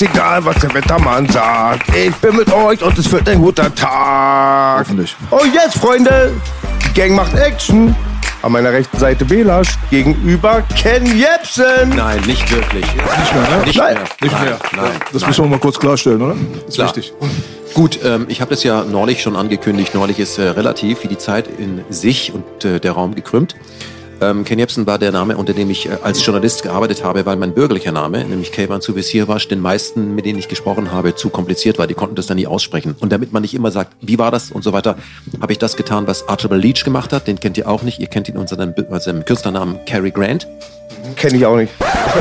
Mir ist egal, was der Wettermann sagt. Ich bin mit euch und es wird ein guter Tag. Hoffentlich. Oh, jetzt, Freunde. Die Gang macht Action. An meiner rechten Seite Belasch, gegenüber Ken Jebsen. Nein, nicht wirklich. Nicht mehr, ne? Nicht Nein. mehr. Nicht nein, mehr. Nein, Das nein. müssen wir mal kurz klarstellen, oder? Ist Klar. wichtig. Gut, ähm, ich habe das ja neulich schon angekündigt. Neulich ist äh, relativ wie die Zeit in sich und äh, der Raum gekrümmt. Ähm, Ken Jebsen war der Name, unter dem ich äh, als Journalist gearbeitet habe, weil mein bürgerlicher Name, nämlich Kayvan Suvisirwasch, den meisten, mit denen ich gesprochen habe, zu kompliziert war. Die konnten das dann nie aussprechen. Und damit man nicht immer sagt, wie war das und so weiter, habe ich das getan, was Archibald Leach gemacht hat. Den kennt ihr auch nicht. Ihr kennt ihn unter seinem, Künstlernamen Cary Grant. Kenne ich auch nicht.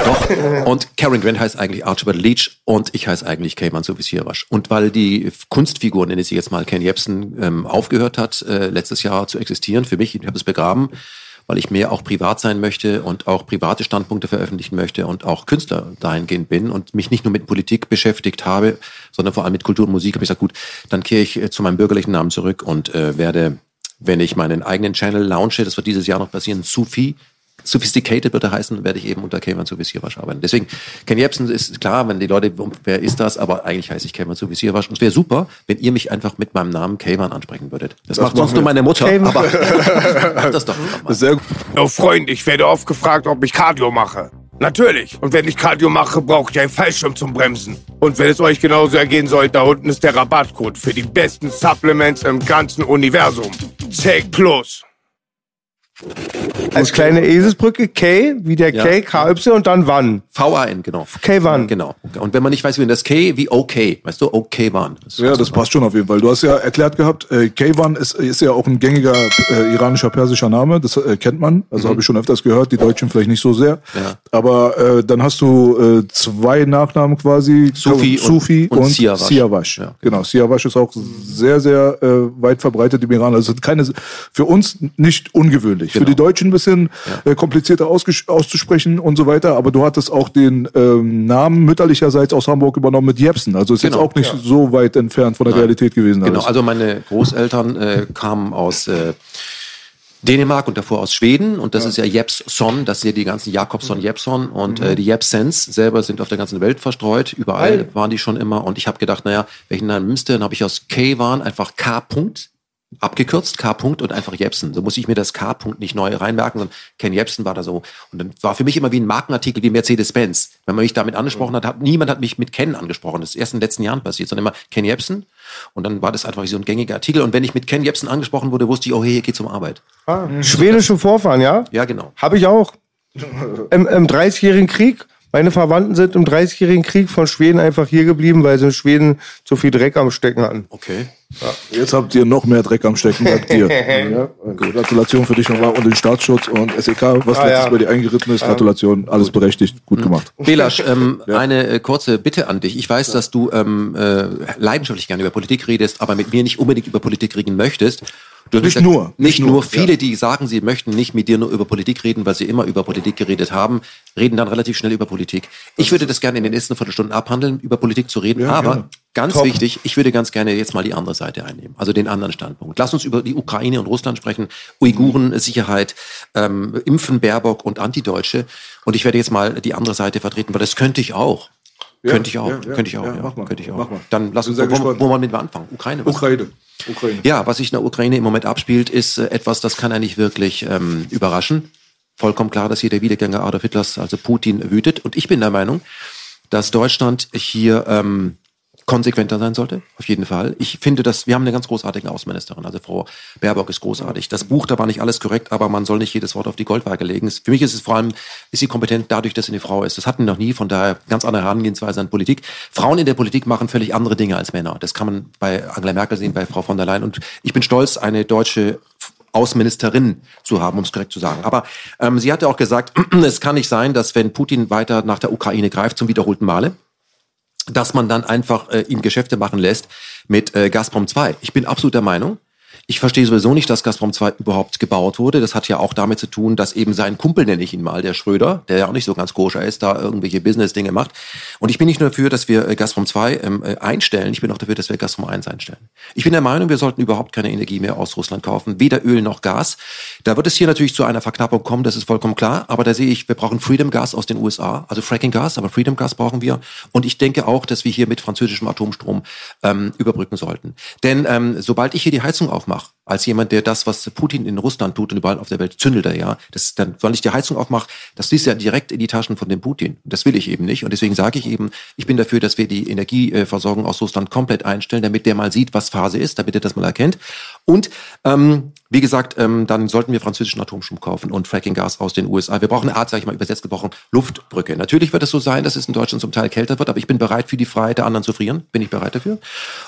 Doch. Und Karen Grant heißt eigentlich Archibald Leach und ich heiße eigentlich Kayman Sovisirasch. Und weil die Kunstfigur, nenne ich sie jetzt mal, Ken Jebsen, ähm, aufgehört hat, äh, letztes Jahr zu existieren, für mich, ich habe es begraben, weil ich mehr auch privat sein möchte und auch private Standpunkte veröffentlichen möchte und auch Künstler dahingehend bin und mich nicht nur mit Politik beschäftigt habe, sondern vor allem mit Kultur und Musik, habe ich gesagt, gut, dann kehre ich äh, zu meinem bürgerlichen Namen zurück und äh, werde, wenn ich meinen eigenen Channel launche, das wird dieses Jahr noch passieren, Sufi, Sophisticated wird er heißen, werde ich eben unter Kayman Sovisirwasch arbeiten. Deswegen, Ken Jebsen ist klar, wenn die Leute, wer ist das? Aber eigentlich heiße ich Kayman Sovisirwasch. Und es wäre super, wenn ihr mich einfach mit meinem Namen Kayman ansprechen würdet. Das, macht machen sonst wir. nur meine Mutter, Kayman. aber macht das doch. Sehr gut. Oh, Freund, ich werde oft gefragt, ob ich Cardio mache. Natürlich. Und wenn ich Cardio mache, brauche ich einen Fallschirm zum Bremsen. Und wenn es euch genauso ergehen soll, da unten ist der Rabattcode für die besten Supplements im ganzen Universum. Take Plus. Als kleine Eselsbrücke K, wie der Ja. K, KY und dann wann. VAN, genau. K-Wan. Genau. Und wenn man nicht weiß, wie das K, wie OK. Weißt du, OK waren. Ja, das passt schon auf jeden Fall. Du hast ja erklärt gehabt, äh, Kayvan ist, ist ja auch ein gängiger äh, iranischer, persischer Name. Das äh, kennt man. Also habe ich schon öfters gehört. Die Deutschen vielleicht nicht so sehr. Mhm. Ja. Aber äh, dann hast du äh, zwei Nachnamen quasi. Sufi und- Sufi und und, Siawash. Siawash. Ja. Genau. Siawash ist auch sehr, sehr äh, weit verbreitet im Iran. Also keine, für uns nicht ungewöhnlich. Für Genau. die Deutschen ein bisschen äh, komplizierter auszusprechen und so weiter. Aber du hattest auch den ähm, Namen mütterlicherseits aus Hamburg übernommen mit Jepsen. Also ist Genau. jetzt auch nicht so weit entfernt von der Realität gewesen. Genau, alles. also meine Großeltern äh, kamen aus äh, Dänemark und davor aus Schweden und das ist ja Jepsson, das sind ja die ganzen Jakobson, Jepson und äh, die Jepsens selber sind auf der ganzen Welt verstreut, überall waren die schon immer und ich habe gedacht, naja, welchen Namen nimmst du? Dann habe ich aus K waren einfach K. -Punkt, abgekürzt, K. -Punkt und einfach Jepsen. So muss ich mir das K. -Punkt nicht neu reinmerken, sondern Ken Jepsen war da so. Und dann war für mich immer wie ein Markenartikel wie Mercedes-Benz. Wenn man mich damit angesprochen hat, hat, niemand hat mich mit Ken angesprochen. Das ist erst in den letzten Jahren passiert, sondern immer Ken Jepsen. Und dann war das einfach wie so ein gängiger Artikel. Und wenn ich mit Ken Jepsen angesprochen wurde, wusste ich, oh, hey, hier geht's um Arbeit. Schwedische Vorfahren, ja? Ja, genau. Habe ich auch. Im, im 30-jährigen Krieg. Meine Verwandten sind im 30-jährigen Krieg von Schweden einfach hier geblieben, weil sie in Schweden zu viel Dreck am Stecken hatten. Okay. Jetzt habt ihr noch mehr Dreck am Stecken, sagt ihr. ja, also Gratulation für dich nochmal und den Staatsschutz und SEK, was Ah, letztes ja. bei dir eingeritten ist. Gratulation, alles berechtigt, gut gemacht. Belasch, ähm, eine äh, kurze Bitte an dich. Ich weiß, dass du ähm, äh, leidenschaftlich gerne über Politik redest, aber mit mir nicht unbedingt über Politik reden möchtest. Du Nicht nur, Nicht, nicht nur. nur, Viele, die sagen, sie möchten nicht mit dir nur über Politik reden, weil sie immer über Politik geredet haben, reden dann relativ schnell über Politik. Ich würde das gerne in den nächsten Viertelstunden abhandeln, über Politik zu reden, Ja, aber gerne. Ganz wichtig, ich würde ganz gerne jetzt mal die andere Seite einnehmen, also den anderen Standpunkt. Lass uns über die Ukraine und Russland sprechen, Uiguren, Sicherheit, ähm, Impfen, Baerbock und Antideutsche. Und ich werde jetzt mal die andere Seite vertreten, weil das könnte ich auch. Ja, könnte ich auch, ja, könnte ich auch, ja, ja, mach mal, könnte ich auch. mach mal. Dann lass uns, wo, wo, wollen wir anfangen? Ukraine. was? Ukraine. Ukraine. Ja, was sich in der Ukraine im Moment abspielt, ist äh, etwas, das kann eigentlich wirklich ähm, überraschen. Vollkommen klar, dass hier der Wiedergänger Adolf Hitlers, also Putin, wütet. Und ich bin der Meinung, dass Deutschland hier ähm, konsequenter sein sollte, auf jeden Fall. Ich finde, dass wir haben eine ganz großartige Außenministerin, also Frau Baerbock ist großartig. Das Buch, da war nicht alles korrekt, aber man soll nicht jedes Wort auf die Goldwaage legen. Für mich ist es vor allem, ist sie kompetent dadurch, dass sie eine Frau ist. Das hatten wir noch nie, von daher ganz andere Herangehensweise an Politik. Frauen in der Politik machen völlig andere Dinge als Männer. Das kann man bei Angela Merkel sehen, bei Frau von der Leyen. Und ich bin stolz, eine deutsche Außenministerin zu haben, um es korrekt zu sagen. Aber ähm, sie hatte auch gesagt, es kann nicht sein, dass wenn Putin weiter nach der Ukraine greift, zum wiederholten Male, dass man dann einfach äh, ihm Geschäfte machen lässt mit äh, Gazprom 2. Ich bin absolut der Meinung, ich verstehe sowieso nicht, dass Gazprom 2 überhaupt gebaut wurde. Das hat ja auch damit zu tun, dass eben sein Kumpel, nenne ich ihn mal, der Schröder, der ja auch nicht so ganz koscher ist, da irgendwelche Business-Dinge macht. Und ich bin nicht nur dafür, dass wir äh, Gazprom 2 ähm, äh, einstellen, ich bin auch dafür, dass wir Gazprom 1 einstellen. Ich bin der Meinung, wir sollten überhaupt keine Energie mehr aus Russland kaufen, weder Öl noch Gas. Da wird es hier natürlich zu einer Verknappung kommen, das ist vollkommen klar. Aber da sehe ich, wir brauchen Freedom Gas aus den USA, also Fracking Gas, aber Freedom Gas brauchen wir. Und ich denke auch, dass wir hier mit französischem Atomstrom ähm, überbrücken sollten. Denn ähm, sobald ich hier die Heizung aufmache, als jemand, der das, was Putin in Russland tut und überall auf der Welt, zündelt er ja. Das, dann, weil ich die Heizung aufmache, das fließt ja direkt in die Taschen von dem Putin. Das will ich eben nicht. Und deswegen sage ich eben, ich bin dafür, dass wir die Energieversorgung aus Russland komplett einstellen, damit der mal sieht, was Phase ist, damit er das mal erkennt. Und ähm, wie gesagt, ähm, dann sollten wir französischen Atomstrom kaufen und Fracking-Gas aus den USA. Wir brauchen eine Art, sage ich mal übersetzt gebrochen, Luftbrücke. Natürlich wird es so sein, dass es in Deutschland zum Teil kälter wird, aber ich bin bereit, für die Freiheit der anderen zu frieren. Bin ich bereit dafür.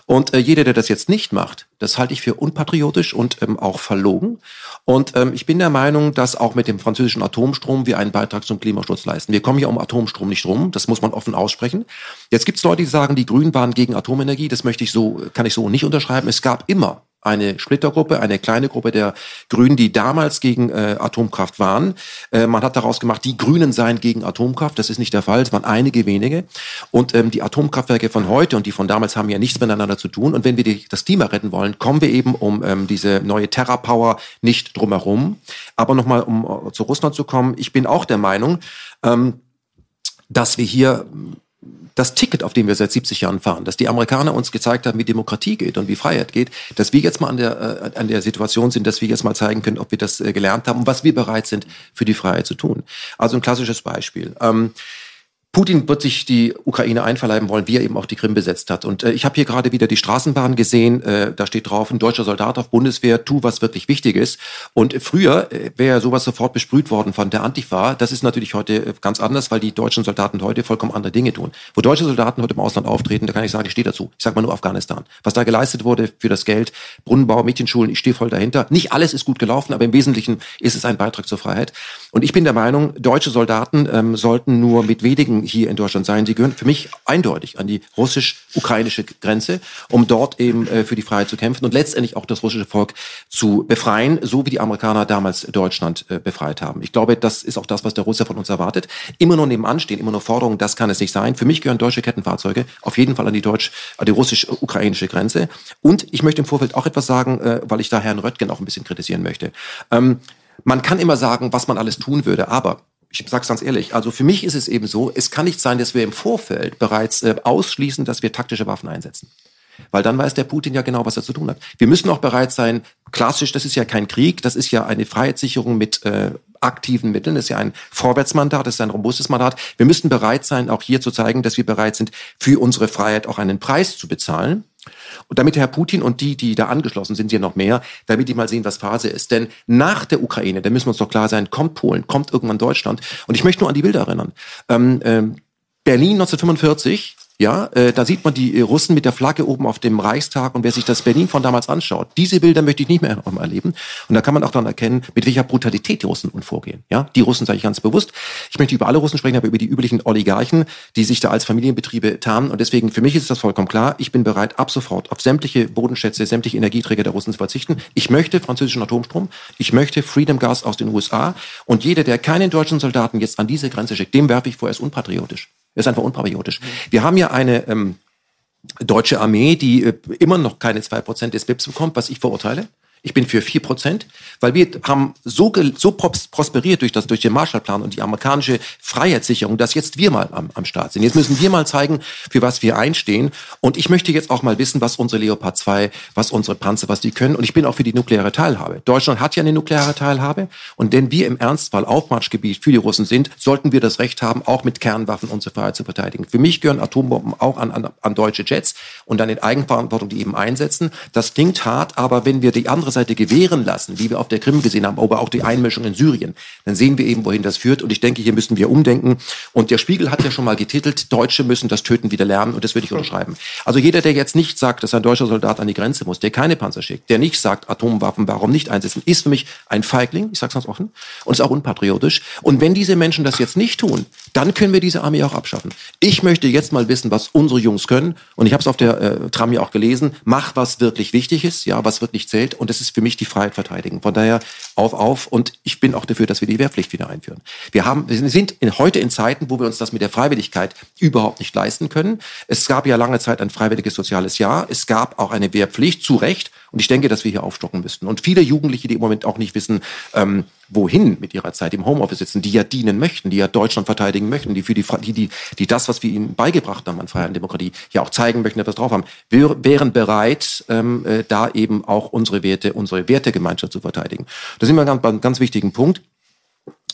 Und äh, jeder, der das jetzt nicht macht, das halte ich für unpatriotisch und ähm, auch verlogen. Und ähm, ich bin der Meinung, dass auch mit dem französischen Atomstrom wir einen Beitrag zum Klimaschutz leisten. Wir kommen hier um Atomstrom nicht rum. Das muss man offen aussprechen. Jetzt gibt es Leute, die sagen, die Grünen waren gegen Atomenergie. Das möchte ich so, kann ich so nicht unterschreiben. Es gab immer eine Splittergruppe, eine kleine Gruppe der Grünen, die damals gegen äh, Atomkraft waren. Äh, man hat daraus gemacht, die Grünen seien gegen Atomkraft. Das ist nicht der Fall. Es waren einige wenige. Und ähm, die Atomkraftwerke von heute und die von damals haben ja nichts miteinander zu tun. Und wenn wir die, das Klima retten wollen, kommen wir eben um ähm, diese neue Terra-Power nicht drumherum. Aber nochmal, um äh, zu Russland zu kommen, ich bin auch der Meinung, ähm, dass wir hier das Ticket, auf dem wir seit 70 Jahren fahren, dass die Amerikaner uns gezeigt haben, wie Demokratie geht und wie Freiheit geht, dass wir jetzt mal an der, äh, an der Situation sind, dass wir jetzt mal zeigen können, ob wir das äh, gelernt haben und was wir bereit sind, für die Freiheit zu tun. Also ein klassisches Beispiel. Ähm, Putin wird sich die Ukraine einverleiben wollen, wie er eben auch die Krim besetzt hat. Und äh, ich habe hier gerade wieder die Straßenbahn gesehen. Äh, da steht drauf, ein deutscher Soldat auf Bundeswehr, tu, was wirklich wichtig ist. Und früher äh, wäre sowas sofort besprüht worden von der Antifa. Das ist natürlich heute äh, ganz anders, weil die deutschen Soldaten heute vollkommen andere Dinge tun. Wo deutsche Soldaten heute im Ausland auftreten, da kann ich sagen, ich stehe dazu. Ich sage mal nur Afghanistan. Was da geleistet wurde für das Geld, Brunnenbau, Mädchenschulen, ich stehe voll dahinter. Nicht alles ist gut gelaufen, aber im Wesentlichen ist es ein Beitrag zur Freiheit. Und ich bin der Meinung, deutsche Soldaten ähm, sollten nur mit wenigen hier in Deutschland sein. Sie gehören für mich eindeutig an die russisch-ukrainische Grenze, um dort eben äh, für die Freiheit zu kämpfen und letztendlich auch das russische Volk zu befreien, so wie die Amerikaner damals Deutschland äh, befreit haben. Ich glaube, das ist auch das, was der Russe von uns erwartet. Immer nur nebenan stehen, immer nur Forderungen, das kann es nicht sein. Für mich gehören deutsche Kettenfahrzeuge auf jeden Fall an die die russisch-ukrainische Grenze. Und ich möchte im Vorfeld auch etwas sagen, äh, weil ich da Herrn Röttgen auch ein bisschen kritisieren möchte. Ähm, man kann immer sagen, was man alles tun würde, aber ich sage es ganz ehrlich, also für mich ist es eben so, es kann nicht sein, dass wir im Vorfeld bereits äh, ausschließen, dass wir taktische Waffen einsetzen. Weil dann weiß der Putin ja genau, was er zu tun hat. Wir müssen auch bereit sein, klassisch, das ist ja kein Krieg, das ist ja eine Freiheitssicherung mit äh, aktiven Mitteln, das ist ja ein Vorwärtsmandat, das ist ein robustes Mandat. Wir müssen bereit sein, auch hier zu zeigen, dass wir bereit sind, für unsere Freiheit auch einen Preis zu bezahlen. Und damit Herr Putin und die, die da angeschlossen sind, ja noch mehr, damit die mal sehen, was Phase ist. Denn nach der Ukraine, da müssen wir uns doch klar sein, kommt Polen, kommt irgendwann Deutschland. Und ich möchte nur an die Bilder erinnern. Ähm, ähm, Berlin 1945, ja, äh, da sieht man die äh, Russen mit der Flagge oben auf dem Reichstag und wer sich das Berlin von damals anschaut, diese Bilder möchte ich nicht mehr erleben. Und da kann man auch dann erkennen, mit welcher Brutalität die Russen vorgehen. Ja, die Russen sage ich ganz bewusst. Ich möchte über alle Russen sprechen, aber über die üblichen Oligarchen, die sich da als Familienbetriebe tarnen. Und deswegen, für mich ist das vollkommen klar, ich bin bereit, ab sofort auf sämtliche Bodenschätze, sämtliche Energieträger der Russen zu verzichten. Ich möchte französischen Atomstrom, ich möchte Freedom Gas aus den USA. Und jeder, der keinen deutschen Soldaten jetzt an diese Grenze schickt, dem werfe ich vor, er ist unpatriotisch. Ist einfach unpatriotisch. Wir haben ja eine ähm, deutsche Armee, die äh, immer noch keine zwei Prozent des BIPs bekommt, was ich verurteile. Ich bin für 4%, weil wir haben so, so prosperiert durch, das, durch den Marshallplan und die amerikanische Freiheitssicherung, dass jetzt wir mal am, am Start sind. Jetzt müssen wir mal zeigen, für was wir einstehen. Und ich möchte jetzt auch mal wissen, was unsere Leopard 2, was unsere Panzer, was die können. Und ich bin auch für die nukleare Teilhabe. Deutschland hat ja eine nukleare Teilhabe. Und wenn wir im Ernstfall Aufmarschgebiet für die Russen sind, sollten wir das Recht haben, auch mit Kernwaffen unsere Freiheit zu verteidigen. Für mich gehören Atombomben auch an, an, an deutsche Jets und dann in Eigenverantwortung die eben einsetzen. Das klingt hart, aber wenn wir die andere Seite gewähren lassen, wie wir auf der Krim gesehen haben, aber auch die Einmischung in Syrien, dann sehen wir eben, wohin das führt. Und ich denke, hier müssen wir umdenken. Und der Spiegel hat ja schon mal getitelt, Deutsche müssen das Töten wieder lernen. Und das würde ich unterschreiben. Also jeder, der jetzt nicht sagt, dass ein deutscher Soldat an die Grenze muss, der keine Panzer schickt, der nicht sagt, Atomwaffen warum nicht einsetzen, ist für mich ein Feigling, ich sage es ganz offen, und ist auch unpatriotisch. Und wenn diese Menschen das jetzt nicht tun, dann können wir diese Armee auch abschaffen. Ich möchte jetzt mal wissen, was unsere Jungs können. Und ich habe es auf der äh, Tram ja auch gelesen. Mach, was wirklich wichtig ist, ja, was wirklich zählt. Und das ist für mich die Freiheit verteidigen. Von daher auf, auf. Und ich bin auch dafür, dass wir die Wehrpflicht wieder einführen. Wir haben, wir sind in, heute in Zeiten, wo wir uns das mit der Freiwilligkeit überhaupt nicht leisten können. Es gab ja lange Zeit ein freiwilliges soziales Jahr. Es gab auch eine Wehrpflicht, zu Recht. Und ich denke, dass wir hier aufstocken müssten. Und viele Jugendliche, die im Moment auch nicht wissen, ähm, wohin mit ihrer Zeit im Homeoffice sitzen, die ja dienen möchten, die ja Deutschland verteidigen möchten, die für die, die, die, die das, was wir ihnen beigebracht haben an Freiheit und Demokratie, ja auch zeigen möchten, etwas drauf haben, wir wären bereit, ähm, äh, da eben auch unsere Werte, unsere Wertegemeinschaft zu verteidigen. Ist immer ein ganz, ganz wichtigen Punkt.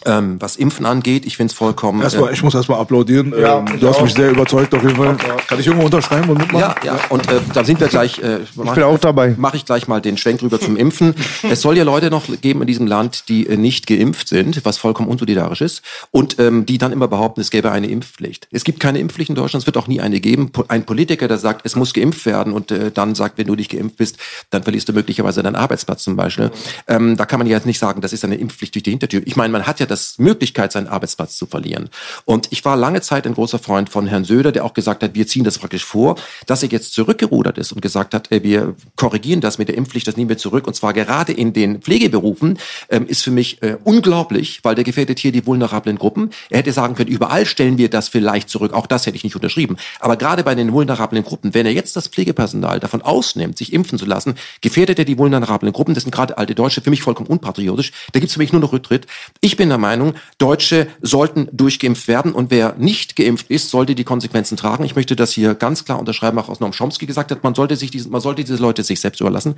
Ähm, was Impfen angeht, ich finde es vollkommen. Erstmal, äh, ich muss erstmal applaudieren. Ja, ähm, du hast mich sehr überzeugt auf jeden Fall. Kann ich irgendwo unterschreiben und mitmachen? Ja, ja. Und äh, da sind wir gleich. Äh, mach, ich bin auch dabei. Mache ich gleich mal den Schwenk rüber zum Impfen. es soll ja Leute noch geben in diesem Land, die äh, nicht geimpft sind, was vollkommen unsolidarisch ist, und ähm, die dann immer behaupten, es gäbe eine Impfpflicht. Es gibt keine Impfpflicht in Deutschland. Es wird auch nie eine geben. Ein Politiker, der sagt, es muss geimpft werden und äh, dann sagt, wenn du nicht geimpft bist, dann verlierst du möglicherweise deinen Arbeitsplatz zum Beispiel. Ähm, da kann man ja jetzt nicht sagen, das ist eine Impfpflicht durch die Hintertür. Ich meine, man hat ja das Möglichkeit seinen Arbeitsplatz zu verlieren. Und ich war lange Zeit ein großer Freund von Herrn Söder, der auch gesagt hat, wir ziehen das praktisch vor, dass er jetzt zurückgerudert ist und gesagt hat, äh, wir korrigieren das mit der Impfpflicht, das nehmen wir zurück. Und zwar gerade in den Pflegeberufen ähm, ist für mich äh, unglaublich, weil der gefährdet hier die vulnerablen Gruppen. Er hätte sagen können, überall stellen wir das vielleicht zurück. Auch das hätte ich nicht unterschrieben. Aber gerade bei den vulnerablen Gruppen, wenn er jetzt das Pflegepersonal davon ausnimmt, sich impfen zu lassen, gefährdet er die vulnerablen Gruppen. Das sind gerade alte Deutsche, für mich vollkommen unpatriotisch. Da gibt es für mich nur noch Rücktritt. Ich bin der Meinung, Deutsche sollten durchgeimpft werden und wer nicht geimpft ist, sollte die Konsequenzen tragen. Ich möchte das hier ganz klar unterschreiben, auch was Noam Chomsky gesagt hat, man sollte sich diese, man sollte diese Leute sich selbst überlassen.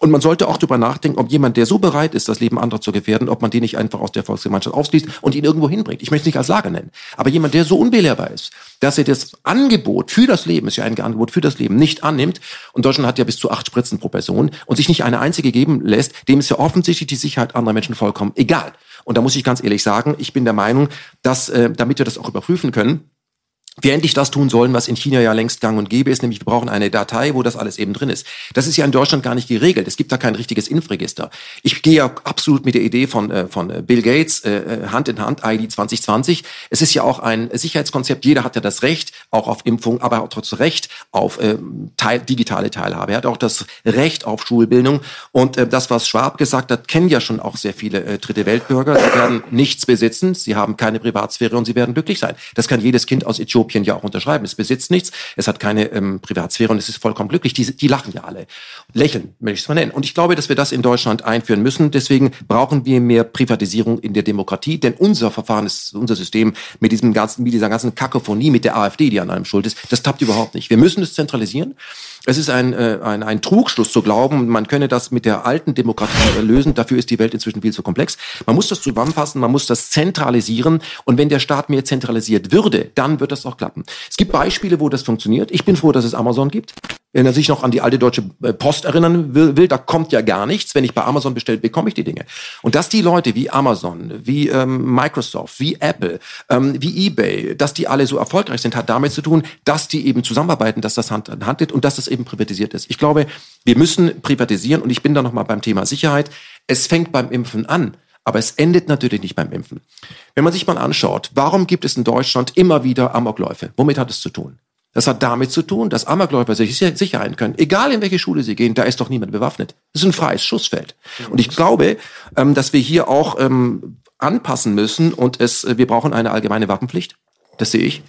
Und man sollte auch darüber nachdenken, ob jemand, der so bereit ist, das Leben anderer zu gefährden, ob man den nicht einfach aus der Volksgemeinschaft ausschließt und ihn irgendwo hinbringt. Ich möchte es nicht als Lager nennen. Aber jemand, der so unbelehrbar ist, dass er das Angebot für das Leben, ist ja ein Angebot für das Leben, nicht annimmt, und Deutschland hat ja bis zu acht Spritzen pro Person, und sich nicht eine einzige geben lässt, dem ist ja offensichtlich die Sicherheit anderer Menschen vollkommen egal. Und da muss ich ganz ehrlich sagen, ich bin der Meinung, dass, äh, damit wir das auch überprüfen können, wir endlich das tun sollen, was in China ja längst gang und gäbe ist, nämlich wir brauchen eine Datei, wo das alles eben drin ist. Das ist ja in Deutschland gar nicht geregelt. Es gibt da kein richtiges Impfregister. Ich gehe ja absolut mit der Idee von, äh, von äh, Bill Gates äh, Hand in Hand, ID 2020. Es ist ja auch ein Sicherheitskonzept. Jeder hat ja das Recht auch auf Impfung, aber auch trotzdem Recht auf äh, teil, digitale Teilhabe. Er hat auch das Recht auf Schulbildung. Und äh, das, was Schwab gesagt hat, kennen ja schon auch sehr viele äh, dritte Weltbürger. Sie werden nichts besitzen, sie haben keine Privatsphäre und sie werden glücklich sein. Das kann jedes Kind aus Äthiopien Äthiopien ja auch unterschreiben. Es besitzt nichts, es hat keine ähm, Privatsphäre und es ist vollkommen glücklich. Die, die lachen ja alle. Lächeln, möchte ich es mal nennen. Und ich glaube, dass wir das in Deutschland einführen müssen. Deswegen brauchen wir mehr Privatisierung in der Demokratie, denn unser Verfahren ist, unser System mit diesem ganzen, mit dieser ganzen Kakophonie, mit der AfD, die an allem schuld ist, das tappt überhaupt nicht. Wir müssen es zentralisieren. Es ist ein, äh, ein, ein Trugschluss zu glauben, man könne das mit der alten Demokratie lösen. Dafür ist die Welt inzwischen viel zu komplex. Man muss das zusammenfassen, man muss das zentralisieren. Und wenn der Staat mehr zentralisiert würde, dann wird das auch klappen. Es gibt Beispiele, wo das funktioniert. Ich bin froh, dass es Amazon gibt. Wenn er sich noch an die alte deutsche äh, Post erinnern will, da kommt ja gar nichts. Wenn ich bei Amazon bestelle, bekomme ich die Dinge. Und dass die Leute wie Amazon, wie ähm, Microsoft, wie Apple, ähm, wie eBay, dass die alle so erfolgreich sind, hat damit zu tun, dass die eben zusammenarbeiten, dass das Hand in Hand geht und dass das eben privatisiert ist. Ich glaube, wir müssen privatisieren und ich bin da nochmal beim Thema Sicherheit. Es fängt beim Impfen an. Aber es endet natürlich nicht beim Impfen. Wenn man sich mal anschaut, warum gibt es in Deutschland immer wieder Amokläufe? Womit hat es zu tun? Das hat damit zu tun, dass Amokläufer sich sicher sein können. Egal in welche Schule sie gehen, da ist doch niemand bewaffnet. Das ist ein freies Schussfeld. Und ich glaube, ähm, dass wir hier auch ähm, anpassen müssen und es, äh, wir brauchen eine allgemeine Waffenpflicht. Das sehe ich.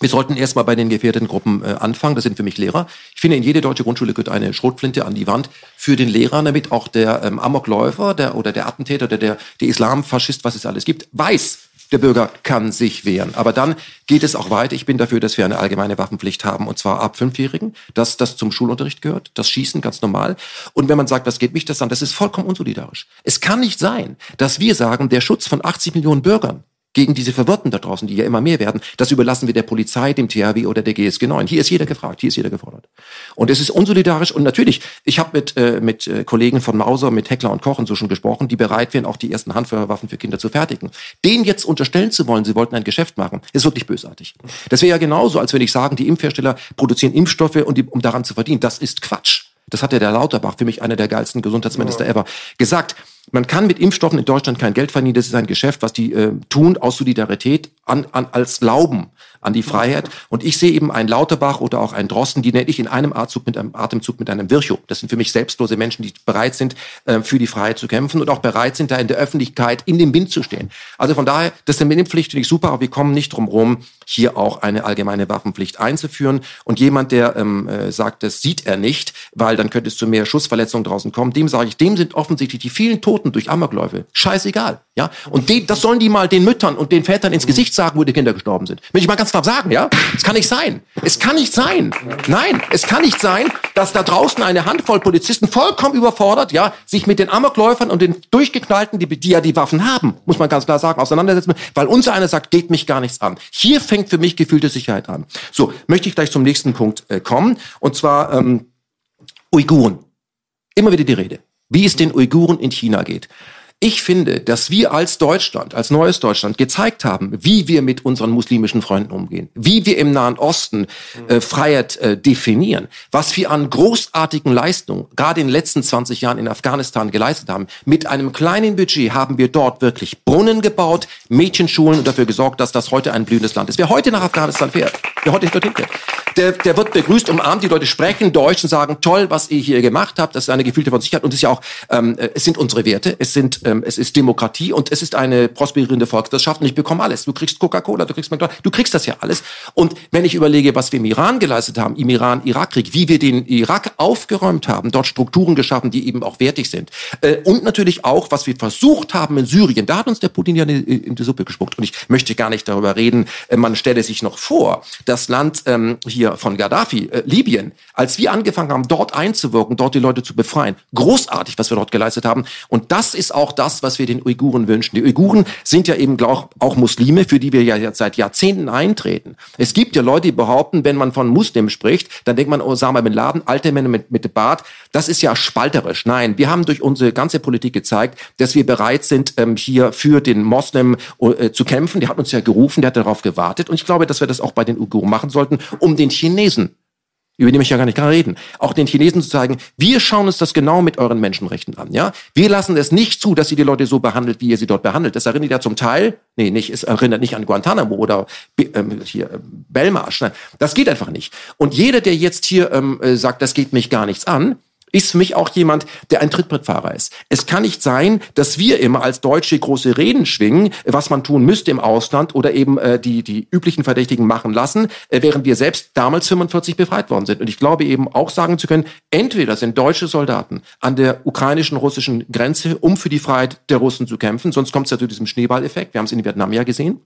Wir sollten erstmal bei den gefährdeten Gruppen äh, anfangen. Das sind für mich Lehrer. Ich finde, in jede deutsche Grundschule gehört eine Schrotflinte an die Wand für den Lehrer, damit auch der ähm, Amokläufer der, oder der Attentäter oder der, der Islamfaschist, was es alles gibt, weiß, der Bürger kann sich wehren. Aber dann geht es auch weiter. Ich bin dafür, dass wir eine allgemeine Waffenpflicht haben, und zwar ab Fünfjährigen, dass das zum Schulunterricht gehört, das Schießen ganz normal. Und wenn man sagt, was geht mich das an, das ist vollkommen unsolidarisch. Es kann nicht sein, dass wir sagen, der Schutz von 80 Millionen Bürgern gegen diese Verwirrten da draußen, die ja immer mehr werden, das überlassen wir der Polizei, dem THW oder der GSG 9. Hier ist jeder gefragt, hier ist jeder gefordert. Und es ist unsolidarisch und natürlich, ich habe mit, äh, mit äh, Kollegen von Mauser, mit Heckler und Koch schon gesprochen, die bereit wären, auch die ersten Handfeuerwaffen für Kinder zu fertigen. Den jetzt unterstellen zu wollen, sie wollten ein Geschäft machen, ist wirklich bösartig. Das wäre ja genauso, als wenn ich sagen, die Impfhersteller produzieren Impfstoffe, und die, um daran zu verdienen. Das ist Quatsch. Das hat ja der Lauterbach, für mich einer der geilsten Gesundheitsminister ever, gesagt. Man kann mit Impfstoffen in Deutschland kein Geld verdienen. Das ist ein Geschäft, was die äh, tun aus Solidarität an, an, als Glauben an die Freiheit. Und ich sehe eben einen Lauterbach oder auch einen Drosten, die nenne ich in einem Atemzug mit einem Atemzug mit einem Virchow. Das sind für mich selbstlose Menschen, die bereit sind, äh, für die Freiheit zu kämpfen und auch bereit sind, da in der Öffentlichkeit in dem Wind zu stehen. Also von daher, das ist eine Impfpflicht finde ich super, aber wir kommen nicht drum rum, hier auch eine allgemeine Waffenpflicht einzuführen. Und jemand, der ähm, äh, sagt, das sieht er nicht, weil dann könnte es zu mehr Schussverletzungen draußen kommen, dem sage ich, dem sind offensichtlich die vielen Toten durch Amokläufe scheißegal. Ja? Und den, das sollen die mal den Müttern und den Vätern ins Gesicht sagen, wo die Kinder gestorben sind. Will ich mal ganz klar sagen, ja? Es kann nicht sein. Es kann nicht sein. Nein, es kann nicht sein, dass da draußen eine Handvoll Polizisten vollkommen überfordert, ja, sich mit den Amokläufern und den Durchgeknallten, die, die ja die Waffen haben, muss man ganz klar sagen, auseinandersetzen, weil unser einer sagt, geht mich gar nichts an. Hier fängt für mich gefühlte Sicherheit an. So, möchte ich gleich zum nächsten Punkt äh, kommen. Und zwar ähm, Uiguren. Immer wieder die Rede. Wie es den Uiguren in China geht. Ich finde, dass wir als Deutschland, als neues Deutschland gezeigt haben, wie wir mit unseren muslimischen Freunden umgehen, wie wir im Nahen Osten äh, Freiheit äh, definieren, was wir an großartigen Leistungen gerade in den letzten 20 Jahren in Afghanistan geleistet haben. Mit einem kleinen Budget haben wir dort wirklich Brunnen gebaut, Mädchenschulen und dafür gesorgt, dass das heute ein blühendes Land ist. Wer heute nach Afghanistan fährt, wer heute dorthin fährt, der, der wird begrüßt, umarmt, die Leute sprechen Deutsch und sagen, toll, was ihr hier gemacht habt, das ist eine gefühlte von Sicherheit und es ist ja auch, ähm, es sind unsere Werte, es sind ähm, es ist Demokratie und es ist eine prosperierende Volkswirtschaft und ich bekomme alles. Du kriegst Coca-Cola, du kriegst McDonald's, du kriegst das ja alles. Und wenn ich überlege, was wir im Iran geleistet haben, im Iran-Irak-Krieg, wie wir den Irak aufgeräumt haben, dort Strukturen geschaffen, die eben auch wertig sind. Äh, und natürlich auch, was wir versucht haben in Syrien, da hat uns der Putin ja in die Suppe gespuckt. Und ich möchte gar nicht darüber reden, äh, man stelle sich noch vor, das Land ähm, hier von Gaddafi, äh, Libyen, als wir angefangen haben, dort einzuwirken, dort die Leute zu befreien, großartig, was wir dort geleistet haben. Und das ist auch das, was wir den Uiguren wünschen. Die Uiguren sind ja eben auch, auch Muslime, für die wir ja seit Jahrzehnten eintreten. Es gibt ja Leute, die behaupten, wenn man von Muslimen spricht, dann denkt man, Osama Bin Laden, alte Männer mit, mit Bart, das ist ja spalterisch. Nein, wir haben durch unsere ganze Politik gezeigt, dass wir bereit sind, ähm, hier für den Moslem äh, zu kämpfen. Der hat uns ja gerufen, der hat darauf gewartet. Und ich glaube, dass wir das auch bei den Uiguren machen sollten, um den Chinesen über die möchte ich ja gar nicht gerade reden, auch den Chinesen zu zeigen, wir schauen uns das genau mit euren Menschenrechten an. Ja, Wir lassen es nicht zu, dass ihr die Leute so behandelt, wie ihr sie dort behandelt. Das erinnert ja zum Teil, nee, nicht, es erinnert nicht an Guantanamo oder ähm, hier äh, Belmarsch. Nein, das geht einfach nicht. Und jeder, der jetzt hier ähm, äh, sagt, das geht mich gar nichts an, ist für mich auch jemand, der ein Trittbrettfahrer ist. Es kann nicht sein, dass wir immer als Deutsche große Reden schwingen, was man tun müsste im Ausland oder eben äh, die, die üblichen Verdächtigen machen lassen, äh, während wir selbst damals 45 befreit worden sind. Und ich glaube eben auch sagen zu können, entweder sind deutsche Soldaten an der ukrainischen, russischen Grenze, um für die Freiheit der Russen zu kämpfen, sonst kommt es ja zu diesem Schneeballeffekt. Wir haben es in Vietnam ja gesehen.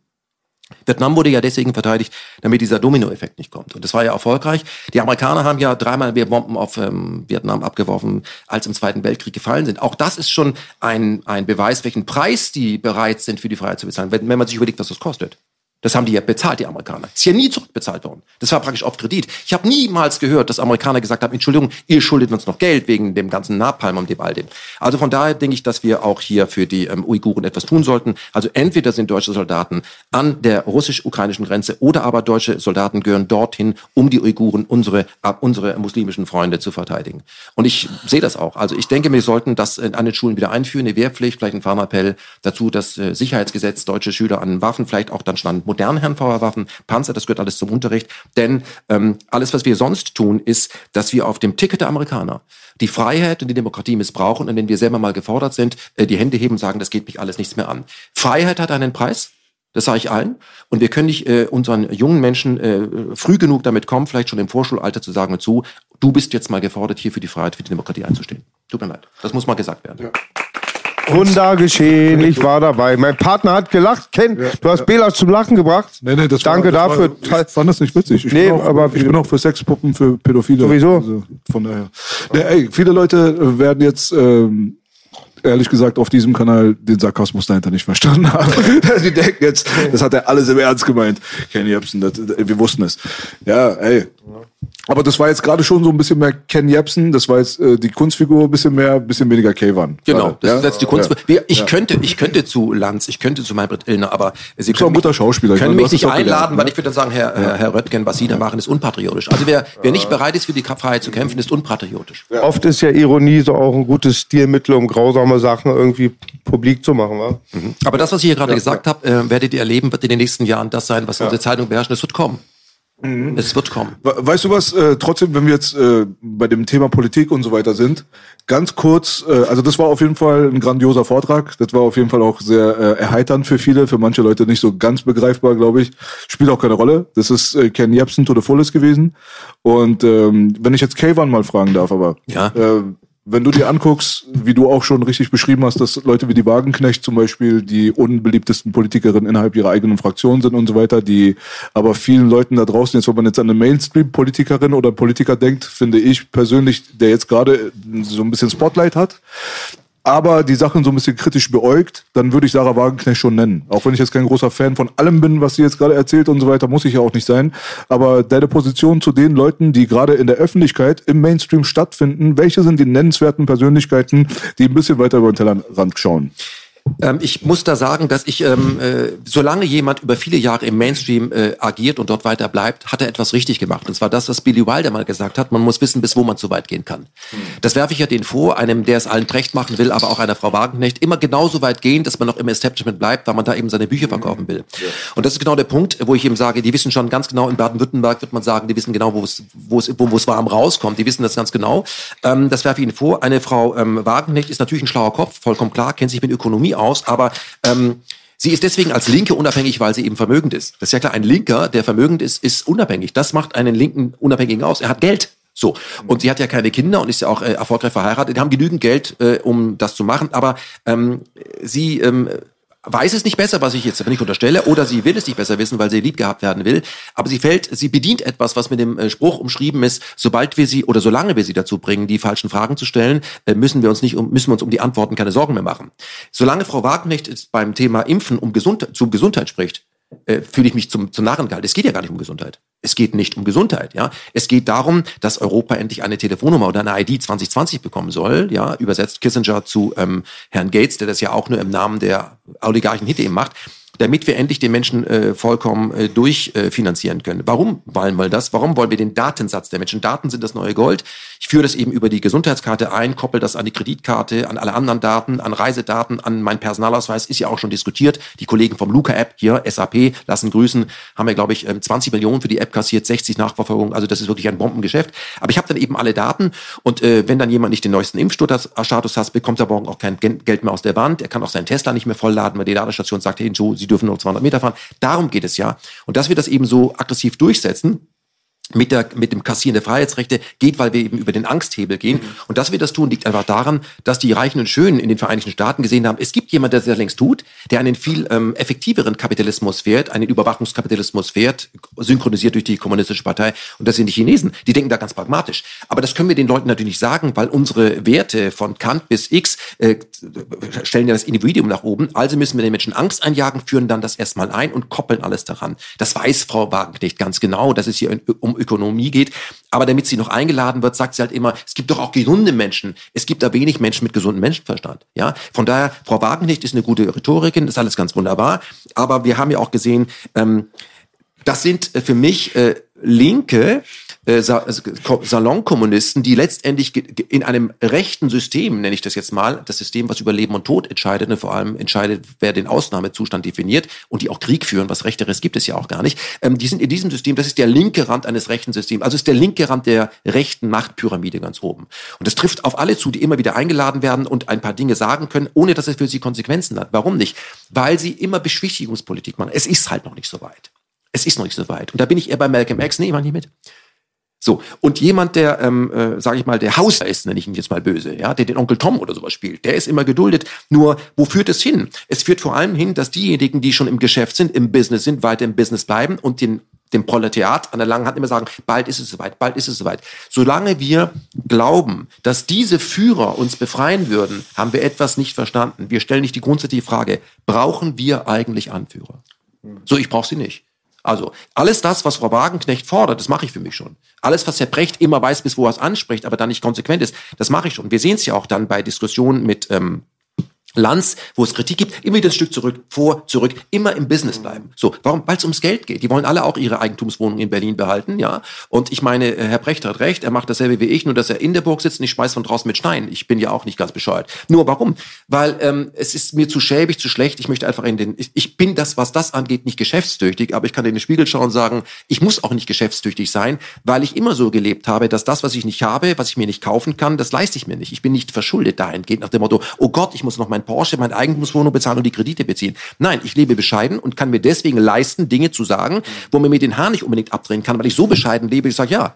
Vietnam wurde ja deswegen verteidigt, damit dieser Dominoeffekt nicht kommt. Und das war ja erfolgreich. Die Amerikaner haben ja dreimal mehr Bomben auf ähm, Vietnam abgeworfen, als im Zweiten Weltkrieg gefallen sind. Auch das ist schon ein, ein Beweis, welchen Preis die bereit sind, für die Freiheit zu bezahlen, wenn, wenn man sich überlegt, was das kostet. Das haben die ja bezahlt, die Amerikaner. Ist ja nie zurückbezahlt worden. Das war praktisch auf Kredit. Ich habe niemals gehört, dass Amerikaner gesagt haben, Entschuldigung, ihr schuldet uns noch Geld wegen dem ganzen Napalm und dem all dem. Also von daher denke ich, dass wir auch hier für die ähm, Uiguren etwas tun sollten. Also entweder sind deutsche Soldaten an der russisch-ukrainischen Grenze oder aber deutsche Soldaten gehören dorthin, um die Uiguren, unsere, äh, unsere muslimischen Freunde zu verteidigen. Und ich sehe das auch. Also ich denke, wir sollten das an den Schulen wieder einführen, eine Wehrpflicht, vielleicht ein Farmappell dazu, das äh, Sicherheitsgesetz, deutsche Schüler an Waffen, vielleicht auch dann stand modernen Herrenfeuerwaffen, Panzer, das gehört alles zum Unterricht. Denn ähm, alles, was wir sonst tun, ist, dass wir auf dem Ticket der Amerikaner die Freiheit und die Demokratie missbrauchen und wenn wir selber mal gefordert sind, äh, die Hände heben, sagen, das geht mich alles nichts mehr an. Freiheit hat einen Preis. Das sage ich allen. Und wir können nicht äh, unseren jungen Menschen äh, früh genug damit kommen, vielleicht schon im Vorschulalter zu sagen zu, du bist jetzt mal gefordert, hier für die Freiheit, für die Demokratie einzustehen. Tut mir leid. Das muss mal gesagt werden. Ja. Wunder geschehen, ich war dabei. Mein Partner hat gelacht. Ken, du hast Bela zum Lachen gebracht. Nee, nee, das Danke war, das dafür. War, ich fand das nicht witzig. Ich nee, bin auch, aber ich bin auch für Sexpuppen, für Pädophile. Sowieso. Also, von daher. Nee, ey, viele Leute werden jetzt ähm, ehrlich gesagt auf diesem Kanal den Sarkasmus dahinter nicht verstanden haben. Die denken jetzt, das hat er alles im Ernst gemeint. Ken Jebsen, wir wussten es. Ja, ey. Aber das war jetzt gerade schon so ein bisschen mehr Ken Jebsen, das war jetzt äh, die Kunstfigur ein bisschen mehr, ein bisschen weniger Kayvan. Genau, das ja? ist jetzt die Kunst. Ja. Ich ja. könnte, ich könnte zu Lanz, ich könnte zu Maybrit Illner, aber Sie können, mich, guter Schauspieler. können mich nicht einladen, weil ich würde dann sagen, Herr, Herr, Herr Röttgen, was Sie da machen, ist unpatriotisch. Also wer, wer nicht bereit ist, für die Freiheit zu kämpfen, ist unpatriotisch. Oft ist ja Ironie so auch ein gutes Stilmittel, um grausame Sachen irgendwie publik zu machen. Wa? Mhm. Aber das, was ich hier gerade gesagt habe, äh, werdet ihr erleben, wird in den nächsten Jahren das sein, was unsere Zeitung beherrscht. Es wird kommen. Mhm. Es wird kommen. Weißt du was, äh, trotzdem, wenn wir jetzt äh, bei dem Thema Politik und so weiter sind, ganz kurz, äh, also das war auf jeden Fall ein grandioser Vortrag. Das war auf jeden Fall auch sehr äh, erheiternd für viele, für manche Leute nicht so ganz begreifbar, glaube ich. Spielt auch keine Rolle. Das ist äh, Ken Jebsen to the fullest gewesen. Und ähm, wenn ich jetzt Kayvan mal fragen darf, aber ja. äh, wenn du dir anguckst, wie du auch schon richtig beschrieben hast, dass Leute wie die Wagenknecht zum Beispiel die unbeliebtesten Politikerinnen innerhalb ihrer eigenen Fraktion sind und so weiter, die aber vielen Leuten da draußen, jetzt wenn man jetzt an eine Mainstream-Politikerin oder Politiker denkt, finde ich persönlich, der jetzt gerade so ein bisschen Spotlight hat, aber die Sachen so ein bisschen kritisch beäugt, dann würde ich Sarah Wagenknecht schon nennen. Auch wenn ich jetzt kein großer Fan von allem bin, was sie jetzt gerade erzählt und so weiter, muss ich ja auch nicht sein. Aber deine Position zu den Leuten, die gerade in der Öffentlichkeit im Mainstream stattfinden, welche sind die nennenswerten Persönlichkeiten, die ein bisschen weiter über den Tellerrand schauen? Ähm, ich muss da sagen, dass ich, ähm, äh, solange jemand über viele Jahre im Mainstream äh, agiert und dort weiter bleibt, hat er etwas richtig gemacht. Und zwar das, was Billy Wilder mal gesagt hat, man muss wissen, bis wo man zu weit gehen kann. Hm. Das werfe ich ja denen vor, einem, der es allen recht machen will, aber auch einer Frau Wagenknecht, immer genauso weit gehen, dass man noch im Establishment bleibt, weil man da eben seine Bücher verkaufen will. Ja. Und das ist genau der Punkt, wo ich eben sage, die wissen schon ganz genau, in Baden-Württemberg wird man sagen, die wissen genau, wo es, wo es, wo es warm rauskommt, die wissen das ganz genau. Ähm, das werfe ich Ihnen vor. Eine Frau ähm, Wagenknecht ist natürlich ein schlauer Kopf, vollkommen klar, kennt sich mit Ökonomie aus, aber ähm, Sie ist deswegen als Linke unabhängig, weil sie eben vermögend ist. Das ist ja klar, ein Linker, der vermögend ist, ist unabhängig. Das macht einen Linken Unabhängigen aus. Er hat Geld. So. Und sie hat ja keine Kinder und ist ja auch äh, erfolgreich verheiratet. Die haben genügend Geld, äh, um das zu machen. Aber ähm, sie ähm, weiß es nicht besser, was ich jetzt nicht unterstelle, oder sie will es nicht besser wissen, weil sie lieb gehabt werden will. Aber sie fällt, sie bedient etwas, was mit dem äh, Spruch umschrieben ist, sobald wir sie oder solange wir sie dazu bringen, die falschen Fragen zu stellen, äh, müssen wir uns nicht um, müssen wir uns um die Antworten keine Sorgen mehr machen. Solange Frau Wagenknecht beim Thema Impfen um Gesund, zu Gesundheit spricht, äh, fühle ich mich zum, zum Narren gehalten. Es geht ja gar nicht um Gesundheit. Es geht nicht um Gesundheit, ja. Es geht darum, dass Europa endlich eine Telefonnummer oder eine ID 2020 bekommen soll, ja. Übersetzt Kissinger zu ähm, Herrn Gates, der das ja auch nur im Namen der Oligarchen hinter ihm macht damit wir endlich den Menschen äh, vollkommen äh, durchfinanzieren äh, können. Warum wollen wir das? Warum wollen wir den Datensatz der Menschen? Daten sind das neue Gold. Ich führe das eben über die Gesundheitskarte ein, koppel das an die Kreditkarte, an alle anderen Daten, an Reisedaten, an meinen Personalausweis, ist ja auch schon diskutiert. Die Kollegen vom Luca-App hier, SAP, lassen grüßen, haben ja, glaube ich, 20 ähm, Millionen für die App kassiert, 60 Nachverfolgung. Also das ist wirklich ein Bombengeschäft. Aber ich habe dann eben alle Daten und äh, wenn dann jemand nicht den neuesten Impfstatus hat, bekommt er morgen auch kein Geld mehr aus der Wand. Er kann auch seinen Tesla nicht mehr vollladen, weil die Ladestation sagt, hey, Joe, Sie dürfen nur 200 Meter fahren. Darum geht es ja. Und dass wir das eben so aggressiv durchsetzen, mit, der, mit dem Kassieren der Freiheitsrechte geht, weil wir eben über den Angsthebel gehen. Mhm. Und dass wir das tun, liegt einfach daran, dass die Reichen und Schönen in den Vereinigten Staaten gesehen haben, es gibt jemand, der das längst tut, der einen viel ähm, effektiveren Kapitalismus fährt, einen Überwachungskapitalismus fährt, synchronisiert durch die Kommunistische Partei. Und das sind die Chinesen. Die denken da ganz pragmatisch. Aber das können wir den Leuten natürlich nicht sagen, weil unsere Werte von Kant bis X äh, stellen ja das Individuum nach oben. Also müssen wir den Menschen Angst einjagen, führen dann das erstmal ein und koppeln alles daran. Das weiß Frau Wagenknecht ganz genau. Das ist hier um Ökonomie geht. Aber damit sie noch eingeladen wird, sagt sie halt immer, es gibt doch auch gesunde Menschen. Es gibt da wenig Menschen mit gesundem Menschenverstand. Ja, von daher, Frau Wagenknecht ist eine gute Rhetorikerin, ist alles ganz wunderbar. Aber wir haben ja auch gesehen, ähm, das sind äh, für mich äh, linke äh, also Salonkommunisten, die letztendlich in einem rechten System, nenne ich das jetzt mal, das System, was über Leben und Tod entscheidet, und vor allem entscheidet, wer den Ausnahmezustand definiert und die auch Krieg führen, was Rechteres gibt es ja auch gar nicht, ähm, die sind in diesem System, das ist der linke Rand eines rechten Systems, also ist der linke Rand der rechten Machtpyramide ganz oben. Und das trifft auf alle zu, die immer wieder eingeladen werden und ein paar Dinge sagen können, ohne dass es für sie Konsequenzen hat. Warum nicht? Weil sie immer Beschwichtigungspolitik machen. Es ist halt noch nicht so weit. Es ist noch nicht so weit. Und da bin ich eher bei Malcolm X. Nee, mach nicht mit. So, und jemand, der, ähm, äh, sage ich mal, der Hausher ist, nenne ich ihn jetzt mal böse, ja, der den Onkel Tom oder sowas spielt, der ist immer geduldet. Nur, wo führt es hin? Es führt vor allem hin, dass diejenigen, die schon im Geschäft sind, im Business sind, weiter im Business bleiben und den dem Proletariat an der langen Hand immer sagen, bald ist es soweit, bald ist es soweit. Solange wir glauben, dass diese Führer uns befreien würden, haben wir etwas nicht verstanden. Wir stellen nicht die grundsätzliche Frage, brauchen wir eigentlich Anführer? So, ich brauche sie nicht. Also alles das, was Frau Wagenknecht fordert, das mache ich für mich schon. Alles, was Herr Brecht immer weiß, bis wo er es anspricht, aber dann nicht konsequent ist, das mache ich schon. Wir sehen es ja auch dann bei Diskussionen mit ähm, Lanz, wo es Kritik gibt, immer wieder ein Stück zurück, vor, zurück, immer im Business bleiben. So, warum? Weil es ums Geld geht. Die wollen alle auch ihre Eigentumswohnung in Berlin behalten, ja. Und ich meine, äh, Herr Brecht hat recht, er macht dasselbe wie ich, nur dass er in der Burg sitzt und ich schmeiß von draußen mit Steinen. Ich bin ja auch nicht ganz bescheuert. Nur warum? Weil ähm, es ist mir zu schäbig, zu schlecht. Ich möchte einfach in den. Ich, ich bin das, was das angeht, nicht geschäftstüchtig, aber ich kann in den Spiegel schauen und sagen, ich muss auch nicht geschäftstüchtig sein, weil ich immer so gelebt habe, dass das, was ich nicht habe, was ich mir nicht kaufen kann, das leiste ich mir nicht. Ich bin nicht verschuldet dahingehend nach dem Motto, oh Gott, ich muss noch mein Porsche, mein Eigentum Eigentumswohnung bezahlen und die Kredite beziehen. Nein, ich lebe bescheiden und kann mir deswegen leisten, Dinge zu sagen, wo man mir den Haar nicht unbedingt abdrehen kann, weil ich so bescheiden lebe, ich sage, ja,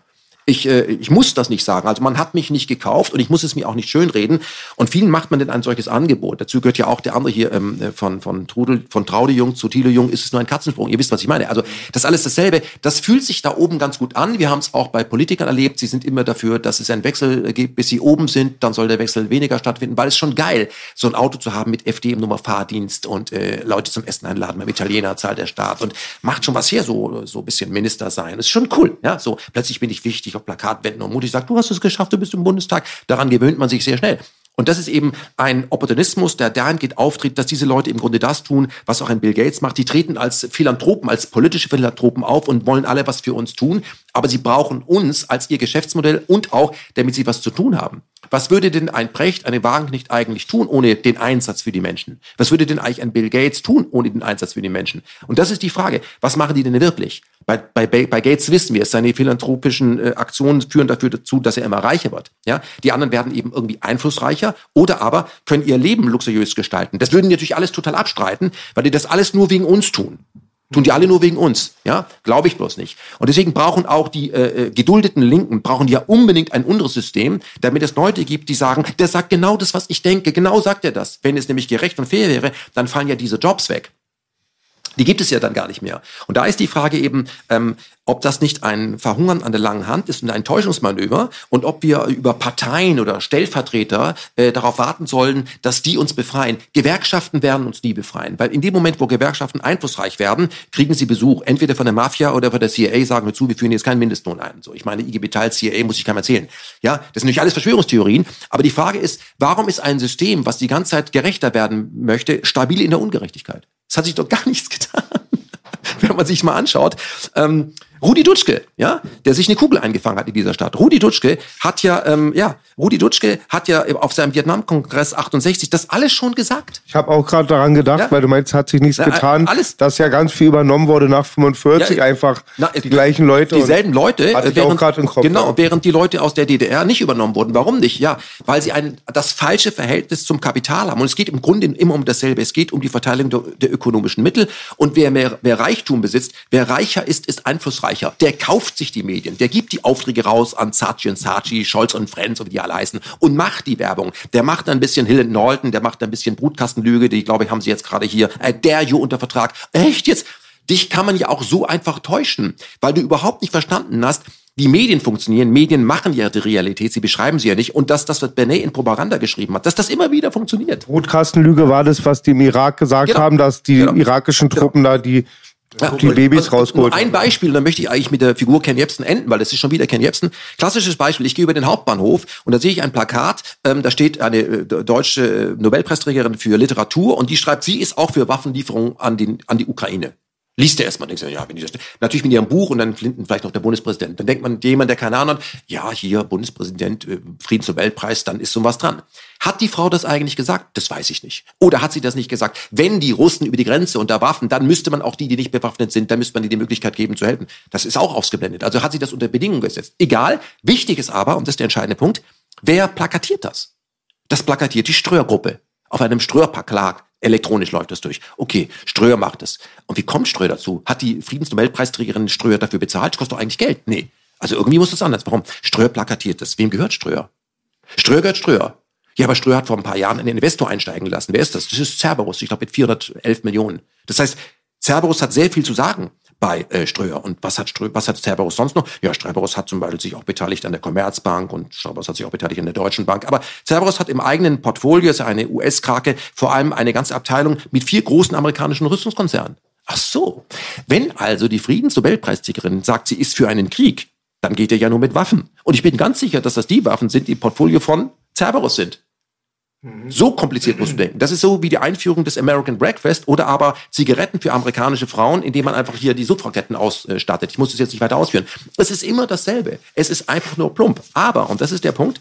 ich, äh, ich muss das nicht sagen. Also man hat mich nicht gekauft und ich muss es mir auch nicht schönreden. Und vielen macht man denn ein solches Angebot. Dazu gehört ja auch der andere hier ähm, äh, von, von, Trudel, von Traude Jung zu Thilo Jung ist es nur ein Katzensprung. Ihr wisst, was ich meine. Also das ist alles dasselbe. Das fühlt sich da oben ganz gut an. Wir haben es auch bei Politikern erlebt. Sie sind immer dafür, dass es einen Wechsel gibt, bis sie oben sind. Dann soll der Wechsel weniger stattfinden, weil es schon geil, so ein Auto zu haben mit FD im Nummerfahrdienst und äh, Leute zum Essen einladen. Beim Italiener zahlt der Staat und macht schon was her, so, so ein bisschen Minister sein. Das ist schon cool. Ja, so plötzlich bin ich wichtig auf Plakatwänden und mutig sagt, du hast es geschafft, du bist im Bundestag. Daran gewöhnt man sich sehr schnell. Und das ist eben ein Opportunismus, der dahingehend auftritt, dass diese Leute im Grunde das tun, was auch ein Bill Gates macht. Die treten als Philanthropen, als politische Philanthropen auf und wollen alle was für uns tun. Aber sie brauchen uns als ihr Geschäftsmodell und auch, damit sie was zu tun haben. Was würde denn ein Brecht, eine Wagenknecht eigentlich tun ohne den Einsatz für die Menschen? Was würde denn eigentlich ein Bill Gates tun ohne den Einsatz für die Menschen? Und das ist die Frage. Was machen die denn wirklich? Bei, bei, bei Gates wissen wir es, seine philanthropischen äh, Aktionen führen dafür dazu, dass er immer reicher wird. Ja? Die anderen werden eben irgendwie einflussreicher oder aber können ihr Leben luxuriös gestalten. Das würden die natürlich alles total abstreiten, weil die das alles nur wegen uns tun. Tun die alle nur wegen uns, ja? Glaube ich bloß nicht. Und deswegen brauchen auch die äh, äh geduldeten Linken brauchen ja unbedingt ein anderes System, damit es Leute gibt, die sagen, der sagt genau das, was ich denke, genau sagt er das. Wenn es nämlich gerecht und fair wäre, dann fallen ja diese Jobs weg. Die gibt es ja dann gar nicht mehr. Und da ist die Frage eben, ähm, ob das nicht ein Verhungern an der langen Hand ist und ein Täuschungsmanöver und ob wir über Parteien oder Stellvertreter äh, darauf warten sollen, dass die uns befreien. Gewerkschaften werden uns nie befreien, weil in dem Moment, wo Gewerkschaften einflussreich werden, kriegen sie Besuch, entweder von der Mafia oder von der CIA, sagen wir zu, wir führen jetzt keinen Mindestlohn ein. So, ich meine, IG Metall, CIA muss ich keinem erzählen. Ja, das sind natürlich alles Verschwörungstheorien, aber die Frage ist, warum ist ein System, was die ganze Zeit gerechter werden möchte, stabil in der Ungerechtigkeit? Es hat sich doch gar nichts getan. Wenn man sich mal anschaut. Ähm, Rudi Dutschke, ja, der sich eine Kugel eingefangen hat in dieser Stadt. Rudi Dutschke hat ja, ähm, ja, Rudi Dutschke hat ja auf seinem Vietnamkongress 68 das alles schon gesagt. Ich habe auch gerade daran gedacht, ja? weil du meinst, hat sich nichts ja, getan, alles. dass ja ganz viel übernommen wurde nach 45, ja, einfach na, die gleichen Leute. Dieselben Leute, hatte ich auch im Kopf, genau, während die Leute aus der DDR nicht übernommen wurden. Warum nicht? Ja, weil sie ein das falsche Verhältnis zum Kapital haben. Und es geht im Grunde immer um dasselbe. Es geht um die Verteilung der, der ökonomischen Mittel. Und wer mehr, wer Reichtum besitzt, wer reicher ist, ist einflussreicher. Der kauft sich die Medien, der gibt die Aufträge raus an Saatchi und Saatchi, Scholz und Friends und wie die alle heißen und macht die Werbung. Der macht ein bisschen Hill Norton, der macht ein bisschen Brutkastenlüge, die glaube ich haben sie jetzt gerade hier, äh, der you unter Vertrag. Echt jetzt? Dich kann man ja auch so einfach täuschen, weil du überhaupt nicht verstanden hast, wie Medien funktionieren. Medien machen ja die Realität, sie beschreiben sie ja nicht. Und dass das, was Benet in Propaganda geschrieben hat, dass das immer wieder funktioniert. Brutkastenlüge war das, was die im Irak gesagt genau. haben, dass die genau. irakischen. Truppen genau. da die ja, die Babys also, rausgeholt. Ein Beispiel, dann möchte ich eigentlich mit der Figur Ken Jebsen enden, weil das ist schon wieder Ken Jebsen. Klassisches Beispiel, ich gehe über den Hauptbahnhof und da sehe ich ein Plakat, ähm, da steht eine äh, deutsche äh, Nobelpreisträgerin für Literatur und die schreibt, sie ist auch für Waffenlieferungen an, den, an die Ukraine. Liest er erstmal, denkt er, ja, wenn die das, natürlich mit ihrem Buch und dann Clinton vielleicht noch der Bundespräsident. Dann denkt man, jemand, der keine Ahnung hat, ja, hier, Bundespräsident, äh, Friedensnobelpreis, dann ist so was dran. Hat die Frau das eigentlich gesagt? Das weiß ich nicht. Oder hat sie das nicht gesagt? Wenn die Russen über die Grenze unter Waffen, dann müsste man auch die, die nicht bewaffnet sind, dann müsste man die die Möglichkeit geben zu helfen. Das ist auch ausgeblendet. Also hat sie das unter Bedingungen gesetzt. Egal. Wichtig ist aber, und das ist der entscheidende Punkt, wer plakatiert das? Das plakatiert die Ströer-Gruppe auf einem Ströer-Plakat. Elektronisch läuft das durch. Okay, Ströer macht es. Und wie kommt Ströer dazu? Hat die Friedensnobelpreisträgerin Ströer dafür bezahlt? Das kostet doch eigentlich Geld. Nee. Also irgendwie muss das anders. Warum? Ströer plakatiert das. Wem gehört Ströer? Ströer gehört Ströer. Ja, aber Ströer hat vor ein paar Jahren einen Investor einsteigen lassen. Wer ist das? Das ist Cerberus, ich glaube mit 411 Millionen. Das heißt, Cerberus hat sehr viel zu sagen bei äh, Ströer. Und was hat, Ströer, was hat Cerberus sonst noch? Ja, Cerberus hat zum Beispiel sich auch beteiligt an der Commerzbank und Cerberus hat sich auch beteiligt an der Deutschen Bank. Aber Cerberus hat im eigenen Portfolio, ist eine US-Krake, vor allem eine ganze Abteilung mit vier großen amerikanischen Rüstungskonzernen. Ach so. Wenn also die Friedensnobelpreisträgerin sagt, sie ist für einen Krieg, dann geht er ja nur mit Waffen. Und ich bin ganz sicher, dass das die Waffen sind, die im Portfolio von Cerberus sind. So kompliziert musst du denken. Das ist so wie die Einführung des American Breakfast oder aber Zigaretten für amerikanische Frauen, indem man einfach hier die Suffragetten ausstattet. Ich muss es jetzt nicht weiter ausführen. Es ist immer dasselbe. Es ist einfach nur plump. Aber, und das ist der Punkt,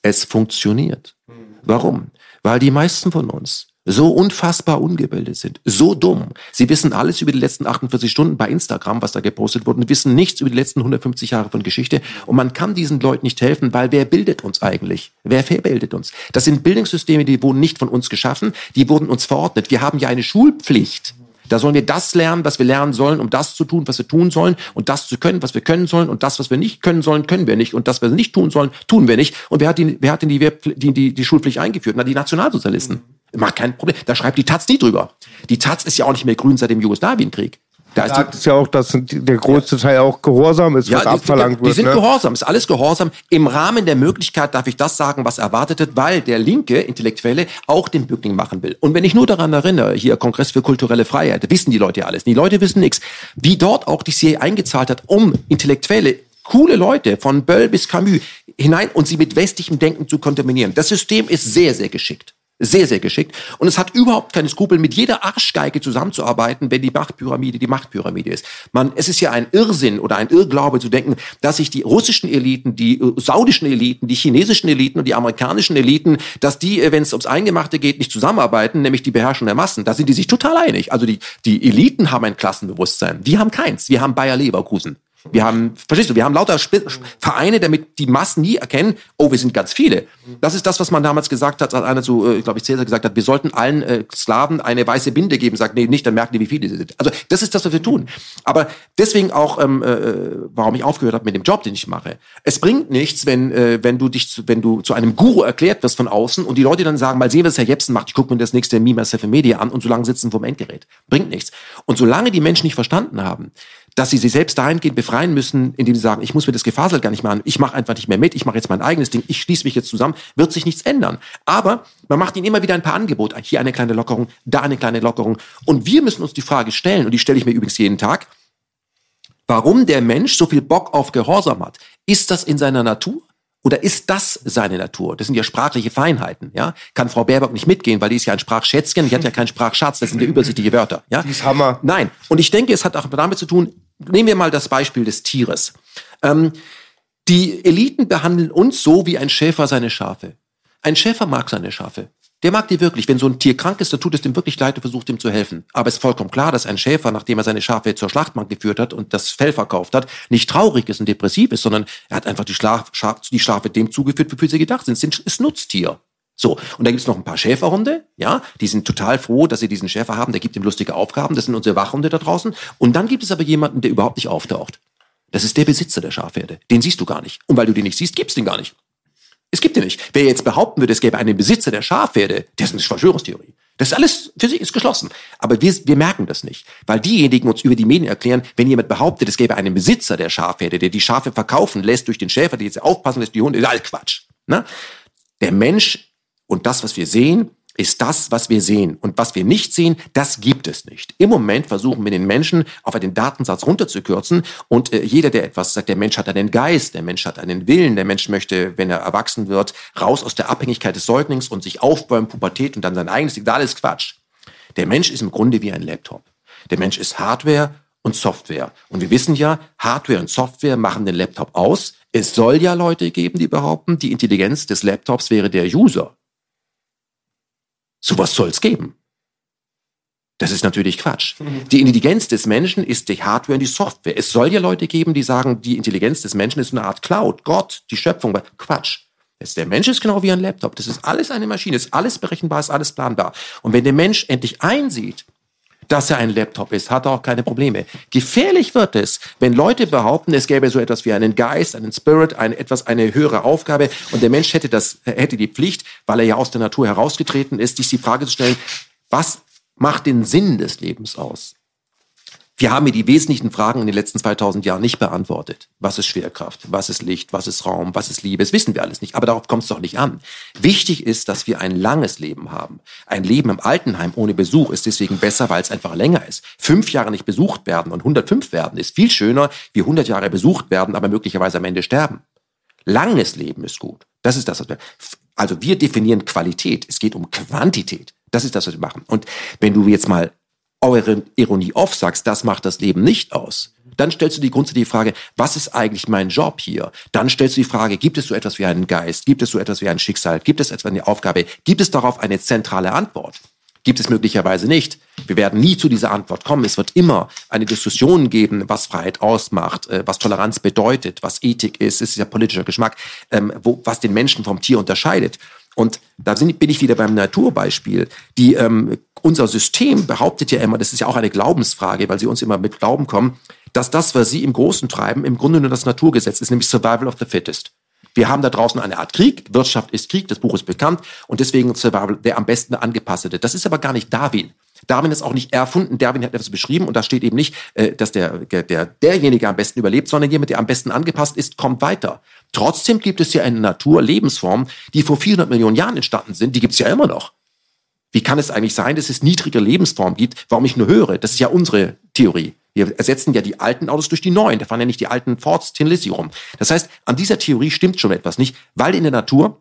es funktioniert. Warum? Weil die meisten von uns so unfassbar ungebildet sind, so dumm. Sie wissen alles über die letzten 48 Stunden bei Instagram, was da gepostet wurde, und wissen nichts über die letzten 150 Jahre von Geschichte. Und man kann diesen Leuten nicht helfen, weil wer bildet uns eigentlich? Wer verbildet uns? Das sind Bildungssysteme, die wurden nicht von uns geschaffen, die wurden uns verordnet. Wir haben ja eine Schulpflicht. Da sollen wir das lernen, was wir lernen sollen, um das zu tun, was wir tun sollen und das zu können, was wir können sollen und das, was wir nicht können sollen, können wir nicht und das, was wir nicht tun sollen, tun wir nicht. Und wer hat, die, wer hat denn die, die, die, die Schulpflicht eingeführt? Na, die Nationalsozialisten. Macht kein Problem. Da schreibt die Taz nie drüber. Die Taz ist ja auch nicht mehr grün seit dem Jugoslawienkrieg. Da ist sagt ja auch, dass der größte Teil auch Gehorsam ist, was die, abverlangt die, wird. Die sind ne? Gehorsam, ist alles Gehorsam. Im Rahmen der Möglichkeit darf ich das sagen, was erwartet wird, weil der linke Intellektuelle auch den Bückling machen will. Und wenn ich nur daran erinnere, hier Kongress für kulturelle Freiheit, wissen die Leute ja alles. Die Leute wissen nichts. Wie dort auch die CIA eingezahlt hat, um Intellektuelle coole Leute von Böll bis Camus hinein und sie mit westlichem Denken zu kontaminieren. Das System ist sehr, sehr geschickt. Sehr, sehr geschickt. Und es hat überhaupt keine Skrupel, mit jeder Arschgeige zusammenzuarbeiten, wenn die Machtpyramide die Machtpyramide ist. Man, es ist ja ein Irrsinn oder ein Irrglaube zu denken, dass sich die russischen Eliten, die äh, saudischen Eliten, die chinesischen Eliten und die amerikanischen Eliten, dass die, äh, wenn es ums Eingemachte geht, nicht zusammenarbeiten, nämlich die Beherrschung der Massen. Da sind die sich total einig. Also die, die Eliten haben ein Klassenbewusstsein. Wir haben keins. Wir haben Bayer Leverkusen. Wir haben, verstehst du, wir haben lauter Sp Vereine, damit die Massen nie erkennen, oh, wir sind ganz viele. Das ist das, was man damals gesagt hat, als einer zu, äh, glaube ich, Cäsar gesagt hat, wir sollten allen äh, Sklaven eine weiße Binde geben. Sagt, nee, nicht, dann merken die, wie viele sie sind. Also das ist das, was wir tun. Aber deswegen auch, ähm, äh, warum ich aufgehört habe mit dem Job, den ich mache. Es bringt nichts, wenn, äh, wenn du dich, zu, wenn du zu einem Guru erklärt wirst von außen und die Leute dann sagen, mal sehen, was Herr Jepsen macht, ich gucke mir das nächste Mima Media an und so lange sitzen vom Endgerät. Bringt nichts. Und solange die Menschen nicht verstanden haben, dass sie sich selbst dahingehend befreien müssen, indem sie sagen, ich muss mir das Gefasel gar nicht machen, ich mache einfach nicht mehr mit, ich mache jetzt mein eigenes Ding, ich schließe mich jetzt zusammen, wird sich nichts ändern. Aber man macht ihnen immer wieder ein paar Angebote, hier eine kleine Lockerung, da eine kleine Lockerung. Und wir müssen uns die Frage stellen, und die stelle ich mir übrigens jeden Tag, warum der Mensch so viel Bock auf Gehorsam hat. Ist das in seiner Natur? Oder ist das seine Natur? Das sind ja sprachliche Feinheiten, ja? Kann Frau Baerbock nicht mitgehen, weil die ist ja ein Sprachschätzchen, die hat ja keinen Sprachschatz, das sind ja übersichtliche Wörter, ja? Die ist Hammer. Nein. Und ich denke, es hat auch damit zu tun, nehmen wir mal das Beispiel des Tieres. Ähm, die Eliten behandeln uns so wie ein Schäfer seine Schafe. Ein Schäfer mag seine Schafe. Der mag die wirklich. Wenn so ein Tier krank ist, dann tut es dem wirklich leid und versucht ihm zu helfen. Aber es ist vollkommen klar, dass ein Schäfer, nachdem er seine Schafe zur Schlachtbank geführt hat und das Fell verkauft hat, nicht traurig ist und depressiv ist, sondern er hat einfach die, Schlaf, Schaf, die Schafe dem zugeführt, wofür sie gedacht sind. Es ist ein Nutztier. So, und da gibt's noch ein paar Schäferhunde, ja, die sind total froh, dass sie diesen Schäfer haben, der gibt ihm lustige Aufgaben, das sind unsere Wachhunde da draußen. Und dann gibt es aber jemanden, der überhaupt nicht auftaucht. Das ist der Besitzer der Schafherde. Den siehst du gar nicht. Und weil du den nicht siehst, gibt's den gar nicht. Es gibt den nicht. Wer jetzt behaupten würde, es gäbe einen Besitzer der Schafherde, das ist eine Verschwörungstheorie. Das ist alles für sich ist geschlossen. Aber wir, wir merken das nicht. Weil diejenigen uns über die Medien erklären, wenn jemand behauptet, es gäbe einen Besitzer der Schafherde, der die Schafe verkaufen lässt durch den Schäfer, der jetzt aufpassen lässt, die Hunde, ist all Quatsch. Ne? Der Mensch und das, was wir sehen, ist das, was wir sehen. Und was wir nicht sehen, das gibt es nicht. Im Moment versuchen wir den Menschen auf einen Datensatz runterzukürzen. Und äh, jeder, der etwas sagt, der Mensch hat einen Geist, der Mensch hat einen Willen, der Mensch möchte, wenn er erwachsen wird, raus aus der Abhängigkeit des Säuglings und sich aufbäumen, Pubertät und dann sein eigenes, das ist Quatsch. Der Mensch ist im Grunde wie ein Laptop. Der Mensch ist Hardware und Software. Und wir wissen ja, Hardware und Software machen den Laptop aus. Es soll ja Leute geben, die behaupten, die Intelligenz des Laptops wäre der User. Sowas soll es geben. Das ist natürlich Quatsch. Die Intelligenz des Menschen ist die Hardware und die Software. Es soll ja Leute geben, die sagen, die Intelligenz des Menschen ist eine Art Cloud, Gott, die Schöpfung. Quatsch. Das, der Mensch ist genau wie ein Laptop. Das ist alles eine Maschine, ist alles berechenbar, ist alles planbar. Und wenn der Mensch endlich einsieht, dass er ein Laptop ist, hat er auch keine Probleme. Gefährlich wird es, wenn Leute behaupten, es gäbe so etwas wie einen Geist, einen Spirit, ein, etwas, eine höhere Aufgabe und der Mensch hätte das, hätte die Pflicht, weil er ja aus der Natur herausgetreten ist, sich die Frage zu stellen, was macht den Sinn des Lebens aus? Wir haben mir die wesentlichen Fragen in den letzten 2000 Jahren nicht beantwortet. Was ist Schwerkraft? Was ist Licht? Was ist Raum? Was ist Liebe? Das wissen wir alles nicht. Aber darauf kommt es doch nicht an. Wichtig ist, dass wir ein langes Leben haben. Ein Leben im Altenheim ohne Besuch ist deswegen besser, weil es einfach länger ist. Fünf Jahre nicht besucht werden und 105 werden ist viel schöner, wie 100 Jahre besucht werden, aber möglicherweise am Ende sterben. Langes Leben ist gut. Das ist das, was wir, also wir definieren Qualität. Es geht um Quantität. Das ist das, was wir machen. Und wenn du jetzt mal eure Ironie off sagst, das macht das Leben nicht aus, dann stellst du die grundsätzliche Frage, was ist eigentlich mein Job hier? Dann stellst du die Frage, gibt es so etwas wie einen Geist? Gibt es so etwas wie ein Schicksal? Gibt es etwa eine Aufgabe? Gibt es darauf eine zentrale Antwort? Gibt es möglicherweise nicht. Wir werden nie zu dieser Antwort kommen. Es wird immer eine Diskussion geben, was Freiheit ausmacht, äh, was Toleranz bedeutet, was Ethik ist. Es ist ja politischer Geschmack, ähm, was den Menschen vom Tier unterscheidet. Und da bin ich wieder beim Naturbeispiel. Die, ähm, unser System behauptet ja immer, das ist ja auch eine Glaubensfrage, weil sie uns immer mit Glauben kommen, dass das, was sie im Großen treiben, im Grunde nur das Naturgesetz ist, nämlich Survival of the Fittest. Wir haben da draußen eine Art Krieg, Wirtschaft ist Krieg, das Buch ist bekannt und deswegen Survival der am besten angepasste. Das ist aber gar nicht Darwin. Darwin ist auch nicht erfunden. Darwin hat etwas beschrieben und da steht eben nicht, äh, dass der, der, derjenige am besten überlebt, sondern jemand, der am besten angepasst ist, kommt weiter. Trotzdem gibt es ja eine Natur, Lebensformen, die vor 400 Millionen Jahren entstanden sind, die gibt es ja immer noch. Wie kann es eigentlich sein, dass es niedrige Lebensformen gibt, warum ich nur höre? Das ist ja unsere Theorie. Wir ersetzen ja die alten Autos durch die neuen. Da fahren ja nicht die alten Fords Tin Lizzy rum. Das heißt, an dieser Theorie stimmt schon etwas nicht, weil in der Natur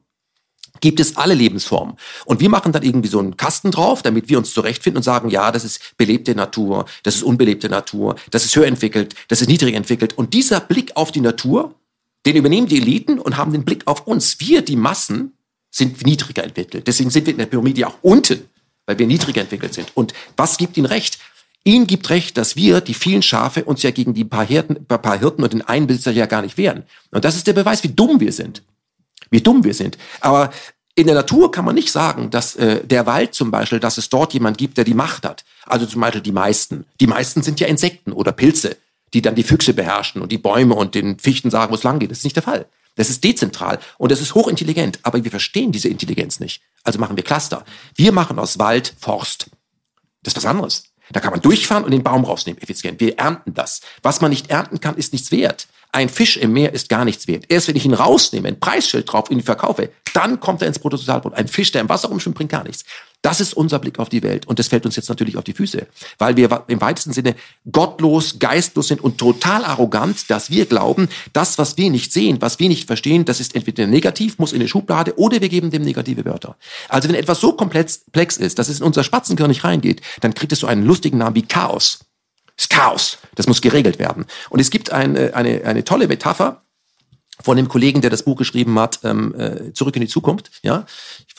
gibt es alle Lebensformen. Und wir machen dann irgendwie so einen Kasten drauf, damit wir uns zurechtfinden und sagen, ja, das ist belebte Natur, das ist unbelebte Natur, das ist höher entwickelt, das ist niedrig entwickelt. Und dieser Blick auf die Natur, den übernehmen die Eliten und haben den Blick auf uns. Wir, die Massen, sind niedriger entwickelt. Deswegen sind wir in der Pyramide auch unten, weil wir niedriger entwickelt sind. Und was gibt ihnen recht? Ihnen gibt recht, dass wir, die vielen Schafe, uns ja gegen die paar Hirten, paar Hirten und den Einbesitzer ja gar nicht wehren. Und das ist der Beweis, wie dumm wir sind wie dumm wir sind. Aber in der Natur kann man nicht sagen, dass äh, der Wald zum Beispiel, dass es dort jemand gibt, der die Macht hat. Also zum Beispiel die meisten. Die meisten sind ja Insekten oder Pilze, die dann die Füchse beherrschen und die Bäume und den Fichten sagen, wo es lang geht. Das ist nicht der Fall. Das ist dezentral und das ist hochintelligent, aber wir verstehen diese Intelligenz nicht. Also machen wir Cluster. Wir machen aus Wald Forst. Das ist was anderes. Da kann man durchfahren und den Baum rausnehmen, effizient. Wir ernten das. Was man nicht ernten kann, ist nichts wert. Ein Fisch im Meer ist gar nichts wert. Erst wenn ich ihn rausnehme, ein Preisschild drauf ihn verkaufe, dann kommt er ins Bruttosozialprodukt. Ein Fisch, der im Wasser rumschwimmt, bringt gar nichts. Das ist unser Blick auf die Welt. Und das fällt uns jetzt natürlich auf die Füße. Weil wir im weitesten Sinne gottlos, geistlos sind und total arrogant, dass wir glauben, das, was wir nicht sehen, was wir nicht verstehen, das ist entweder negativ, muss in eine Schublade oder wir geben dem negative Wörter. Also wenn etwas so komplex ist, dass es in unser Spatzenkirn nicht reingeht, dann kriegt es so einen lustigen Namen wie Chaos. Das ist Chaos. Das muss geregelt werden. Und es gibt eine, eine, eine tolle Metapher von dem Kollegen, der das Buch geschrieben hat, ähm, äh, Zurück in die Zukunft. Ja,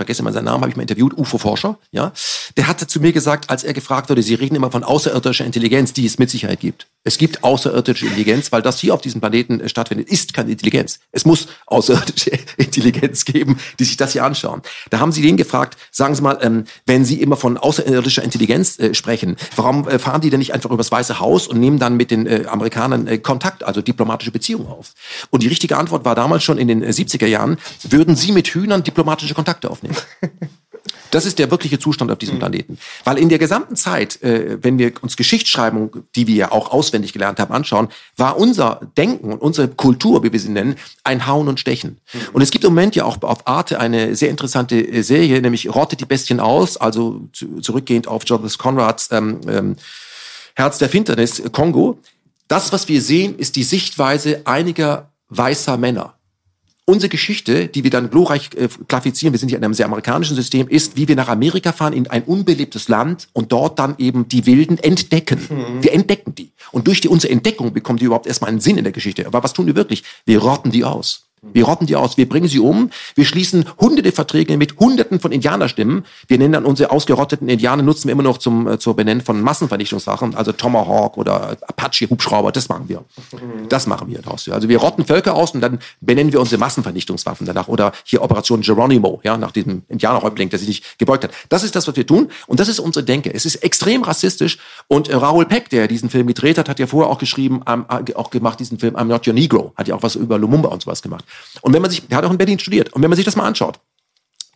vergesse mal seinen Namen, habe ich mal interviewt, UFO-Forscher. Ja, der hatte zu mir gesagt, als er gefragt wurde, Sie reden immer von außerirdischer Intelligenz, die es mit Sicherheit gibt. Es gibt außerirdische Intelligenz, weil das hier auf diesem Planeten äh, stattfindet, ist keine Intelligenz. Es muss außerirdische Intelligenz geben, die sich das hier anschauen. Da haben Sie den gefragt, sagen Sie mal, ähm, wenn Sie immer von außerirdischer Intelligenz äh, sprechen, warum äh, fahren die denn nicht einfach übers Weiße Haus und nehmen dann mit den äh, Amerikanern äh, Kontakt, also diplomatische Beziehungen auf? Und die richtige Antwort war damals schon in den 70er äh, Jahren, würden Sie mit Hühnern diplomatische Kontakte aufnehmen? Das ist der wirkliche Zustand auf diesem mhm. Planeten. Weil in der gesamten Zeit, äh, wenn wir uns Geschichtsschreibung, die wir ja auch auswendig gelernt haben, anschauen, war unser Denken und unsere Kultur, wie wir sie nennen, ein Hauen und Stechen. Mhm. Und es gibt im Moment ja auch auf Arte eine sehr interessante äh, Serie, nämlich Rottet die Bestien aus, also zu, zurückgehend auf Joseph Conrads ähm, ähm, Herz der Finsternis, Kongo. Das, was wir sehen, ist die Sichtweise einiger weißer Männer unsere Geschichte, die wir dann glorreich äh, klassifizieren, wir sind ja in einem sehr amerikanischen System, ist, wie wir nach Amerika fahren, in ein unbelebtes Land und dort dann eben die Wilden entdecken. Mhm. Wir entdecken die. Und durch die, unsere Entdeckung bekommen die überhaupt erstmal einen Sinn in der Geschichte. Aber was tun wir wirklich? Wir rotten die aus. Wir rotten die aus, wir bringen sie um, wir schließen hunderte Verträge mit hunderten von Indianerstimmen. Wir nennen dann unsere ausgerotteten Indianer, nutzen wir immer noch zum, äh, zur Benennen von Massenvernichtungswaffen, also Tomahawk oder Apache-Hubschrauber, das machen wir. Das machen wir daraus. Also wir rotten Völker aus und dann benennen wir unsere Massenvernichtungswaffen danach. Oder hier Operation Geronimo, ja, nach diesem Indianerhäuptling, der sich nicht gebeugt hat. Das ist das, was wir tun und das ist unsere Denke. Es ist extrem rassistisch und äh, Raoul Peck, der diesen Film gedreht hat, hat ja vorher auch geschrieben, ähm, auch gemacht diesen Film I'm Not Your Negro, hat ja auch was über Lumumba und sowas gemacht. Und wenn man sich, der hat auch in Berlin studiert, und wenn man sich das mal anschaut,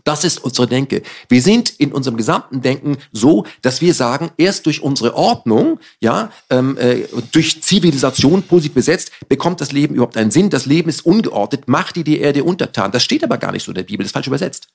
das ist unsere Denke. Wir sind in unserem gesamten Denken so, dass wir sagen, erst durch unsere Ordnung, ja, ähm, äh, durch Zivilisation positiv besetzt, bekommt das Leben überhaupt einen Sinn. Das Leben ist ungeordnet, macht die die Erde untertan. Das steht aber gar nicht so in der Bibel, das ist falsch übersetzt.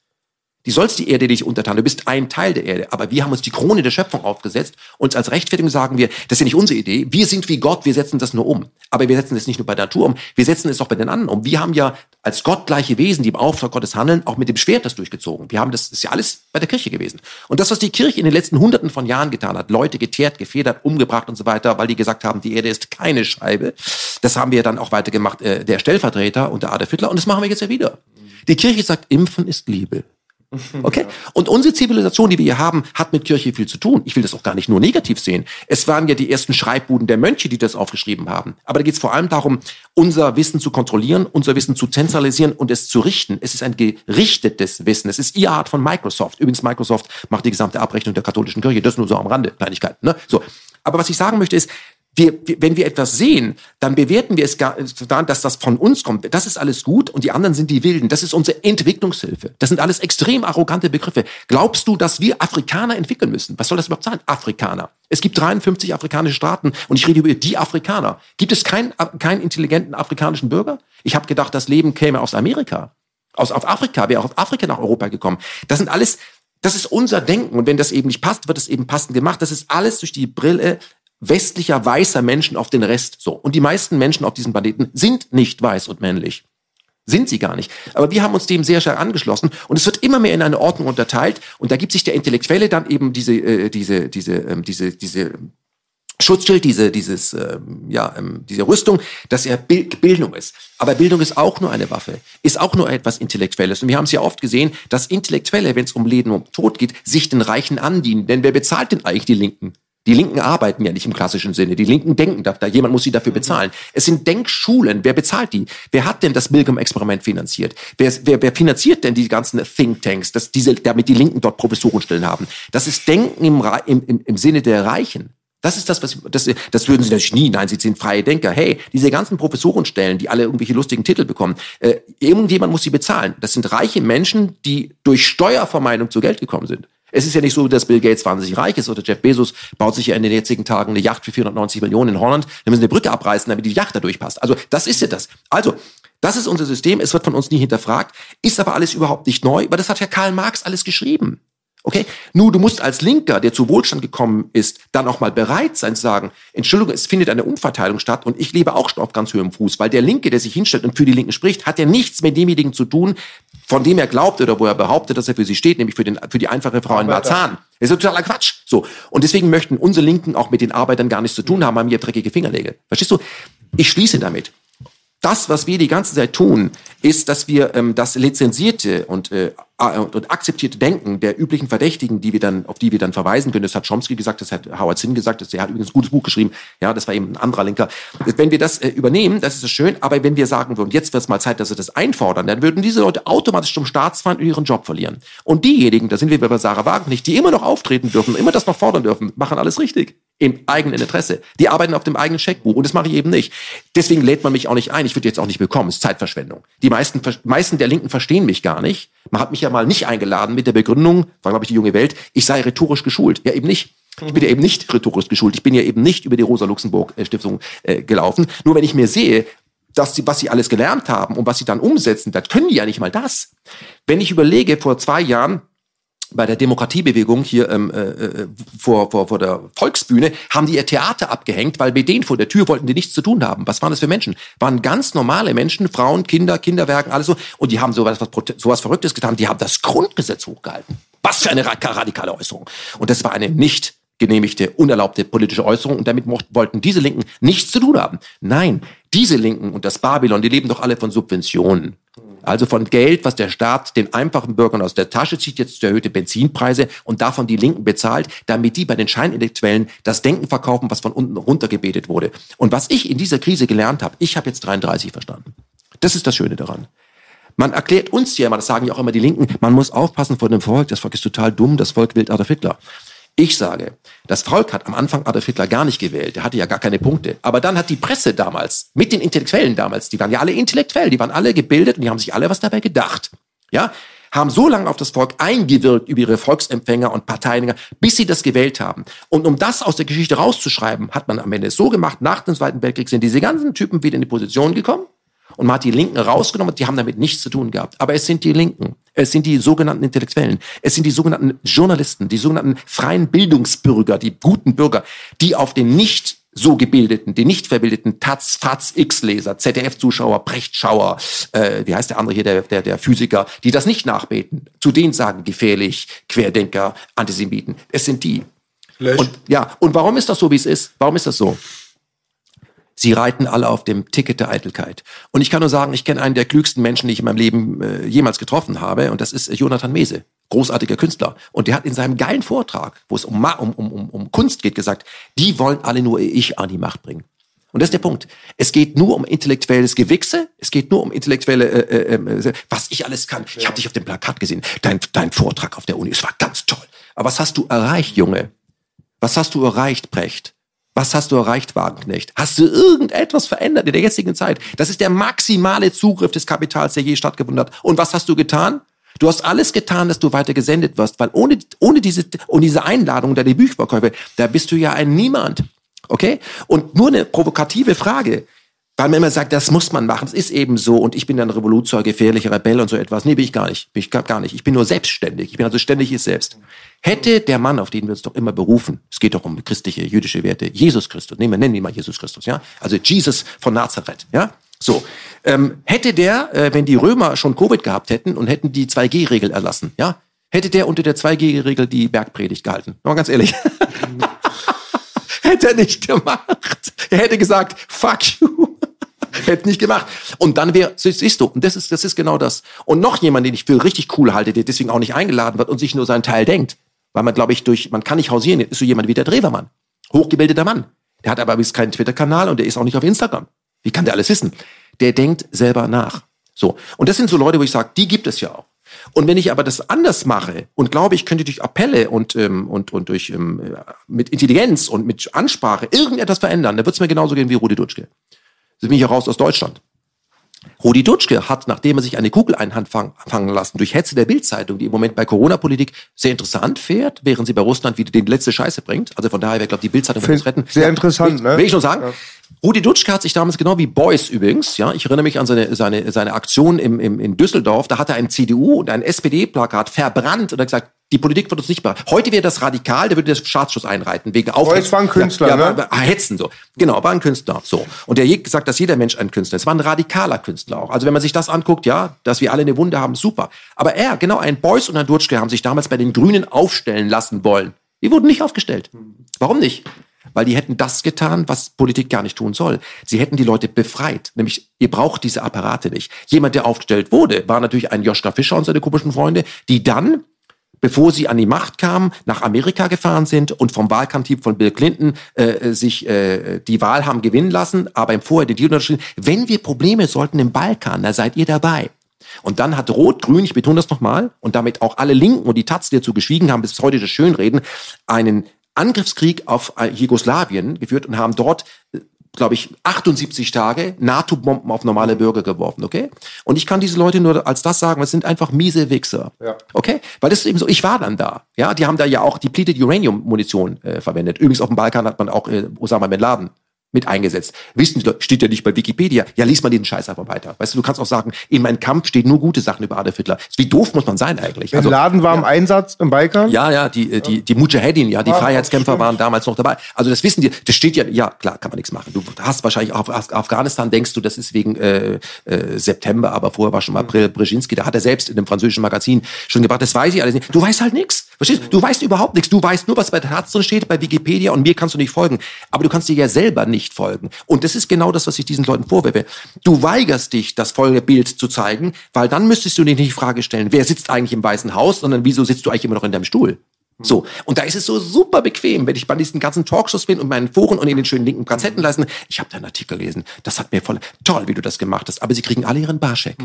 Die sollst die Erde dich untertan. Du bist ein Teil der Erde. Aber wir haben uns die Krone der Schöpfung aufgesetzt. Und als Rechtfertigung sagen wir, das ist ja nicht unsere Idee. Wir sind wie Gott. Wir setzen das nur um. Aber wir setzen es nicht nur bei der Natur um. Wir setzen es auch bei den anderen um. Wir haben ja als gottgleiche Wesen, die im Auftrag Gottes handeln, auch mit dem Schwert das durchgezogen. Wir haben das, das ist ja alles bei der Kirche gewesen. Und das, was die Kirche in den letzten Hunderten von Jahren getan hat, Leute geteert, gefedert, umgebracht und so weiter, weil die gesagt haben, die Erde ist keine Scheibe, das haben wir dann auch weitergemacht, äh, der Stellvertreter und der Adolf Hitler. Und das machen wir jetzt ja wieder. Die Kirche sagt, Impfen ist Liebe. Okay? Und unsere Zivilisation, die wir hier haben, hat mit Kirche viel zu tun. Ich will das auch gar nicht nur negativ sehen. Es waren ja die ersten Schreibbuden der Mönche, die das aufgeschrieben haben. Aber da geht es vor allem darum, unser Wissen zu kontrollieren, unser Wissen zu zentralisieren und es zu richten. Es ist ein gerichtetes Wissen. Es ist ihr Art von Microsoft. Übrigens, Microsoft macht die gesamte Abrechnung der katholischen Kirche. Das nur so am Rande, Kleinigkeiten. Ne? So. Aber was ich sagen möchte ist, wir, wenn wir etwas sehen, dann bewerten wir es gar, dass das von uns kommt. Das ist alles gut und die anderen sind die Wilden. Das ist unsere Entwicklungshilfe. Das sind alles extrem arrogante Begriffe. Glaubst du, dass wir Afrikaner entwickeln müssen? Was soll das überhaupt sein? Afrikaner. Es gibt 53 afrikanische Staaten und ich rede über die Afrikaner. Gibt es keinen, keinen intelligenten afrikanischen Bürger? Ich habe gedacht, das Leben käme aus Amerika. Aus auf Afrika, wäre auch aus Afrika nach Europa gekommen. Das sind alles das ist unser Denken. Und wenn das eben nicht passt, wird es eben passend gemacht. Das ist alles durch die Brille westlicher weißer Menschen auf den Rest. So. Und die meisten Menschen auf diesem Planeten sind nicht weiß und männlich. Sind sie gar nicht. Aber wir haben uns dem sehr stark angeschlossen und es wird immer mehr in eine Ordnung unterteilt und da gibt sich der Intellektuelle dann eben diese, äh, diese, diese, ähm, diese, diese Schutzschild, diese, dieses, ähm, ja, ähm, diese Rüstung, dass er Bildung ist. Aber Bildung ist auch nur eine Waffe, ist auch nur etwas Intellektuelles. Und wir haben es ja oft gesehen, dass Intellektuelle, wenn es um Leben und Tod geht, sich den Reichen andienen. Denn wer bezahlt denn eigentlich die Linken? Die Linken arbeiten ja nicht im klassischen Sinne. Die Linken denken, da, jemand muss sie dafür bezahlen. Es sind Denkschulen. Wer bezahlt die? Wer hat denn das Milgram-Experiment finanziert? Wer, wer, wer finanziert denn die ganzen Thinktanks, dass diese, damit die Linken dort Professorenstellen haben? Das ist Denken im, im, im Sinne der Reichen. Das ist das, was das, das würden sie natürlich nie. Nein, sie sind freie Denker. Hey, diese ganzen Professorenstellen, die alle irgendwelche lustigen Titel bekommen, äh, irgendjemand muss sie bezahlen. Das sind reiche Menschen, die durch Steuervermeidung zu Geld gekommen sind. Es ist ja nicht so, dass Bill Gates wahnsinnig reich ist oder Jeff Bezos baut sich ja in den jetzigen Tagen eine Yacht für 490 Millionen in Holland. Dann müssen eine Brücke abreißen, damit die Yacht da durchpasst. Also das ist ja das. Also das ist unser System. Es wird von uns nie hinterfragt, ist aber alles überhaupt nicht neu, weil das hat ja Karl Marx alles geschrieben. Okay? Nur du musst als Linker, der zu Wohlstand gekommen ist, dann auch mal bereit sein zu sagen, Entschuldigung, es findet eine Umverteilung statt und ich lebe auch schon auf ganz höherem Fuß, weil der Linke, der sich hinstellt und für die Linken spricht, hat ja nichts mit demjenigen zu tun, von dem er glaubt oder wo er behauptet, dass er für sie steht, nämlich für, den, für die einfache Frau in Marzahn. Das ist totaler Quatsch. So. Und deswegen möchten unsere Linken auch mit den Arbeitern gar nichts zu tun haben, haben hier dreckige Fingernägel. Verstehst du? Ich schließe damit das, was wir die ganze Zeit tun, ist, dass wir ähm, das lizenzierte und, äh, und akzeptierte Denken der üblichen Verdächtigen, die wir dann, auf die wir dann verweisen können, das hat Chomsky gesagt, das hat Howard Zinn gesagt, das, der hat übrigens ein gutes Buch geschrieben, ja, das war eben ein anderer Linker. Wenn wir das äh, übernehmen, das ist schön, aber wenn wir sagen würden, jetzt wird es mal Zeit, dass wir das einfordern, dann würden diese Leute automatisch zum Staatsfeind ihren Job verlieren. Und diejenigen, da sind wir bei Sarah Wagen nicht, die immer noch auftreten dürfen, immer das noch fordern dürfen, machen alles richtig im eigenen Interesse. Die arbeiten auf dem eigenen Scheckbuch und das mache ich eben nicht. Deswegen lädt man mich auch nicht ein. Ich würde jetzt auch nicht bekommen. Es ist Zeitverschwendung. Die meisten, meisten der Linken verstehen mich gar nicht. Man hat mich ja mal nicht eingeladen mit der Begründung, war glaube ich die junge Welt, ich sei rhetorisch geschult. Ja, eben nicht. Ich bin ja eben nicht rhetorisch geschult. Ich bin ja eben nicht über die Rosa-Luxemburg-Stiftung äh, gelaufen. Nur wenn ich mir sehe, dass sie, was sie alles gelernt haben und was sie dann umsetzen, dann können die ja nicht mal das. Wenn ich überlege, vor zwei Jahren bei der Demokratiebewegung hier ähm, äh, äh, vor, vor, vor der Volksbühne, haben die ihr Theater abgehängt, weil mit denen vor der Tür wollten die nichts zu tun haben. Was waren das für Menschen? Waren ganz normale Menschen, Frauen, Kinder, Kinderwerken, alles so. Und die haben sowas, was, sowas Verrücktes getan. Die haben das Grundgesetz hochgehalten. Was für eine radikale Äußerung. Und das war eine nicht genehmigte, unerlaubte politische Äußerung und damit wollten diese Linken nichts zu tun haben. Nein, diese Linken und das Babylon, die leben doch alle von Subventionen. Also von Geld, was der Staat den einfachen Bürgern aus der Tasche zieht, jetzt erhöhte Benzinpreise und davon die Linken bezahlt, damit die bei den Scheinintellektuellen das Denken verkaufen, was von unten runtergebetet wurde. Und was ich in dieser Krise gelernt habe, ich habe jetzt 33 verstanden. Das ist das Schöne daran. Man erklärt uns ja immer, das sagen ja auch immer die Linken, man muss aufpassen vor dem Volk, das Volk ist total dumm, das Volk will Adolf Hitler. Ich sage, das Volk hat am Anfang Adolf Hitler gar nicht gewählt. Der hatte ja gar keine Punkte. Aber dann hat die Presse damals, mit den Intellektuellen damals, die waren ja alle intellektuell, die waren alle gebildet und die haben sich alle was dabei gedacht. Ja? Haben so lange auf das Volk eingewirkt über ihre Volksempfänger und Parteien, bis sie das gewählt haben. Und um das aus der Geschichte rauszuschreiben, hat man am Ende so gemacht, nach dem Zweiten Weltkrieg sind diese ganzen Typen wieder in die Position gekommen und man hat die Linken rausgenommen, die haben damit nichts zu tun gehabt. Aber es sind die Linken, es sind die sogenannten Intellektuellen, es sind die sogenannten Journalisten, die sogenannten freien Bildungsbürger, die guten Bürger, die auf den nicht so gebildeten, die nicht verbildeten Taz, Faz, X-Leser, ZDF-Zuschauer, Brechtschauer, äh, wie heißt der andere hier, der, der, der Physiker, die das nicht nachbeten, zu denen sagen gefährlich, Querdenker, Antisemiten. Es sind die. Lösch. Und, ja, und warum ist das so, wie es ist? Warum ist das so? Sie reiten alle auf dem Ticket der Eitelkeit. Und ich kann nur sagen, ich kenne einen der klügsten Menschen, die ich in meinem Leben äh, jemals getroffen habe, und das ist Jonathan Mese, großartiger Künstler. Und der hat in seinem geilen Vortrag, wo es um, um, um, um, Kunst geht, gesagt, die wollen alle nur ihr Ich an die Macht bringen. Und das ist der Punkt. Es geht nur um intellektuelles Gewichse. Es geht nur um intellektuelle, äh, äh, äh, was ich alles kann. Ich habe dich auf dem Plakat gesehen. Dein, dein Vortrag auf der Uni, es war ganz toll. Aber was hast du erreicht, Junge? Was hast du erreicht, Brecht? Was hast du erreicht, Wagenknecht? Hast du irgendetwas verändert in der jetzigen Zeit? Das ist der maximale Zugriff des Kapitals, der je stattgefunden hat. Und was hast du getan? Du hast alles getan, dass du weiter gesendet wirst, weil ohne, ohne, diese, ohne diese Einladung deine Bücherverkäufe, da bist du ja ein Niemand. Okay? Und nur eine provokative Frage. Weil man immer sagt, das muss man machen, es ist eben so und ich bin dann Revoluzer, gefährlicher Rebell und so etwas. Nee, bin ich gar nicht. Bin ich gar- gar nicht. Ich bin nur selbstständig. Ich bin also ständig ich selbst. Hätte der Mann, auf den wir uns doch immer berufen, es geht doch um christliche, jüdische Werte, Jesus Christus, nehmen wir nennen ihn mal Jesus Christus, ja? Also Jesus von Nazareth, ja? So. Ähm, hätte der, äh, wenn die Römer schon Covid gehabt hätten und hätten die 2G-Regel erlassen, ja? Hätte der unter der 2G-Regel die Bergpredigt gehalten? Mal ganz ehrlich. hätte er nicht gemacht. Er hätte gesagt, fuck you. hätte nicht gemacht. Und dann wäre, siehst du, und das ist, das ist genau das. Und noch jemand, den ich für richtig cool halte, der deswegen auch nicht eingeladen wird und sich nur seinen Teil denkt. Weil man, glaube ich, durch, man kann nicht hausieren, ist so jemand wie der Drewermann. Hochgebildeter Mann. Der hat aber übrigens keinen Twitter-Kanal und der ist auch nicht auf Instagram. Wie kann der alles wissen? Der denkt selber nach. So. Und das sind so Leute, wo ich sage, die gibt es ja auch. Und wenn ich aber das anders mache und glaube, ich könnte durch Appelle und, ähm, und, und durch ähm, mit Intelligenz und mit Ansprache irgendetwas verändern, dann wird es mir genauso gehen wie Rudi Dutschke. Das bin ich heraus aus Deutschland. Rudi Dutschke hat, nachdem er sich eine Kugel einfangen fangen lassen durch Hetze der Bildzeitung, die im Moment bei Corona-Politik sehr interessant fährt, während sie bei Russland wieder den letzte Scheiße bringt. Also von daher, ich glaube, die Bildzeitung wird uns retten. sehr interessant, will, ne? Will ich nur sagen. Rudi Dutschke hat sich damals genau wie Beuys übrigens, ja, ich erinnere mich an seine, seine, seine Aktion im, im, in Düsseldorf, da hat er ein CDU und ein SPD-Plakat verbrannt und hat gesagt, die Politik wird uns nicht bereichen. Heute wäre das radikal, der würde das Staatsschutz einreiten, wegen Aufhetzen. war ein Künstler, ja, ja, ne? war- Hetzen, so. Genau, war ein Künstler, so. Und der hat gesagt, dass jeder Mensch ein Künstler ist. Es war ein radikaler Künstler auch. Also wenn man sich das anguckt, ja, dass wir alle eine Wunde haben, super. Aber er, genau, ein Beuys und ein Dutschke haben sich damals bei den Grünen aufstellen lassen wollen. Die wurden nicht aufgestellt. Warum nicht? Weil die hätten das getan, was Politik gar nicht tun soll. Sie hätten die Leute befreit. Nämlich, ihr braucht diese Apparate nicht. Jemand, der aufgestellt wurde, war natürlich ein Joschka Fischer und seine komischen Freunde, die dann bevor sie an die Macht kamen, nach Amerika gefahren sind und vom Wahlkampfteam von Bill Clinton äh, sich äh, die Wahl haben gewinnen lassen, aber im Vorher den Deal unterschrieben, wenn wir Probleme sollten im Balkan, da seid ihr dabei. Und dann hat Rot-Grün, ich betone das nochmal, und damit auch alle Linken und die Taz, die dazu geschwiegen haben, bis heute das Schönreden, einen Angriffskrieg auf äh, Jugoslawien geführt und haben dort glaube ich, 78 Tage NATO-Bomben auf normale Bürger geworfen, okay? Und ich kann diese Leute nur als das sagen, es sind einfach miese Wichser. Ja. Okay? Weil das ist eben so, ich war dann da. Ja, die haben da ja auch depleted Uranium-Munition äh, verwendet. Übrigens auf dem Balkan hat man auch äh, Osama Bin Laden mit eingesetzt. Wissen Leute, steht ja nicht bei Wikipedia. Ja, liest man diesen Scheiß einfach weiter. Weißt du, du kannst auch sagen, in meinem Kampf stehen nur gute Sachen über Adolf Hitler. Wie doof muss man sein eigentlich? Der Laden war im Einsatz im Balkan? Ja, ja, die, die, die Mujahedin, ja, die Ah, Freiheitskämpfer waren damals noch dabei. Also das wissen die, das steht ja, ja, klar, kann man nichts machen. Du hast wahrscheinlich auf Af- Afghanistan, denkst du, das ist wegen äh, äh, September, aber vorher war schon mal April Brzezinski, da hat er selbst in einem französischen Magazin schon gebracht, das weiß ich alles nicht. Du weißt halt nichts. Verstehst du? Du weißt überhaupt nichts. Du weißt nur, was bei der Herz drin steht, bei Wikipedia und mir kannst du nicht folgen. Aber du kannst dir ja selber nicht folgen. Und das ist genau das, was ich diesen Leuten vorwerfe. Du weigerst dich, das folgende Bild zu zeigen, weil dann müsstest du dir nicht die Frage stellen, wer sitzt eigentlich im Weißen Haus, sondern wieso sitzt du eigentlich immer noch in deinem Stuhl? So. Und da ist es so super bequem, wenn ich bei diesen ganzen Talkshows bin und meinen Foren und in den schönen linken Kassetten leisten. Ich habe deinen Artikel gelesen. Das hat mir voll, toll, wie du das gemacht hast. Aber sie kriegen alle ihren Barscheck.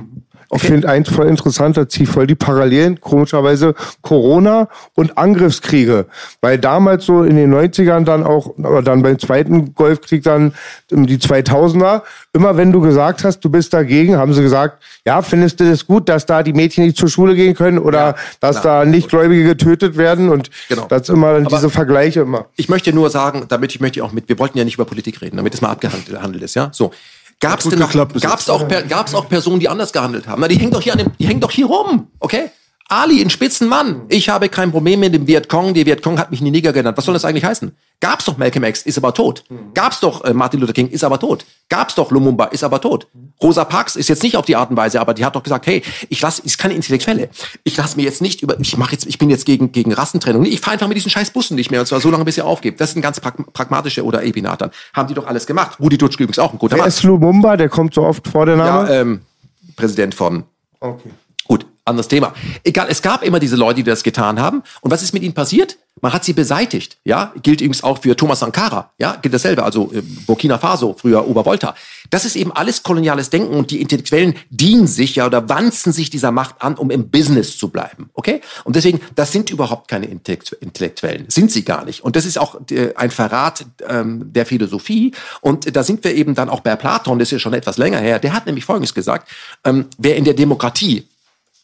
Ich finde eins voll interessant, da ziehe voll die Parallelen, komischerweise Corona und Angriffskriege. Weil damals so in den 90ern dann auch, aber dann beim zweiten Golfkrieg dann um die 2000er, immer wenn du gesagt hast, du bist dagegen, haben sie gesagt, ja, findest du das gut, dass da die Mädchen nicht zur Schule gehen können oder Ja, dass klar. da Nichtgläubige getötet werden und Genau. das immer diese Vergleiche immer. Ich möchte nur sagen, damit ich möchte auch mit, wir wollten ja nicht über Politik reden, damit es mal abgehandelt ist, ja? So. Gab es denn noch, geklappt bis gab es auch, gab's auch Personen, die anders gehandelt haben? Na, die hängen doch hier an dem, die hängen doch hier rum, okay? Ali, ein Spitzenmann. Ich habe kein Problem mit dem Vietcong. Der Vietcong hat mich nie Neger genannt. Was soll das eigentlich heißen? Gab's doch Malcolm X, ist aber tot. Gab's doch äh, Martin Luther King, ist aber tot. Gab's doch Lumumba, ist aber tot. Rosa Parks ist jetzt nicht auf die Art und Weise, aber die hat doch gesagt, hey, ich lasse, ist keine Intellektuelle. Ich lasse mir jetzt nicht über, ich mache jetzt, ich bin jetzt gegen gegen Rassentrennung. Ich fahre einfach mit diesen scheiß Bussen nicht mehr und zwar so lange, bis ihr aufgebt. Das sind ganz prag pragmatische oder Ebinatern. Haben die doch alles gemacht. Rudi Dutschke übrigens auch ein guter Wer Mann. ist Lumumba? Der kommt so oft vor, der Name. Ja, ähm, Präsident von okay. Anderes Thema. Egal, es gab immer diese Leute, die das getan haben. Und was ist mit ihnen passiert? Man hat sie beseitigt. Ja, gilt übrigens auch für Thomas Sankara. Ja, gilt dasselbe. Also äh, Burkina Faso, früher Obervolta. Das ist eben alles koloniales Denken und die Intellektuellen dienen sich ja oder wanzen sich dieser Macht an, um im Business zu bleiben. Okay? Und deswegen, das sind überhaupt keine Intellekt- Intellektuellen. Sind sie gar nicht. Und das ist auch äh, ein Verrat ähm, der Philosophie. Und da sind wir eben dann auch bei Platon, das ist ja schon etwas länger her. Der hat nämlich Folgendes gesagt. Ähm, wer in der Demokratie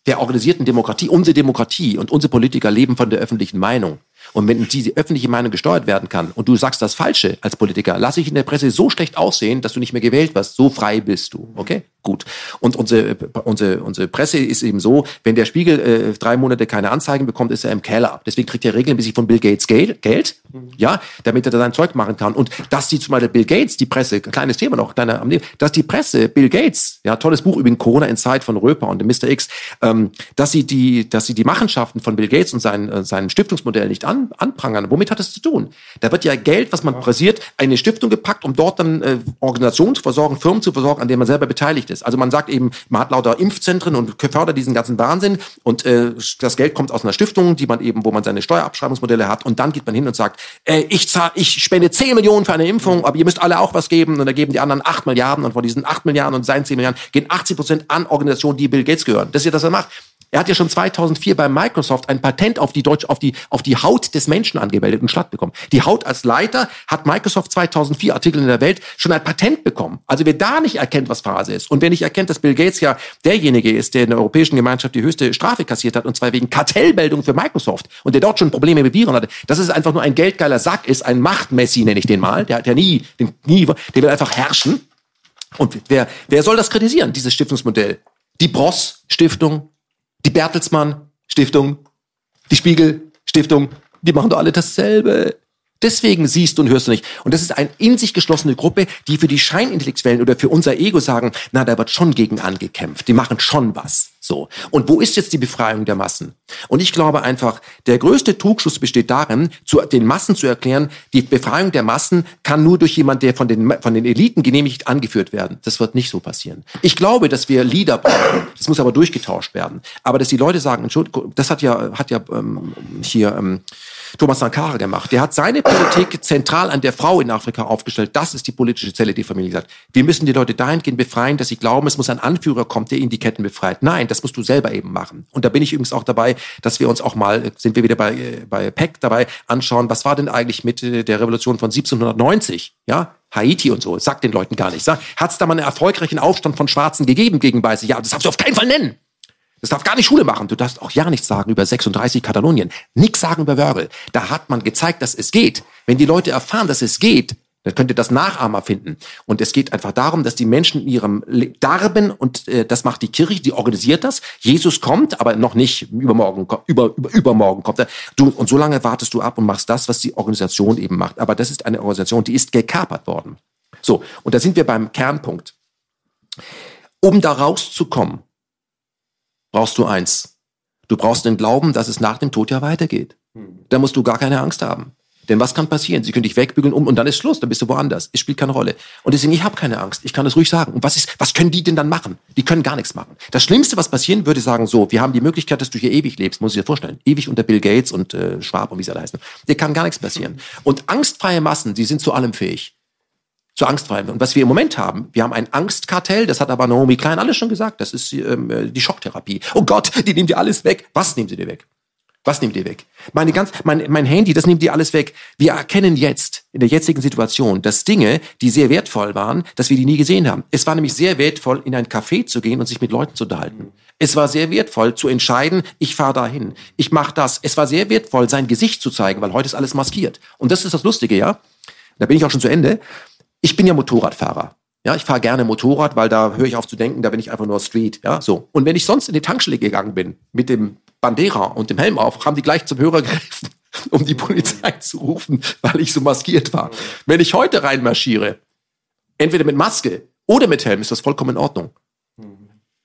der organisierten Demokratie, unsere Demokratie und unsere Politiker leben von der öffentlichen Meinung. Und wenn diese öffentliche Meinung gesteuert werden kann und du sagst das Falsche als Politiker, lass ich in der Presse so schlecht aussehen, dass du nicht mehr gewählt wirst. So frei bist du. Okay? Gut. Und unsere, unsere, unsere Presse ist eben so, wenn der Spiegel äh, drei Monate keine Anzeigen bekommt, ist er im Keller. Deswegen kriegt er regelmäßig von Bill Gates Geld, Geld ja, damit er da sein Zeug machen kann. Und dass die zum Beispiel Bill Gates, die Presse, kleines Thema noch, kleiner, am Neben- dass die Presse, Bill Gates, ja, tolles Buch über Corona in Zeit von Röper und dem Mr. X, ähm, dass sie die, dass sie die Machenschaften von Bill Gates und seinen, äh, seinen Stiftungsmodell nicht an, anprangern. Womit hat das zu tun? Da wird ja Geld, was man pressiert, in eine Stiftung gepackt, um dort dann äh, Organisationen zu versorgen, Firmen zu versorgen, an denen man selber beteiligt ist. Also man sagt eben, man hat lauter Impfzentren und fördert diesen ganzen Wahnsinn und äh, das Geld kommt aus einer Stiftung, die man eben, wo man seine Steuerabschreibungsmodelle hat und dann geht man hin und sagt, äh, ich zahl, ich spende 10 Millionen für eine Impfung, aber ihr müsst alle auch was geben und dann geben die anderen 8 Milliarden und von diesen 8 Milliarden und seinen 10 Milliarden gehen 80 Prozent an Organisationen, die Bill Gates gehören. Das ist ja das, was er macht. Er hat ja schon 2004 bei Microsoft ein Patent auf die Deutsch, auf die, auf die Haut des Menschen angemeldet und Schlatt bekommen. Die Haut als Leiter hat Microsoft 2004 Artikel in der Welt schon ein Patent bekommen. Also wer da nicht erkennt, was Phase ist und wer nicht erkennt, dass Bill Gates ja derjenige ist, der in der Europäischen Gemeinschaft die höchste Strafe kassiert hat und zwar wegen Kartellmeldung für Microsoft und der dort schon Probleme mit Viren hatte, dass es einfach nur ein geldgeiler Sack ist, ein Machtmessi nenne ich den mal, der hat ja nie, den, nie, der will einfach herrschen. Und wer, wer soll das kritisieren, dieses Stiftungsmodell? Die Bross Stiftung, die Bertelsmann Stiftung, die Spiegel Stiftung, die machen doch alle dasselbe. Deswegen siehst und hörst du nicht. Und das ist eine in sich geschlossene Gruppe, die für die Scheinintellektuellen oder für unser Ego sagen, na, da wird schon gegen angekämpft. Die machen schon was. So. Und wo ist jetzt die Befreiung der Massen? Und ich glaube einfach, der größte Trugschluss besteht darin, zu, den Massen zu erklären, die Befreiung der Massen kann nur durch jemand, der von den, von den Eliten genehmigt angeführt werden. Das wird nicht so passieren. Ich glaube, dass wir Leader brauchen. Das muss aber durchgetauscht werden. Aber dass die Leute sagen, Entschuldigung, das hat ja, hat ja ähm, hier ähm, Thomas Sankara gemacht. Der hat seine Politik zentral an der Frau in Afrika aufgestellt. Das ist die politische Zelle, die Familie sagt. Wir müssen die Leute dahingehend befreien, dass sie glauben, es muss ein Anführer kommen, der ihnen die Ketten befreit. Nein, das musst du selber eben machen. Und da bin ich übrigens auch dabei, dass wir uns auch mal, sind wir wieder bei, äh, bei PEC dabei, anschauen, was war denn eigentlich mit äh, der Revolution von 1790? Ja, Haiti und so, sagt den Leuten gar nichts. Hat es da mal einen erfolgreichen Aufstand von Schwarzen gegeben gegen Weiße? Ja, das darfst du auf keinen Fall nennen. Das darf gar nicht Schule machen. Du darfst auch ja nichts sagen über 36 Katalonien. Nichts sagen über Wörgl. Da hat man gezeigt, dass es geht. Wenn die Leute erfahren, dass es geht, Da könnt ihr das Nachahmer finden. Und es geht einfach darum, dass die Menschen in ihrem Darben, und äh, das macht die Kirche, die organisiert das. Jesus kommt, aber noch nicht übermorgen, über, über, übermorgen kommt er. Du, und so lange wartest du ab und machst das, was die Organisation eben macht. Aber das ist eine Organisation, die ist gekapert worden. So, und da sind wir beim Kernpunkt. Um da rauszukommen, brauchst du eins. Du brauchst den Glauben, dass es nach dem Tod ja weitergeht. Da musst du gar keine Angst haben. Denn was kann passieren? Sie können dich wegbügeln um und dann ist Schluss, dann bist du woanders. Es spielt keine Rolle. Und deswegen, ich habe keine Angst. Ich kann das ruhig sagen. Und was ist, was können die denn dann machen? Die können gar nichts machen. Das Schlimmste, was passieren würde, sagen so, wir haben die Möglichkeit, dass du hier ewig lebst, muss ich dir vorstellen. Ewig unter Bill Gates und äh, Schwab und wie sie alle heißen. Dir kann gar nichts passieren. Und angstfreie Massen, die sind zu allem fähig zu angstfrei. Und was wir im Moment haben, wir haben ein Angstkartell, das hat aber Naomi Klein alles schon gesagt, das ist ähm, äh, die Schocktherapie. Oh Gott, die nehmen dir alles weg. Was nehmen sie dir weg? Was nehmen die weg? Meine ganz, mein, mein Handy, das nimmt die alles weg. Wir erkennen jetzt, in der jetzigen Situation, dass Dinge, die sehr wertvoll waren, dass wir die nie gesehen haben. Es war nämlich sehr wertvoll, in ein Café zu gehen und sich mit Leuten zu unterhalten. Es war sehr wertvoll, zu entscheiden, ich fahre dahin, ich mache das. Es war sehr wertvoll, sein Gesicht zu zeigen, weil heute ist alles maskiert. Und das ist das Lustige, ja? Da bin ich auch schon zu Ende. Ich bin ja Motorradfahrer. Ja, ich fahre gerne Motorrad, weil da höre ich auf zu denken, da bin ich einfach nur Street. Ja, so. Und wenn ich sonst in die Tankstelle gegangen bin mit dem Bandera und dem Helm auf, haben die gleich zum Hörer gegriffen, um die Polizei zu rufen, weil ich so maskiert war. Wenn ich heute reinmarschiere, entweder mit Maske oder mit Helm, ist das vollkommen in Ordnung.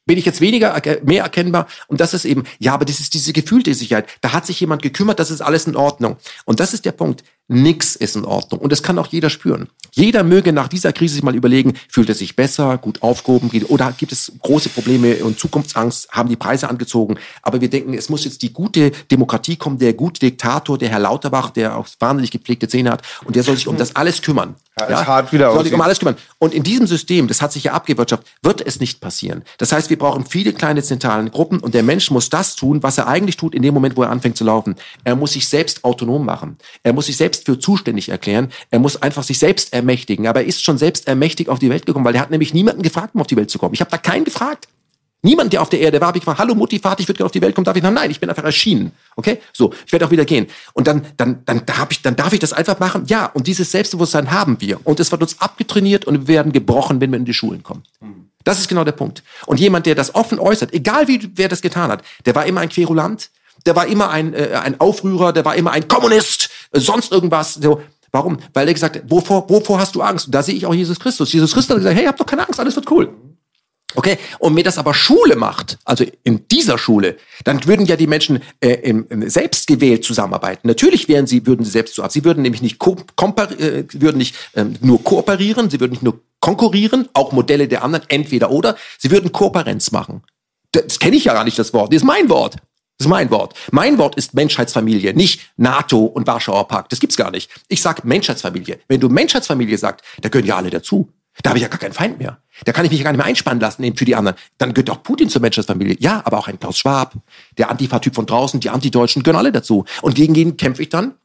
Bin ich jetzt weniger, mehr erkennbar? Und das ist eben, ja, aber das ist diese gefühlte Sicherheit. Da hat sich jemand gekümmert, das ist alles in Ordnung. Und das ist der Punkt. Nix ist in Ordnung. Und das kann auch jeder spüren. Jeder möge nach dieser Krise sich mal überlegen, fühlt er sich besser, gut aufgehoben, oder gibt es große Probleme und Zukunftsangst, haben die Preise angezogen. Aber wir denken, es muss jetzt die gute Demokratie kommen, der gute Diktator, der Herr Lauterbach, der auch wahnsinnig gepflegte Zähne hat, und der soll sich um das alles kümmern. Ja, ist hart, wie der soll sich um alles kümmern. Und in diesem System, das hat sich ja abgewirtschaftet, wird es nicht passieren. Das heißt, wir brauchen viele kleine zentralen Gruppen und der Mensch muss das tun, was er eigentlich tut in dem Moment, wo er anfängt zu laufen. Er muss sich selbst autonom machen. Er muss sich selbst für zuständig erklären. Er muss einfach sich selbst ermächtigen. Aber er ist schon selbst ermächtigt auf die Welt gekommen, weil er hat nämlich niemanden gefragt, um auf die Welt zu kommen. Ich habe da keinen gefragt. Niemand, der auf der Erde war, habe ich gefragt, hallo Mutti, Vater, ich würde gerne auf die Welt kommen, darf ich? Nein, nein, ich bin einfach erschienen. Okay? So, ich werde auch wieder gehen. Und dann, dann, dann, darf ich, dann darf ich das einfach machen. Ja, und dieses Selbstbewusstsein haben wir. Und es wird uns abgetrainiert und wir werden gebrochen, wenn wir in die Schulen kommen. Das ist genau der Punkt. Und jemand, der das offen äußert, egal wie wer das getan hat, der war immer ein Querulant, der war immer ein, äh, ein Aufrührer, der war immer ein Kommunist, sonst irgendwas. So. Warum? Weil er gesagt hat, wovor, wovor hast du Angst? Und da sehe ich auch Jesus Christus. Jesus Christus hat gesagt, hey, habt doch keine Angst, alles wird cool. Okay, und mir das aber Schule macht, also in dieser Schule, dann würden ja die Menschen äh, im, im selbstgewählt zusammenarbeiten. Natürlich wären sie, würden sie selbst so ab. Sie würden nämlich nicht, ko äh, würden nicht ähm, nur kooperieren, sie würden nicht nur konkurrieren, auch Modelle der anderen, entweder oder. Sie würden Kooperenz machen. Das kenne ich ja gar nicht, das Wort. Das ist mein Wort. Das ist mein Wort. Mein Wort ist Menschheitsfamilie, nicht NATO und Warschauer Pakt. Das gibt's gar nicht. Ich sag Menschheitsfamilie. Wenn du Menschheitsfamilie sagst, da gehören ja alle dazu. Da habe ich ja gar keinen Feind mehr. Da kann ich mich gar nicht mehr einspannen lassen eben für die anderen. Dann gehört auch Putin zur Menschheitsfamilie. Ja, aber auch ein Klaus Schwab, der Antifa-Typ von draußen, die Antideutschen gehören alle dazu. Und gegen ihn kämpfe ich dann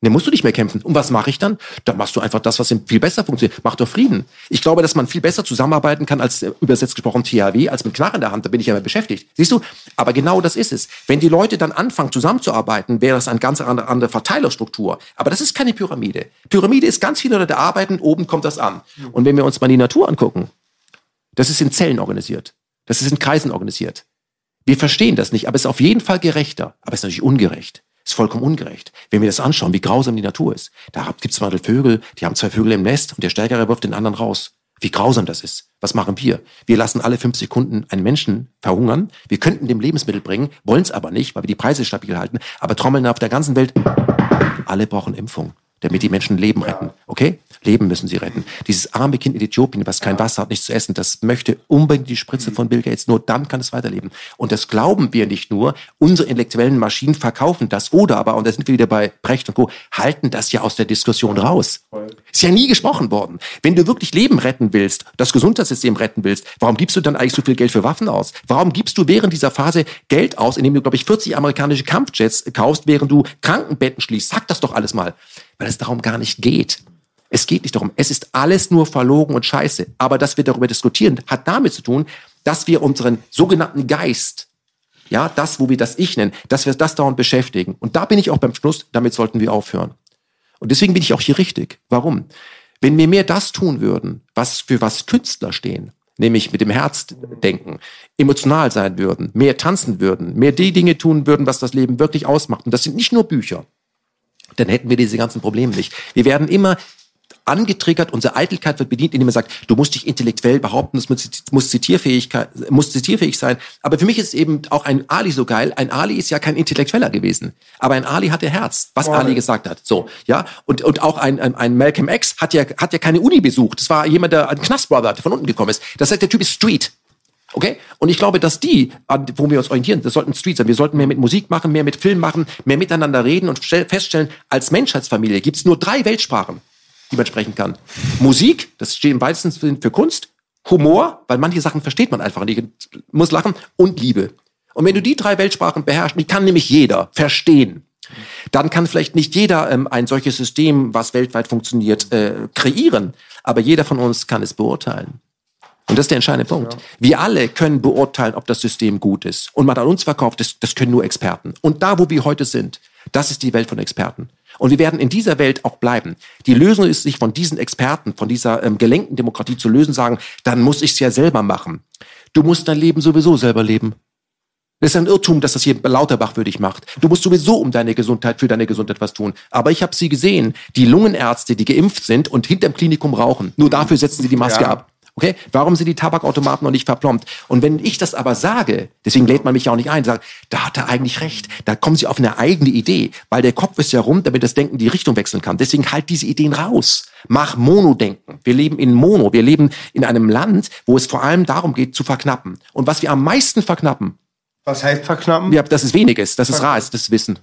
Ne, musst du nicht mehr kämpfen. Und was mache ich dann? Dann machst du einfach das, was viel besser funktioniert. Mach doch Frieden. Ich glaube, dass man viel besser zusammenarbeiten kann als äh, übersetzt gesprochen THW, als mit Knarre in der Hand. Da bin ich ja mehr beschäftigt. Siehst du? Aber genau das ist es. Wenn die Leute dann anfangen zusammenzuarbeiten, wäre das eine ganz andere, andere Verteilerstruktur. Aber das ist keine Pyramide. Pyramide ist ganz viele Leute arbeiten, oben kommt das an. Und wenn wir uns mal die Natur angucken, das ist in Zellen organisiert. Das ist in Kreisen organisiert. Wir verstehen das nicht, aber es ist auf jeden Fall gerechter. Aber es ist natürlich ungerecht. Ist vollkommen ungerecht. Wenn wir das anschauen, wie grausam die Natur ist. Da gibt es mal Vögel, die haben zwei Vögel im Nest und der Stärkere wirft den anderen raus. Wie grausam das ist. Was machen wir? Wir lassen alle fünf Sekunden einen Menschen verhungern. Wir könnten dem Lebensmittel bringen, wollen es aber nicht, weil wir die Preise stabil halten, aber trommeln auf der ganzen Welt. Alle brauchen Impfung, damit die Menschen Leben retten. Okay? Leben müssen sie retten. Dieses arme Kind in Äthiopien, was kein Wasser hat, nichts zu essen, das möchte unbedingt die Spritze von Bill Gates. Nur dann kann es weiterleben. Und das glauben wir nicht nur. Unsere intellektuellen Maschinen verkaufen das oder aber, und da sind wir wieder bei Brecht und Co., halten das ja aus der Diskussion raus. Ist ja nie gesprochen worden. Wenn du wirklich Leben retten willst, das Gesundheitssystem retten willst, warum gibst du dann eigentlich so viel Geld für Waffen aus? Warum gibst du während dieser Phase Geld aus, indem du, glaube ich, 40 amerikanische Kampfjets kaufst, während du Krankenbetten schließt? Sag das doch alles mal. Weil es darum gar nicht geht. Es geht nicht darum. Es ist alles nur verlogen und scheiße. Aber dass wir darüber diskutieren, hat damit zu tun, dass wir unseren sogenannten Geist, ja, das, wo wir das Ich nennen, dass wir das dauernd beschäftigen. Und da bin ich auch beim Schluss, damit sollten wir aufhören. Und deswegen bin ich auch hier richtig. Warum? Wenn wir mehr das tun würden, was für was Künstler stehen, nämlich mit dem Herz denken, emotional sein würden, mehr tanzen würden, mehr die Dinge tun würden, was das Leben wirklich ausmacht. Und das sind nicht nur Bücher. Dann hätten wir diese ganzen Probleme nicht. Wir werden immer angetriggert, unsere Eitelkeit wird bedient, indem man sagt, du musst dich intellektuell behaupten, es muss, Zitierfähigkeit, muss zitierfähig sein. Aber für mich ist eben auch ein Ali so geil. Ein Ali ist ja kein Intellektueller gewesen. Aber ein Ali hatte Herz, was wow. Ali gesagt hat. So, ja. Und, und auch ein, ein, ein Malcolm X hat ja, hat ja keine Uni besucht. Das war jemand, der ein Knastbrother, der von unten gekommen ist. Das heißt, der Typ ist Street. Okay? Und ich glaube, dass die, wo wir uns orientieren, das sollten Street sein. Wir sollten mehr mit Musik machen, mehr mit Film machen, mehr miteinander reden und feststellen, als Menschheitsfamilie gibt es nur drei Weltsprachen die man sprechen kann. Musik, das steht im weitesten Sinne für Kunst. Humor, weil manche Sachen versteht man einfach nicht, muss lachen. Und Liebe. Und wenn du die drei Weltsprachen beherrschst, die kann nämlich jeder verstehen, dann kann vielleicht nicht jeder ähm, ein solches System, was weltweit funktioniert, äh, kreieren. Aber jeder von uns kann es beurteilen. Und das ist der entscheidende Punkt. Ja. Wir alle können beurteilen, ob das System gut ist. Und man an uns verkauft, das, das können nur Experten. Und da, wo wir heute sind, das ist die Welt von Experten. Und wir werden in dieser Welt auch bleiben. Die Lösung ist, sich von diesen Experten, von dieser ähm, gelenkten Demokratie zu lösen, sagen, dann muss ich es ja selber machen. Du musst dein Leben sowieso selber leben. Das ist ein Irrtum, dass das hier Lauterbach für dich macht. Du musst sowieso um deine Gesundheit, für deine Gesundheit was tun. Aber ich habe sie gesehen, die Lungenärzte, die geimpft sind und hinterm Klinikum rauchen. Nur dafür setzen sie die Maske ja. ab. Okay? Warum sind die Tabakautomaten noch nicht verplombt? Und wenn ich das aber sage, deswegen lädt man mich ja auch nicht ein, sagt, da hat er eigentlich recht. Da kommen sie auf eine eigene Idee, weil der Kopf ist ja rund, damit das Denken die Richtung wechseln kann. Deswegen halt diese Ideen raus. Mach Mono-Denken. Wir leben in Mono. Wir leben in einem Land, wo es vor allem darum geht, zu verknappen. Und was wir am meisten verknappen, was heißt verknappen? Ja, dass es wenig ist, dass es rar ist, das Wissen.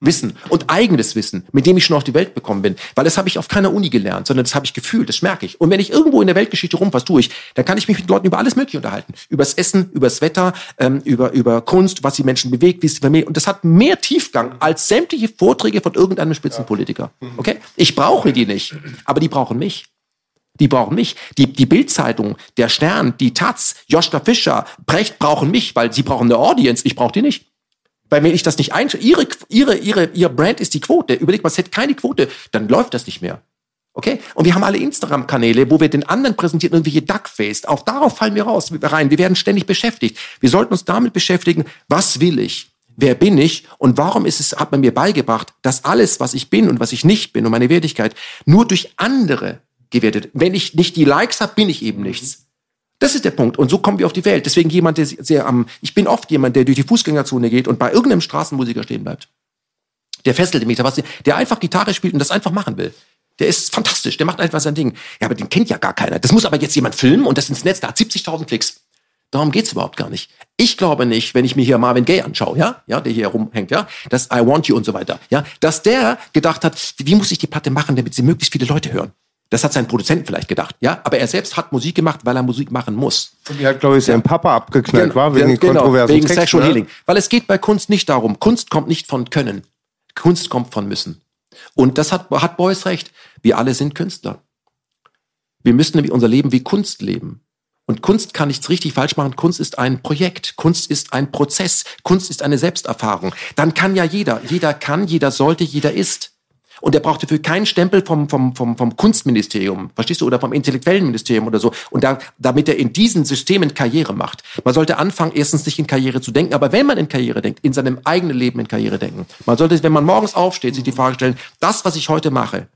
Wissen und eigenes Wissen, mit dem ich schon auf die Welt gekommen bin. Weil das habe ich auf keiner Uni gelernt, sondern das habe ich gefühlt, das merke ich. Und wenn ich irgendwo in der Weltgeschichte rum was tue ich, dann kann ich mich mit Leuten über alles Mögliche unterhalten. Übers Essen, übers Wetter, ähm, über, über Kunst, was die Menschen bewegt, wie es Familie. Und das hat mehr Tiefgang als sämtliche Vorträge von irgendeinem Spitzenpolitiker. Okay? Ich brauche die nicht, aber die brauchen mich. Die brauchen mich. Die, die Bildzeitung, der Stern, die Taz, Joschka Fischer, Brecht brauchen mich, weil sie brauchen eine Audience. Ich brauche die nicht. Weil wenn ich das nicht einschaue, ihre, ihre, ihre, ihr Brand ist die Quote. Überlegt mal, es hätte keine Quote, dann läuft das nicht mehr. Okay? Und wir haben alle Instagram-Kanäle, wo wir den anderen präsentieren, irgendwelche Duckface. Auch darauf fallen wir raus, rein. Wir werden ständig beschäftigt. Wir sollten uns damit beschäftigen, was will ich? Wer bin ich? Und warum ist es, hat man mir beigebracht, dass alles, was ich bin und was ich nicht bin und meine Wertigkeit nur durch andere gewertet. Wenn ich nicht die Likes habe, bin ich eben nichts. Das ist der Punkt. Und so kommen wir auf die Welt. Deswegen jemand, der sehr am, ich bin oft jemand, der durch die Fußgängerzone geht und bei irgendeinem Straßenmusiker stehen bleibt. Der fesselt mich, der einfach Gitarre spielt und das einfach machen will. Der ist fantastisch, der macht einfach sein Ding. Ja, aber den kennt ja gar keiner. Das muss aber jetzt jemand filmen und das ins Netz, da hat 70.000 Klicks. Darum geht's überhaupt gar nicht. Ich glaube nicht, wenn ich mir hier Marvin Gaye anschaue, ja, ja, der hier rumhängt, ja, dass I Want You und so weiter, ja, dass der gedacht hat, wie muss ich die Platte machen, damit sie möglichst viele Leute hören. Das hat sein Produzent vielleicht gedacht, ja. Aber er selbst hat Musik gemacht, weil er Musik machen muss. Und die hat, glaube ich, sein Papa abgeknallt, genau, war wegen genau, kontroversen wegen Text, Sexual ne? Healing. Weil es geht bei Kunst nicht darum. Kunst kommt nicht von Können. Kunst kommt von Müssen. Und das hat, hat Beuys recht. Wir alle sind Künstler. Wir müssen nämlich unser Leben wie Kunst leben. Und Kunst kann nichts richtig falsch machen. Kunst ist ein Projekt. Kunst ist ein Prozess. Kunst ist eine Selbsterfahrung. Dann kann ja jeder. Jeder kann, jeder sollte, jeder ist. Und er braucht dafür keinen Stempel vom, vom, vom, vom Kunstministerium, verstehst du, oder vom intellektuellen Ministerium oder so. Und da, damit er in diesen Systemen Karriere macht. Man sollte anfangen, erstens nicht in Karriere zu denken, aber wenn man in Karriere denkt, in seinem eigenen Leben in Karriere denken. Man sollte, wenn man morgens aufsteht, sich die Frage stellen, das, was ich heute mache,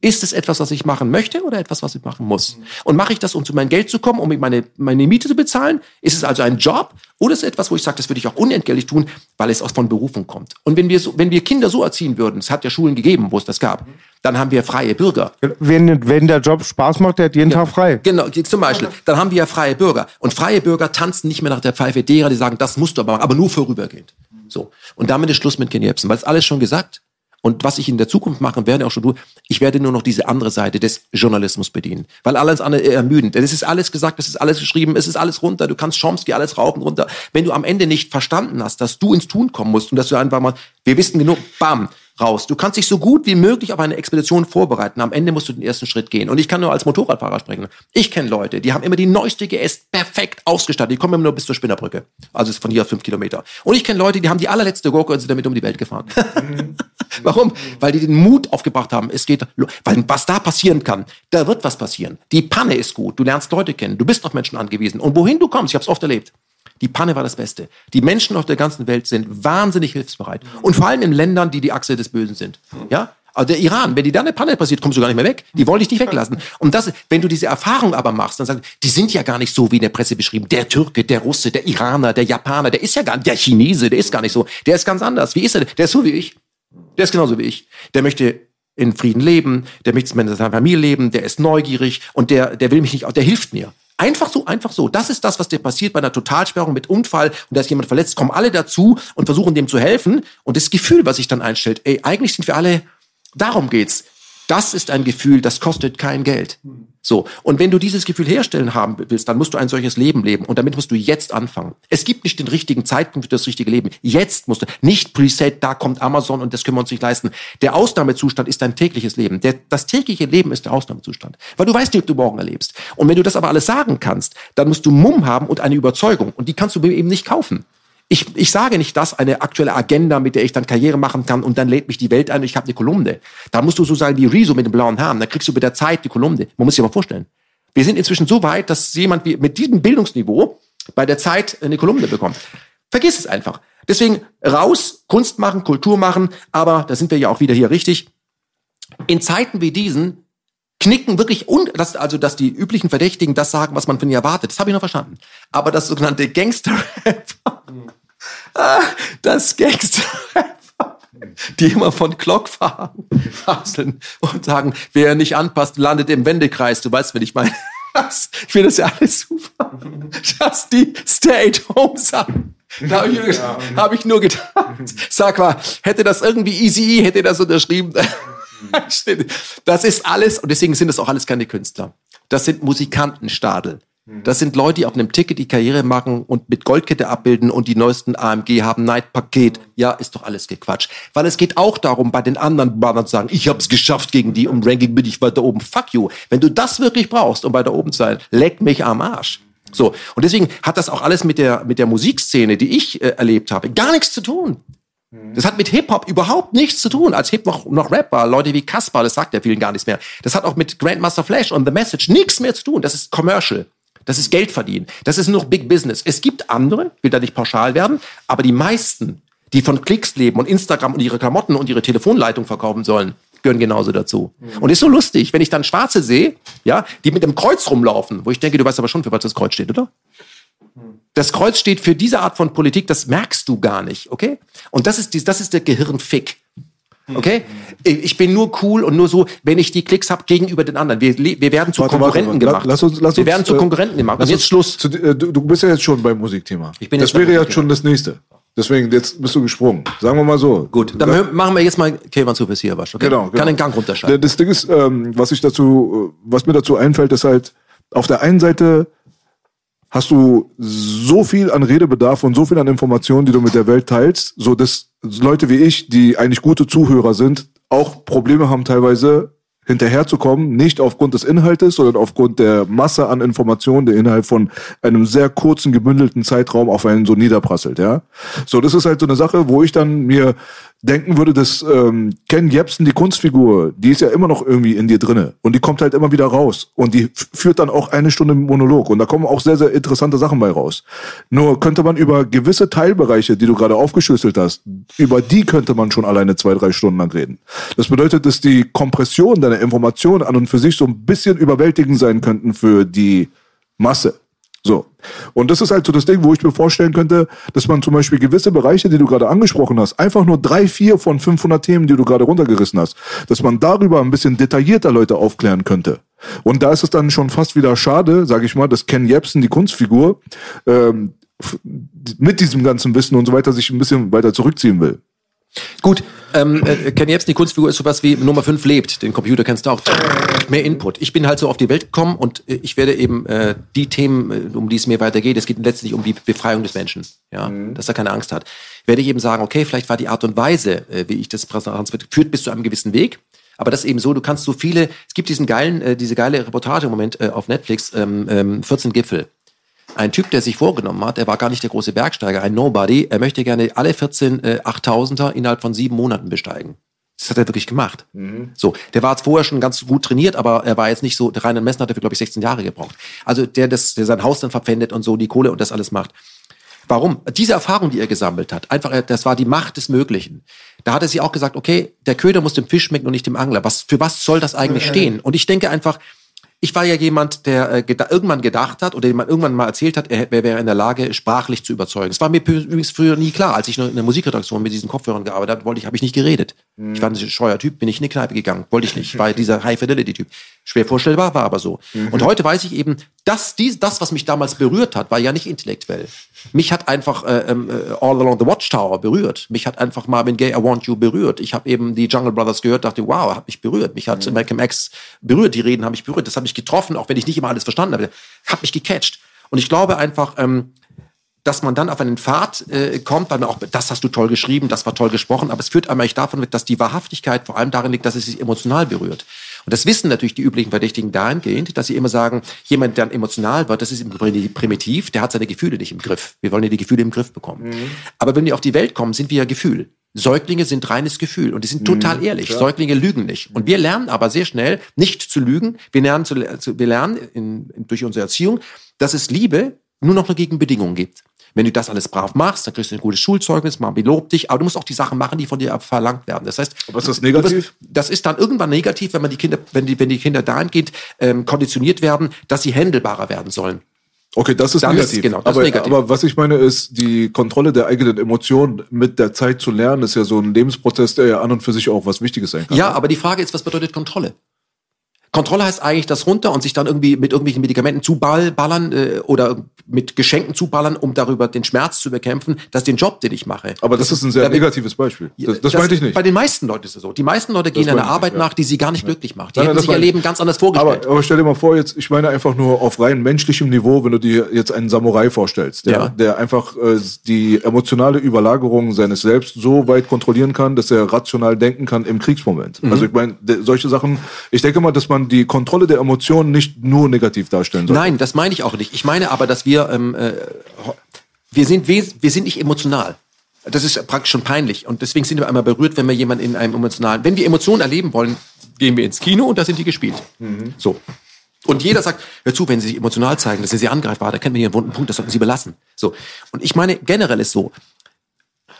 ist es etwas, was ich machen möchte oder etwas, was ich machen muss? Und mache ich das, um zu meinem Geld zu kommen, um meine, meine Miete zu bezahlen? Ist es also ein Job oder ist es etwas, wo ich sage, das würde ich auch unentgeltlich tun, weil es aus von Berufung kommt? Und wenn wir, so, wenn wir Kinder so erziehen würden, es hat ja Schulen gegeben, wo es das gab, dann haben wir freie Bürger. Wenn, wenn der Job Spaß macht, der hat jeden ja, Tag frei. Genau, zum Beispiel. Dann haben wir ja freie Bürger. Und freie Bürger tanzen nicht mehr nach der Pfeife derer, die sagen, das musst du aber machen, aber nur vorübergehend. So. Und damit ist Schluss mit Ken Jebsen, weil es alles schon gesagt. Und was ich in der Zukunft machen werde, auch schon du, ich werde nur noch diese andere Seite des Journalismus bedienen. Weil alles andere ermüdend. Es ist alles gesagt, es ist alles geschrieben, es ist alles runter. Du kannst Chomsky alles rauchen runter. Wenn du am Ende nicht verstanden hast, dass du ins Tun kommen musst und dass du einfach mal, wir wissen genug, bam, raus. Du kannst dich so gut wie möglich auf eine Expedition vorbereiten. Am Ende musst du den ersten Schritt gehen. Und ich kann nur als Motorradfahrer sprechen. Ich kenne Leute, die haben immer die neueste GS perfekt ausgestattet. Die kommen immer nur bis zur Spinnerbrücke. Also ist von hier aus fünf Kilometer. Und ich kenne Leute, die haben die allerletzte Gurke und sind damit um die Welt gefahren. Warum? Weil die den Mut aufgebracht haben. Es geht, weil was da passieren kann, da wird was passieren. Die Panne ist gut. Du lernst Leute kennen. Du bist auf Menschen angewiesen. Und wohin du kommst, ich habe es oft erlebt. Die Panne war das Beste. Die Menschen auf der ganzen Welt sind wahnsinnig hilfsbereit. Und vor allem in Ländern, die die Achse des Bösen sind. Ja? Also der Iran, wenn die da eine Panne passiert, kommst du gar nicht mehr weg. Die wollen dich nicht weglassen. Und das, wenn du diese Erfahrung aber machst, dann sagst du, die sind ja gar nicht so wie in der Presse beschrieben. Der Türke, der Russe, der Iraner, der Japaner, der ist ja gar nicht, der Chinese, der ist gar nicht so. Der ist ganz anders. Wie ist er? Der ist so wie ich. Der ist genauso wie ich. Der möchte in Frieden leben, der möchte mit seiner Familie leben, der ist neugierig und der, der will mich nicht, der hilft mir. Einfach so, einfach so. Das ist das, was dir passiert bei einer Totalsperrung mit Unfall und da ist jemand verletzt, kommen alle dazu und versuchen dem zu helfen. Und das Gefühl, was sich dann einstellt, ey, eigentlich sind wir alle, darum geht's. Das ist ein Gefühl, das kostet kein Geld. So. Und wenn du dieses Gefühl herstellen haben willst, dann musst du ein solches Leben leben. Und damit musst du jetzt anfangen. Es gibt nicht den richtigen Zeitpunkt für das richtige Leben. Jetzt musst du, nicht Preset, da kommt Amazon und das können wir uns nicht leisten. Der Ausnahmezustand ist dein tägliches Leben. Der, das tägliche Leben ist der Ausnahmezustand. Weil du weißt nicht, ob du morgen erlebst. Und wenn du das aber alles sagen kannst, dann musst du Mumm haben und eine Überzeugung. Und die kannst du eben nicht kaufen. Ich, ich sage nicht das, eine aktuelle Agenda, mit der ich dann Karriere machen kann und dann lädt mich die Welt ein und ich habe eine Kolumne. Da musst du so sagen wie Rezo mit den blauen Haaren, da kriegst du mit der Zeit die Kolumne. Man muss sich aber vorstellen. Wir sind inzwischen so weit, dass jemand wie mit diesem Bildungsniveau bei der Zeit eine Kolumne bekommt. Vergiss es einfach. Deswegen raus, Kunst machen, Kultur machen, aber da sind wir ja auch wieder hier richtig. In Zeiten wie diesen knicken wirklich und das, also dass die üblichen Verdächtigen das sagen, was man von ihnen erwartet. Das habe ich noch verstanden. Aber das sogenannte Gangster Ah, das Gangster die immer von Glock fahren, faseln und sagen, wer nicht anpasst, landet im Wendekreis. Du weißt, wenn ich meine. Ich finde das ja alles super. Dass die Stay-at-Home sagen. Da habe ich, ja. hab ich, nur gedacht, sag mal, hätte das irgendwie Easy, hätte das unterschrieben. Das ist alles, und deswegen sind das auch alles keine Künstler. Das sind Musikantenstadel. Das sind Leute, die auf einem Ticket die Karriere machen und mit Goldkette abbilden und die neuesten AMG haben, Night-Paket. Ja, ist doch alles gequatscht. Weil es geht auch darum, bei den anderen Bannern zu sagen, ich hab's geschafft gegen die, um Ranking bin ich weiter oben. Fuck you. Wenn du das wirklich brauchst, um weiter oben zu sein, leck mich am Arsch. So. Und deswegen hat das auch alles mit der, mit der Musikszene, die ich äh, erlebt habe, gar nichts zu tun. Das hat mit Hip-Hop überhaupt nichts zu tun. Als Hip noch, noch Rap war, Leute wie Kaspar, das sagt ja vielen gar nichts mehr. Das hat auch mit Grandmaster Flash und The Message nichts mehr zu tun. Das ist Commercial. Das ist Geld verdienen. Das ist nur Big Business. Es gibt andere, will da nicht pauschal werden, aber die meisten, die von Klicks leben und Instagram und ihre Klamotten und ihre Telefonleitung verkaufen sollen, gehören genauso dazu. Mhm. Und ist so lustig, wenn ich dann Schwarze sehe, ja, die mit dem Kreuz rumlaufen, wo ich denke, du weißt aber schon, für was das Kreuz steht, oder? Das Kreuz steht für diese Art von Politik, das merkst du gar nicht, okay? Und das ist, die, das ist der Gehirnfick. Okay? Ich bin nur cool und nur so, wenn ich die Klicks habe gegenüber den anderen. Wir, wir werden zu warte, Konkurrenten warte, gemacht. Lass uns, lass wir werden zu äh, Konkurrenten gemacht. Und jetzt Schluss. Zu, äh, du, du bist ja jetzt schon beim Musikthema. Ich bin das wäre ja schon das nächste. Deswegen, jetzt bist du gesprungen. Sagen wir mal so. Gut, dann da, machen wir jetzt mal Käfer zu bis hier was. Okay? Genau, genau. Kann den Gang runterschalten. Das Ding ist, ähm, was ich dazu, was mir dazu einfällt, ist halt, auf der einen Seite hast du so viel an Redebedarf und so viel an Informationen, die du mit der Welt teilst, so dass Leute wie ich, die eigentlich gute Zuhörer sind, auch Probleme haben teilweise hinterherzukommen, nicht aufgrund des Inhaltes, sondern aufgrund der Masse an Informationen, die innerhalb von einem sehr kurzen, gebündelten Zeitraum auf einen so niederprasselt, ja. So, das ist halt so eine Sache, wo ich dann mir denken würde, dass ähm, Ken Jebsen, die Kunstfigur, die ist ja immer noch irgendwie in dir drinne und die kommt halt immer wieder raus und die führt dann auch eine Stunde Monolog und da kommen auch sehr, sehr interessante Sachen bei raus. Nur könnte man über gewisse Teilbereiche, die du gerade aufgeschlüsselt hast, über die könnte man schon alleine zwei, drei Stunden lang reden. Das bedeutet, dass die Kompression deiner Informationen an und für sich so ein bisschen überwältigend sein könnten für die Masse. So. Und das ist halt so das Ding, wo ich mir vorstellen könnte, dass man zum Beispiel gewisse Bereiche, die du gerade angesprochen hast, einfach nur drei, vier von 500 Themen, die du gerade runtergerissen hast, dass man darüber ein bisschen detaillierter Leute aufklären könnte. Und da ist es dann schon fast wieder schade, sage ich mal, dass Ken Jebsen, die Kunstfigur, ähm, mit diesem ganzen Wissen und so weiter sich ein bisschen weiter zurückziehen will. Gut, ähm, äh, Ken Jebsen, die Kunstfigur ist sowas wie Nummer 5 lebt. Den Computer kennst du auch. Mehr Input. Ich bin halt so auf die Welt gekommen und äh, ich werde eben äh, die Themen, äh, um die es mir weitergeht, es geht letztlich um die Befreiung des Menschen, ja, dass er keine Angst hat. Werde ich eben sagen, okay, vielleicht war die Art und Weise, äh, wie ich das präsentiert, führt bis zu einem gewissen Weg. Aber das ist eben so, du kannst so viele, es gibt diesen geilen, äh, diese geile Reportage im Moment äh, auf Netflix, ähm, ähm, 14 Gipfel. Ein Typ, der sich vorgenommen hat, er war gar nicht der große Bergsteiger, ein Nobody, er möchte gerne alle 14 äh, 8000er innerhalb von sieben Monaten besteigen. Das hat er wirklich gemacht. So, der war jetzt vorher schon ganz gut trainiert, aber er war jetzt nicht so, der Reinhard Messner hat dafür, glaube ich, 16 Jahre gebraucht. Also der, das, der sein Haus dann verpfändet und so, die Kohle und das alles macht. Warum? Diese Erfahrung, die er gesammelt hat, einfach, äh, das war die Macht des Möglichen. Da hat er sich auch gesagt, okay, der Köder muss dem Fisch schmecken und nicht dem Angler. Was, für was soll das eigentlich stehen? Und ich denke einfach, ich war ja jemand, der äh, geda irgendwann gedacht hat oder dem man irgendwann mal erzählt hat, er, er wäre in der Lage, sprachlich zu überzeugen. Das war mir übrigens früher nie klar. Als ich noch in der Musikredaktion mit diesen Kopfhörern gearbeitet habe, wollte ich, habe ich nicht geredet. Ich war ein scheuer Typ, bin ich in die Kneipe gegangen, wollte ich nicht. War dieser High-Fidelity-Typ. Schwer vorstellbar, war aber so. Und heute weiß ich eben, dass dies, das, was mich damals berührt hat, war ja nicht intellektuell. Mich hat einfach äh, ähm, äh, All Along the Watchtower berührt. Mich hat einfach Marvin Gaye, I Want You berührt. Ich habe eben die Jungle Brothers gehört, dachte, wow, hat mich berührt. Mich hat Malcolm X berührt. Die Reden haben mich berührt. Das hat mich getroffen, auch wenn ich nicht immer alles verstanden habe. Hat mich gecatcht. Und ich glaube einfach, ähm, dass man dann auf einen Pfad äh, kommt, weil man auch, das hast du toll geschrieben, das war toll gesprochen, aber es führt einmal davon weg, dass die Wahrhaftigkeit vor allem darin liegt, dass es sich emotional berührt. Und das wissen natürlich die üblichen Verdächtigen dahingehend, dass sie immer sagen, jemand, der emotional wird, das ist primitiv, der hat seine Gefühle nicht im Griff. Wir wollen ja die Gefühle im Griff bekommen. Aber wenn wir auf die Welt kommen, sind wir ja Gefühl. Säuglinge sind reines Gefühl und die sind total ehrlich. Säuglinge lügen nicht. Und wir lernen aber sehr schnell, nicht zu lügen. Wir lernen, zu, wir lernen in, in, durch unsere Erziehung, dass es Liebe nur noch nur gegen Bedingungen gibt. Wenn du das alles brav machst, dann kriegst du ein gutes Schulzeugnis, man belobt dich, aber du musst auch die Sachen machen, die von dir verlangt werden. Das heißt, Aber ist das negativ? Das ist dann irgendwann negativ, wenn man die Kinder, wenn die, wenn die Kinder dahingehend ähm, konditioniert werden, dass sie händelbarer werden sollen. Okay, das ist Dann ist- negativ. genau, das ist aber, negativ. aber was ich meine ist, die Kontrolle der eigenen Emotionen mit der Zeit zu lernen, ist ja so ein Lebensprozess, der ja an und für sich auch was Wichtiges sein kann. Ja, aber die Frage ist, was bedeutet Kontrolle? Kontrolle heißt eigentlich das runter und sich dann irgendwie mit irgendwelchen Medikamenten zuballern äh, oder mit Geschenken zuballern, um darüber den Schmerz zu bekämpfen. Das ist den Job, den ich mache. Aber das ist ein sehr Ja, negatives Beispiel. Das, das, meinte ich nicht. Bei den meisten Leuten ist es so. Die meisten Leute gehen einer Arbeit ja. nach, die sie gar nicht glücklich macht. Die Nein, hätten das sich ihr. Leben ganz anders vorgestellt. Aber, aber stell dir mal vor, jetzt, ich meine einfach nur auf rein menschlichem Niveau, wenn du dir jetzt einen Samurai vorstellst, der, Ja. der einfach äh, die emotionale Überlagerung seines Selbst so weit kontrollieren kann, dass er rational denken kann im Kriegsmoment. Mhm. Also ich meine, solche Sachen, ich denke mal, dass man die Kontrolle der Emotionen nicht nur negativ darstellen sollte. Nein, das meine ich auch nicht. Ich meine aber, dass wir, ähm, äh, wir, sind, wir sind nicht emotional. Das ist praktisch schon peinlich. Und deswegen sind wir einmal berührt, wenn wir jemanden in einem emotionalen, wenn wir Emotionen erleben wollen, gehen wir ins Kino und da sind die gespielt. So. Und jeder sagt, hör zu, wenn Sie sich emotional zeigen, dass Sie sehr angreifbar, da kennen wir hier einen wunden Punkt, das sollten Sie belassen. So. Und ich meine, generell ist so,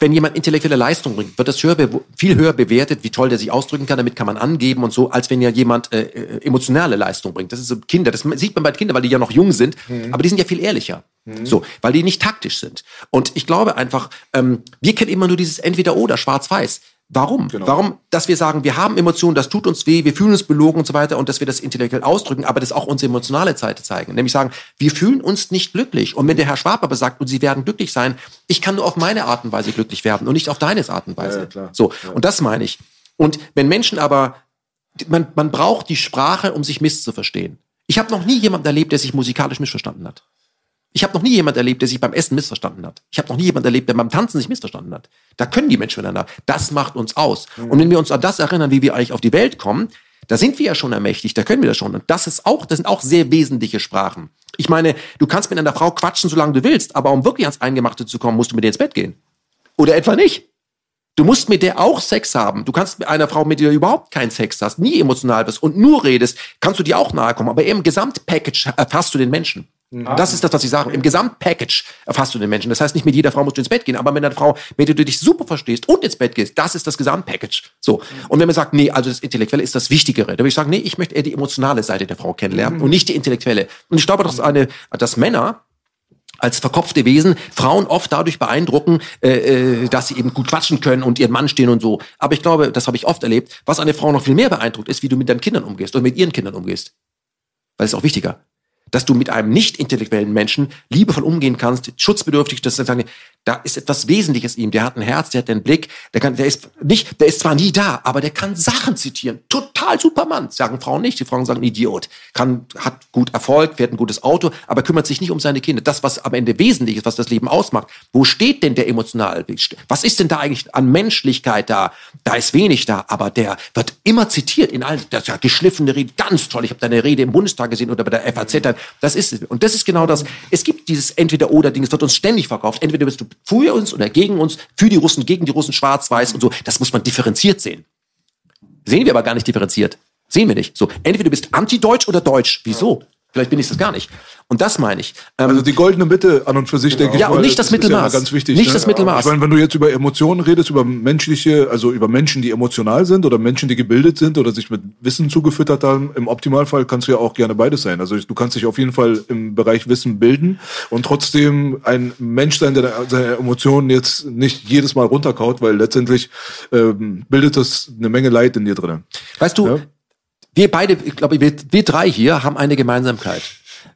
wenn jemand intellektuelle Leistung bringt, wird das höher, viel höher bewertet, wie toll der sich ausdrücken kann, damit kann man angeben und so, als wenn ja jemand äh, äh, emotionale Leistung bringt. Das ist so Kinder, das sieht man bei Kindern, weil die ja noch jung sind, aber die sind ja viel ehrlicher. So, weil die nicht taktisch sind. Und ich glaube einfach, ähm, wir kennen immer nur dieses Entweder-Oder, schwarz-weiß. Warum? Warum, dass wir sagen, wir haben Emotionen, das tut uns weh, wir fühlen uns belogen und so weiter und dass wir das intellektuell ausdrücken, aber das auch unsere emotionale Seite zeigen. Nämlich sagen, wir fühlen uns nicht glücklich. Und wenn der Herr Schwab aber sagt, und Sie werden glücklich sein, ich kann nur auf meine Art und Weise glücklich werden und nicht auf deine Art und Weise. Ja, klar. So, und das meine ich. Und wenn Menschen aber, man, man braucht die Sprache, um sich misszuverstehen. Ich habe noch nie jemanden erlebt, der sich musikalisch missverstanden hat. Ich habe noch nie jemand erlebt, der sich beim Essen missverstanden hat. Ich habe noch nie jemand erlebt, der beim Tanzen sich missverstanden hat. Da können die Menschen miteinander. Das macht uns aus. Und wenn wir uns an das erinnern, wie wir eigentlich auf die Welt kommen, da sind wir ja schon ermächtigt, da können wir das schon. Und das ist auch, das sind auch sehr wesentliche Sprachen. Ich meine, du kannst mit einer Frau quatschen, solange du willst, aber um wirklich ans Eingemachte zu kommen, musst du mit ihr ins Bett gehen. Oder etwa nicht. Du musst mit der auch Sex haben. Du kannst mit einer Frau, mit der du überhaupt keinen Sex hast, nie emotional bist und nur redest, kannst du dir auch nahe kommen. Aber im Gesamtpackage erfasst du den Menschen. Das ist das, was ich sage. Im Gesamtpackage erfasst du den Menschen. Das heißt, nicht mit jeder Frau musst du ins Bett gehen, aber mit einer Frau, mit der du dich super verstehst und ins Bett gehst, das ist das Gesamtpackage. So. Und wenn man sagt, nee, also das Intellektuelle ist das Wichtigere, dann würde ich sagen, nee, ich möchte eher die emotionale Seite der Frau kennenlernen und nicht die intellektuelle. Und ich glaube, dass eine, dass Männer, als verkopfte Wesen Frauen oft dadurch beeindrucken, äh, äh, dass sie eben gut quatschen können und ihren Mann stehen und so. Aber ich glaube, das habe ich oft erlebt, was eine Frau noch viel mehr beeindruckt, ist, wie du mit deinen Kindern umgehst oder mit ihren Kindern umgehst. Weil es ist auch wichtiger. Dass du mit einem nicht intellektuellen Menschen liebevoll umgehen kannst, schutzbedürftig, das, Da ist etwas Wesentliches ihm. Der hat ein Herz, der hat einen Blick, der kann, der ist nicht, der ist zwar nie da, aber der kann Sachen zitieren. Total Supermann, sagen Frauen nicht. Die Frauen sagen Idiot. Kann, hat gut Erfolg, fährt ein gutes Auto, aber kümmert sich nicht um seine Kinder. Das, was am Ende wesentlich ist, was das Leben ausmacht. Wo steht denn der emotional? Was ist denn da eigentlich an Menschlichkeit da? Da ist wenig da, aber der wird immer zitiert in allen, das ist ja geschliffene Rede, ganz toll. Ich habe deine Rede im Bundestag gesehen oder bei der FAZ. Das ist, und das ist genau das. Es gibt dieses Entweder-Oder-Ding, es wird uns ständig verkauft. Entweder bist du für uns oder gegen uns, für die Russen, gegen die Russen, schwarz-weiß und so. Das muss man differenziert sehen. Sehen wir aber gar nicht differenziert. Sehen wir nicht. So, entweder du bist anti-deutsch oder deutsch. Wieso? Vielleicht bin ich das gar nicht. Und das meine ich. Ähm, also die goldene Mitte an und für sich, denke ich. Ja, und nicht das, Mittelmaß. Ja ganz wichtig. Nicht ne? das Mittelmaß. Ich meine, wenn du jetzt über Emotionen redest, über menschliche, also über Menschen, die emotional sind oder Menschen, die gebildet sind oder sich mit Wissen zugefüttert haben, im Optimalfall kannst du ja auch gerne beides sein. Also du kannst dich auf jeden Fall im Bereich Wissen bilden und trotzdem ein Mensch sein, der seine Emotionen jetzt nicht jedes Mal runterkaut, weil letztendlich ähm, bildet das eine Menge Leid in dir drin. Weißt du, ja? Wir beide, ich glaube, wir, wir drei hier haben eine Gemeinsamkeit.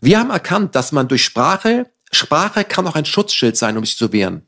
Wir haben erkannt, dass man durch Sprache, Sprache kann auch ein Schutzschild sein, um sich zu wehren.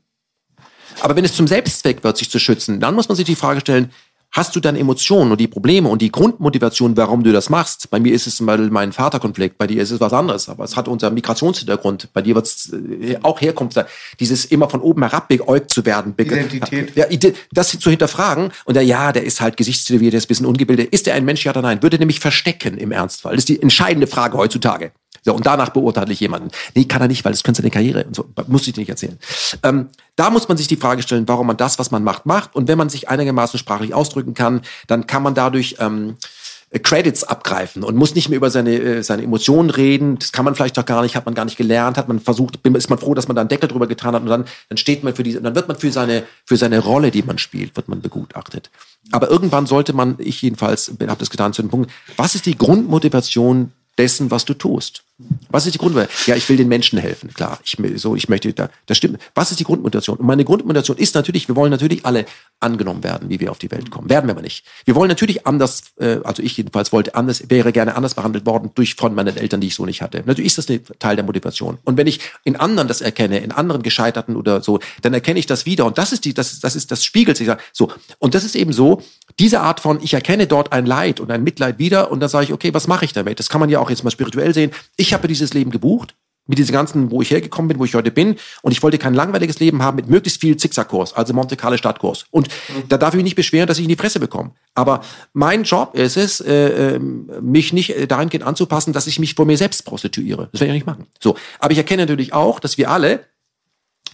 Aber wenn es zum Selbstzweck wird, sich zu schützen, dann muss man sich die Frage stellen, hast du deine Emotionen und die Probleme und die Grundmotivation, warum du das machst? Bei mir ist es mal mein Vaterkonflikt, bei dir ist es was anderes, aber es hat unser Migrationshintergrund. Bei dir wird es äh, auch herkommt, dieses immer von oben herab beäugt zu werden. Identität. Ja, das zu hinterfragen und der, ja, der ist halt Gesichtstätowiert, der ist ein bisschen ungebildet. Ist er ein Mensch, ja oder nein? Würde nämlich verstecken im Ernstfall. Das ist die entscheidende Frage heutzutage. So, und danach beurteile ich jemanden. Nee, kann er nicht, weil das könnte seine Karriere und so. Muss ich dir nicht erzählen. Ähm, da muss man sich die Frage stellen, warum man das, was man macht, macht. Und wenn man sich einigermaßen sprachlich ausdrücken kann, dann kann man dadurch ähm, Credits abgreifen und muss nicht mehr über seine, äh, seine Emotionen reden. Das kann man vielleicht doch gar nicht, hat man gar nicht gelernt, hat man versucht, ist man froh, dass man da einen Deckel drüber getan hat und dann, dann steht man für diese, dann wird man für seine, für seine Rolle, die man spielt, wird man begutachtet. Aber irgendwann sollte man, ich jedenfalls habe das getan zu dem Punkt, was ist die Grundmotivation dessen, was du tust? Was ist die Grundmotivation? Ja, ich will den Menschen helfen, klar. Ich, so, ich möchte, da, das stimmt. Was ist die Grundmotivation? Und meine Grundmotivation ist natürlich, wir wollen natürlich alle angenommen werden, wie wir auf die Welt kommen. Werden wir aber nicht. Wir wollen natürlich anders, äh, also ich jedenfalls wollte anders, wäre gerne anders behandelt worden durch von meinen Eltern, die ich so nicht hatte. Natürlich ist das ein Teil der Motivation. Und wenn ich in anderen das erkenne, in anderen Gescheiterten oder so, dann erkenne ich das wieder. Und das ist die, das das ist, das spiegelt sich so. Und das ist eben so, diese Art von, ich erkenne dort ein Leid und ein Mitleid wieder und dann sage ich, okay, was mache ich damit? Das kann man ja auch jetzt mal spirituell sehen. Ich habe dieses Leben gebucht mit diesem ganzen, wo ich hergekommen bin, wo ich heute bin. Und ich wollte kein langweiliges Leben haben mit möglichst viel Zickzackkurs, also Monte Carlo Stadtkurs. Und mhm. da darf ich mich nicht beschweren, dass ich in die Fresse bekomme. Aber mein Job ist es, äh, ähm, mich nicht dahingehend anzupassen, dass ich mich vor mir selbst prostituiere. Das werde ich nicht machen. So. Aber ich erkenne natürlich auch, dass wir alle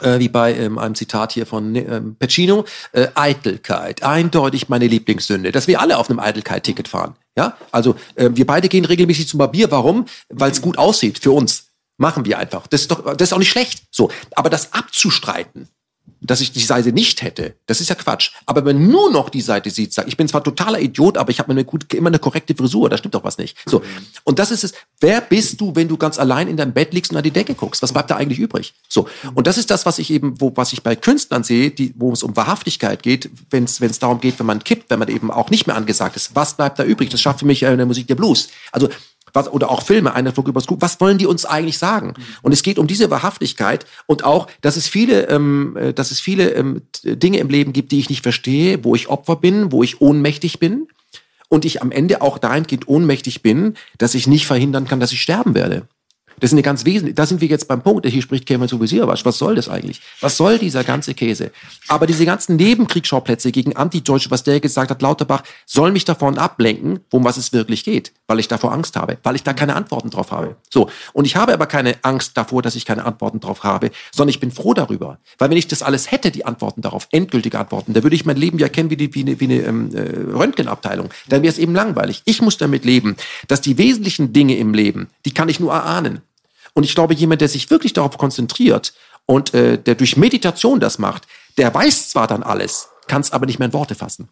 äh, wie bei ähm, einem Zitat hier von ähm, Pacino, äh, Eitelkeit, eindeutig meine Lieblingssünde, dass wir alle auf einem Eitelkeit-Ticket fahren. Ja, also äh, wir beide gehen regelmäßig zum Barbier. Warum? Weil es gut aussieht für uns. Machen wir einfach. Das ist doch, das ist auch nicht schlecht. So, aber das abzustreiten, dass ich die Seite nicht hätte, das ist ja Quatsch. Aber wenn nur noch die Seite sieht, sagt, ich bin zwar totaler Idiot, aber ich habe eine gut, immer eine korrekte Frisur, da stimmt doch was nicht. So. Und das ist es. Wer bist du, wenn du ganz allein in deinem Bett liegst und an die Decke guckst? Was bleibt da eigentlich übrig? So. Und das ist das, was ich eben, wo, was ich bei Künstlern sehe, die, wo es um Wahrhaftigkeit geht, wenn es, wenn es darum geht, wenn man kippt, wenn man eben auch nicht mehr angesagt ist. Was bleibt da übrig? Das schafft für mich eine Musik der Blues. Also, was, oder auch Filme, einer flog übers Kuh, was wollen die uns eigentlich sagen? Und es geht um diese Wahrhaftigkeit und auch, dass es viele, ähm, äh, dass es viele ähm, Dinge im Leben gibt, die ich nicht verstehe, wo ich Opfer bin, wo ich ohnmächtig bin und ich am Ende auch dahingehend ohnmächtig bin, dass ich nicht verhindern kann, dass ich sterben werde. Das ist eine ganz wesentliche, da sind wir jetzt beim Punkt, hier spricht Kemal Sowisirovac. Was soll das eigentlich? Was soll dieser ganze Käse? Aber diese ganzen Nebenkriegsschauplätze gegen Antideutsche, was der gesagt hat, Lauterbach, soll mich davon ablenken, um was es wirklich geht, weil ich davor Angst habe, weil ich da keine Antworten drauf habe. So. Und ich habe aber keine Angst davor, dass ich keine Antworten drauf habe, sondern ich bin froh darüber. Weil wenn ich das alles hätte, die Antworten darauf, endgültige Antworten, dann würde ich mein Leben ja kennen wie, die, wie eine, wie eine ähm, äh, Röntgenabteilung. Dann wäre es eben langweilig. Ich muss damit leben, dass die wesentlichen Dinge im Leben, die kann ich nur erahnen. Und ich glaube, jemand, der sich wirklich darauf konzentriert und äh, der durch Meditation das macht, der weiß zwar dann alles, kann es aber nicht mehr in Worte fassen.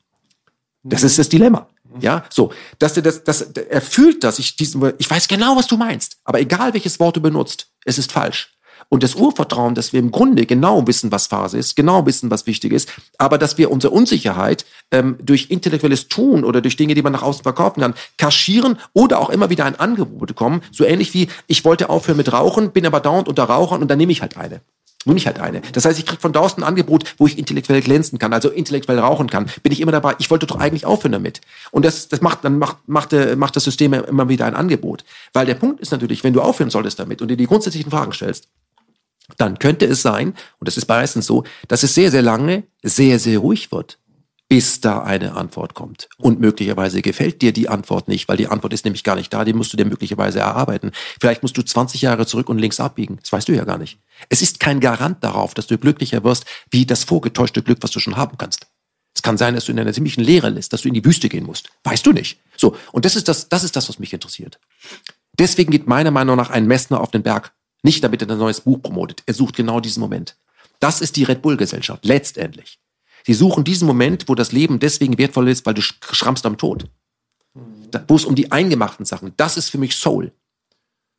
Das ist das Dilemma. Ja, so, dass er das, dass er fühlt, dass ich diesen, ich weiß genau, was du meinst, aber egal welches Wort du benutzt, es ist falsch und das Urvertrauen, dass wir im Grunde genau wissen, was Phase ist, genau wissen, was wichtig ist, aber dass wir unsere Unsicherheit ähm, durch intellektuelles Tun oder durch Dinge, die man nach außen verkaufen kann, kaschieren oder auch immer wieder ein Angebot bekommen, so ähnlich wie ich wollte aufhören mit Rauchen, bin aber dauernd unter Rauchern und dann nehme ich halt eine. Nur nicht halt eine. Das heißt, ich kriege von draußen ein Angebot, wo ich intellektuell glänzen kann, also intellektuell rauchen kann. Bin ich immer dabei. Ich wollte doch eigentlich aufhören damit. Und das, das macht, dann macht, macht, äh, macht das System immer wieder ein Angebot. Weil der Punkt ist natürlich, wenn du aufhören solltest damit und dir die grundsätzlichen Fragen stellst, dann könnte es sein, und das ist meistens so, dass es sehr, sehr lange sehr, sehr ruhig wird bis da eine Antwort kommt. Und möglicherweise gefällt dir die Antwort nicht, weil die Antwort ist nämlich gar nicht da, die musst du dir möglicherweise erarbeiten. Vielleicht musst du 20 Jahre zurück und links abbiegen. Das weißt du ja gar nicht. Es ist kein Garant darauf, dass du glücklicher wirst, wie das vorgetäuschte Glück, was du schon haben kannst. Es kann sein, dass du in einer ziemlichen Leere lässt, dass du in die Wüste gehen musst. Weißt du nicht. So. Und das ist das, das ist das, was mich interessiert. Deswegen geht meiner Meinung nach ein Messner auf den Berg. Nicht damit er ein neues Buch promotet. Er sucht genau diesen Moment. Das ist die Red Bull Gesellschaft. Letztendlich. Sie suchen diesen Moment, wo das Leben deswegen wertvoll ist, weil du schrammst am Tod. Da, wo es um die eingemachten Sachen, das ist für mich Soul.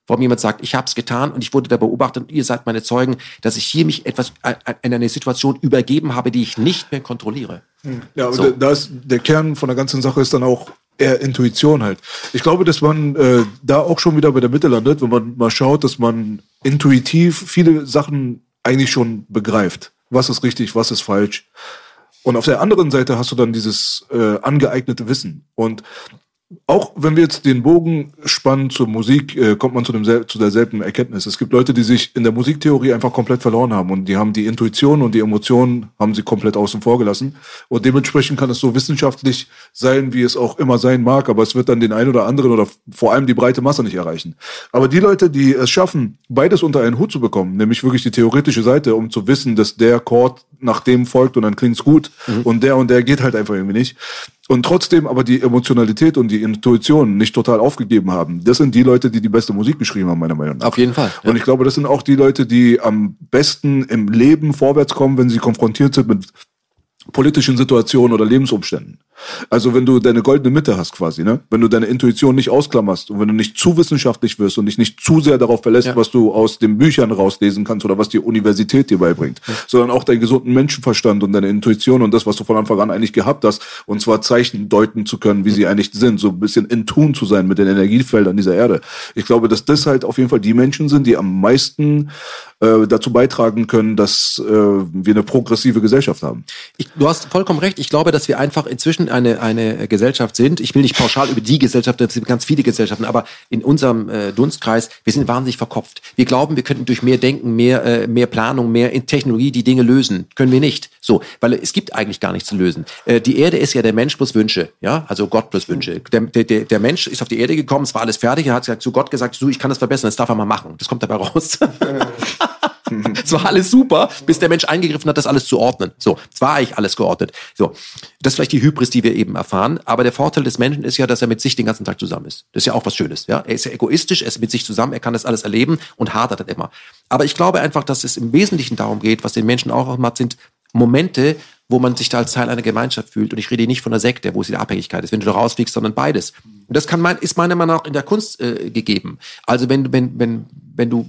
Warum jemand sagt, ich habe es getan und ich wurde da beobachtet und ihr seid meine Zeugen, dass ich hier mich etwas äh, äh, in eine Situation übergeben habe, die ich nicht mehr kontrolliere. Hm. Ja, aber so. ist, der Kern von der ganzen Sache ist dann auch eher Intuition halt. Ich glaube, dass man äh, da auch schon wieder bei der Mitte landet, wenn man mal schaut, dass man intuitiv viele Sachen eigentlich schon begreift. Was ist richtig, was ist falsch. Und auf der anderen Seite hast du dann dieses äh, angeeignete Wissen. Und auch wenn wir jetzt den Bogen spannen zur Musik, äh, kommt man zu, dem zu derselben Erkenntnis. Es gibt Leute, die sich in der Musiktheorie einfach komplett verloren haben und die haben die Intuition und die Emotionen haben sie komplett außen vor gelassen. Und dementsprechend kann es so wissenschaftlich sein, wie es auch immer sein mag, aber es wird dann den einen oder anderen oder vor allem die breite Masse nicht erreichen. Aber die Leute, die es schaffen, beides unter einen Hut zu bekommen, nämlich wirklich die theoretische Seite, um zu wissen, dass der Chord nach dem folgt und dann klingt's gut mhm. und der und der geht halt einfach irgendwie nicht und trotzdem aber die Emotionalität und die Intuition nicht total aufgegeben haben. Das sind die Leute, die die beste Musik geschrieben haben, meiner Meinung nach. Auf jeden Fall. Ja. Und ich glaube, das sind auch die Leute, die am besten im Leben vorwärts kommen, wenn sie konfrontiert sind mit politischen Situationen oder Lebensumständen. Also wenn du deine goldene Mitte hast quasi, ne? Wenn du deine Intuition nicht ausklammerst und wenn du nicht zu wissenschaftlich wirst und dich nicht zu sehr darauf verlässt, ja. was du aus den Büchern rauslesen kannst oder was die Universität dir beibringt, ja. sondern auch deinen gesunden Menschenverstand und deine Intuition und das, was du von Anfang an eigentlich gehabt hast, und zwar Zeichen deuten zu können, wie sie eigentlich sind, so ein bisschen in Tun zu sein mit den Energiefeldern dieser Erde. Ich glaube, dass das halt auf jeden Fall die Menschen sind, die am meisten äh, dazu beitragen können, dass äh, wir eine progressive Gesellschaft haben. Ich, du hast vollkommen recht. Ich glaube, dass wir einfach inzwischen eine, eine Gesellschaft sind. Ich will nicht pauschal über die Gesellschaft, es sind ganz viele Gesellschaften, aber in unserem äh, Dunstkreis, wir sind wahnsinnig verkopft. Wir glauben, wir könnten durch mehr Denken, mehr, äh, mehr Planung, mehr Technologie die Dinge lösen. Können wir nicht. So, weil es gibt eigentlich gar nichts zu lösen. Äh, die Erde ist ja der Mensch plus Wünsche, ja, also Gott plus Wünsche. Der, der, der Mensch ist auf die Erde gekommen, es war alles fertig, er hat zu Gott gesagt, so, ich kann das verbessern, das darf er mal machen. Das kommt dabei raus. es war alles super, bis der Mensch eingegriffen hat, das alles zu ordnen. So, es war eigentlich alles geordnet. So, das ist vielleicht die Hybris, die wir eben erfahren. Aber der Vorteil des Menschen ist ja, dass er mit sich den ganzen Tag zusammen ist. Das ist ja auch was Schönes. Ja, er ist ja egoistisch, er ist mit sich zusammen, er kann das alles erleben und hadert dann immer. Aber ich glaube einfach, dass es im Wesentlichen darum geht, was den Menschen auch macht, sind Momente, wo man sich da als Teil einer Gemeinschaft fühlt. Und ich rede nicht von der Sekte, wo es die Abhängigkeit ist, wenn du da rausfliegst, sondern beides. Und das kann mein, ist meiner Meinung nach in der Kunst äh, gegeben. Also wenn, wenn, wenn, wenn du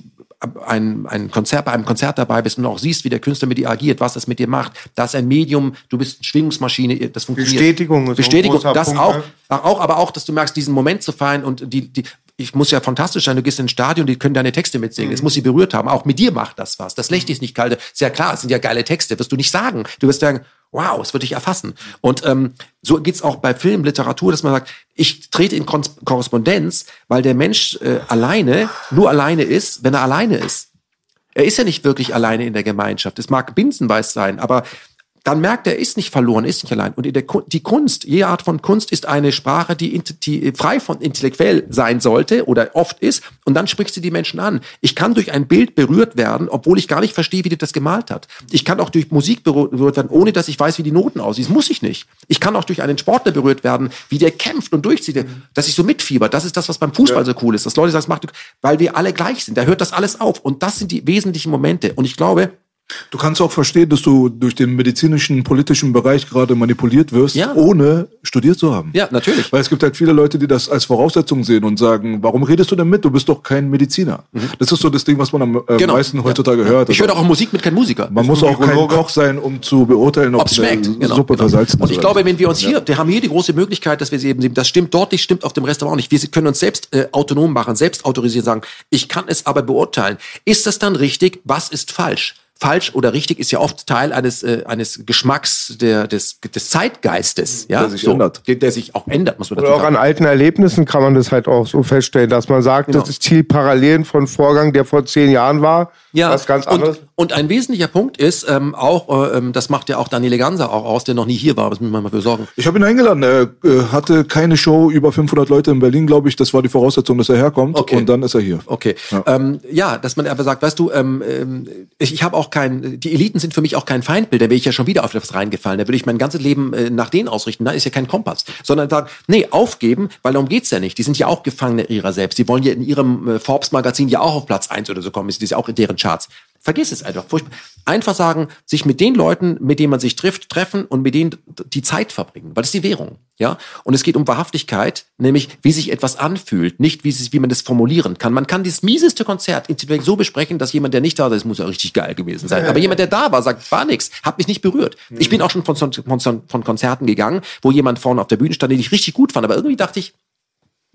ein, ein Konzert, bei einem Konzert dabei bist und auch siehst, wie der Künstler mit dir agiert, was das mit dir macht. Da ist ein Medium, du bist eine Schwingungsmaschine, das funktioniert. Bestätigung ist Bestätigung, das Punkt, auch, auch, aber auch, dass du merkst, diesen Moment zu feiern und die, die, ich muss ja fantastisch sein, du gehst ins Stadion, die können deine Texte mitsingen. Es mhm. muss sie berührt haben. Auch mit dir macht das was. Das Licht ist nicht kalt. Ist ja klar, es sind ja geile Texte. Wirst du nicht sagen. Du wirst sagen, wow, es wird dich erfassen. Und ähm, so geht's auch bei Film, Literatur, dass man sagt, ich trete in Korrespondenz, weil der Mensch äh, alleine nur alleine ist, wenn er alleine ist. Er ist ja nicht wirklich alleine in der Gemeinschaft. Es mag Binsenweis sein, aber dann merkt er, er ist nicht verloren, ist nicht allein. Und der, die Kunst, jede Art von Kunst ist eine Sprache, die, die frei von intellektuell sein sollte oder oft ist. Und dann spricht sie die Menschen an. Ich kann durch ein Bild berührt werden, obwohl ich gar nicht verstehe, wie die das gemalt hat. Ich kann auch durch Musik berührt werden, ohne dass ich weiß, wie die Noten aussehen. Das muss ich nicht. Ich kann auch durch einen Sportler berührt werden, wie der kämpft und durchzieht, dass ich so mitfieber. Das ist das, was beim Fußball so cool ist. Dass Leute sagen, macht, weil wir alle gleich sind. Da hört das alles auf. Und das sind die wesentlichen Momente. Und ich glaube, Du kannst auch verstehen, dass du durch den medizinischen, politischen Bereich gerade manipuliert wirst, ja. ohne studiert zu haben. Ja, natürlich. Weil es gibt halt viele Leute, die das als Voraussetzung sehen und sagen, warum redest du denn mit? Du bist doch kein Mediziner. Mhm. Das ist so das Ding, was man am äh, genau. meisten heutzutage ja. hört. Ich höre auch Musik mit kein Musiker. Man muss auch kein Koch sein, um zu beurteilen, ob es schmeckt. Genau. Suppe genau. versalzen. Und ich glaube, wenn wir uns hier, wir haben hier die große Möglichkeit, dass wir sie eben sehen, das stimmt dort nicht, stimmt auf dem Restaurant nicht. Wir können uns selbst äh, autonom machen, selbst autorisieren, sagen, ich kann es aber beurteilen. Ist das dann richtig? Was ist falsch? Falsch oder richtig ist ja oft Teil eines, äh, eines Geschmacks der, des, des Zeitgeistes, ja, Der sich ändert. Der, der sich auch ändert, muss man dazu Oder auch sagen. an alten Erlebnissen kann man das halt auch so feststellen, dass man sagt, Genau. das ist Ziel Parallelen von Vorgang, der vor zehn Jahren war. Was ganz anderes. Und, und ein wesentlicher Punkt ist ähm, auch, äh, ähm, das macht ja auch Daniele Ganser auch aus, der noch nie hier war, das müssen wir mal für sorgen. Ich habe ihn eingeladen. Er äh, hatte keine Show über 500 Leute in Berlin, glaube ich. Das war die Voraussetzung, dass er herkommt. Okay. Und dann ist er hier. Okay. Ja. Ähm, ja, dass man aber sagt, weißt du, ähm, ähm, ich, ich habe auch kein, die Eliten sind für mich auch kein Feindbild, da wäre ich ja schon wieder auf etwas reingefallen. Da würde ich mein ganzes Leben äh, nach denen ausrichten. Da ist ja kein Kompass. Sondern sagen, nee, aufgeben, weil darum geht's ja nicht. Die sind ja auch Gefangene ihrer selbst. Die wollen ja in ihrem äh, Forbes-Magazin ja auch auf Platz eins oder so kommen. Das ist ja auch in deren Charts. Vergiss es einfach. Einfach sagen, sich mit den Leuten, mit denen man sich trifft, treffen und mit denen die Zeit verbringen, weil das ist die Währung. Ja, und es geht um Wahrhaftigkeit, nämlich wie sich etwas anfühlt, nicht wie, sie- wie man das formulieren kann. Man kann das mieseste Konzert intellektuell so besprechen, dass jemand, der nicht da war, das muss ja richtig geil gewesen sein. Aber jemand, der da war, sagt, war nix, hat mich nicht berührt. Ich bin auch schon von, von, von Konzerten gegangen, wo jemand vorne auf der Bühne stand, den ich richtig gut fand, aber irgendwie dachte ich,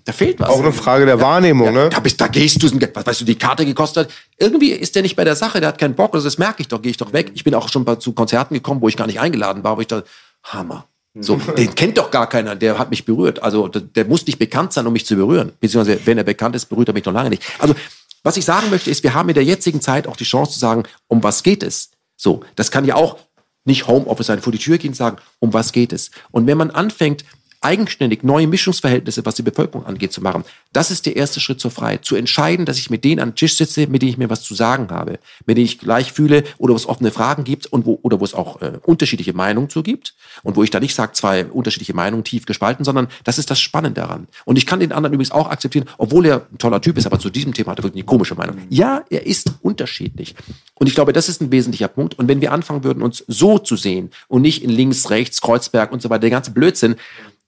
da fehlt was. Auch eine Frage der Wahrnehmung, ne? Da, bist, da gehst du, was weißt du, die Karte gekostet hat. Irgendwie ist der nicht bei der Sache, der hat keinen Bock, also das merke ich doch, gehe ich doch weg. Ich bin auch schon zu Konzerten gekommen, wo ich gar nicht eingeladen war, wo ich da, Hammer. So, den kennt doch gar keiner, der hat mich berührt. Also der, der muss nicht bekannt sein, um mich zu berühren. Beziehungsweise, wenn er bekannt ist, berührt er mich noch lange nicht. Also, was ich sagen möchte, ist, wir haben in der jetzigen Zeit auch die Chance zu sagen, um was geht es? So, das kann ja auch nicht Homeoffice sein, vor die Tür gehen und sagen, um was geht es? Und wenn man anfängt, eigenständig neue Mischungsverhältnisse, was die Bevölkerung angeht, zu machen. Das ist der erste Schritt zur Freiheit. Zu entscheiden, dass ich mit denen am Tisch sitze, mit denen ich mir was zu sagen habe, mit denen ich gleich fühle oder wo es offene Fragen gibt und wo, oder wo es auch äh, unterschiedliche Meinungen zu gibt und wo ich da nicht sage, zwei unterschiedliche Meinungen tief gespalten, sondern das ist das Spannende daran. Und ich kann den anderen übrigens auch akzeptieren, obwohl er ein toller Typ ist, aber zu diesem Thema hat er wirklich eine komische Meinung. Ja, er ist unterschiedlich. Und ich glaube, das ist ein wesentlicher Punkt. Und wenn wir anfangen würden, uns so zu sehen und nicht in links, rechts, Kreuzberg und so weiter, der ganze Blödsinn,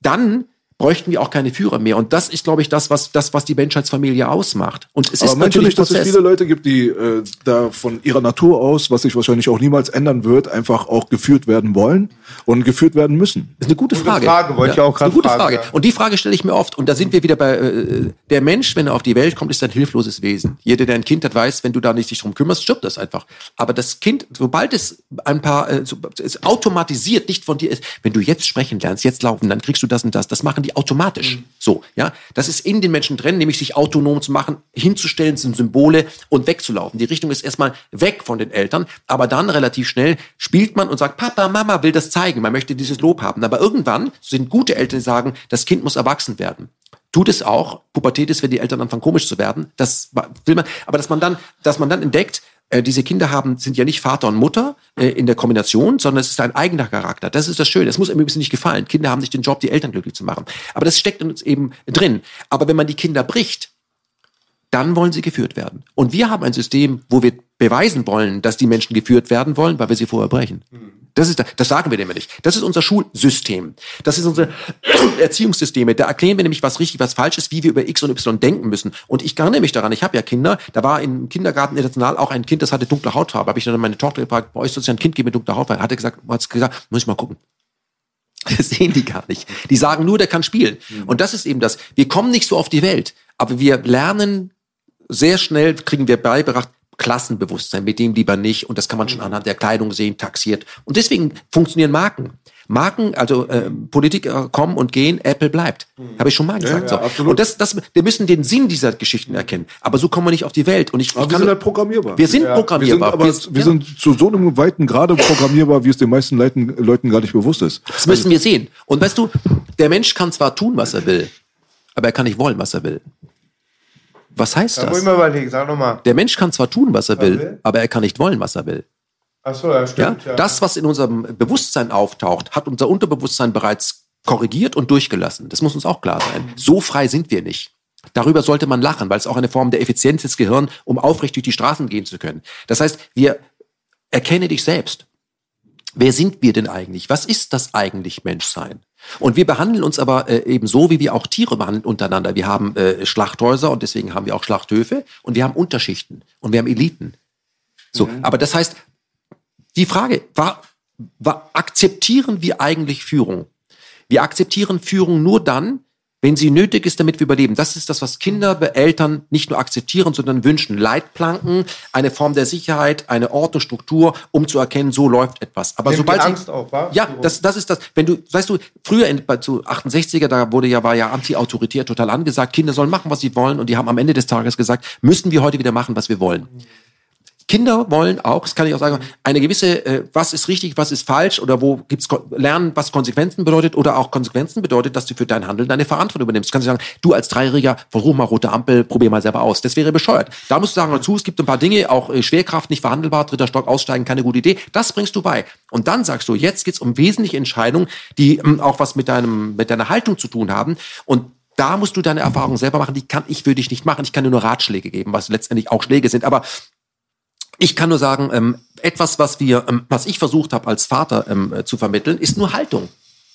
dann bräuchten wir auch keine Führer mehr. Und das ist, glaube ich, das, was, das, was die Menschheitsfamilie ausmacht. Und es Aber ist natürlich dass es viele Leute gibt, die äh, da von ihrer Natur aus, was sich wahrscheinlich auch niemals ändern wird, einfach auch geführt werden wollen und geführt werden müssen? Das ist eine gute, Gute Frage. Frage, wollte ich auch das ist eine grad gute Frage. ja. Und die Frage stelle ich mir oft. Und da sind wir wieder bei, äh, der Mensch, wenn er auf die Welt kommt, ist ein hilfloses Wesen. Jeder, der ein Kind hat, weiß, wenn du da nicht dich drum kümmerst, stirbt das einfach. Aber das Kind, sobald es ein paar, äh, so, es automatisiert nicht von dir ist, wenn du jetzt sprechen lernst, jetzt laufen, dann kriegst du das und das. Das machen die automatisch. So, ja. Das ist in den Menschen drin, nämlich sich autonom zu machen, hinzustellen, sind Symbole und wegzulaufen. Die Richtung ist erstmal weg von den Eltern, aber dann relativ schnell spielt man und sagt, Papa, Mama will das zeigen. Man möchte dieses Lob haben. Aber irgendwann sind gute Eltern, die sagen, das Kind muss erwachsen werden. Tut es auch. Pubertät ist, wenn die Eltern anfangen komisch zu werden. Das will man. Aber dass man dann, dass man dann entdeckt, äh, diese Kinder haben, sind ja nicht Vater und Mutter äh, in der Kombination, sondern es ist ein eigener Charakter. Das ist das Schöne. Es muss im Übrigen nicht gefallen. Kinder haben nicht den Job, die Eltern glücklich zu machen. Aber das steckt in uns eben drin. Aber wenn man die Kinder bricht, dann wollen sie geführt werden. Und wir haben ein System, wo wir beweisen wollen, dass die Menschen geführt werden wollen, weil wir sie vorher brechen. Das, ist, das sagen wir dem nicht. Das ist unser Schulsystem. Das ist unsere Erziehungssysteme. Da erklären wir nämlich, was richtig, was falsch ist, wie wir über X und Y denken müssen. Und ich erinnere mich daran, ich habe ja Kinder, da war im Kindergarten international auch ein Kind, das hatte dunkle Hautfarbe. Habe ich dann meine Tochter gefragt, bei euch soll es ja ein Kind geben mit dunkler Hautfarbe? Hat er gesagt, hat's gesagt, muss ich mal gucken. Das sehen die gar nicht. Die sagen nur, der kann spielen. Und das ist eben das. Wir kommen nicht so auf die Welt, aber wir lernen sehr schnell, kriegen wir beigebracht, Klassenbewusstsein, mit dem lieber nicht. Und das kann man schon anhand der Kleidung sehen, taxiert. Und deswegen funktionieren Marken. Marken, also äh, Politiker kommen und gehen, Apple bleibt. Habe ich schon mal gesagt. ja, so. absolut. Und das, das, wir müssen den Sinn dieser Geschichten erkennen. Aber so kommen wir nicht auf die Welt. Und ich, Aber ich wir sind halt programmierbar. wir sind Wir sind programmierbar. aber wir, ja. sind zu so einem weiten Grade programmierbar, wie es den meisten Leuten, Leuten gar nicht bewusst ist. Das müssen wir sehen. Und weißt du, der Mensch kann zwar tun, was er will, aber er kann nicht wollen, was er will. Was heißt Da muss das? ich mal überlegen, sag nochmal. Der Mensch kann zwar tun, was er will, will? aber er kann nicht wollen, was er will. Achso, ja, Ja? stimmt. Ja? Das, was in unserem Bewusstsein auftaucht, hat unser Unterbewusstsein bereits korrigiert und durchgelassen. Das muss uns auch klar sein. So frei sind wir nicht. Darüber sollte man lachen, weil es auch eine Form der Effizienz des Gehirns, um aufrecht durch die Straßen gehen zu können. Das heißt, wir erkenne dich selbst. Wer sind wir denn eigentlich? Was ist das eigentlich Menschsein? Und wir behandeln uns aber äh, eben so, wie wir auch Tiere behandeln untereinander. Wir haben äh, Schlachthäuser und deswegen haben wir auch Schlachthöfe und wir haben Unterschichten und wir haben Eliten. So, aber das heißt, die Frage war, war, akzeptieren wir eigentlich Führung? Wir akzeptieren Führung nur dann, wenn sie nötig ist, damit wir überleben. Das ist das, was Kinder, Eltern nicht nur akzeptieren, sondern wünschen. Leitplanken, eine Form der Sicherheit, eine Ordnung, Struktur, um zu erkennen, so läuft etwas. Aber Nimmt sobald die sie, Angst auch, wa? ja, das, das ist das. Wenn du, weißt du, früher in, bei, zu 68er, da wurde ja, war ja anti-autoritär total angesagt, Kinder sollen machen, was sie wollen, und die haben am Ende des Tages gesagt, müssen wir heute wieder machen, was wir wollen. Kinder wollen auch, das kann ich auch sagen, eine gewisse, äh, was ist richtig, was ist falsch oder wo gibt's lernen, was Konsequenzen bedeutet oder auch Konsequenzen bedeutet, dass du für dein Handeln deine Verantwortung übernimmst. Du kannst sagen, du als Dreijähriger, versuch mal rote Ampel, probier mal selber aus. Das wäre bescheuert. Da musst du sagen dazu, es gibt ein paar Dinge, auch äh, Schwerkraft nicht verhandelbar, dritter Stock aussteigen, keine gute Idee. Das bringst du bei. Und dann sagst du, jetzt geht's um wesentliche Entscheidungen, die ähm, auch was mit deinem, mit deiner Haltung zu tun haben. Und da musst du deine Erfahrungen selber machen, die kann ich für dich nicht machen. Ich kann dir nur Ratschläge geben, was letztendlich auch Schläge sind. Aber ich kann nur sagen, ähm, etwas, was wir, ähm, was ich versucht habe als Vater ähm, äh, zu vermitteln, ist nur Haltung.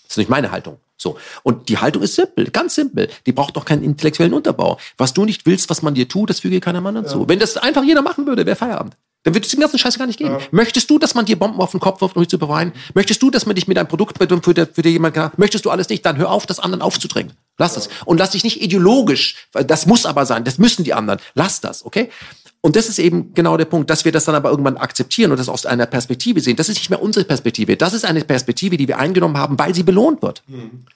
Das ist nicht meine Haltung. So. Und die Haltung ist simpel, ganz simpel. Die braucht doch keinen intellektuellen Unterbau. Was du nicht willst, was man dir tut, das füge keiner Mann dazu. Wenn das einfach jeder machen würde, wäre Feierabend. Dann würde es den ganzen Scheiß gar nicht geben. Möchtest du, dass man dir Bomben auf den Kopf wirft, um dich zu beweinen? Möchtest du, dass man dich mit einem Produkt für, für, für dir jemand kann? Möchtest du alles nicht? Dann hör auf, das anderen aufzudrängen. Lass es. Und lass dich nicht ideologisch, das muss aber sein, das müssen die anderen. Lass das, okay? Und das ist eben genau der Punkt, dass wir das dann aber irgendwann akzeptieren und das aus einer Perspektive sehen. Das ist nicht mehr unsere Perspektive. Das ist eine Perspektive, die wir eingenommen haben, weil sie belohnt wird.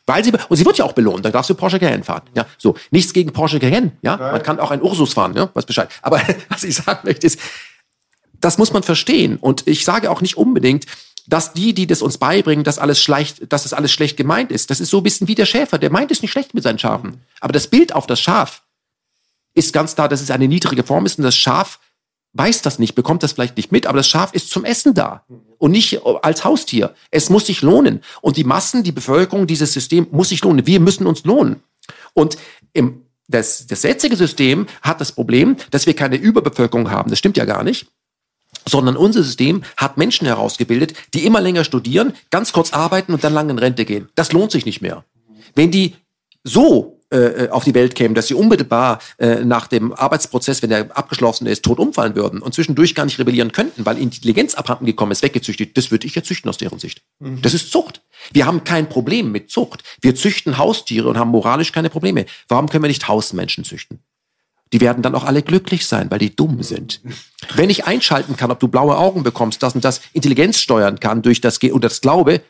Weil sie, und sie wird ja auch belohnt. Dann darfst du Porsche Cayenne fahren. Ja, so. Nichts gegen Porsche Cayenne. Ja, man kann auch ein Ursus fahren. Ja, was Bescheid. Aber was ich sagen möchte ist, das muss man verstehen. Und ich sage auch nicht unbedingt, dass die, die das uns beibringen, dass alles schlecht, dass das alles schlecht gemeint ist. Das ist so ein bisschen wie der Schäfer. Der meint es nicht schlecht mit seinen Schafen. Aber das Bild auf das Schaf ist ganz klar, dass es eine niedrige Form ist und das Schaf weiß das nicht, bekommt das vielleicht nicht mit, aber das Schaf ist zum Essen da und nicht als Haustier. Es muss sich lohnen. Und die Massen, die Bevölkerung, dieses System muss sich lohnen. Wir müssen uns lohnen. Und im, das, das jetzige System hat das Problem, dass wir keine Überbevölkerung haben. Das stimmt ja gar nicht sondern unser System hat Menschen herausgebildet, die immer länger studieren, ganz kurz arbeiten und dann lang in Rente gehen. Das lohnt sich nicht mehr. Wenn die so äh, auf die Welt kämen, dass sie unmittelbar äh, nach dem Arbeitsprozess, wenn der abgeschlossen ist, tot umfallen würden und zwischendurch gar nicht rebellieren könnten, weil Intelligenz abhanden gekommen ist, weggezüchtet, das würde ich ja züchten aus deren Sicht. Das ist Zucht. Wir haben kein Problem mit Zucht. Wir züchten Haustiere und haben moralisch keine Probleme. Warum können wir nicht Hausmenschen züchten? Die werden dann auch alle glücklich sein, weil die dumm sind. Wenn ich einschalten kann, ob du blaue Augen bekommst, das und das Intelligenz steuern kann durch das Ge und das Glaube,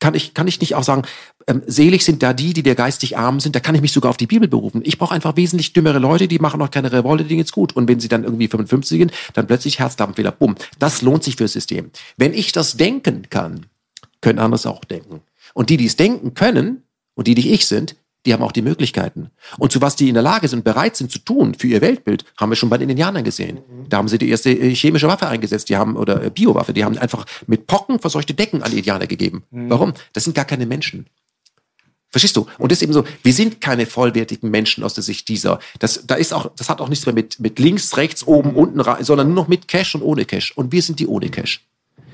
kann ich, kann ich nicht auch sagen, ähm, selig sind da die, die der geistig arm sind, da kann ich mich sogar auf die Bibel berufen. Ich brauche einfach wesentlich dümmere Leute, die machen noch keine Revolte, denen geht's gut. Und wenn sie dann irgendwie 55 sind, dann plötzlich Herzdampfwähler, bumm. Das lohnt sich fürs System. Wenn ich das denken kann, können andere es auch denken. Und die, die es denken können, und die, die ich sind, die haben auch die Möglichkeiten. Und zu was die in der Lage sind, bereit sind zu tun für ihr Weltbild, haben wir schon bei den Indianern gesehen. Da haben sie die erste äh, chemische Waffe eingesetzt, die haben, oder äh, Biowaffe, die haben einfach mit Pocken verseuchte Decken an die Indianer gegeben. Warum? Das sind gar keine Menschen. Verstehst du? Und das ist eben so, wir sind keine vollwertigen Menschen aus der Sicht dieser. Das, da ist auch, das hat auch nichts mehr mit, mit links, rechts, oben, unten, rein, sondern nur noch mit Cash und ohne Cash. Und wir sind die ohne Cash.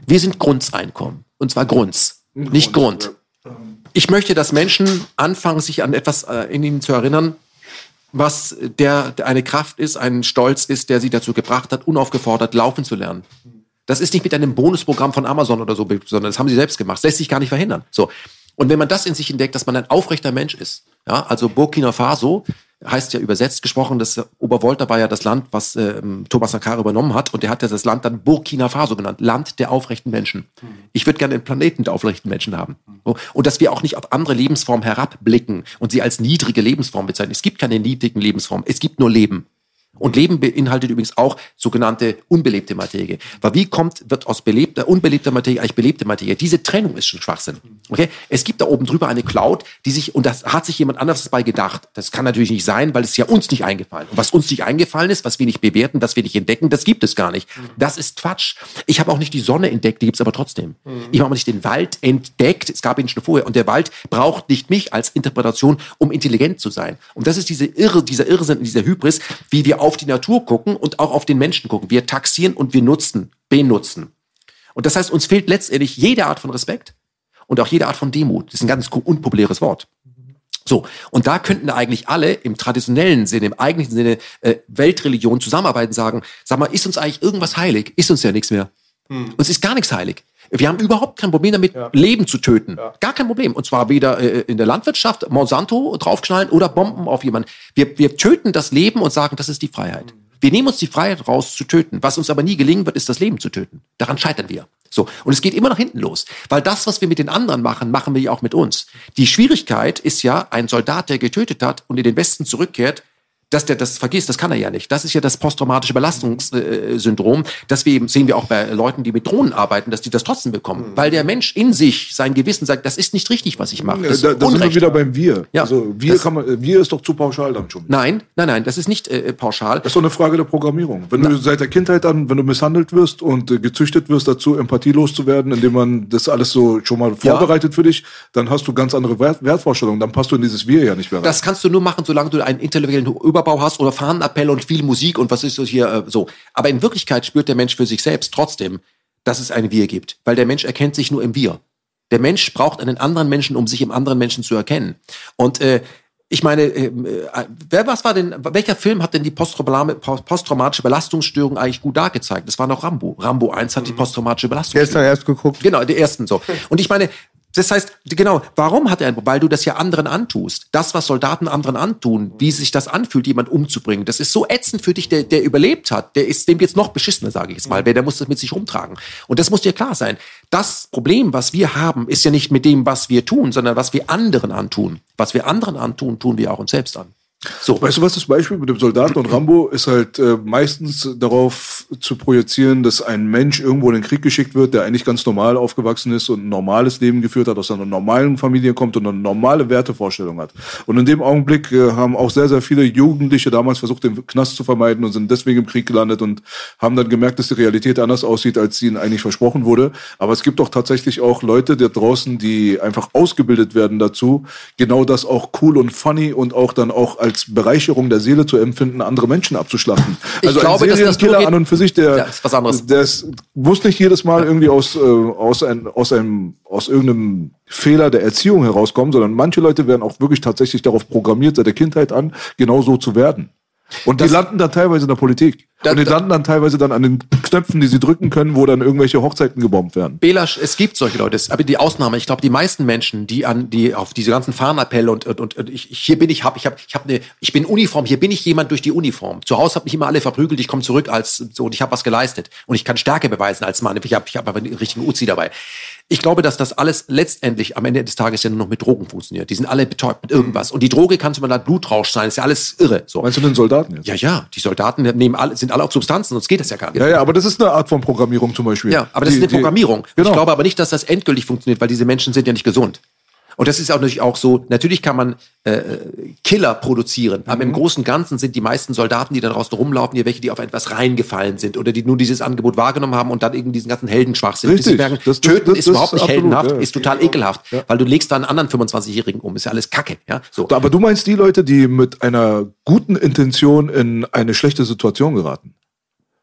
Wir sind Grundseinkommen. Und zwar Grunds, nicht Grund. Ich möchte, dass Menschen anfangen, sich an etwas äh, in ihnen zu erinnern, was der, der eine Kraft ist, ein Stolz ist, der sie dazu gebracht hat, unaufgefordert laufen zu lernen. Das ist nicht mit einem Bonusprogramm von Amazon oder so, sondern das haben sie selbst gemacht. Das lässt sich gar nicht verhindern. So. Und wenn man das in sich entdeckt, dass man ein aufrechter Mensch ist, ja, also Burkina Faso heißt ja übersetzt gesprochen, das Obervolta war ja das Land, was ähm, Thomas Sankara übernommen hat, und der hat ja das Land dann Burkina Faso genannt, Land der aufrechten Menschen. Ich würde gerne den Planeten der aufrechten Menschen haben. Und dass wir auch nicht auf andere Lebensformen herabblicken und sie als niedrige Lebensform bezeichnen. Es gibt keine niedrigen Lebensformen, es gibt nur Leben. Und Leben beinhaltet übrigens auch sogenannte unbelebte Materie. Weil wie kommt, wird aus belebter, unbelebter Materie eigentlich belebte Materie? Diese Trennung ist schon Schwachsinn. Okay? Es gibt da oben drüber eine Cloud, die sich, und das hat sich jemand anderes bei gedacht. Das kann natürlich nicht sein, weil es ja uns nicht eingefallen. Und was uns nicht eingefallen ist, was wir nicht bewerten, was wir nicht entdecken, das gibt es gar nicht. Das ist Quatsch. Ich habe auch nicht die Sonne entdeckt, die gibt es aber trotzdem. Ich habe auch nicht den Wald entdeckt, es gab ihn schon vorher. Und der Wald braucht nicht mich als Interpretation, um intelligent zu sein. Und das ist diese Irre, dieser Irrsinn, dieser Hybris, wie wir auf die Natur gucken und auch auf den Menschen gucken. Wir taxieren und wir nutzen, benutzen. Und das heißt, uns fehlt letztendlich jede Art von Respekt und auch jede Art von Demut. Das ist ein ganz unpopuläres Wort. So, und da könnten eigentlich alle im traditionellen Sinne, im eigentlichen Sinne äh, Weltreligion zusammenarbeiten, sagen, sag mal, ist uns eigentlich irgendwas heilig? Ist uns ja nichts mehr. Uns ist gar nichts heilig. Wir haben überhaupt kein Problem damit, Leben zu töten. Gar kein Problem. Und zwar weder äh, in der Landwirtschaft, Monsanto draufknallen oder Bomben auf jemanden. Wir, wir töten das Leben und sagen, das ist die Freiheit. Wir nehmen uns die Freiheit raus zu töten. Was uns aber nie gelingen wird, ist das Leben zu töten. Daran scheitern wir. So. Und es geht immer nach hinten los. Weil das, was wir mit den anderen machen, machen wir ja auch mit uns. Die Schwierigkeit ist ja, ein Soldat, der getötet hat und in den Westen zurückkehrt, dass der das vergisst, das kann er ja nicht. Das ist ja das posttraumatische Belastungssyndrom. Das wir eben, sehen wir auch bei Leuten, die mit Drohnen arbeiten, dass die das trotzdem bekommen. Weil der Mensch in sich, sein Gewissen sagt, das ist nicht richtig, was ich mache. Das ist da, da sind wir wieder beim Wir. Ja. Also wir kann man, wir ist doch zu pauschal dann schon. Nein, nein, nein, das ist nicht äh, pauschal. Das ist doch eine Frage der Programmierung. Wenn du seit der Kindheit an, wenn du misshandelt wirst und äh, gezüchtet wirst, dazu empathielos zu werden, indem man das alles so schon mal Ja. vorbereitet für dich, dann hast du ganz andere Wert, Wertvorstellungen. Dann passt du in dieses Wir ja nicht mehr rein. Das kannst du nur machen, solange du einen intellektuellen Überbau hast oder Fahnenappelle und viel Musik und was ist so hier äh, so. Aber in Wirklichkeit spürt der Mensch für sich selbst trotzdem, dass es ein Wir gibt, weil der Mensch erkennt sich nur im Wir. Der Mensch braucht einen anderen Menschen, um sich im anderen Menschen zu erkennen. Und äh, ich meine, ähm, äh, wer was war denn, welcher Film hat denn die posttrauma- posttraumatische Belastungsstörung eigentlich gut dargezeigt? Das war noch Rambo. Rambo 1 hat die posttraumatische Belastungsstörung. Gestern erst geguckt. Genau, die ersten so. Und ich meine, das heißt, genau, warum hat er ein Problem? Weil du das ja anderen antust. Das, was Soldaten anderen antun, wie sich das anfühlt, jemand umzubringen, das ist so ätzend für dich, der, der überlebt hat. Der ist, dem geht's noch beschissener, sage ich jetzt mal. Wer, der muss das mit sich rumtragen. Und das muss dir klar sein. Das Problem, was wir haben, ist ja nicht mit dem, was wir tun, sondern was wir anderen antun. Was wir anderen antun, tun wir auch uns selbst an. So. Weißt du was, das Beispiel mit dem Soldaten und Rambo ist halt äh, meistens darauf zu projizieren, dass ein Mensch irgendwo in den Krieg geschickt wird, der eigentlich ganz normal aufgewachsen ist und ein normales Leben geführt hat, aus einer normalen Familie kommt und eine normale Wertevorstellung hat. Und in dem Augenblick äh, haben auch sehr, sehr viele Jugendliche damals versucht, den Knast zu vermeiden und sind deswegen im Krieg gelandet und haben dann gemerkt, dass die Realität anders aussieht, als ihnen eigentlich versprochen wurde. Aber es gibt auch tatsächlich auch Leute da draußen, die einfach ausgebildet werden dazu, genau das auch cool und funny und auch dann auch als Bereicherung der Seele zu empfinden, andere Menschen abzuschlachten. Ich Also glaube, ein das Serienkiller an und für sich, der, Ja, ist was anderes. der ist, muss nicht jedes Mal irgendwie aus, äh, aus, ein, aus einem, aus irgendeinem Fehler der Erziehung herauskommen, sondern manche Leute werden auch wirklich tatsächlich darauf programmiert, seit der Kindheit an, genau so zu werden. Und die Das- landen dann teilweise in der Politik. Und die landen dann teilweise dann an den Knöpfen, die sie drücken können, wo dann irgendwelche Hochzeiten gebombt werden. Belasch, es gibt solche Leute, aber die Ausnahme, ich glaube, die meisten Menschen, die an die auf diese ganzen Fahnenappelle und, und, und, ich, hier bin ich, hab, ich hab, ich hab eine, ich bin Uniform, hier bin ich jemand durch die Uniform. Zu Hause habe mich immer alle verprügelt, ich komme zurück als so und ich habe was geleistet und ich kann Stärke beweisen als Mann. Ich habe ich hab aber einen richtigen Uzi dabei. Ich glaube, dass das alles letztendlich am Ende des Tages ja nur noch mit Drogen funktioniert. Die sind alle betäubt mit irgendwas. Und die Droge kann zum Beispiel Blutrausch sein, ist ja alles irre. So. Meinst du den Soldaten jetzt? Ja, ja, die Soldaten nehmen alle, sind alle auf Substanzen, sonst geht das ja gar nicht. Ja, ja, aber das ist eine Art von Programmierung zum Beispiel. Ja, aber das Die- ist eine die- Programmierung. Genau. Ich glaube aber nicht, dass das endgültig funktioniert, weil diese Menschen sind ja nicht gesund. Und das ist auch natürlich auch so, natürlich kann man äh, Killer produzieren, aber Mhm. im Großen und Ganzen sind die meisten Soldaten, die da draußen rumlaufen, hier welche, die auf etwas reingefallen sind oder die nur dieses Angebot wahrgenommen haben und dann irgendwie diesen ganzen Heldenschwachsinn. Richtig. Merken, Das- Töten das- ist das überhaupt ist nicht absolut, heldenhaft, ja. ist total ekelhaft, weil du legst da einen anderen 25-Jährigen um, ist ja alles Kacke. Ja? So. Aber du meinst die Leute, die mit einer guten Intention in eine schlechte Situation geraten?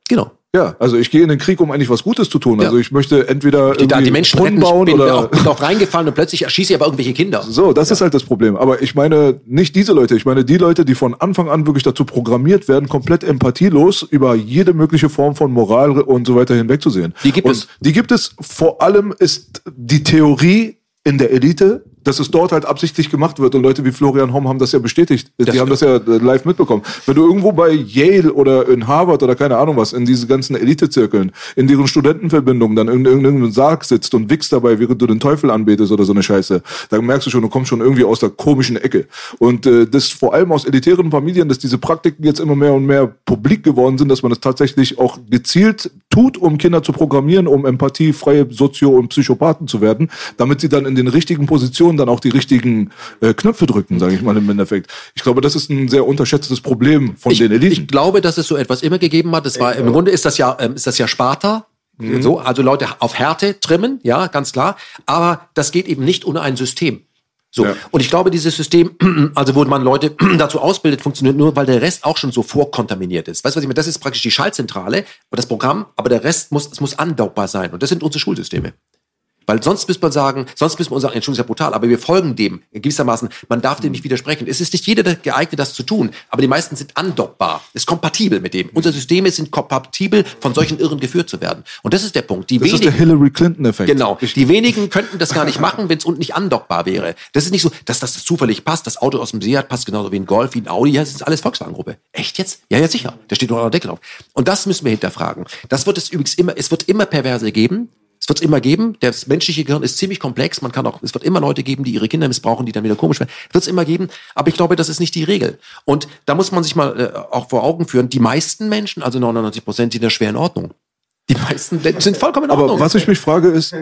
Genau. Ja, also ich gehe in den Krieg, um eigentlich was Gutes zu tun. Ja. Also ich möchte entweder Die, da, irgendwie die Menschen Brunnen retten, ich bauen bin, oder auch, bin auch reingefallen und plötzlich erschieße ich aber irgendwelche Kinder. so. Das ist halt das Problem. Aber ich meine nicht diese Leute. Ich meine die Leute, die von Anfang an wirklich dazu programmiert werden, komplett empathielos über jede mögliche Form von Moral und so weiter hinwegzusehen. Die gibt und es. Die gibt es. Vor allem ist die Theorie in der Elite, dass es dort halt absichtlich gemacht wird. Und Leute wie Florian Homm haben das ja bestätigt. Die Das- haben das ja äh, live mitbekommen. Wenn du irgendwo bei Yale oder in Harvard oder keine Ahnung was, in diese ganzen Elitezirkeln, in deren Studentenverbindungen dann in irgendeinem Sarg sitzt und wichst dabei, während du den Teufel anbetest oder so eine Scheiße, dann merkst du schon, du kommst schon irgendwie aus der komischen Ecke. Und äh, das vor allem aus elitären Familien, dass diese Praktiken jetzt immer mehr und mehr publik geworden sind, dass man das tatsächlich auch gezielt tut, um Kinder zu programmieren, um empathiefreie Sozio- und Psychopathen zu werden, damit sie dann in den richtigen Positionen dann auch die richtigen äh, Knöpfe drücken, sage ich mal im Endeffekt. Ich glaube, das ist ein sehr unterschätztes Problem von ich, den Eliten. Ich glaube, dass es so etwas immer gegeben hat. Das war im Grunde ist das ja ähm, ist das ja Sparta. Mhm. So, also Leute auf Härte trimmen, ja, ganz klar. Aber das geht eben nicht ohne ein System. So. Ja. Und ich glaube, dieses System, also wo man Leute dazu ausbildet, funktioniert nur, weil der Rest auch schon so vorkontaminiert ist. Weißt du, was ich meine? Das ist praktisch die Schaltzentrale, das Programm, aber der Rest muss, es muss andockbar sein. Und das sind unsere Schulsysteme. Weil sonst müsste man sagen, sonst müsste man sagen, Entschuldigung, ist ja brutal, aber wir folgen dem gewissermaßen. Man darf dem nicht widersprechen. Es ist nicht jeder geeignet, das zu tun, aber die meisten sind andockbar, ist kompatibel mit dem. Unsere Systeme sind kompatibel, von solchen Irren geführt zu werden. Und das ist der Punkt. Die Das ist wenigen, der Hillary Clinton-Effekt. Genau. Die wenigen könnten das gar nicht machen, wenn es unten nicht andockbar wäre. Das ist nicht so, dass das zufällig passt. Das Auto aus dem Seat passt genauso wie ein Golf, wie ein Audi. Ja, das ist alles Volkswagen-Gruppe. Echt jetzt? Ja, ja, sicher. Da steht nur noch Deckel drauf. Und das müssen wir hinterfragen. Das wird es übrigens immer, es wird immer Perverse geben. Es wird es immer geben. Das menschliche Gehirn ist ziemlich komplex. Man kann auch, es wird immer Leute geben, die ihre Kinder missbrauchen, die dann wieder komisch werden. Wird es immer geben. Aber ich glaube, das ist nicht die Regel. Und da muss man sich mal äh, auch vor Augen führen. Die meisten Menschen, also 99 Prozent, sind ja schwer in Ordnung. Die meisten sind vollkommen in Ordnung. Aber was ich mich frage ist,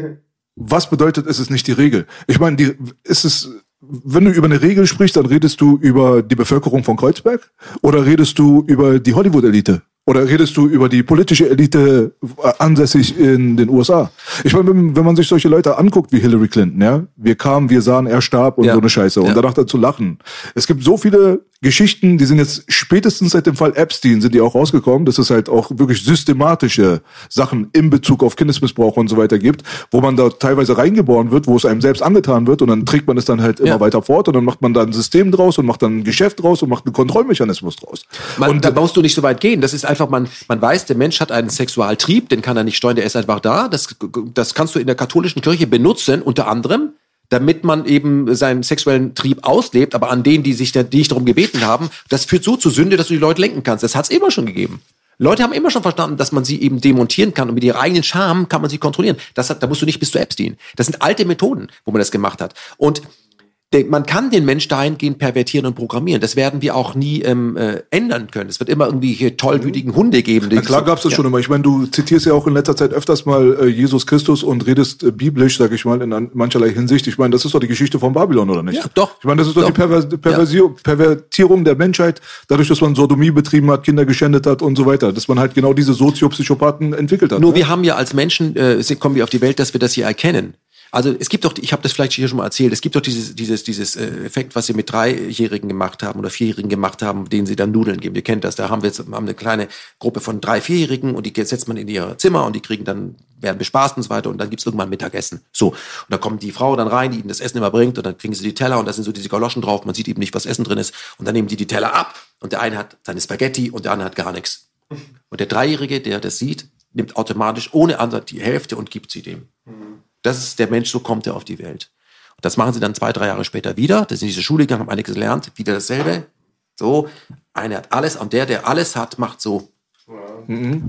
was bedeutet, es ist nicht die Regel? Ich meine, die, ist es, wenn du über eine Regel sprichst, dann redest du über die Bevölkerung von Kreuzberg oder redest du über die Hollywood-Elite? Oder redest du über die politische Elite äh, ansässig in den USA? Ich meine, wenn, man sich solche Leute anguckt wie Hillary Clinton, ja, wir kamen, wir sahen, er starb und Ja. so eine Scheiße. Und Ja. danach dann zu lachen. Es gibt so viele Geschichten, die sind jetzt spätestens seit dem Fall Epstein sind die auch rausgekommen, dass es halt auch wirklich systematische Sachen in Bezug auf Kindesmissbrauch und so weiter gibt, wo man da teilweise reingeboren wird, wo es einem selbst angetan wird und dann trägt man es dann halt immer Ja. weiter fort und dann macht man da ein System draus und macht dann ein Geschäft draus und macht einen Kontrollmechanismus draus. Man, und da brauchst du nicht so weit gehen. Das ist einfach, man, man weiß, der Mensch hat einen Sexualtrieb, den kann er nicht steuern, der ist einfach da. Das, das kannst du in der katholischen Kirche benutzen, unter anderem, damit man eben seinen sexuellen Trieb auslebt, aber an denen, die sich die dich darum gebeten haben, das führt so zu Sünde, dass du die Leute lenken kannst. Das hat es immer schon gegeben. Leute haben immer schon verstanden, dass man sie eben demontieren kann und mit ihrer eigenen Scham kann man sie kontrollieren. Das hat, da musst du nicht bis zu Epstein. Das sind alte Methoden, wo man das gemacht hat. Und man kann den Mensch dahingehend pervertieren und programmieren. Das werden wir auch nie ähm, äh, ändern können. Es wird immer irgendwie hier tollwütigen Hunde geben. die Na klar so- gab's das ja. schon immer. Ich meine, du zitierst ja auch in letzter Zeit öfters mal äh, Jesus Christus und redest äh, biblisch, sag ich mal, in an, mancherlei Hinsicht. Ich meine, das ist doch die Geschichte von Babylon, oder nicht? Ja, doch. Ich meine, das ist doch, Doch. die Pervers Perversio Pervertierung der Menschheit, dadurch, dass man Sodomie betrieben hat, Kinder geschändet hat und so weiter. Dass man halt genau diese Soziopsychopathen entwickelt hat. Nur ne? wir haben ja als Menschen, äh, kommen wir auf die Welt, dass wir das hier erkennen. Also es gibt doch, ich habe das vielleicht hier schon mal erzählt, es gibt doch dieses, dieses, dieses äh, Effekt, was sie mit Dreijährigen gemacht haben oder Vierjährigen gemacht haben, denen sie dann Nudeln geben. Ihr kennt das, da haben wir jetzt haben eine kleine Gruppe von drei, Vierjährigen und die setzt man in ihr Zimmer und die kriegen dann, werden bespaßt und so weiter und dann gibt's irgendwann Mittagessen. So, und dann kommt die Frau dann rein, die ihnen das Essen immer bringt und dann kriegen sie die Teller und da sind so diese Galoschen drauf, man sieht eben nicht, was Essen drin ist und dann nehmen die die Teller ab und der eine hat seine Spaghetti und der andere hat gar nichts. Und der Dreijährige, der das sieht, nimmt automatisch ohne Ansatz die Hälfte und gibt sie dem. Das ist der Mensch, so kommt er auf die Welt. Und das machen sie dann zwei, drei Jahre später wieder. Das sind in diese Schule gegangen, haben einiges gelernt, wieder dasselbe. So, einer hat alles und der, der alles hat, macht so.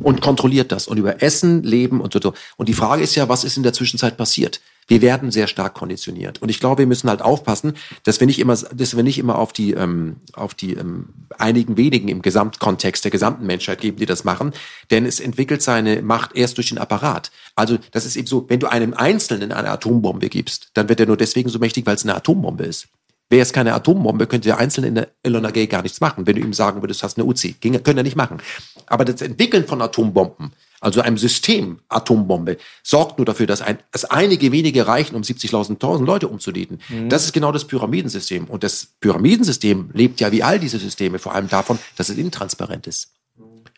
Und kontrolliert das und über Essen, Leben und so. Und die Frage ist ja, was ist in der Zwischenzeit passiert? Wir werden sehr stark konditioniert. Und ich glaube, wir müssen halt aufpassen, dass wir nicht immer, dass wir nicht immer auf die, ähm, auf die ähm, einigen wenigen im Gesamtkontext der gesamten Menschheit geben, die das machen. Denn es entwickelt seine Macht erst durch den Apparat. Also das ist eben so, wenn du einem Einzelnen eine Atombombe gibst, dann wird er nur deswegen so mächtig, weil es eine Atombombe ist. Wäre es keine Atombombe, könnte der Einzelne in der Gay gar nichts machen. Wenn du ihm sagen würdest, hast eine Uzi, Ging, könnte er nicht machen. Aber das Entwickeln von Atombomben, also einem System Atombombe, sorgt nur dafür, dass, ein, dass einige wenige reichen, um 70.000 Leute umzudieten. Das ist genau das Pyramidensystem. Und das Pyramidensystem lebt ja wie all diese Systeme vor allem davon, dass es intransparent ist.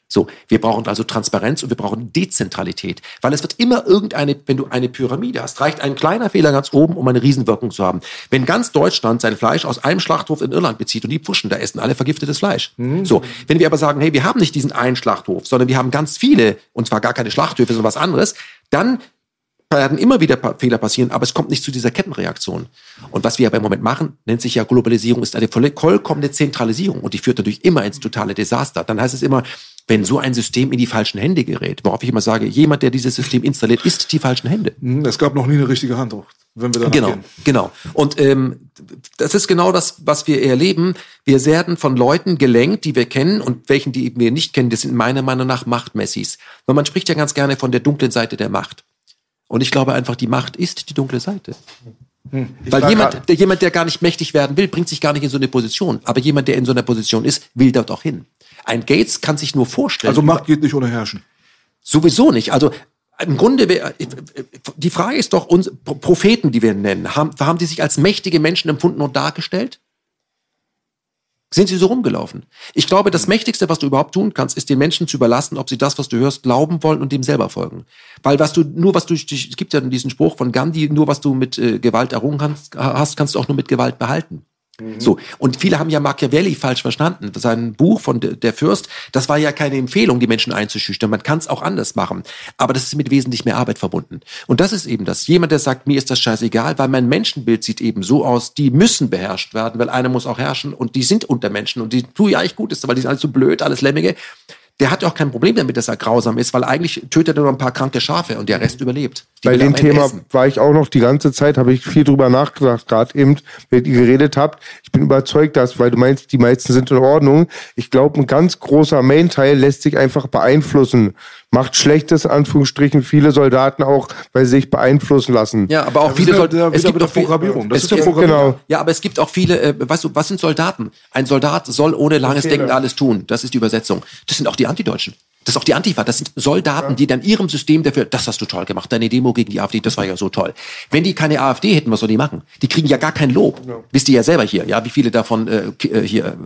So, wir brauchen also Transparenz und wir brauchen Dezentralität, weil es wird immer irgendeine, wenn du eine Pyramide hast, reicht ein kleiner Fehler ganz oben, um eine Riesenwirkung zu haben. Wenn ganz Deutschland sein Fleisch aus einem Schlachthof in Irland bezieht und die pfuschen, da essen alle vergiftetes Fleisch. So, wenn wir aber sagen, hey, wir haben nicht diesen einen Schlachthof, sondern wir haben ganz viele, und zwar gar keine Schlachthöfe, sondern was anderes, dann werden immer wieder Fehler passieren, aber es kommt nicht zu dieser Kettenreaktion. Und was wir aber im Moment machen, nennt sich ja Globalisierung, ist eine vollkommene Zentralisierung und die führt dadurch immer ins totale Desaster. Dann heißt es immer, wenn so ein System in die falschen Hände gerät, worauf ich immer sage, jemand, der dieses System installiert, ist die falschen Hände. Hm, Es gab noch nie eine richtige Hand, wenn wir danach Genau, gehen. genau. Und ähm, das ist genau das, was wir erleben. Wir werden von Leuten gelenkt, die wir kennen und welchen, die wir nicht kennen. Das sind meiner Meinung nach Machtmessis. Weil man spricht ja ganz gerne von der dunklen Seite der Macht. Und ich glaube einfach, die Macht ist die dunkle Seite. Weil war jemand, der, jemand, der gar nicht mächtig werden will, bringt sich gar nicht in so eine Position. Aber jemand, der in so einer Position ist, will dort auch hin. Ein Gates kann sich nur vorstellen. Also Macht geht nicht ohne Herrschen. Sowieso nicht. Also im Grunde, die Frage ist doch, uns Propheten, die wir nennen, haben, haben die sich als mächtige Menschen empfunden und dargestellt? Sind sie so rumgelaufen? Ich glaube, das Mächtigste, was du überhaupt tun kannst, ist den Menschen zu überlassen, ob sie das, was du hörst, glauben wollen und dem selber folgen. Weil was du, nur was du, es gibt ja diesen Spruch von Gandhi, nur was du mit äh, Gewalt errungen hast, hast, kannst du auch nur mit Gewalt behalten. Mhm. So. Und viele haben ja Machiavelli falsch verstanden. Sein Buch von Der Fürst, das war ja keine Empfehlung, die Menschen einzuschüchtern. Man kann es auch anders machen. Aber das ist mit wesentlich mehr Arbeit verbunden. Und das ist eben das. Jemand, der sagt, mir ist das scheißegal, weil mein Menschenbild sieht eben so aus, die müssen beherrscht werden, weil einer muss auch herrschen und die sind unter Menschen und die tun ja eigentlich gut weil die sind alles so blöd, alles Lemmige der hat ja auch kein Problem damit, dass er grausam ist, weil eigentlich tötet er nur ein paar kranke Schafe und der Rest überlebt. Die Bei dem Thema essen. war ich auch noch die ganze Zeit, habe ich viel drüber nachgedacht, gerade eben, wenn ihr geredet habt. Ich bin überzeugt, dass, weil du meinst, die meisten sind in Ordnung. Ich glaube, ein ganz großer Main-Teil lässt sich einfach beeinflussen macht schlechtes, Anführungsstrichen, viele Soldaten auch, weil sie sich beeinflussen lassen. Ja, aber auch ja, viele Soldaten. Es gibt auch Programmierung. Das ist ja Programmierung. Genau. Ja, aber es gibt auch viele, äh, weißt du, was sind Soldaten? Ein Soldat soll ohne langes Denken alles tun. Das ist die Übersetzung. Das sind auch die Antideutschen. Das ist auch die Antifa. Das sind Soldaten, ja. die dann ihrem System dafür, das hast du toll gemacht, deine Demo gegen die AfD, das war ja so toll. Wenn die keine AfD hätten, was soll die machen? Die kriegen ja gar kein Lob. Ja. Wisst ihr ja selber hier, ja, wie viele davon äh, äh hier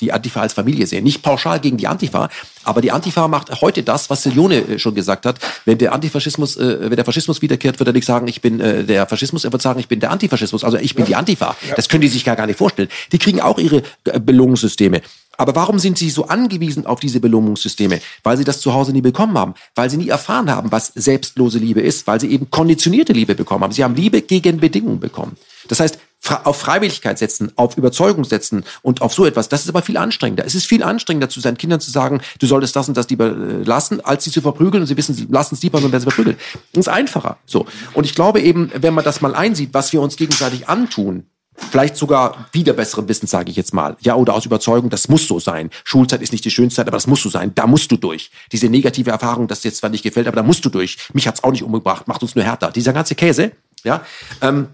die Antifa als Familie sehen. Nicht pauschal gegen die Antifa, aber die Antifa macht heute das, was Silione äh, schon gesagt hat. Wenn der Antifaschismus, äh, wenn der Faschismus wiederkehrt, wird er nicht sagen, ich bin äh, der Faschismus, er wird sagen, ich bin der Antifaschismus. Also ich bin ja. die Antifa. Das können die sich gar, gar nicht vorstellen. Die kriegen auch ihre äh, Belohnungssysteme. Aber warum sind sie so angewiesen auf diese Belohnungssysteme? Weil sie das zu Hause nie bekommen haben, weil sie nie erfahren haben, was selbstlose Liebe ist, weil sie eben konditionierte Liebe bekommen haben. Sie haben Liebe gegen Bedingungen bekommen. Das heißt, auf Freiwilligkeit setzen, auf Überzeugung setzen und auf so etwas, das ist aber viel anstrengender. Es ist viel anstrengender, zu seinen Kindern zu sagen, du solltest das und das lieber äh, lassen, als sie zu verprügeln und sie wissen, sie lassen es lieber, sonst werden sie verprügelt. Das ist einfacher. So. Und ich glaube eben, wenn man das mal einsieht, was wir uns gegenseitig antun, vielleicht sogar wieder besseren Wissens, sage ich jetzt mal. Ja, oder aus Überzeugung, das muss so sein. Schulzeit ist nicht die schönste Zeit, aber das muss so sein. Da musst du durch. Diese negative Erfahrung, das dir zwar nicht gefällt, aber da musst du durch. Mich hat's auch nicht umgebracht, macht uns nur härter. Dieser ganze Käse, ja. Ähm,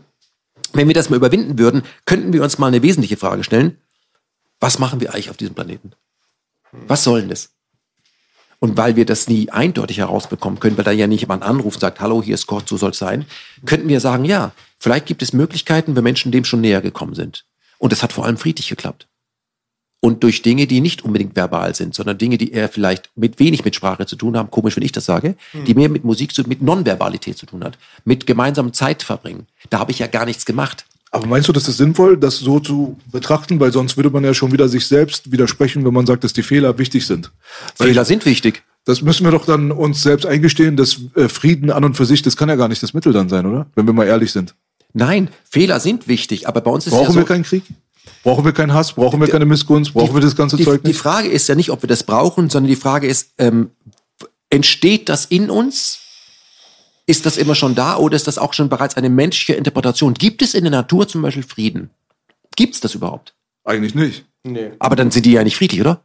wenn wir das mal überwinden würden, könnten wir uns mal eine wesentliche Frage stellen. Was machen wir eigentlich auf diesem Planeten? Was soll denn das? Und weil wir das nie eindeutig herausbekommen können, weil da ja nicht jemand anruft und sagt, hallo, hier ist Gott, so soll es sein, könnten wir sagen, ja, vielleicht gibt es Möglichkeiten, wenn Menschen dem schon näher gekommen sind. Und es hat vor allem friedlich geklappt. Und durch Dinge, die nicht unbedingt verbal sind, sondern Dinge, die eher vielleicht mit wenig mit Sprache zu tun haben, komisch, wenn ich das sage, mhm. die mehr mit Musik, zu, mit Nonverbalität zu tun hat, mit gemeinsamem Zeit verbringen. Da habe ich ja gar nichts gemacht. Aber meinst du, das ist sinnvoll, das so zu betrachten? Weil sonst würde man ja schon wieder sich selbst widersprechen, wenn man sagt, dass die Fehler wichtig sind. Weil Fehler sind wichtig. Das müssen wir doch dann uns selbst eingestehen, dass äh, Frieden an und für sich, das kann ja gar nicht das Mittel dann sein, oder? Wenn wir mal ehrlich sind. Nein, Fehler sind wichtig, aber bei uns ist Brauchen ja so, wir keinen Krieg? Brauchen wir keinen Hass? Brauchen wir keine Missgunst? Brauchen die, wir das ganze die, Zeug nicht? Die Frage ist ja nicht, ob wir das brauchen, sondern die Frage ist, ähm, entsteht das in uns? Ist das immer schon da oder ist das auch schon bereits eine menschliche Interpretation? Gibt es in der Natur zum Beispiel Frieden? Gibt es das überhaupt? Eigentlich nicht. Nee. Aber dann sind die ja nicht friedlich, oder?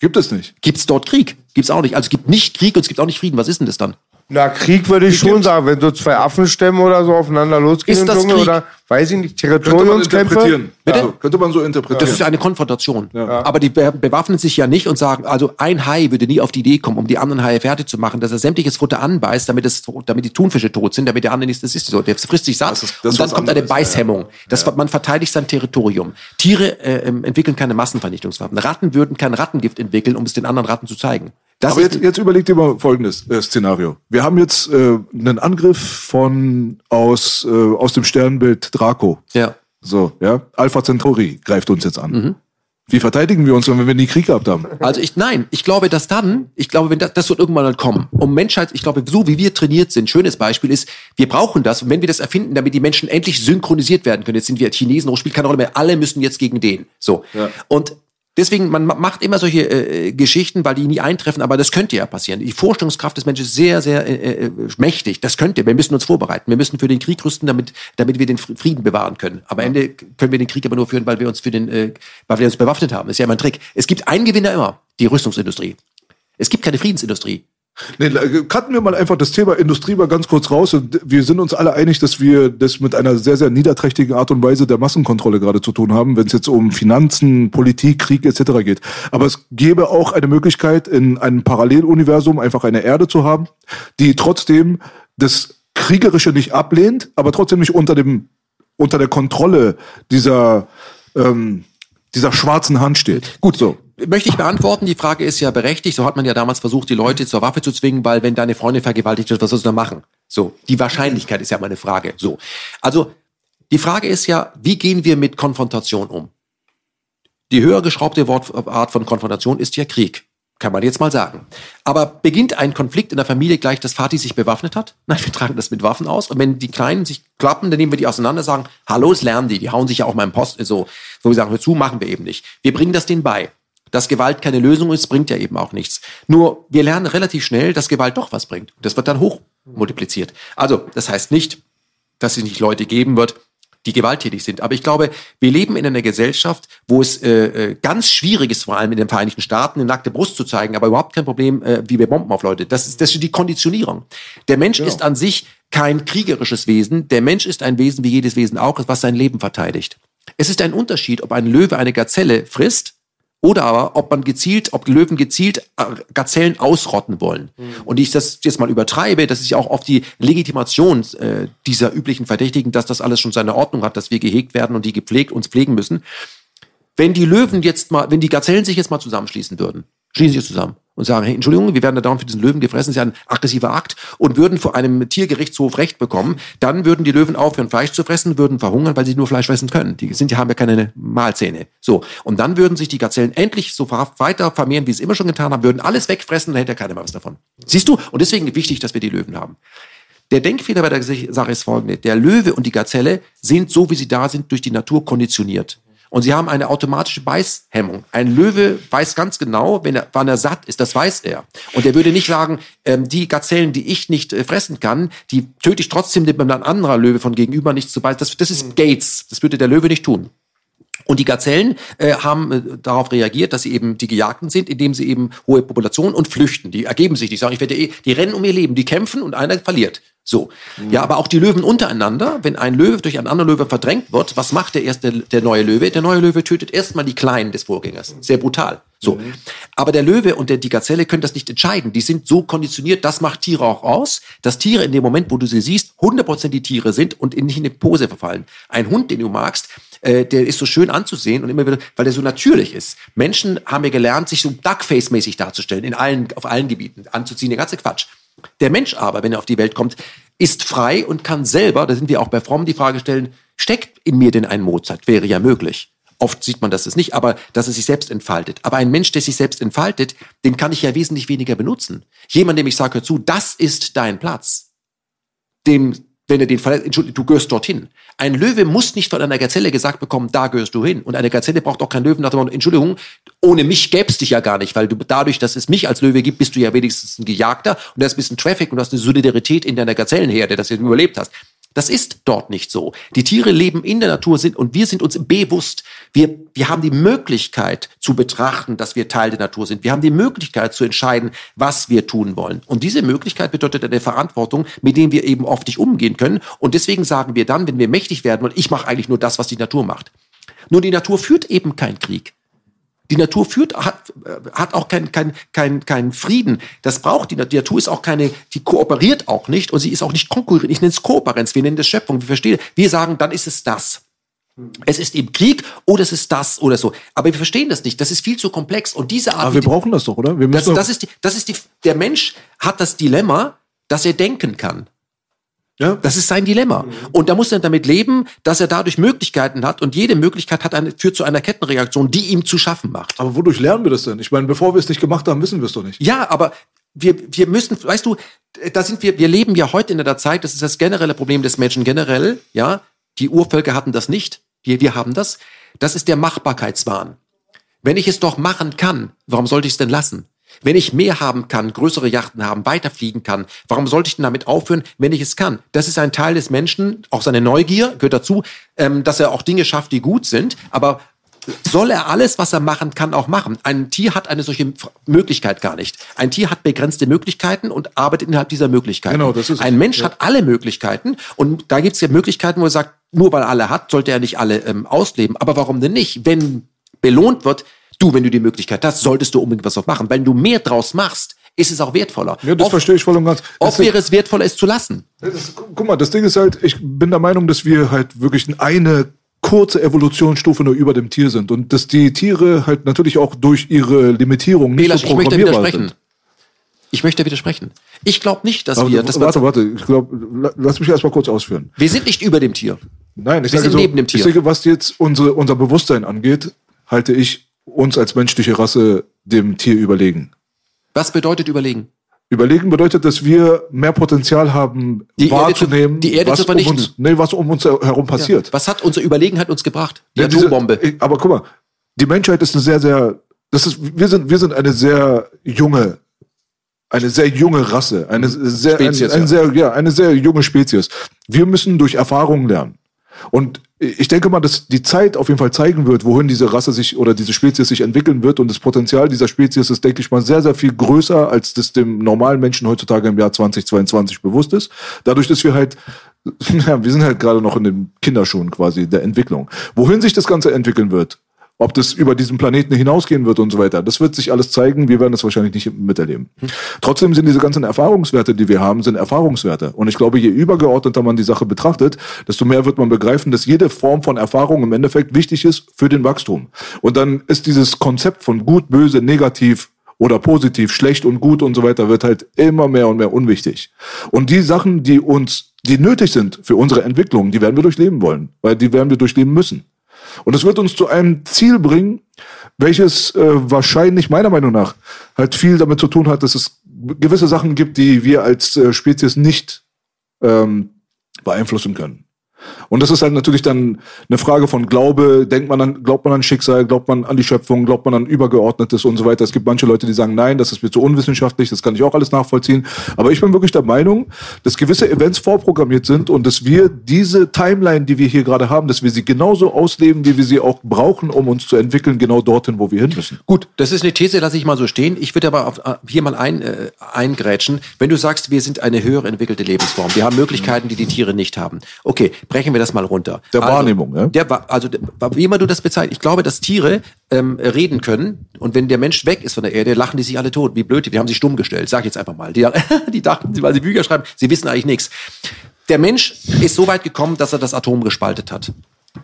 Gibt es nicht. Gibt es dort Krieg? Gibt es auch nicht. Also es gibt nicht Krieg und es gibt auch nicht Frieden. Was ist denn das dann? Na, Krieg würde ich schon sagen, wenn so zwei Affenstämme oder so aufeinander losgehen ist das Krieg? oder weiß ich nicht, Territoriumskämpfe. Bitte? Ja, könnte man so interpretieren. Das ist eine Konfrontation. Ja. Aber die bewaffnen sich ja nicht und sagen, also ein Hai würde nie auf die Idee kommen, um die anderen Haie fertig zu machen, dass er sämtliches Futter anbeißt, damit es, damit die Thunfische tot sind, damit der andere nicht, das ist so, der frisst sich satt. Das ist, das und dann kommt eine Beißhemmung. Das, Man verteidigt sein Territorium. Tiere äh, ähm, entwickeln keine Massenvernichtungswaffen. Ratten würden kein Rattengift entwickeln, um es den anderen Ratten zu zeigen. Das Aber jetzt, jetzt überleg dir mal folgendes äh, Szenario. Wir haben jetzt äh, einen Angriff von aus, äh, aus dem Sternbild Draco. Ja. So, ja. Alpha Centauri greift uns jetzt an. Mhm. Wie verteidigen wir uns, wenn wir nie Krieg gehabt haben? Also ich, nein, ich glaube, dass dann, ich glaube, wenn das, das wird irgendwann dann kommen. Um Menschheit, ich glaube, so wie wir trainiert sind, schönes Beispiel ist, wir brauchen das. Und wenn wir das erfinden, damit die Menschen endlich synchronisiert werden können, jetzt sind wir Chinesen, spielt keine Rolle mehr, alle müssen jetzt gegen den. So. Ja. Und Deswegen, man macht immer solche äh, Geschichten, weil die nie eintreffen, aber das könnte ja passieren. Die Vorstellungskraft des Menschen ist sehr, sehr äh, äh, mächtig. Das könnte. Wir müssen uns vorbereiten. Wir müssen für den Krieg rüsten, damit, damit wir den Frieden bewahren können. Am Ende können wir den Krieg aber nur führen, weil wir uns für den, äh, weil wir uns bewaffnet haben. Das ist ja immer ein Trick. Es gibt einen Gewinner immer, die Rüstungsindustrie. Es gibt keine Friedensindustrie. Nee, cutten wir mal einfach das Thema Industrie mal ganz kurz raus. Wir sind uns alle einig, dass wir das mit einer sehr, sehr niederträchtigen Art und Weise der Massenkontrolle gerade zu tun haben, wenn es jetzt um Finanzen, Politik, Krieg etc. geht. Aber es gäbe auch eine Möglichkeit, in einem Paralleluniversum einfach eine Erde zu haben, die trotzdem das Kriegerische nicht ablehnt, aber trotzdem nicht unter dem unter der Kontrolle dieser ähm, dieser schwarzen Hand steht. Gut, so. Möchte ich beantworten. Die Frage ist ja berechtigt. So hat man ja damals versucht, die Leute zur Waffe zu zwingen, weil wenn deine Freundin vergewaltigt wird, was sollst du da machen? So. Die Wahrscheinlichkeit ist ja meine Frage. So. Also, die Frage ist ja, wie gehen wir mit Konfrontation um? Die höher geschraubte Wortart von Konfrontation ist ja Krieg. Kann man jetzt mal sagen. Aber beginnt ein Konflikt in der Familie gleich, dass Vati sich bewaffnet hat? Nein, wir tragen das mit Waffen aus. Und wenn die Kleinen sich klappen, dann nehmen wir die auseinander, sagen, hallo, es lernen die. Die hauen sich ja auch mal im Post, so, wo wir sagen, hör zu, machen wir eben nicht. Wir bringen das denen bei. Dass Gewalt keine Lösung ist, bringt ja eben auch nichts. Nur, wir lernen relativ schnell, dass Gewalt doch was bringt. Das wird dann hoch multipliziert. Also, das heißt nicht, dass es nicht Leute geben wird, die gewalttätig sind. Aber ich glaube, wir leben in einer Gesellschaft, wo es äh, äh, ganz schwierig ist, vor allem in den Vereinigten Staaten, eine nackte Brust zu zeigen, aber überhaupt kein Problem, äh, wie wir Bomben auf Leute. Das ist, das ist die Konditionierung. Der Mensch genau. ist an sich kein kriegerisches Wesen. Der Mensch ist ein Wesen, wie jedes Wesen auch, was sein Leben verteidigt. Es ist ein Unterschied, ob ein Löwe eine Gazelle frisst oder aber, ob man gezielt, ob Löwen gezielt äh, Gazellen ausrotten wollen. Mhm. Und ich das jetzt mal übertreibe, das ist ja auch oft die Legitimation äh, dieser üblichen Verdächtigen, dass das alles schon seine Ordnung hat, dass wir gehegt werden und die gepflegt uns pflegen müssen. Wenn die Löwen jetzt mal, wenn die Gazellen sich jetzt mal zusammenschließen würden, schließen sich zusammen und sagen, hey, Entschuldigung, wir werden da dauernd für diesen Löwen gefressen, das ist ja ein aggressiver Akt und würden vor einem Tiergerichtshof Recht bekommen, dann würden die Löwen aufhören, Fleisch zu fressen, würden verhungern, weil sie nur Fleisch fressen können. Die sind, die haben ja keine Mahlzähne. So. Und dann würden sich die Gazellen endlich so weiter vermehren, wie sie es immer schon getan haben, würden alles wegfressen, dann hätte ja keiner mehr was davon. Siehst du? Und deswegen wichtig, dass wir die Löwen haben. Der Denkfehler bei der Sache ist folgende. Der Löwe und die Gazelle sind so, wie sie da sind, durch die Natur konditioniert. Und sie haben eine automatische Beißhemmung. Ein Löwe weiß ganz genau, wenn er, wann er satt ist, das weiß er. Und er würde nicht sagen, ähm, die Gazellen, die ich nicht äh, fressen kann, die töte ich trotzdem, damit ein anderer Löwe von gegenüber nichts zu beißen. Das, das ist Gates. Das würde der Löwe nicht tun. Und die Gazellen äh, haben äh, darauf reagiert, dass sie eben die Gejagten sind, indem sie eben hohe Populationen und flüchten. Die ergeben sich nicht, sagen, ich werde eh, die rennen um ihr Leben, die kämpfen und einer verliert. So. Mhm. Ja, aber auch die Löwen untereinander, wenn ein Löwe durch einen anderen Löwe verdrängt wird, was macht der erste, der neue Löwe? Der neue Löwe tötet erstmal die Kleinen des Vorgängers. Sehr brutal. So. Mhm. Aber der Löwe und der, die Gazelle können das nicht entscheiden. Die sind so konditioniert, das macht Tiere auch aus, dass Tiere in dem Moment, wo du sie siehst, 100% die Tiere sind und nicht in eine Pose verfallen. Ein Hund, den du magst, äh, der ist so schön anzusehen und immer wieder, weil der so natürlich ist. Menschen haben ja gelernt, sich so Duckface-mäßig darzustellen, in allen, auf allen Gebieten, anzuziehen, der ganze Quatsch. Der Mensch aber, wenn er auf die Welt kommt, ist frei und kann selber, da sind wir auch bei Fromm, die Frage stellen, steckt in mir denn ein Mozart? Wäre ja möglich. Oft sieht man das nicht, aber dass es sich selbst entfaltet. Aber ein Mensch, der sich selbst entfaltet, den kann ich ja wesentlich weniger benutzen. Jemand, dem ich sage, hör zu, das ist dein Platz. Dem wenn er den verletzt, Entschuldigung, du gehörst dorthin. Ein Löwe muss nicht von einer Gazelle gesagt bekommen, da gehörst du hin. Und eine Gazelle braucht auch keinen Löwen nach dem Motto, Entschuldigung, ohne mich gäb's dich ja gar nicht, weil du dadurch, dass es mich als Löwe gibt, bist du ja wenigstens ein Gejagter und da ist ein bisschen Traffic und du hast eine Solidarität in deiner Gazellenherde, dass du überlebt hast. Das ist dort nicht so. Die Tiere leben in der Natur sind und wir sind uns bewusst. Wir, wir haben die Möglichkeit zu betrachten, dass wir Teil der Natur sind. Wir haben die Möglichkeit zu entscheiden, was wir tun wollen. Und diese Möglichkeit bedeutet eine Verantwortung, mit dem wir eben oft nicht umgehen können. Und deswegen sagen wir dann, wenn wir mächtig werden wollen, ich mache eigentlich nur das, was die Natur macht. Nur die Natur führt eben keinen Krieg. Die Natur führt, hat, hat auch keinen kein, kein, kein Frieden. Das braucht die Natur. Die Natur ist auch keine, die kooperiert auch nicht und sie ist auch nicht konkurrierend. Ich nenne es Kooperenz, wir nennen das Schöpfung. Wir verstehen, wir sagen, dann ist es das. Es ist eben Krieg oder es ist das oder so. Aber wir verstehen das nicht. Das ist viel zu komplex. Und diese Art. Aber wir brauchen das doch, oder? Wir müssen das, das ist die, das ist die, der Mensch hat das Dilemma, dass er denken kann. Ja, das ist sein Dilemma. Mhm. Und da muss er damit leben, dass er dadurch Möglichkeiten hat und jede Möglichkeit hat eine, führt zu einer Kettenreaktion, die ihm zu schaffen macht. Aber wodurch lernen wir das denn? Ich meine, bevor wir es nicht gemacht haben, wissen wir es doch nicht. Ja, aber wir, wir müssen, weißt du, da sind wir, wir leben ja heute in der Zeit, das ist das generelle Problem des Menschen generell, ja. Die Urvölker hatten das nicht. Wir, wir haben das. Das ist der Machbarkeitswahn. Wenn ich es doch machen kann, warum sollte ich es denn lassen? Wenn ich mehr haben kann, größere Yachten haben, weiterfliegen kann, warum sollte ich denn damit aufhören, wenn ich es kann? Das ist ein Teil des Menschen, auch seine Neugier gehört dazu, ähm, dass er auch Dinge schafft, die gut sind. Aber soll er alles, was er machen kann, auch machen? Ein Tier hat eine solche Möglichkeit gar nicht. Ein Tier hat begrenzte Möglichkeiten und arbeitet innerhalb dieser Möglichkeiten. Genau, das ist ein Mensch ja. hat alle Möglichkeiten und da gibt es ja Möglichkeiten, wo er sagt, nur weil er alle hat, sollte er nicht alle ähm, ausleben. Aber warum denn nicht? Wenn belohnt wird, Du, wenn du die Möglichkeit hast, solltest du unbedingt was draus machen. Wenn du mehr draus machst, ist es auch wertvoller. Ja, das oft, verstehe ich voll und ganz. Oft wäre es wertvoller, es zu lassen. Ist, guck mal, das Ding ist halt, ich bin der Meinung, dass wir halt wirklich eine kurze Evolutionsstufe nur über dem Tier sind und dass die Tiere halt natürlich auch durch ihre Limitierung nicht Belasch, so ich möchte programmierbar widersprechen. sind. Ich möchte widersprechen. Ich glaube nicht, dass Aber, wir, dass warte, warte, ich glaube, lass mich erst mal kurz ausführen. wir sind nicht über dem Tier. Nein, ich Wir sage sind so, neben dem Tier. ich sage, was jetzt unsere, unser Bewusstsein angeht, halte ich uns als menschliche Rasse dem Tier überlegen. Was bedeutet überlegen? Überlegen bedeutet, dass wir mehr Potenzial haben, Die Erde wahrzunehmen, zu- die Erde was, zu um uns, nee, was um uns herum passiert. Was hat unsere Überlegenheit uns gebracht? Die Ja, diese- Atombombe. ich- aber guck mal, die Menschheit ist eine sehr, sehr, das ist, wir sind, wir sind eine sehr junge, eine sehr junge Rasse, eine sehr, Spezies, ein, ein ja. sehr, ja, eine sehr junge Spezies. Wir müssen durch Erfahrungen lernen. Und ich denke mal, dass die Zeit auf jeden Fall zeigen wird, wohin diese Rasse sich oder diese Spezies sich entwickeln wird. Und das Potenzial dieser Spezies ist, denke ich mal, sehr, sehr viel größer, als das dem normalen Menschen heutzutage im Jahr 2022 bewusst ist. Dadurch, dass wir halt, ja, wir sind halt gerade noch in den Kinderschuhen quasi der Entwicklung. Wohin sich das Ganze entwickeln wird, ob das über diesen Planeten hinausgehen wird und so weiter, das wird sich alles zeigen. Wir werden das wahrscheinlich nicht miterleben. Trotzdem sind diese ganzen Erfahrungswerte, die wir haben, sind Erfahrungswerte. Und ich glaube, je übergeordneter man die Sache betrachtet, desto mehr wird man begreifen, dass jede Form von Erfahrung im Endeffekt wichtig ist für den Wachstum. Und dann ist dieses Konzept von gut, böse, negativ oder positiv, schlecht und gut und so weiter, wird halt immer mehr und mehr unwichtig. Und die Sachen, die uns, die nötig sind für unsere Entwicklung, die werden wir durchleben wollen, weil die werden wir durchleben müssen. Und es wird uns zu einem Ziel bringen, welches äh, wahrscheinlich meiner Meinung nach halt viel damit zu tun hat, dass es gewisse Sachen gibt, die wir als äh, Spezies nicht ähm, beeinflussen können. Und das ist halt natürlich dann eine Frage von Glaube. Denkt man an, glaubt man an Schicksal, glaubt man an die Schöpfung, glaubt man an Übergeordnetes und so weiter. Es gibt manche Leute, die sagen, nein, das ist mir zu unwissenschaftlich, das kann ich auch alles nachvollziehen. Aber ich bin wirklich der Meinung, dass gewisse Events vorprogrammiert sind und dass wir diese Timeline, die wir hier gerade haben, dass wir sie genauso ausleben, wie wir sie auch brauchen, um uns zu entwickeln, genau dorthin, wo wir hin müssen. Gut, das ist eine These, lasse ich mal so stehen. Ich würde aber auf, äh, hier mal ein, äh, eingrätschen. Wenn du sagst, wir sind eine höhere entwickelte Lebensform, wir haben Möglichkeiten, die die Tiere nicht haben. Okay, brechen wir das mal runter. Der Wahrnehmung, ja? Der, also, wie immer du das bezeichnest. Ich glaube, dass Tiere ähm, reden können und wenn der Mensch weg ist von der Erde, lachen die sich alle tot. Wie blöd, die haben sich stumm gestellt. Sag ich jetzt einfach mal. Die, die dachten, weil sie Bücher schreiben, sie wissen eigentlich nichts. Der Mensch ist so weit gekommen, dass er das Atom gespaltet hat.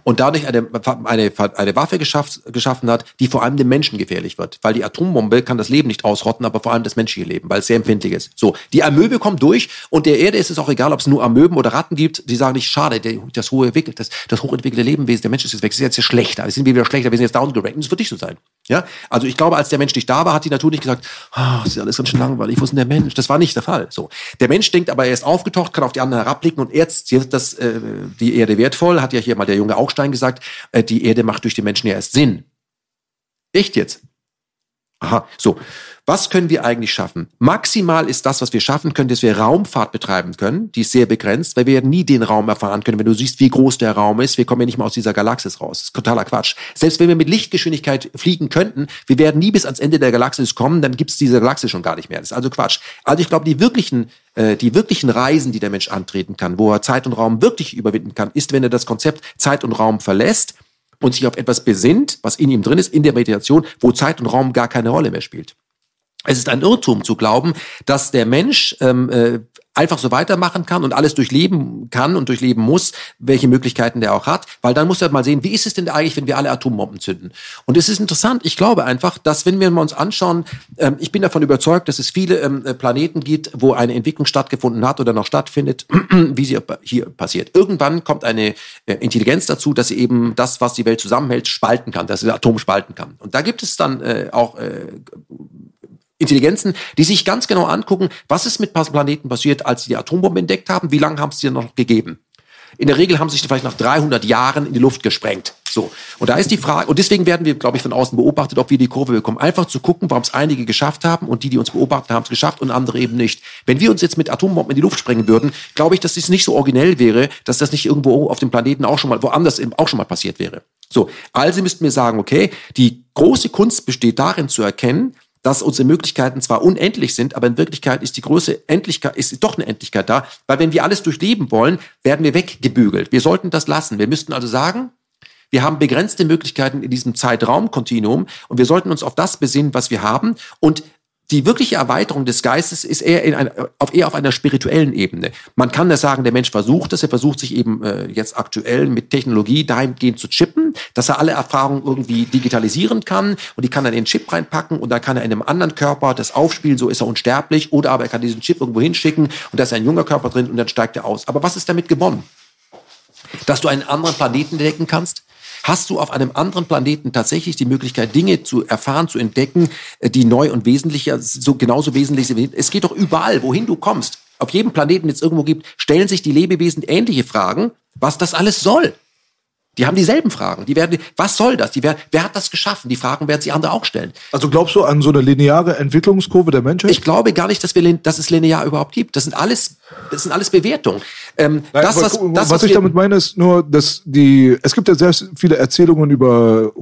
Und dadurch eine, eine, eine Waffe geschafft, geschaffen hat, die vor allem dem Menschen gefährlich wird. Weil die Atombombe kann das Leben nicht ausrotten, aber vor allem das menschliche Leben, weil es sehr empfindlich ist. So, die Amöbe kommt durch und der Erde ist es auch egal, ob es nur Amöben oder Ratten gibt. Die sagen nicht, schade, der, das, hohe, das, das hochentwickelte Lebewesen, der Mensch ist jetzt weg, ist jetzt schlechter, wir sind wieder schlechter, wir sind jetzt downgerankt. Und das wird nicht so sein. Ja? Also ich glaube, als der Mensch nicht da war, hat die Natur nicht gesagt, ah, das ist alles ganz schön langweilig, wo ist denn der Mensch? Das war nicht der Fall. So. Der Mensch denkt aber, er ist aufgetaucht, kann auf die anderen herabblicken und jetzt ist das, äh, die Erde wertvoll, hat ja hier mal der junge Augstein gesagt, äh, die Erde macht durch den Menschen ja erst Sinn. Echt jetzt? Aha, so. Was können wir eigentlich schaffen? Maximal ist das, was wir schaffen können, dass wir Raumfahrt betreiben können. Die ist sehr begrenzt, weil wir nie den Raum erfahren können. Wenn du siehst, wie groß der Raum ist, wir kommen ja nicht mal aus dieser Galaxis raus. Das ist totaler Quatsch. Selbst wenn wir mit Lichtgeschwindigkeit fliegen könnten, wir werden nie bis ans Ende der Galaxis kommen, dann gibt's diese Galaxis schon gar nicht mehr. Das ist also Quatsch. Also ich glaube, die wirklichen, äh, die wirklichen Reisen, die der Mensch antreten kann, wo er Zeit und Raum wirklich überwinden kann, ist, wenn er das Konzept Zeit und Raum verlässt und sich auf etwas besinnt, was in ihm drin ist, in der Meditation, wo Zeit und Raum gar keine Rolle mehr spielt. Es ist ein Irrtum zu glauben, dass der Mensch ähm, äh, einfach so weitermachen kann und alles durchleben kann und durchleben muss, welche Möglichkeiten der auch hat, weil dann muss er mal sehen, wie ist es denn eigentlich, wenn wir alle Atombomben zünden? Und es ist interessant, ich glaube einfach, dass wenn wir uns anschauen, ähm, ich bin davon überzeugt, dass es viele ähm, äh, Planeten gibt, wo eine Entwicklung stattgefunden hat oder noch stattfindet, wie sie hier passiert. Irgendwann kommt eine äh, Intelligenz dazu, dass sie eben das, was die Welt zusammenhält, spalten kann, dass sie Atom spalten kann. Und da gibt es dann äh, auch äh, Intelligenzen, die sich ganz genau angucken, was ist mit Planeten passiert, als sie die Atombombe entdeckt haben, wie lange haben es die noch gegeben. In der Regel haben sie sich vielleicht nach 300 Jahren in die Luft gesprengt. So. Und da ist die Frage, und deswegen werden wir, glaube ich, von außen beobachtet, ob wir die Kurve bekommen. Einfach zu gucken, warum es einige geschafft haben und die, die uns beobachtet haben, es geschafft und andere eben nicht. Wenn wir uns jetzt mit Atombomben in die Luft sprengen würden, glaube ich, dass es nicht so originell wäre, dass das nicht irgendwo auf dem Planeten auch schon mal, woanders eben auch schon mal passiert wäre. So. Also müssten wir sagen, okay, die große Kunst besteht darin zu erkennen, dass unsere Möglichkeiten zwar unendlich sind, aber in Wirklichkeit ist die große Endlichkeit, ist doch eine Endlichkeit da, weil wenn wir alles durchleben wollen, werden wir weggebügelt. Wir sollten das lassen. Wir müssten also sagen, wir haben begrenzte Möglichkeiten in diesem Zeitraumkontinuum und wir sollten uns auf das besinnen, was wir haben und die wirkliche Erweiterung des Geistes ist eher, in einer, auf, eher auf einer spirituellen Ebene. Man kann das sagen, der Mensch versucht es, er versucht sich eben äh, jetzt aktuell mit Technologie dahingehend zu chippen, dass er alle Erfahrungen irgendwie digitalisieren kann und die kann er in den Chip reinpacken und dann kann er in einem anderen Körper das aufspielen, so ist er unsterblich oder aber er kann diesen Chip irgendwo hinschicken und da ist ein junger Körper drin und dann steigt er aus. Aber was ist damit gewonnen? Dass du einen anderen Planeten entdecken kannst, hast du auf einem anderen Planeten tatsächlich die Möglichkeit, Dinge zu erfahren, zu entdecken, äh, die neu und wesentlicher, so genauso wesentlich sind. Es geht doch überall, wohin du kommst. Auf jedem Planeten, den es irgendwo gibt, stellen sich die Lebewesen ähnliche Fragen, was das alles soll. Die haben dieselben Fragen. Die werden, was soll das? Die werden, wer hat das geschaffen? Die Fragen werden sich andere auch stellen. Also glaubst du an so eine lineare Entwicklungskurve der Menschheit? Ich glaube gar nicht, dass, wir, dass es linear überhaupt gibt. Das sind alles, das sind alles Bewertungen. Ähm, Nein, das, was, das, was, was ich damit meine, ist nur, dass die, es gibt ja sehr viele Erzählungen über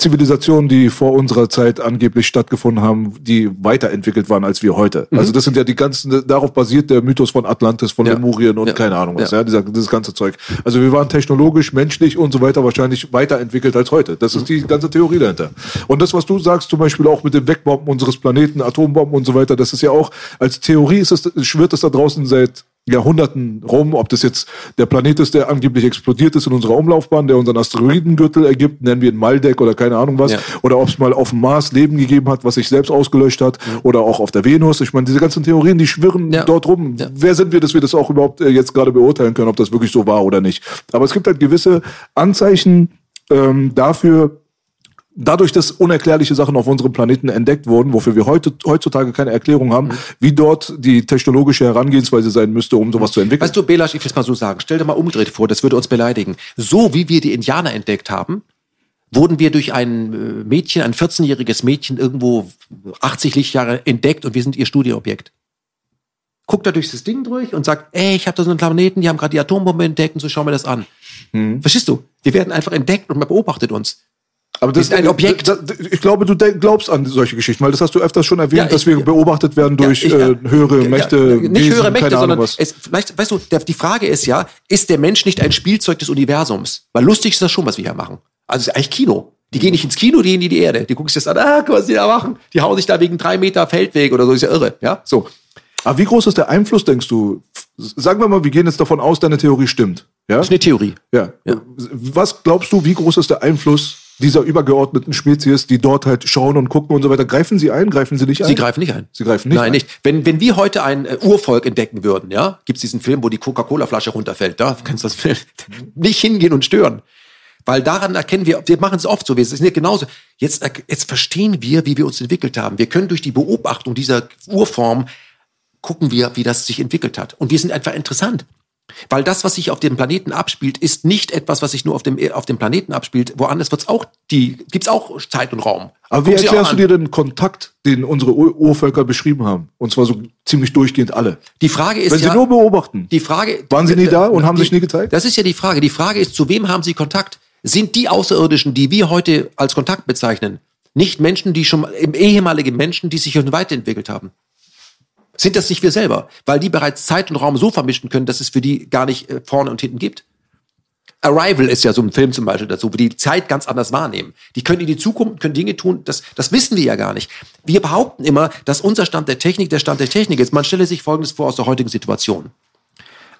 Zivilisationen, die vor unserer Zeit angeblich stattgefunden haben, die weiterentwickelt waren als wir heute. Mhm. Also das sind ja die ganzen, darauf basiert der Mythos von Atlantis, von ja. Lemurien und ja. keine Ahnung was, ja, ja dieser, dieses ganze Zeug. Also wir waren technologisch, menschlich und so weiter wahrscheinlich weiterentwickelt als heute. Das ist mhm. die ganze Theorie dahinter. Und das, was du sagst, zum Beispiel auch mit dem Wegbomben unseres Planeten, Atombomben und so weiter, das ist ja auch, als Theorie ist es, schwirrt es da draußen seit Jahrhunderten rum, ob das jetzt der Planet ist, der angeblich explodiert ist in unserer Umlaufbahn, der unseren Asteroidengürtel ergibt, nennen wir ihn Maldeck oder keine Ahnung was, ja. oder ob es mal auf dem Mars Leben gegeben hat, was sich selbst ausgelöscht hat, ja. oder auch auf der Venus. Ich meine, diese ganzen Theorien, die schwirren ja. dort rum. Wer sind wir, dass wir das auch überhaupt äh, jetzt gerade beurteilen können, ob das wirklich so war oder nicht? Aber es gibt halt gewisse Anzeichen ähm, dafür, dadurch, dass unerklärliche Sachen auf unserem Planeten entdeckt wurden, wofür wir heute, heutzutage keine Erklärung haben, mhm. wie dort die technologische Herangehensweise sein müsste, um sowas zu entwickeln. Weißt du, Belasch, ich will es mal so sagen, stell dir mal umgedreht vor, das würde uns beleidigen. So wie wir die Indianer entdeckt haben, wurden wir durch ein äh, Mädchen, ein 14-jähriges Mädchen irgendwo 80 Lichtjahre entdeckt und wir sind ihr Studieobjekt. Guckt da durch das Ding durch und sagt, ey, ich habe da so einen Planeten, die haben gerade die Atombombe entdeckt und so schau mir das an. Hm. Verstehst du? Wir werden einfach entdeckt und man beobachtet uns. Aber das ist ein Objekt. Das, ich glaube, du glaubst an solche Geschichten, weil das hast du öfters schon erwähnt, ja, ich, dass wir beobachtet werden durch ich, äh, höhere Mächte. nicht Wesen, höhere Mächte, sondern was. Es, vielleicht, weißt du, der, die Frage ist ja, ist der Mensch nicht ein Spielzeug des Universums? Weil lustig ist das schon, was wir hier machen. Also es ist eigentlich Kino. Die gehen nicht ins Kino, die gehen in die Erde. Die gucken sich das an, ah, guck, was die da machen. Die hauen sich da wegen drei Meter Feldweg oder so, ist ja irre. Ja, so. Aber wie groß ist der Einfluss, denkst du? Sagen wir mal, wir gehen jetzt davon aus, deine Theorie stimmt. Ja? Das ist eine Theorie. Ja. ja. Was glaubst du, wie groß ist der Einfluss dieser übergeordneten Spezies, die dort halt schauen und gucken und so weiter. Greifen sie ein? Greifen sie nicht ein? Sie greifen nicht ein. Sie greifen nicht Nein, ein. nicht. Wenn, wenn wir heute ein äh, Urvolk entdecken würden, ja, gibt's diesen Film, wo die Coca-Cola-Flasche runterfällt. Da kannst du das Film nicht hingehen und stören. Weil daran erkennen wir, wir machen es oft so, wir sind ja genauso. Jetzt, jetzt verstehen wir, wie wir uns entwickelt haben. Wir können durch die Beobachtung dieser Urform gucken wir, wie das sich entwickelt hat. Und wir sind einfach interessant. Weil das, was sich auf dem Planeten abspielt, ist nicht etwas, was sich nur auf dem, auf dem Planeten abspielt. Woanders wird's auch die, gibt's auch Zeit und Raum. Aber wie erklärst du dir den Kontakt, den unsere Ur Urvölker beschrieben haben? Und zwar so ziemlich durchgehend alle. Die Frage ist Wenn ja, sie nur beobachten. Die Frage. Waren sie nie da und die, haben sich nie gezeigt? Das ist ja die Frage. Die Frage ist, zu wem haben sie Kontakt? Sind die Außerirdischen, die wir heute als Kontakt bezeichnen, nicht Menschen, die schon, ehemalige Menschen, die sich schon weiterentwickelt haben? Sind das nicht wir selber, weil die bereits Zeit und Raum so vermischen können, dass es für die gar nicht äh, vorne und hinten gibt. Arrival ist ja so ein Film zum Beispiel dazu, wo die Zeit ganz anders wahrnehmen. Die können in die Zukunft, können Dinge tun, das, das wissen wir ja gar nicht. Wir behaupten immer, dass unser Stand der Technik der Stand der Technik ist. Man stelle sich Folgendes vor aus der heutigen Situation.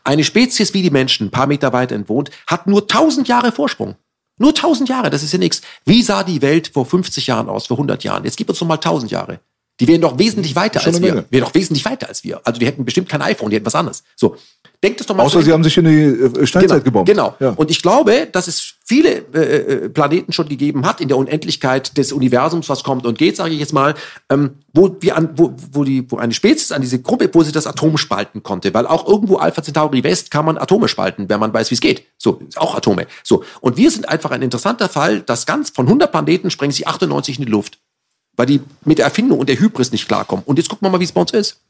Eine Spezies wie die Menschen, ein paar Meter weit entwohnt, hat nur tausend Jahre Vorsprung. Nur tausend Jahre, das ist ja nichts. Wie sah die Welt vor 50 Jahren aus, vor 100 Jahren? Jetzt gibt uns noch mal tausend Jahre. Die wären doch wesentlich weiter als wir. Wären doch wesentlich weiter als wir. Also die hätten bestimmt kein iPhone, die hätten was anderes. So. Denkt es doch mal. Außer sie haben sich in die äh, Steinzeit genau, gebombt. Genau. Ja. Und ich glaube, dass es viele äh, äh, Planeten schon gegeben hat in der Unendlichkeit des Universums, was kommt und geht, sage ich jetzt mal, ähm, wo wir an, wo, wo die, wo eine Spezies an diese Gruppe, wo sie das Atom spalten konnte, weil auch irgendwo Alpha Centauri West kann man Atome spalten, wenn man weiß, wie es geht. So, auch Atome. So. Und wir sind einfach ein interessanter Fall, dass ganz von 100 Planeten sprengen sie 98 in die Luft weil die mit der Erfindung und der Hybris nicht klarkommen. Und jetzt gucken wir mal, wie es bei uns ist.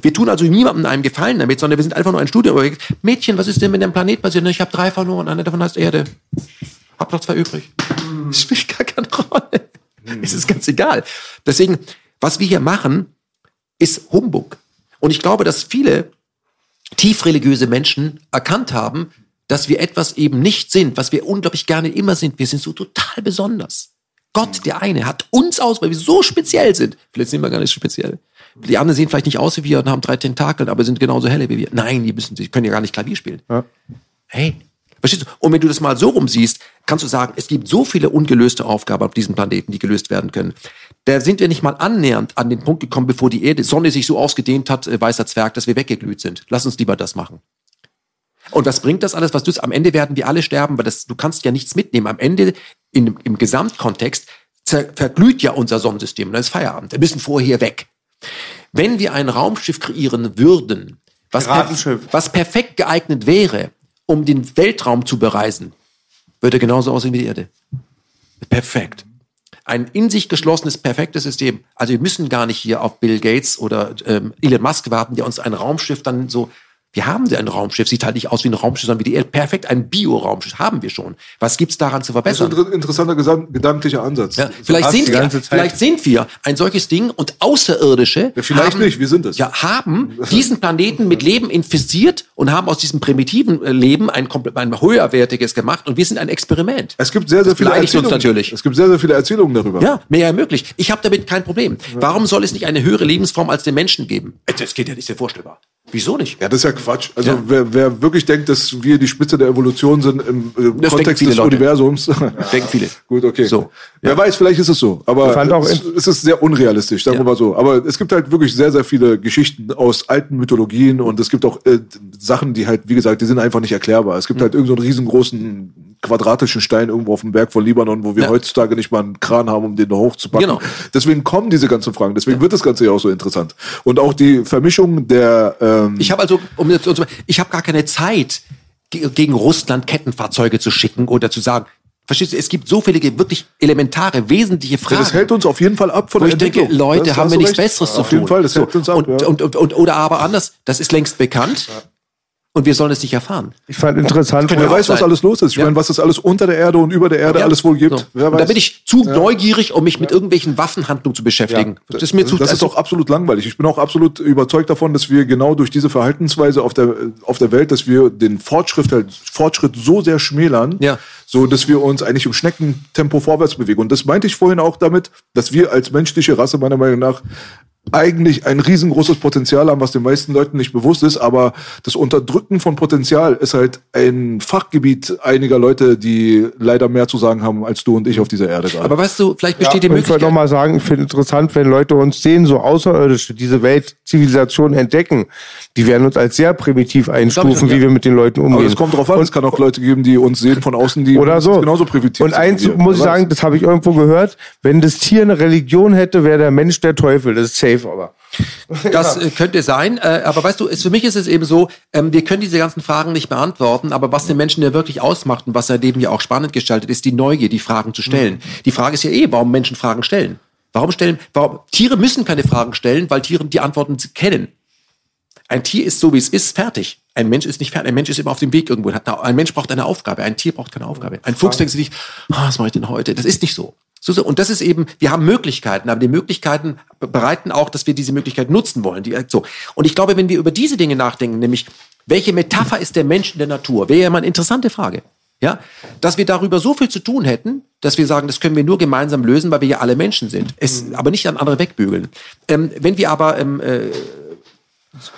Wir tun also niemandem einen Gefallen damit, sondern wir sind einfach nur ein Studienobjekt. Mädchen, was ist denn mit dem Planet passiert? Ich habe drei verloren, einer davon heißt Erde. Hab noch zwei übrig. Das spielt gar keine Rolle. Es ist ganz egal. Deswegen, was wir hier machen, ist Humbug. Und ich glaube, dass viele tiefreligiöse Menschen erkannt haben, dass wir etwas eben nicht sind, was wir unglaublich gerne immer sind. Wir sind so total besonders. Gott, der eine, hat uns aus, weil wir so speziell sind. Vielleicht sind wir gar nicht speziell. Die anderen sehen vielleicht nicht aus wie wir und haben drei Tentakeln, aber sind genauso helle wie wir. Nein, die müssen, die können ja gar nicht Klavier spielen. Hey, verstehst du? Und wenn du das mal so rumsiehst, kannst du sagen, es gibt so viele ungelöste Aufgaben auf diesem Planeten, die gelöst werden können. Da sind wir nicht mal annähernd an den Punkt gekommen, bevor die Erde, Sonne sich so ausgedehnt hat, äh, weißer Zwerg, dass wir weggeglüht sind. Lass uns lieber das machen. Und was bringt das alles, was du Am Ende werden wir alle sterben, weil das, du kannst ja nichts mitnehmen. Am Ende, in, im Gesamtkontext, verglüht ja unser Sonnensystem. Dann ist Feierabend. Wir müssen vorher weg. Wenn wir ein Raumschiff kreieren würden, was, per, Piratenschiff. was perfekt geeignet wäre, um den Weltraum zu bereisen, würde genauso aussehen wie die Erde. Perfekt. Ein in sich geschlossenes, perfektes System. Also wir müssen gar nicht hier auf Bill Gates oder ähm, Elon Musk warten, der uns ein Raumschiff dann so. Wir haben ja ein Raumschiff, sieht halt nicht aus wie ein Raumschiff, sondern wie die Erde. Perfekt, ein Bio-Raumschiff haben wir schon. Was gibt's daran zu Das ist ein verbessern? inter- interessanter gedanklicher Ansatz. Ja, vielleicht, sind wir, vielleicht sind wir ein solches Ding und Außerirdische. Ja, vielleicht haben, nicht, wir sind es. Ja, haben diesen Planeten mit Leben infiziert und haben aus diesem primitiven äh, Leben ein, komplett- ein höherwertiges gemacht und wir sind ein Experiment. Es gibt sehr, sehr Das viele Erzählungen. natürlich. Es gibt sehr, sehr viele Erzählungen darüber. Ja, mehr möglich. Ich habe damit kein Problem. Warum soll es nicht eine höhere Lebensform als den Menschen geben? Äh, Das geht ja nicht, sehr vorstellbar. Wieso nicht? Ja, das ist ja Quatsch. Also Ja. wer, wer wirklich denkt, dass wir die Spitze der Evolution sind im äh, denken Kontext des Leute. Universums. Denken viele. Gut, okay. So. Wer weiß, vielleicht ist es so. Aber es, es ist sehr unrealistisch, sagen wir Ja. mal so. Aber es gibt halt wirklich sehr, sehr viele Geschichten aus alten Mythologien und es gibt auch äh, Sachen, die halt, wie gesagt, die sind einfach nicht erklärbar. Es gibt Hm. halt irgendeinen so einen riesengroßen quadratischen Stein irgendwo auf dem Berg von Libanon, wo wir Ja. heutzutage nicht mal einen Kran haben, um den da hochzupacken. Genau. Deswegen kommen diese ganzen Fragen. Deswegen wird das Ganze ja auch so interessant. Und auch die Vermischung der ähm, Ich habe also, um jetzt, ich habe gar keine Zeit, ge- gegen Russland Kettenfahrzeuge zu schicken oder zu sagen, verstehst du, es gibt so viele wirklich elementare, wesentliche Ja, Fragen. das hält uns auf jeden Fall ab von der ich denke, Entwicklung. Leute, Das haben wir nichts recht. Besseres zu tun. Auf jeden Fall, das hält uns ab. und, ja. und, und, und, oder aber anders, das ist längst bekannt und wir sollen es nicht erfahren. Ich fand interessant, Wer weiß, was sein. alles los ist. Ich Ja. meine, was es alles unter der Erde und über der Erde Ja, alles wohl gibt. so. Wer weiß. da bin ich zu neugierig, um mich mit irgendwelchen Waffenhandlungen zu beschäftigen. Das ist mir zu. das ist also- auch absolut langweilig. Ich bin auch absolut überzeugt davon, dass wir genau durch diese Verhaltensweise auf der, auf der Welt, dass wir den Fortschritt, halt, Fortschritt so sehr schmälern, Ja. so dass wir uns eigentlich im Schneckentempo vorwärts bewegen. Und das meinte ich vorhin auch damit, dass wir als menschliche Rasse meiner Meinung nach eigentlich ein riesengroßes Potenzial haben, was den meisten Leuten nicht bewusst ist, aber das Unterdrücken von Potenzial ist halt ein Fachgebiet einiger Leute, die leider mehr zu sagen haben als du und ich auf dieser Erde gerade. aber weißt du, vielleicht Ja, besteht die und ich wollte Möglichkeit. noch mal sagen, ich finde interessant, wenn Leute uns sehen, so Außerirdische, diese Weltzivilisation entdecken, die werden uns als sehr primitiv einstufen, ja. wie wir mit den Leuten umgehen. Aber es kommt drauf an, es kann auch Leute geben, die uns sehen von außen, die oder uns so. genauso primitiv Und eins muss ich sagen, das habe ich irgendwo gehört, wenn das Tier eine Religion hätte, wäre der Mensch der Teufel. Das ist safe, aber. Das äh, könnte sein, äh, aber weißt du, für mich ist es eben so, ähm, wir können diese ganzen Fragen nicht beantworten, aber was den Menschen ja wirklich ausmacht und was sein Leben ja auch spannend gestaltet, ist die Neugier, die Fragen zu stellen. Die Frage ist ja eh, warum Menschen Fragen stellen. Warum stellen, warum, Tiere müssen keine Fragen stellen, weil Tiere die Antworten kennen. Ein Tier ist so, wie es ist, fertig. Ein Mensch ist nicht fertig. Ein Mensch ist immer auf dem Weg irgendwo. Ein Mensch braucht eine Aufgabe. Ein Tier braucht keine Aufgabe. Ein Fuchs denkt sich, ah, was mache ich denn heute? Das ist nicht so. So, so. Und das ist eben, wir haben Möglichkeiten, aber die Möglichkeiten bereiten auch, dass wir diese Möglichkeit nutzen wollen. Die, so. Und ich glaube, wenn wir über diese Dinge nachdenken, nämlich, welche Metapher ist der Mensch in der Natur, wäre ja mal eine interessante Frage. Ja, dass wir darüber so viel zu tun hätten, dass wir sagen, das können wir nur gemeinsam lösen, weil wir ja alle Menschen sind. Es, aber nicht an andere wegbügeln. Ähm, wenn wir aber ähm, äh,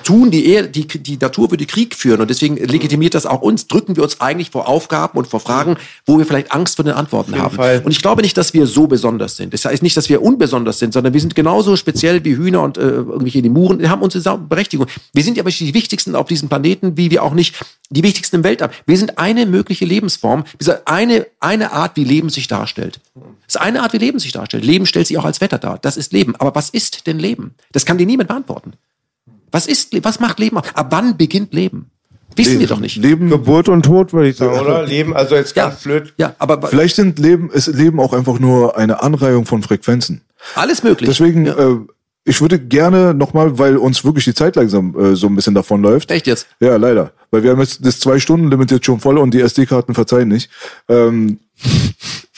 tun, die, eher, die, die Natur würde Krieg führen und deswegen legitimiert das auch uns, drücken wir uns eigentlich vor Aufgaben und vor Fragen, wo wir vielleicht Angst vor den Antworten haben. Fall. Und ich glaube nicht, dass wir so besonders sind. Das heißt nicht, dass wir unbesonders sind, sondern wir sind genauso speziell wie Hühner und äh, irgendwelche Lemuren. Wir haben unsere Berechtigung. Wir sind ja aber nicht die wichtigsten auf diesem Planeten, wie wir auch nicht die wichtigsten im Weltall. Wir sind eine mögliche Lebensform, eine, eine Art, wie Leben sich darstellt. Das ist eine Art, wie Leben sich darstellt. Leben stellt sich auch als Wetter dar. Das ist Leben. Aber was ist denn Leben? Das kann dir niemand beantworten. Was ist, was macht Leben? aus? Ab wann beginnt Leben? Wissen wir doch nicht. Leben, Geburt und Tod, würde ich sagen, oder? Leben, also jetzt Ja, ganz blöd. ja, aber vielleicht sind Leben, ist Leben auch einfach nur eine Anreihung von Frequenzen. alles möglich. Deswegen, Ja. äh, ich würde gerne nochmal, weil uns wirklich die Zeit langsam äh, so ein bisschen davonläuft. Echt jetzt? Ja, leider. Weil wir haben jetzt das Zwei-Stunden-Limit jetzt schon voll und die SD-Karten verzeihen nicht. Ähm,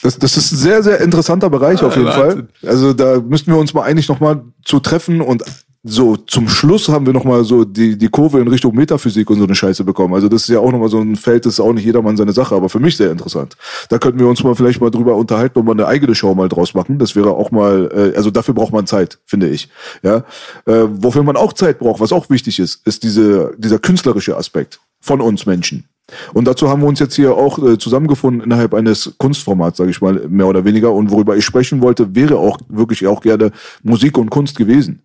das, das ist ein sehr, sehr interessanter Bereich auf jeden Fall. Also da müssten wir uns mal eigentlich nochmal zu treffen und so zum Schluss haben wir nochmal so die, die Kurve in Richtung Metaphysik und so eine Scheiße bekommen. Also das ist ja auch nochmal so ein Feld, das ist auch nicht jedermann seine Sache, aber für mich sehr interessant. Da könnten wir uns mal vielleicht mal drüber unterhalten und mal eine eigene Show mal draus machen. Das wäre auch mal, äh, also dafür braucht man Zeit, finde ich. Ja, äh, wofür man auch Zeit braucht, was auch wichtig ist, ist diese, dieser künstlerische Aspekt von uns Menschen. Und dazu haben wir uns jetzt hier auch äh, zusammengefunden innerhalb eines Kunstformats, sage ich mal, mehr oder weniger. Und worüber ich sprechen wollte, wäre auch wirklich auch gerne Musik und Kunst gewesen.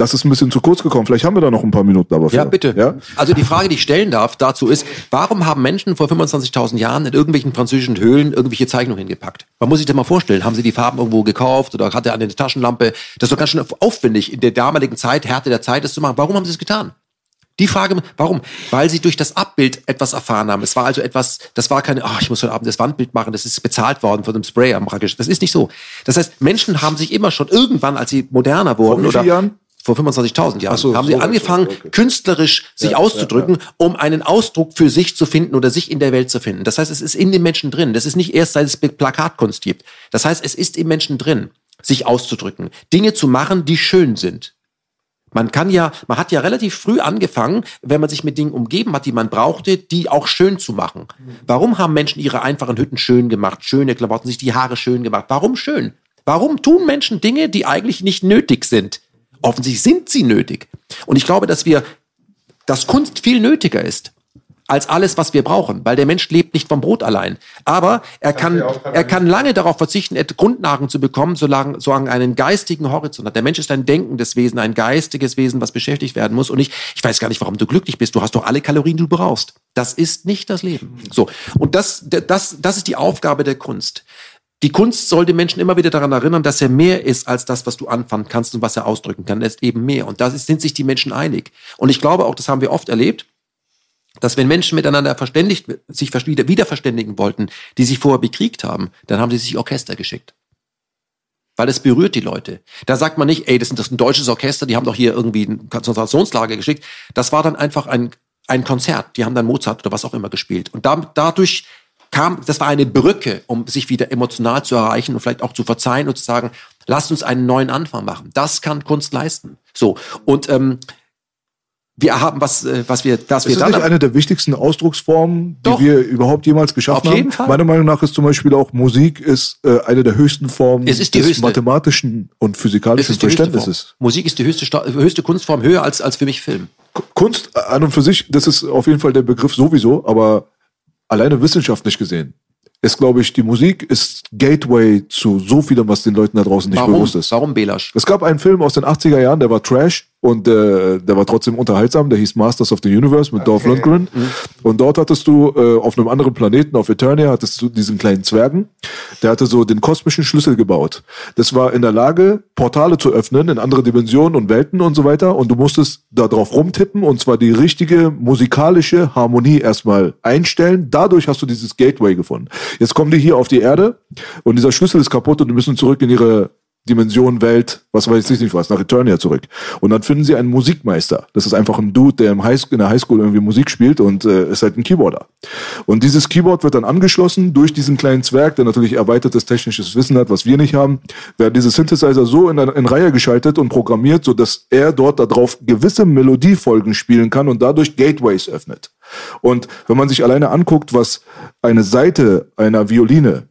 Das ist ein bisschen zu kurz gekommen. Vielleicht haben wir da noch ein paar Minuten aber. Ja, bitte. Ja? Also die Frage, die ich stellen darf dazu ist, warum haben Menschen vor 25.000 Jahren in irgendwelchen französischen Höhlen irgendwelche Zeichnungen hingepackt? Man muss sich das mal vorstellen. Haben sie die Farben irgendwo gekauft oder hat er eine Taschenlampe? Das ist doch ganz schön aufwendig, in der damaligen Zeit, Härte der Zeit, das zu machen. Warum haben sie es getan? Die Frage, warum? Weil sie durch das Abbild etwas erfahren haben. Es war also etwas, das war keine, ach, ich muss heute Abend das Wandbild machen, das ist bezahlt worden von dem Sprayer praktisch. Das ist nicht so. Das heißt, Menschen haben sich immer schon irgendwann, als sie moderner wurden, oder Jahren? Vor 25.000 Jahren, so, haben so sie angefangen, okay. künstlerisch sich Ja, auszudrücken, ja, um einen Ausdruck für sich zu finden oder sich in der Welt zu finden. Das heißt, es ist in den Menschen drin. Das ist nicht erst, seit es Plakatkunst gibt. Das heißt, es ist im Menschen drin, sich auszudrücken, Dinge zu machen, die schön sind. Man kann ja, man hat ja relativ früh angefangen, wenn man sich mit Dingen umgeben hat, die man brauchte, die auch schön zu machen. Warum haben Menschen ihre einfachen Hütten schön gemacht, schöne Klamotten, sich die Haare schön gemacht? Warum schön? Warum tun Menschen Dinge, die eigentlich nicht nötig sind? Offensichtlich sind sie nötig. Und ich glaube, dass wir, dass Kunst viel nötiger ist als alles, was wir brauchen, weil der Mensch lebt nicht vom Brot allein. Aber er kann, er kann lange darauf verzichten, Grundnahrung zu bekommen, solange, solange er einen geistigen Horizont hat. Der Mensch ist ein denkendes Wesen, ein geistiges Wesen, was beschäftigt werden muss. Und ich, ich weiß gar nicht, warum du glücklich bist. Du hast doch alle Kalorien, die du brauchst. Das ist nicht das Leben. So. Und das, das, das ist die Aufgabe der Kunst. Die Kunst soll den Menschen immer wieder daran erinnern, dass er mehr ist als das, was du anfangen kannst und was er ausdrücken kann. Er ist eben mehr. Und da sind sich die Menschen einig. Und ich glaube auch, das haben wir oft erlebt, dass wenn Menschen miteinander verständigt, sich wieder, verständigen wollten, die sich vorher bekriegt haben, dann haben sie sich Orchester geschickt. Weil es berührt die Leute. Da sagt man nicht, ey, das ist das ist ein deutsches Orchester, die haben doch hier irgendwie ein Konzentrationslager geschickt. Das war dann einfach ein, ein Konzert. Die haben dann Mozart oder was auch immer gespielt. Und da, dadurch kam, das war eine Brücke, um sich wieder emotional zu erreichen und vielleicht auch zu verzeihen und zu sagen, lasst uns einen neuen Anfang machen. Das kann Kunst leisten. So. Und ähm, wir haben was, äh, was wir, Es wir ist dann nicht eine der wichtigsten Ausdrucksformen, die Doch. wir überhaupt jemals geschaffen Auf jeden haben. Fall. Meiner Meinung nach ist zum Beispiel auch Musik ist äh, eine der höchsten Formen ist des höchste. mathematischen und physikalischen ist. Verständnisses. Musik ist die höchste, höchste Kunstform, höher als, als für mich Film. Kunst an und für sich, das ist auf jeden Fall der Begriff sowieso, aber alleine wissenschaftlich gesehen ist, glaube ich, die Musik ist Gateway zu so vielem, was den Leuten da draußen nicht Warum? bewusst ist. Warum Belasch? Es gab einen Film aus den 80er Jahren, der war Trash und äh, der war trotzdem unterhaltsam. Der hieß Masters of the Universe mit Dolph Lundgren. Und dort hattest du äh, auf einem anderen Planeten, auf Eternia, hattest du diesen kleinen Zwergen. Der hatte so den kosmischen Schlüssel gebaut. Das war in der Lage, Portale zu öffnen in andere Dimensionen und Welten und so weiter. Und du musstest da drauf rumtippen und zwar die richtige musikalische Harmonie erstmal einstellen. Dadurch hast du dieses Gateway gefunden. Jetzt kommen die hier auf die Erde und dieser Schlüssel ist kaputt und die müssen zurück in ihre Dimension, Welt, was weiß ich nicht was, nach Eternia zurück. Und dann finden sie einen Musikmeister. Das ist einfach ein Dude, der im High in der Highschool irgendwie Musik spielt und äh, ist halt ein Keyboarder. Und dieses Keyboard wird dann angeschlossen durch diesen kleinen Zwerg, der natürlich erweitertes technisches Wissen hat, was wir nicht haben. Werden diese Synthesizer so in, in Reihe geschaltet und programmiert, so dass er dort darauf gewisse Melodiefolgen spielen kann und dadurch Gateways öffnet. Und wenn man sich alleine anguckt, was eine Seite einer Violine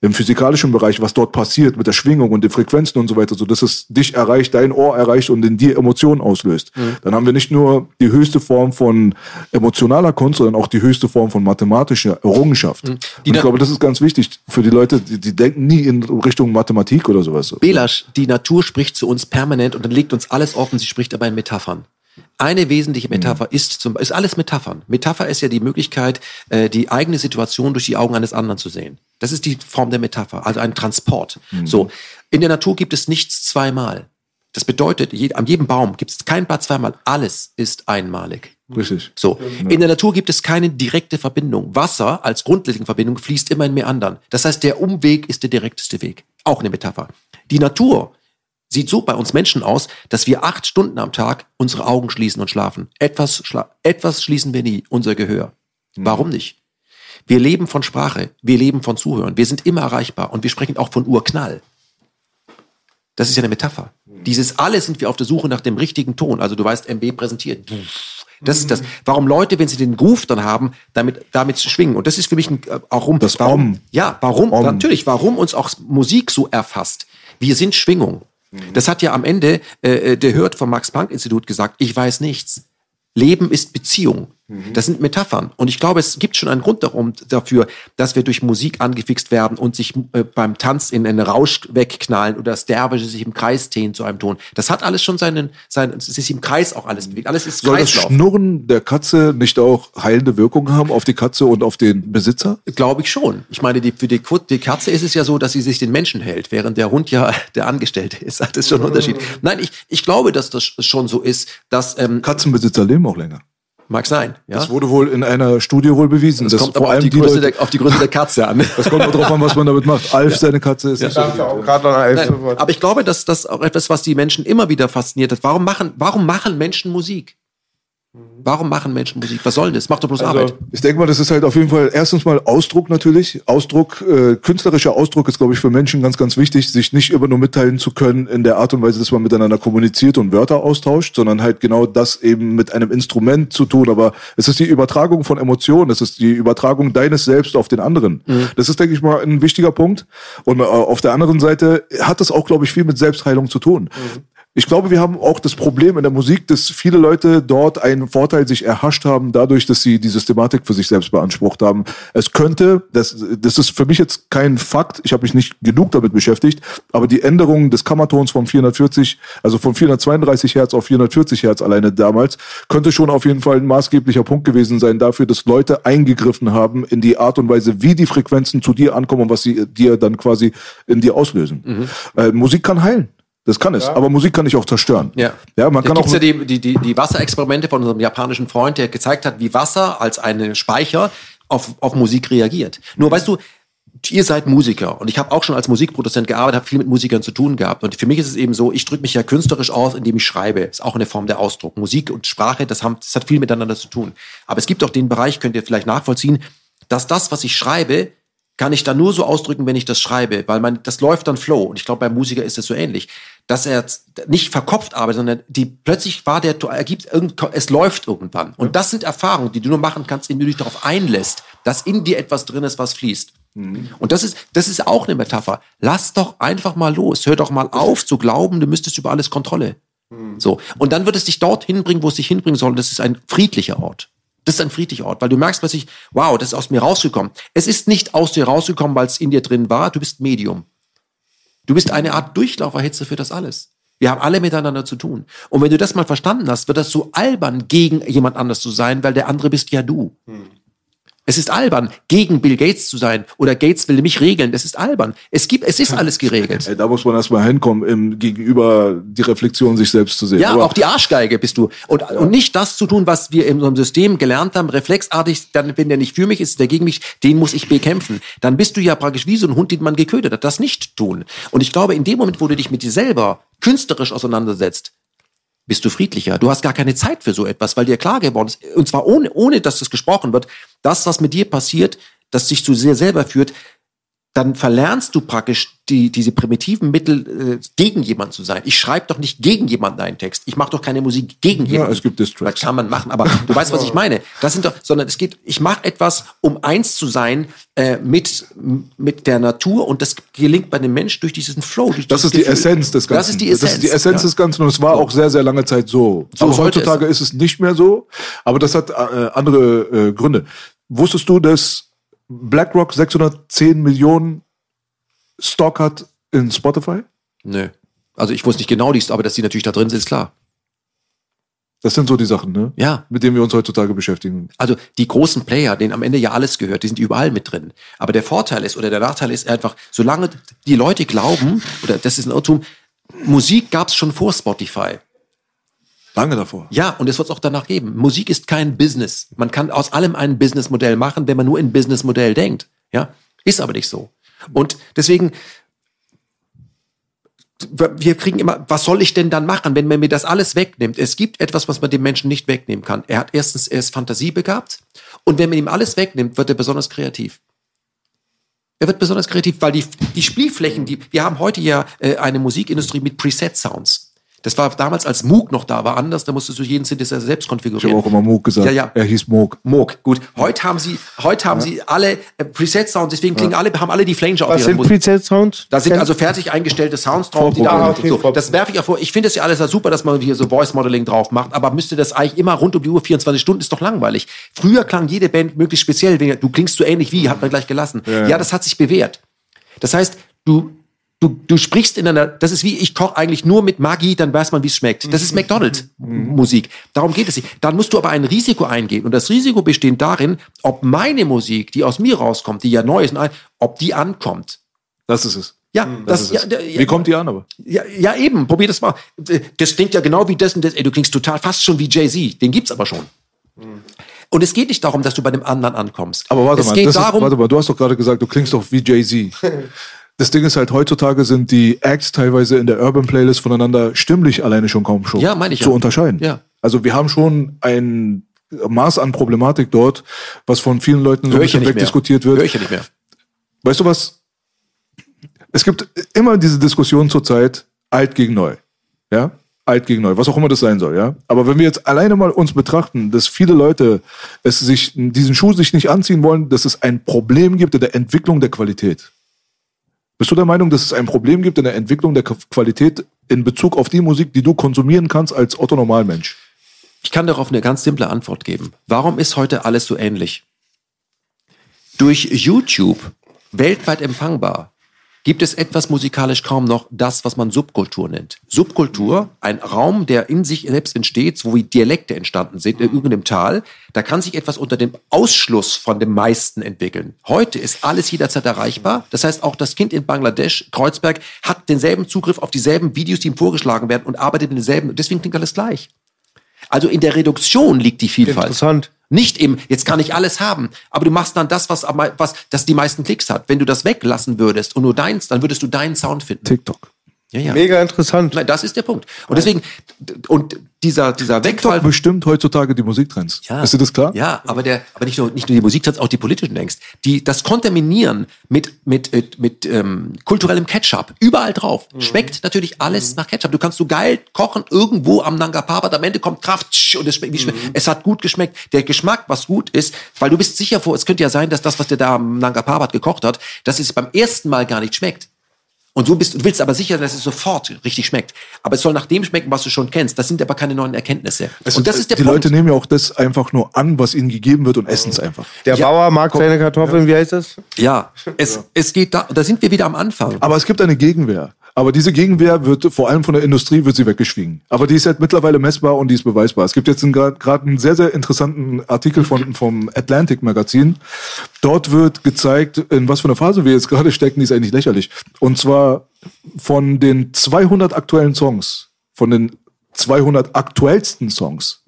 im physikalischen Bereich, was dort passiert mit der Schwingung und den Frequenzen und so weiter, so dass es dich erreicht, dein Ohr erreicht und in dir Emotionen auslöst. Dann haben wir nicht nur die höchste Form von emotionaler Kunst, sondern auch die höchste Form von mathematischer Errungenschaft. Und ich glaube, das ist ganz wichtig für die Leute, die, die denken nie in Richtung Mathematik oder sowas. Belasch, die Natur spricht zu uns permanent und dann legt uns alles offen, sie spricht aber in Metaphern. Eine wesentliche Metapher ist zum ist alles Metaphern. Metapher ist ja die Möglichkeit, äh, die eigene Situation durch die Augen eines anderen zu sehen. Das ist die Form der Metapher, also ein Transport. So. In der Natur gibt es nichts zweimal. Das bedeutet, je, an jedem Baum gibt es kein Blatt zweimal. Alles ist einmalig. Richtig. So. In der Natur gibt es keine direkte Verbindung. Wasser als grundlegende Verbindung fließt immer in Meandern. Das heißt, der Umweg ist der direkteste Weg. Auch eine Metapher. Die Natur sieht so bei uns Menschen aus, dass wir acht Stunden am Tag unsere Augen schließen und schlafen. Etwas, schla etwas schließen wir nie, unser Gehör. Warum nicht? Wir leben von Sprache, wir leben von Zuhören, wir sind immer erreichbar und wir sprechen auch von Urknall. Das ist ja eine Metapher. Dieses alle sind wir auf der Suche nach dem richtigen Ton. Also du weißt, MB präsentiert. Das ist das. Warum Leute, wenn sie den Groove dann haben, damit, damit zu schwingen. Und das ist für mich ein, äh, auch rum. Das warum, Om. Ja, warum? Om. Natürlich, warum uns auch Musik so erfasst. Wir sind Schwingung. Das hat ja am Ende äh, der Hört vom Max-Planck-Institut gesagt, ich weiß nichts. Leben ist Beziehung. Das sind Metaphern. Und ich glaube, es gibt schon einen Grund darum, dafür, dass wir durch Musik angefixt werden und sich äh, beim Tanz in einen Rausch wegknallen oder das Derwische sich im Kreis dehnen zu einem Ton. Das hat alles schon seinen, seinen es ist im Kreis auch alles bewegt. Alles ist Soll das Kreislauf. Schnurren der Katze nicht auch heilende Wirkung haben auf die Katze und auf den Besitzer? Glaube ich schon. Ich meine, die, für die, die Katze ist es ja so, dass sie sich den Menschen hält, während der Hund ja der Angestellte ist. Das ist schon ein Unterschied. Nein, ich, ich glaube, dass das schon so ist, dass, ähm, Katzenbesitzer leben auch länger. Mag sein, ja. Das wurde wohl in einer Studie wohl bewiesen. Das dass kommt vor aber auf allem die, die Größe der, auf die Größe der Katze an. das kommt auch drauf an, was man damit macht. Alf, seine Katze, ist nicht so. Auch gerade noch ein Nein, aber ich glaube, dass das auch etwas, was die Menschen immer wieder fasziniert hat. Warum machen, warum machen Menschen Musik? Warum machen Menschen Musik? Was soll denn das? Macht doch bloß Arbeit. Also, ich denke mal, das ist halt auf jeden Fall erstens mal Ausdruck natürlich. Ausdruck, äh, künstlerischer Ausdruck ist, glaube ich, für Menschen ganz, ganz wichtig, sich nicht immer nur mitteilen zu können in der Art und Weise, dass man miteinander kommuniziert und Wörter austauscht, sondern halt genau das eben mit einem Instrument zu tun. Aber es ist die Übertragung von Emotionen, es ist die Übertragung deines Selbst auf den anderen. Das ist, denke ich mal, ein wichtiger Punkt. Und äh, auf der anderen Seite hat das auch, glaube ich, viel mit Selbstheilung zu tun. Ich glaube, wir haben auch das Problem in der Musik, dass viele Leute dort einen Vorteil sich erhascht haben, dadurch, dass sie die Systematik für sich selbst beansprucht haben. Es könnte, das, das ist für mich jetzt kein Fakt, ich habe mich nicht genug damit beschäftigt, aber die Änderung des Kammertons von 440, also von 432 Hertz auf 440 Hertz alleine damals, könnte schon auf jeden Fall ein maßgeblicher Punkt gewesen sein dafür, dass Leute eingegriffen haben in die Art und Weise, wie die Frequenzen zu dir ankommen und was sie dir dann quasi in dir auslösen. Äh, Musik kann heilen. Das kann es, aber Musik kann dich auch zerstören. Ja. ja man da kann gibt's auch ja die, die, die, Wasserexperimente von unserem japanischen Freund, der gezeigt hat, wie Wasser als einen Speicher auf, auf Musik reagiert. Nur weißt du, ihr seid Musiker und ich habe auch schon als Musikproduzent gearbeitet, habe viel mit Musikern zu tun gehabt. Und für mich ist es eben so, ich drücke mich ja künstlerisch aus, indem ich schreibe. Ist auch eine Form der Ausdruck. Musik und Sprache, das, haben, das hat viel miteinander zu tun. Aber es gibt auch den Bereich, könnt ihr vielleicht nachvollziehen, dass das, was ich schreibe, kann ich dann nur so ausdrücken, wenn ich das schreibe, weil man, das läuft dann Flow. Und ich glaube, beim Musiker ist es so ähnlich, dass er nicht verkopft arbeitet, sondern die plötzlich war der, er gibt irgend, es läuft irgendwann. Und das sind Erfahrungen, die du nur machen kannst, indem du dich darauf einlässt, dass in dir etwas drin ist, was fließt. Und das ist, das ist auch eine Metapher. Lass doch einfach mal los. Hör doch mal auf zu glauben, du müsstest über alles Kontrolle. So. Und dann wird es dich dorthin bringen, wo es dich hinbringen soll. Das ist ein friedlicher Ort. Das ist ein friedlicher Ort, weil du merkst plötzlich, wow, das ist aus mir rausgekommen. Es ist nicht aus dir rausgekommen, weil es in dir drin war. Du bist Medium. Du bist eine Art Durchlauferhitze für das alles. Wir haben alle miteinander zu tun. Und wenn du das mal verstanden hast, wird das so albern, gegen jemand anders zu sein, weil der andere bist ja du. Es ist albern, gegen Bill Gates zu sein oder Gates will mich regeln. Das ist albern. Es gibt, es ist alles geregelt. Da muss man erstmal hinkommen, im Gegenüber die Reflexion sich selbst zu sehen. Ja, Aber auch die Arschgeige bist du. Und, und nicht das zu tun, was wir in unserem System gelernt haben, reflexartig, dann, wenn der nicht für mich ist, der gegen mich, den muss ich bekämpfen. Dann bist du ja praktisch wie so ein Hund, den man geködert hat. Das nicht tun. Und ich glaube, in dem Moment, wo du dich mit dir selber künstlerisch auseinandersetzt, bist du friedlicher. Du hast gar keine Zeit für so etwas, weil dir klar geworden ist, und zwar ohne, ohne dass das gesprochen wird, das, was mit dir passiert, das dich zu sehr selber führt, dann verlernst du praktisch die, diese primitiven Mittel, äh, gegen jemanden zu sein. Ich schreibe doch nicht gegen jemanden einen Text. Ich mache doch keine Musik gegen Ja, jemanden. es gibt Distracks. Das kann man machen, aber du weißt, was ich meine. Das sind doch, sondern es geht, ich mache etwas, um eins zu sein äh, mit, mit der Natur und das gelingt bei dem Mensch durch diesen Flow. Durch Das ist die Gefühl. Essenz des Ganzen. Das ist die Essenz. Das ist die Essenz ja. des Ganzen und es war auch sehr, sehr lange Zeit so. So aber heutzutage ist es nicht mehr so. Aber das hat äh, andere äh, Gründe. Wusstest du, dass BlackRock 610 Millionen Stock hat in Spotify? Nö. Also ich wusste nicht genau dies, aber dass die natürlich da drin sind, ist klar. Das sind so die Sachen, ne? Ja. Mit denen wir uns heutzutage beschäftigen. Also die großen Player, denen am Ende ja alles gehört, die sind überall mit drin. Aber der Vorteil ist oder der Nachteil ist einfach, solange die Leute glauben, oder das ist ein Irrtum, Musik gab es schon vor Spotify. Lange davor. Ja, und es wird es auch danach geben. Musik ist kein Business. Man kann aus allem ein Businessmodell machen, wenn man nur in Businessmodell denkt. Ja, ist aber nicht so. Und deswegen, wir kriegen immer, was soll ich denn dann machen, wenn man mir das alles wegnimmt? Es gibt etwas, was man dem Menschen nicht wegnehmen kann. Er hat erstens, er ist fantasiebegabt und wenn man ihm alles wegnimmt, wird er besonders kreativ. Er wird besonders kreativ, weil die, die Spielflächen, die, wir haben heute ja äh, eine Musikindustrie mit Preset-Sounds. Das war damals, als Moog noch da war, anders. Da musstest du jeden Synthesizer selbst Ich konfigurieren. habe auch immer Moog gesagt. Ja, ja. Er hieß Moog. Moog, gut. Heute haben sie, heute haben sie alle äh, Preset-Sounds, deswegen klingen alle, haben alle die Flanger auf Was ihrer sind. Preset-Sounds? Da sind also fertig eingestellte Sounds drauf, die da okay, so. Das werfe ich auch vor. Ich finde es ja alles ja super, dass man hier so Voice Modeling drauf macht, aber müsste das eigentlich immer rund um die Uhr 24 Stunden ist doch langweilig. Früher klang jede Band möglichst speziell. wenn- Du klingst so ähnlich wie, hat man gleich gelassen. Ja, das hat sich bewährt. Das heißt, du Du, du sprichst in einer, das ist wie, ich koche eigentlich nur mit Maggi, dann weiß man, wie es schmeckt. Das ist McDonald's-Musik. Darum geht es nicht. Dann musst du aber ein Risiko eingehen. Und das Risiko besteht darin, ob meine Musik, die aus mir rauskommt, die ja neu ist, ob die ankommt. Das ist es. Ja, das, ist ja, ja, Wie kommt die an aber? ja, ja, eben, probier das mal. Das klingt ja genau wie das und das. Ey, du klingst total fast schon wie Jay-Z. Den gibt's aber schon. Und es geht nicht darum, dass du bei dem anderen ankommst. Aber warte es mal, geht das darum, ist, warte mal, du hast doch gerade gesagt, du klingst doch wie Jay-Z. Das Ding ist halt, heutzutage sind die Acts teilweise in der Urban Playlist voneinander stimmlich alleine schon kaum schon Ja, meine ich zu ja. unterscheiden. Ja. Also wir haben schon ein Maß an Problematik dort, was von vielen Leuten so ein bisschen wegdiskutiert wird. Höre ich ja nicht mehr. Weißt du was? Es gibt immer diese Diskussion zurzeit, alt gegen neu. Ja? Alt gegen neu, was auch immer das sein soll, ja. Aber wenn wir jetzt alleine mal uns betrachten, dass viele Leute es sich, diesen Schuh sich nicht anziehen wollen, dass es ein Problem gibt in der Entwicklung der Qualität. Bist du der Meinung, dass es ein Problem gibt in der Entwicklung der Qualität in Bezug auf die Musik, die du konsumieren kannst als Otto Normalmensch? Ich kann darauf eine ganz simple Antwort geben. Warum ist heute alles so ähnlich? Durch YouTube weltweit empfangbar gibt es etwas musikalisch kaum noch das, was man Subkultur nennt. Subkultur, ein Raum, der in sich selbst entsteht, wo wie Dialekte entstanden sind, in irgendeinem Tal. Da kann sich etwas unter dem Ausschluss von dem meisten entwickeln. Heute ist alles jederzeit erreichbar. Das heißt, auch das Kind in Bangladesch, Kreuzberg, hat denselben Zugriff auf dieselben Videos, die ihm vorgeschlagen werden und arbeitet mit denselben. Deswegen klingt alles gleich. Also in der Reduktion liegt die Vielfalt. Interessant. Nicht im, jetzt kann ich alles haben, aber du machst dann das, was, was das die meisten Klicks hat. Wenn du das weglassen würdest und nur deins, dann würdest du deinen Sound finden. TikTok. Ja, ja. Mega interessant. Nein, das ist der Punkt. Und deswegen, und dieser, dieser Wegfall. TikTok bestimmt heutzutage die Musiktrends. Ja. Ist dir das klar? Ja, aber der, aber nicht nur, nicht nur die Musiktrends, auch die politischen längst. Die, das Kontaminieren mit, mit, mit, mit ähm, kulturellem Ketchup überall drauf. Schmeckt natürlich alles nach Ketchup. Du kannst so geil kochen irgendwo am Nanga Parbat, am Ende kommt Kraft und es schmeckt, schmeckt. Es hat gut geschmeckt. Der Geschmack, was gut ist, weil du bist sicher vor, es könnte ja sein, dass das, was der da am Nanga Parbat gekocht hat, dass es beim ersten Mal gar nicht schmeckt. Und so bist, du willst aber sicher, dass es sofort richtig schmeckt. Aber es soll nach dem schmecken, was du schon kennst. Das sind aber keine neuen Erkenntnisse. und das ist der die Punkt. Leute nehmen ja auch das einfach nur an, was ihnen gegeben wird und essen es einfach. Der Ja, Bauer mag seine Kartoffeln, wie heißt das? Ja, es, es geht da, da sind wir wieder am Anfang. Aber es gibt eine Gegenwehr. Aber diese Gegenwehr wird vor allem von der Industrie wird sie weggeschwiegen. Aber die ist halt mittlerweile messbar und die ist beweisbar. Es gibt jetzt gerade einen sehr, sehr interessanten Artikel von, vom Atlantic Magazin. Dort wird gezeigt, in was für einer Phase wir jetzt gerade stecken, die ist eigentlich lächerlich. Und zwar von den 200 aktuellen Songs, von den 200 aktuellsten Songs,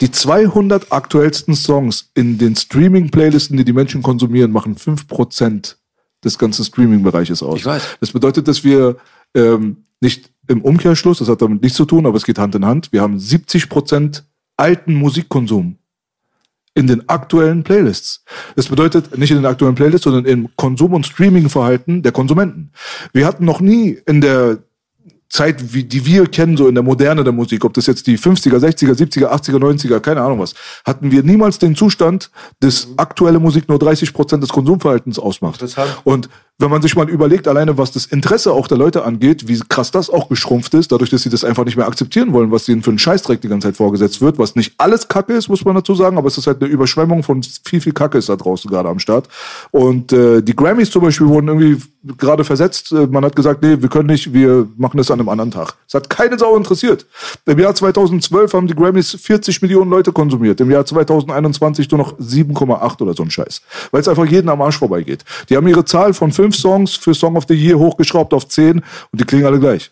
die 200 aktuellsten Songs in den Streaming-Playlisten, die die Menschen konsumieren, machen 5% des ganzen Streaming-Bereiches aus. Ich weiß. Das bedeutet, dass wir ähm, nicht im Umkehrschluss, das hat damit nichts zu tun, aber es geht Hand in Hand, wir haben 70% alten Musikkonsum in den aktuellen Playlists. Das bedeutet nicht in den aktuellen Playlists, sondern im Konsum- und Streaming-Verhalten der Konsumenten. Wir hatten noch nie in der Zeit, wie, die wir kennen, so in der Moderne der Musik, ob das jetzt die 50er, 60er, 70er, 80er, 90er, keine Ahnung was, hatten wir niemals den Zustand, dass aktuelle Musik nur 30 Prozent des Konsumverhaltens ausmacht. Und wenn man sich mal überlegt, alleine was das Interesse auch der Leute angeht, wie krass das auch geschrumpft ist, dadurch, dass sie das einfach nicht mehr akzeptieren wollen, was ihnen für einen Scheißdreck die ganze Zeit vorgesetzt wird, was nicht alles Kacke ist, muss man dazu sagen, aber es ist halt eine Überschwemmung von viel, viel Kacke ist da draußen gerade am Start. Und äh, die Grammys zum Beispiel wurden irgendwie gerade versetzt. Äh, Man hat gesagt, nee, wir können nicht, wir machen das an einem anderen Tag. Es hat keine Sau interessiert. Im Jahr 2012 haben die Grammys 40 Millionen Leute konsumiert. Im Jahr 2021 nur noch 7,8 oder so ein Scheiß. Weil es einfach jeden am Arsch vorbeigeht. Die haben ihre Zahl von fünf Songs für Song of the Year hochgeschraubt auf 10 und die klingen alle gleich.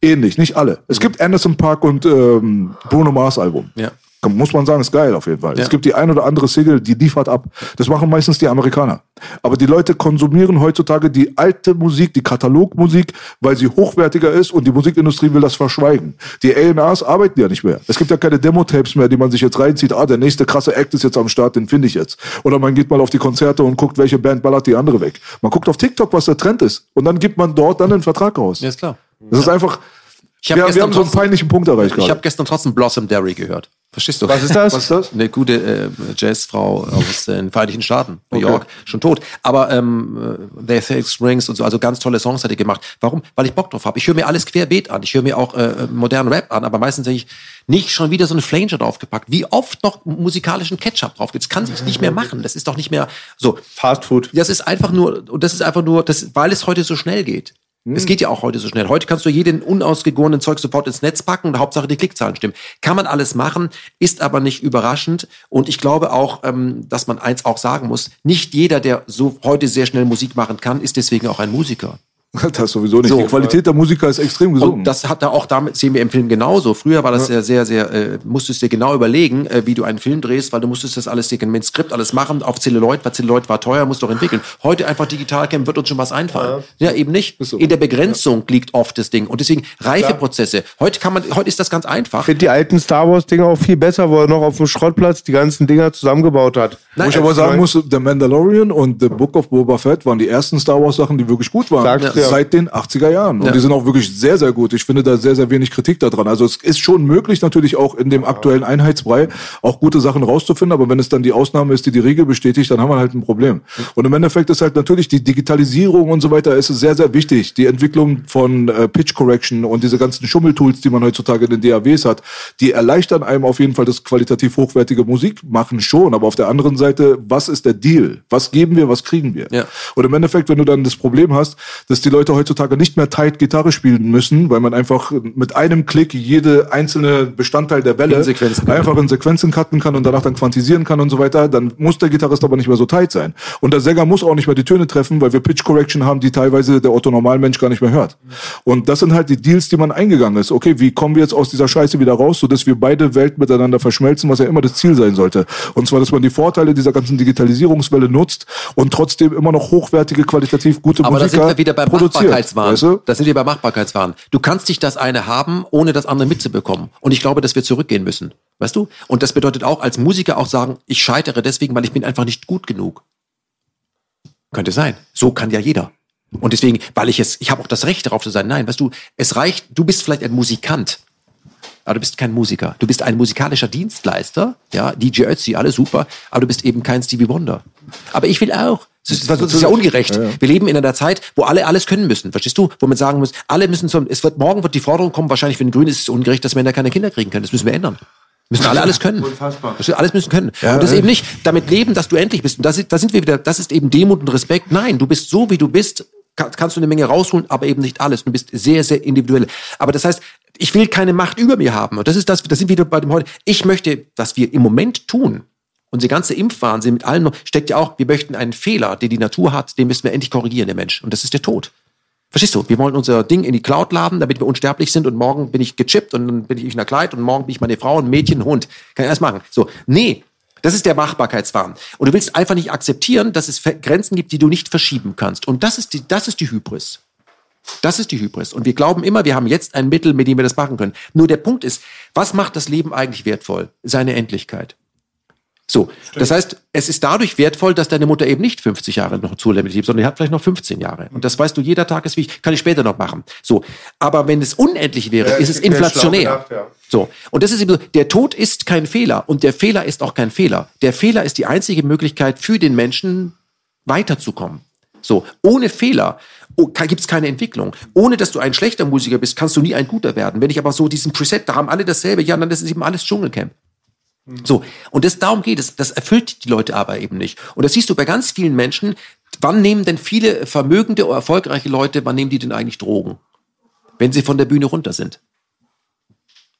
Ähnlich, nicht alle. Es gibt Anderson Park und ähm, Bruno Mars Album. Ja. Muss man sagen, ist geil auf jeden Fall. Ja. Es gibt die ein oder andere Single, die liefert ab. Das machen meistens die Amerikaner. Aber die Leute konsumieren heutzutage die alte Musik, die Katalogmusik, weil sie hochwertiger ist und die Musikindustrie will das verschweigen. Die A&Rs arbeiten ja nicht mehr. Es gibt ja keine Demo-Tapes mehr, die man sich jetzt reinzieht. Ah, der nächste krasse Act ist jetzt am Start, den finde ich jetzt. Oder man geht mal auf die Konzerte und guckt, welche Band ballert die andere weg. Man guckt auf TikTok, was der Trend ist. Und dann gibt man dort dann einen Vertrag raus. Ja, ist klar. Das ist einfach, Ich hab wir, wir haben so einen peinlichen Punkt erreicht Ich gerade. habe gestern trotzdem Blossom Derry gehört. Verstehst du? Was ist das? Was ist das? Eine gute äh, Jazzfrau aus den Vereinigten Staaten, New Okay. York, schon tot. Aber ähm, äh, They Six Rings und so, also ganz tolle Songs hat die gemacht. Warum? Weil ich Bock drauf habe. Ich höre mir alles querbeet an. Ich höre mir auch äh, modernen Rap an, aber meistens denke ich, nicht schon wieder so eine Flanger draufgepackt. Wie oft noch musikalischen Ketchup drauf gibt. Das kann sich nicht mehr machen. Das ist doch nicht mehr so. Fast Food. Das ist einfach nur, und das ist einfach nur, das, weil es heute so schnell geht. Es geht ja auch heute so schnell. Heute kannst du jeden unausgegorenen Zeug sofort ins Netz packen und Hauptsache die Klickzahlen stimmen. Kann man alles machen, ist aber nicht überraschend. Und ich glaube auch, ähm, dass man eins auch sagen muss, nicht jeder, der so heute sehr schnell Musik machen kann, ist deswegen auch ein Musiker. Das sowieso nicht. So. die Qualität der Musiker ist extrem gesunken. Und das hat da auch damit, sehen wir im Film genauso. Früher war das ja sehr, sehr, äh, musstest dir genau überlegen, äh, wie du einen Film drehst, weil du musstest das alles dir mit Skript alles machen, auf Celluloid, weil Celluloid war teuer, musst du auch entwickeln. Heute einfach digital camp wird uns schon was einfallen. Ja, eben nicht. so. In der Begrenzung liegt oft das Ding. Und deswegen Reifeprozesse. Heute kann man, heute ist das ganz einfach. Ich finde die alten Star Wars Dinger auch viel besser, wo er noch auf dem Schrottplatz die ganzen Dinger zusammengebaut hat. Wo ich aber sagen muss, The Mandalorian und The Book of Boba Fett waren die ersten Star Wars Sachen, die wirklich gut waren. Sagst du ja. Seit den 80er Jahren. Und Ja. die sind auch wirklich sehr, sehr gut. Ich finde da sehr, sehr wenig Kritik daran. Also es ist schon möglich, natürlich auch in dem aktuellen Einheitsbrei auch gute Sachen rauszufinden. Aber wenn es dann die Ausnahme ist, die die Regel bestätigt, dann haben wir halt ein Problem. Und im Endeffekt ist halt natürlich die Digitalisierung und so weiter ist sehr, sehr wichtig. Die Entwicklung von äh, Pitch Correction und diese ganzen Schummeltools, die man heutzutage in den DAWs hat, die erleichtern einem auf jeden Fall das qualitativ hochwertige Musik machen schon. Aber auf der anderen Seite, was ist der Deal? Was geben wir, was kriegen wir? Ja. Und im Endeffekt, wenn du dann das Problem hast, dass die Leute heutzutage nicht mehr tight Gitarre spielen müssen, weil man einfach mit einem Klick jede einzelne Bestandteil der Welle In einfach in Sequenzen cutten kann und danach dann quantisieren kann und so weiter, dann muss der Gitarrist aber nicht mehr so tight sein. Und der Sänger muss auch nicht mehr die Töne treffen, weil wir Pitch Correction haben, die teilweise der Otto Normalmensch gar nicht mehr hört. Und das sind halt die Deals, die man eingegangen ist. Okay, wie kommen wir jetzt aus dieser Scheiße wieder raus, sodass wir beide Welten miteinander verschmelzen, was ja immer das Ziel sein sollte. Und zwar, dass man die Vorteile dieser ganzen Digitalisierungswelle nutzt und trotzdem immer noch hochwertige, qualitativ gute Aber da Musiker sind wir wieder beim. Machbarkeitswahn. Weißt du? Da sind wir bei Machbarkeitswahn. Du kannst nicht das eine haben, ohne das andere mitzubekommen. Und ich glaube, dass wir zurückgehen müssen. Weißt du? Und das bedeutet auch als Musiker auch sagen, ich scheitere deswegen, weil ich bin einfach nicht gut genug. Könnte sein. So kann ja jeder. Und deswegen, weil ich es, ich habe auch das Recht darauf zu sein. Nein, weißt du, es reicht, du bist vielleicht ein Musikant. Aber du bist kein Musiker. Du bist ein musikalischer Dienstleister, ja, DJ Ötzi, alles super, aber du bist eben kein Stevie Wonder. Aber ich will auch. Das ist, das ist ja ungerecht. Wir leben in einer Zeit, wo alle alles können müssen, verstehst du? Wo man sagen muss, alle müssen zum, es wird, morgen wird die Forderung kommen, wahrscheinlich für den Grünen ist es ungerecht, dass Männer keine Kinder kriegen können. Das müssen wir ändern. Müssen alle alles können. Unfassbar. Alles müssen können. und das eben nicht damit leben, dass du endlich bist. Und da sind, da sind wir wieder, das ist eben Demut und Respekt. Nein, du bist so, wie du bist, kann, kannst du eine Menge rausholen, aber eben nicht alles. Du bist sehr, sehr individuell. Aber das heißt, ich will keine Macht über mir haben. Und das ist das, das sind wir wieder bei dem heute. Ich möchte, dass wir im Moment tun, unsere ganze Impfwahnsinn mit allen, steckt ja auch, wir möchten einen Fehler, den die Natur hat, den müssen wir endlich korrigieren, der Mensch. Und das ist der Tod. Verstehst du? Wir wollen unser Ding in die Cloud laden, damit wir unsterblich sind und morgen bin ich gechippt und dann bin ich in einer Kleid und morgen bin ich meine Frau, ein Mädchen, ein Hund. Kann ich alles machen. So. Nee. Das ist der Machbarkeitswahn. Und du willst einfach nicht akzeptieren, dass es Grenzen gibt, die du nicht verschieben kannst. Und das ist die, das ist die Hybris. Das ist die Hybris. Und wir glauben immer, wir haben jetzt ein Mittel, mit dem wir das machen können. Nur der Punkt ist, was macht das Leben eigentlich wertvoll? Seine Endlichkeit. So, das heißt, es ist dadurch wertvoll, dass deine Mutter eben nicht 50 Jahre noch zulässig lebt, sondern die hat vielleicht noch 15 Jahre. Und das weißt du, jeder Tag ist wichtig, kann ich später noch machen. So, aber wenn es unendlich wäre, ist es inflationär. gedacht, ja. So, und das ist eben so, der Tod ist kein Fehler und der Fehler ist auch kein Fehler. Der Fehler ist die einzige Möglichkeit für den Menschen weiterzukommen. So, ohne Fehler gibt es keine Entwicklung. Ohne dass du ein schlechter Musiker bist, kannst du nie ein guter werden. Wenn ich aber so diesen Preset, da haben alle dasselbe, ja, dann ist es eben alles Dschungelcamp. So, und das, darum geht es. Das erfüllt die Leute aber eben nicht. Und das siehst du bei ganz vielen Menschen. Wann nehmen denn viele vermögende oder erfolgreiche Leute, wann nehmen die denn eigentlich Drogen? Wenn sie von der Bühne runter sind.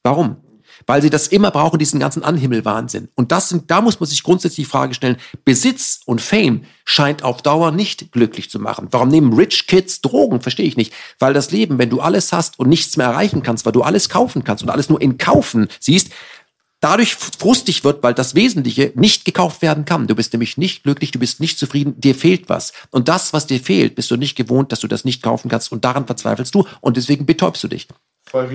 Warum? Weil sie das immer brauchen, diesen ganzen Anhimmelwahnsinn. Und das sind, da muss man sich grundsätzlich die Frage stellen, Besitz und Fame scheint auf Dauer nicht glücklich zu machen. Warum nehmen Rich Kids Drogen? Verstehe ich nicht. Weil das Leben, wenn du alles hast und nichts mehr erreichen kannst, weil du alles kaufen kannst und alles nur in Kaufen siehst, dadurch frustig wird, weil das Wesentliche nicht gekauft werden kann. Du bist nämlich nicht glücklich, du bist nicht zufrieden, dir fehlt was. Und das, was dir fehlt, bist du nicht gewohnt, dass du das nicht kaufen kannst und daran verzweifelst du und deswegen betäubst du dich.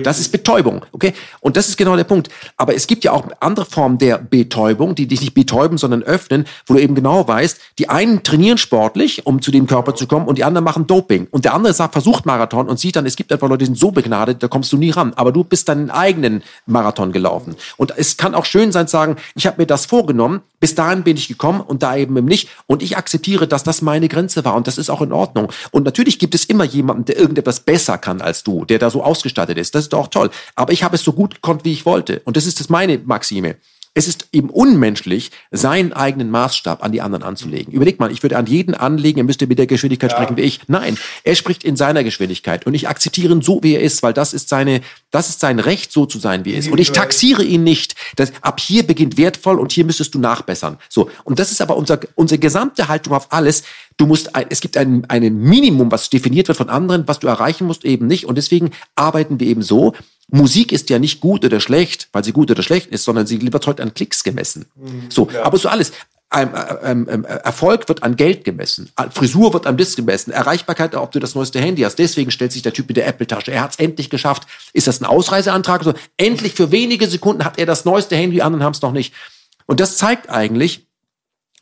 Das ist Betäubung, okay? Und das ist genau der Punkt. Aber es gibt ja auch andere Formen der Betäubung, die dich nicht betäuben, sondern öffnen, wo du eben genau weißt, die einen trainieren sportlich, um zu dem Körper zu kommen, und die anderen machen Doping. Und der andere sagt, versucht Marathon und sieht dann, es gibt einfach Leute, die sind so begnadet, da kommst du nie ran. Aber du bist deinen eigenen Marathon gelaufen. Und es kann auch schön sein zu sagen, ich habe mir das vorgenommen, bis dahin bin ich gekommen und da eben nicht. Und ich akzeptiere, dass das meine Grenze war und das ist auch in Ordnung. Und natürlich gibt es immer jemanden, der irgendetwas besser kann als du, der da so ausgestattet ist. Das ist doch toll. Aber ich habe es so gut gekonnt, wie ich wollte. Und das ist das meine Maxime. Es ist eben unmenschlich, seinen eigenen Maßstab an die anderen anzulegen. Überleg mal, ich würde an jeden anlegen, er müsste mit der Geschwindigkeit sprechen wie ich. Nein, er spricht in seiner Geschwindigkeit und ich akzeptiere ihn so, wie er ist, weil das ist seine, das ist sein Recht, so zu sein, wie er ist. Und ich taxiere ihn nicht. Das, ab hier beginnt wertvoll und hier müsstest du nachbessern. So. Und das ist aber unser, unsere gesamte Haltung auf alles. Du musst, ein, es gibt ein, ein Minimum, was definiert wird von anderen, was du erreichen musst, eben nicht. Und deswegen arbeiten wir eben so, Musik ist ja nicht gut oder schlecht, weil sie gut oder schlecht ist, sondern sie wird heute an Klicks gemessen. So, aber so alles. Ähm, ähm, ähm, Erfolg wird an Geld gemessen, Frisur wird am Disc gemessen, Erreichbarkeit, ob du das neueste Handy hast. Deswegen stellt sich der Typ mit der Apple-Tasche. Er hat es endlich geschafft. Ist das ein Ausreiseantrag? So, endlich für wenige Sekunden hat er das neueste Handy, die anderen haben es noch nicht. Und das zeigt eigentlich,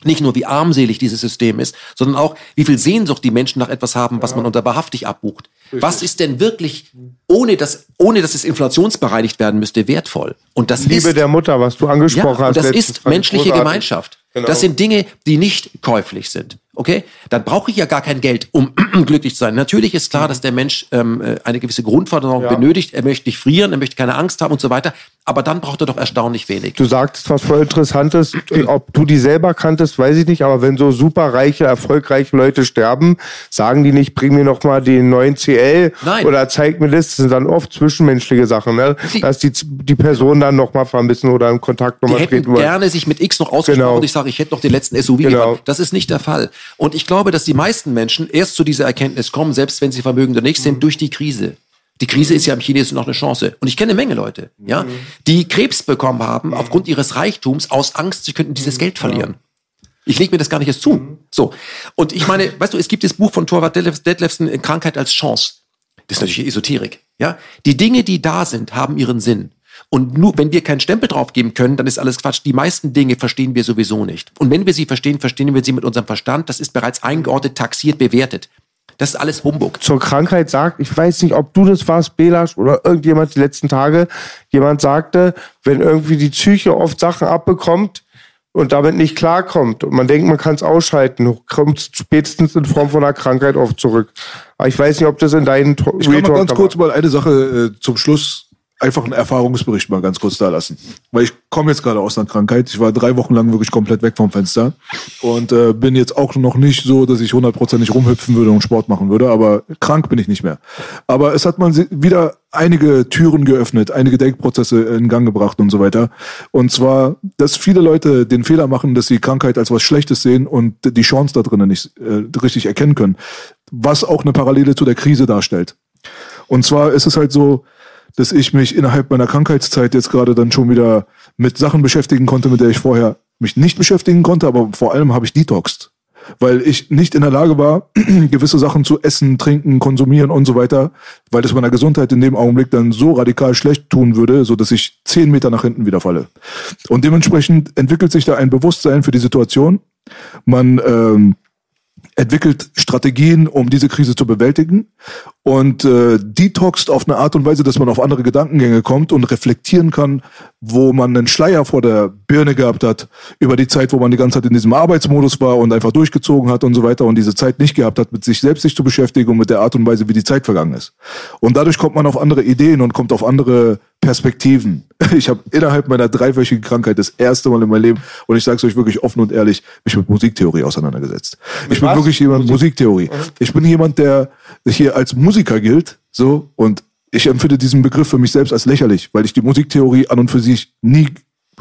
nicht nur wie armselig dieses System ist, sondern auch, wie viel Sehnsucht die Menschen nach etwas haben, was man unter wahrhaftig abbucht. Was ist denn wirklich, ohne dass, ohne dass es inflationsbereinigt werden müsste, wertvoll? Und das Liebe ist, der Mutter, was du angesprochen ja, hast. und das ist menschliche großartig. Gemeinschaft. Genau. Das sind Dinge, die nicht käuflich sind. Okay? Dann brauche ich ja gar kein Geld, um glücklich zu sein. Natürlich ist klar, dass der Mensch ähm, äh, eine gewisse Grundversorgung Ja. benötigt. Er möchte nicht frieren, er möchte keine Angst haben und so weiter. Aber dann braucht er doch erstaunlich wenig. Du sagtest was voll Interessantes. Ob du die selber kanntest, weiß ich nicht. Aber wenn so superreiche, erfolgreiche Leute sterben, sagen die nicht, bring mir noch mal den neuen CL Nein. oder zeig mir das. Das sind dann oft zwischenmenschliche Sachen, ne? Dass die, die Person dann noch mal vermissen oder in Kontakt noch Die mal hätten treten wollen. gerne sich mit X noch ausgesprochen Genau. und ich sage, ich hätte noch den letzten SUV Genau. Das ist nicht der Fall. Und ich glaube, dass die meisten Menschen erst zu dieser Erkenntnis kommen, selbst wenn sie vermögend oder nicht Mhm. sind, durch die Krise. Die Krise ist ja im Chinesischen noch eine Chance. Und ich kenne eine Menge Leute, ja, Mhm. die Krebs bekommen haben aufgrund ihres Reichtums aus Angst, sie könnten Mhm. dieses Geld verlieren. Ich lege mir das gar nicht erst zu. So. Und ich meine, weißt du, es gibt das Buch von Torvald Detlef- Detlefsen, Krankheit als Chance. Das ist natürlich Esoterik. Ja? Die Dinge, die da sind, haben ihren Sinn. Und nur, wenn wir keinen Stempel drauf geben können, dann ist alles Quatsch. Die meisten Dinge verstehen wir sowieso nicht. Und wenn wir sie verstehen, verstehen wir sie mit unserem Verstand. Das ist bereits eingeordnet, taxiert, bewertet. Das ist alles Humbug. zur Krankheit sagt, ich weiß nicht, ob du das warst, Belasch, oder irgendjemand die letzten Tage, jemand sagte, wenn irgendwie die Psyche oft Sachen abbekommt und damit nicht klarkommt und man denkt, man kann es ausschalten, kommt es spätestens in Form von einer Krankheit oft zurück. Aber ich weiß nicht, ob das in deinen Ich kann mal ganz kurz mal eine Sache äh, zum Schluss, einfach einen Erfahrungsbericht mal ganz kurz da lassen. Weil ich komme jetzt gerade aus einer Krankheit. Ich war drei Wochen lang wirklich komplett weg vom Fenster und äh, bin jetzt auch noch nicht so, dass ich hundertprozentig rumhüpfen würde und Sport machen würde, aber krank bin ich nicht mehr. Aber es hat man wieder einige Türen geöffnet, einige Denkprozesse in Gang gebracht und so weiter. Und zwar, dass viele Leute den Fehler machen, dass sie Krankheit als was Schlechtes sehen und die Chance da drinnen nicht äh, richtig erkennen können. Was auch eine Parallele zu der Krise darstellt. Und zwar ist es halt so, dass ich mich innerhalb meiner Krankheitszeit jetzt gerade dann schon wieder mit Sachen beschäftigen konnte, mit der ich vorher mich nicht beschäftigen konnte, aber vor allem habe ich detoxed. Weil ich nicht in der Lage war, gewisse Sachen zu essen, trinken, konsumieren und so weiter, weil es meiner Gesundheit in dem Augenblick dann so radikal schlecht tun würde, so dass ich zehn Meter nach hinten wieder falle. Und dementsprechend entwickelt sich da ein Bewusstsein für die Situation. Man ähm, entwickelt Strategien, um diese Krise zu bewältigen und äh, detoxt auf eine Art und Weise, dass man auf andere Gedankengänge kommt und reflektieren kann, wo man einen Schleier vor der Birne gehabt hat über die Zeit, wo man die ganze Zeit in diesem Arbeitsmodus war und einfach durchgezogen hat und so weiter und diese Zeit nicht gehabt hat, mit sich selbst sich zu beschäftigen und mit der Art und Weise, wie die Zeit vergangen ist. Und dadurch kommt man auf andere Ideen und kommt auf andere Perspektiven. Ich habe innerhalb meiner dreiwöchigen Krankheit das erste Mal in meinem Leben, und ich sage es euch wirklich offen und ehrlich, mich mit Musiktheorie auseinandergesetzt. ich bin was? wirklich jemand, Musiktheorie. Ich bin jemand, der hier als Musiker gilt, so, und ich empfinde diesen Begriff für mich selbst als lächerlich, weil ich die Musiktheorie an und für sich nie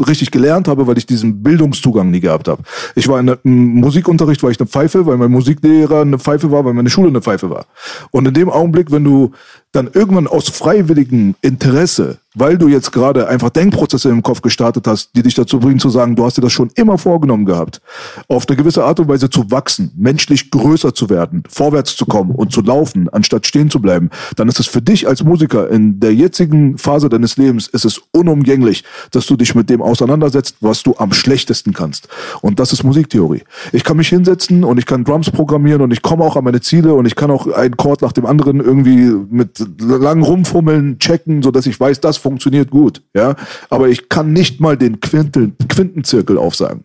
richtig gelernt habe, weil ich diesen Bildungszugang nie gehabt habe. Ich war in einem Musikunterricht, war ich eine Pfeife, weil mein Musiklehrer eine Pfeife war, weil meine Schule eine Pfeife war. Und in dem Augenblick, wenn du dann irgendwann aus freiwilligem Interesse weil du jetzt gerade einfach Denkprozesse im Kopf gestartet hast, die dich dazu bringen zu sagen, du hast dir das schon immer vorgenommen gehabt, auf eine gewisse Art und Weise zu wachsen, menschlich größer zu werden, vorwärts zu kommen und zu laufen, anstatt stehen zu bleiben, dann ist es für dich als Musiker in der jetzigen Phase deines Lebens, ist es unumgänglich, dass du dich mit dem auseinandersetzt, was du am schlechtesten kannst. Und das ist Musiktheorie. Ich kann mich hinsetzen und ich kann Drums programmieren und ich komme auch an meine Ziele und ich kann auch einen Chord nach dem anderen irgendwie mit lang rumfummeln, checken, so dass ich weiß, das funktioniert gut, ja. Aber ich kann nicht mal den Quintel, Quintenzirkel aufsagen.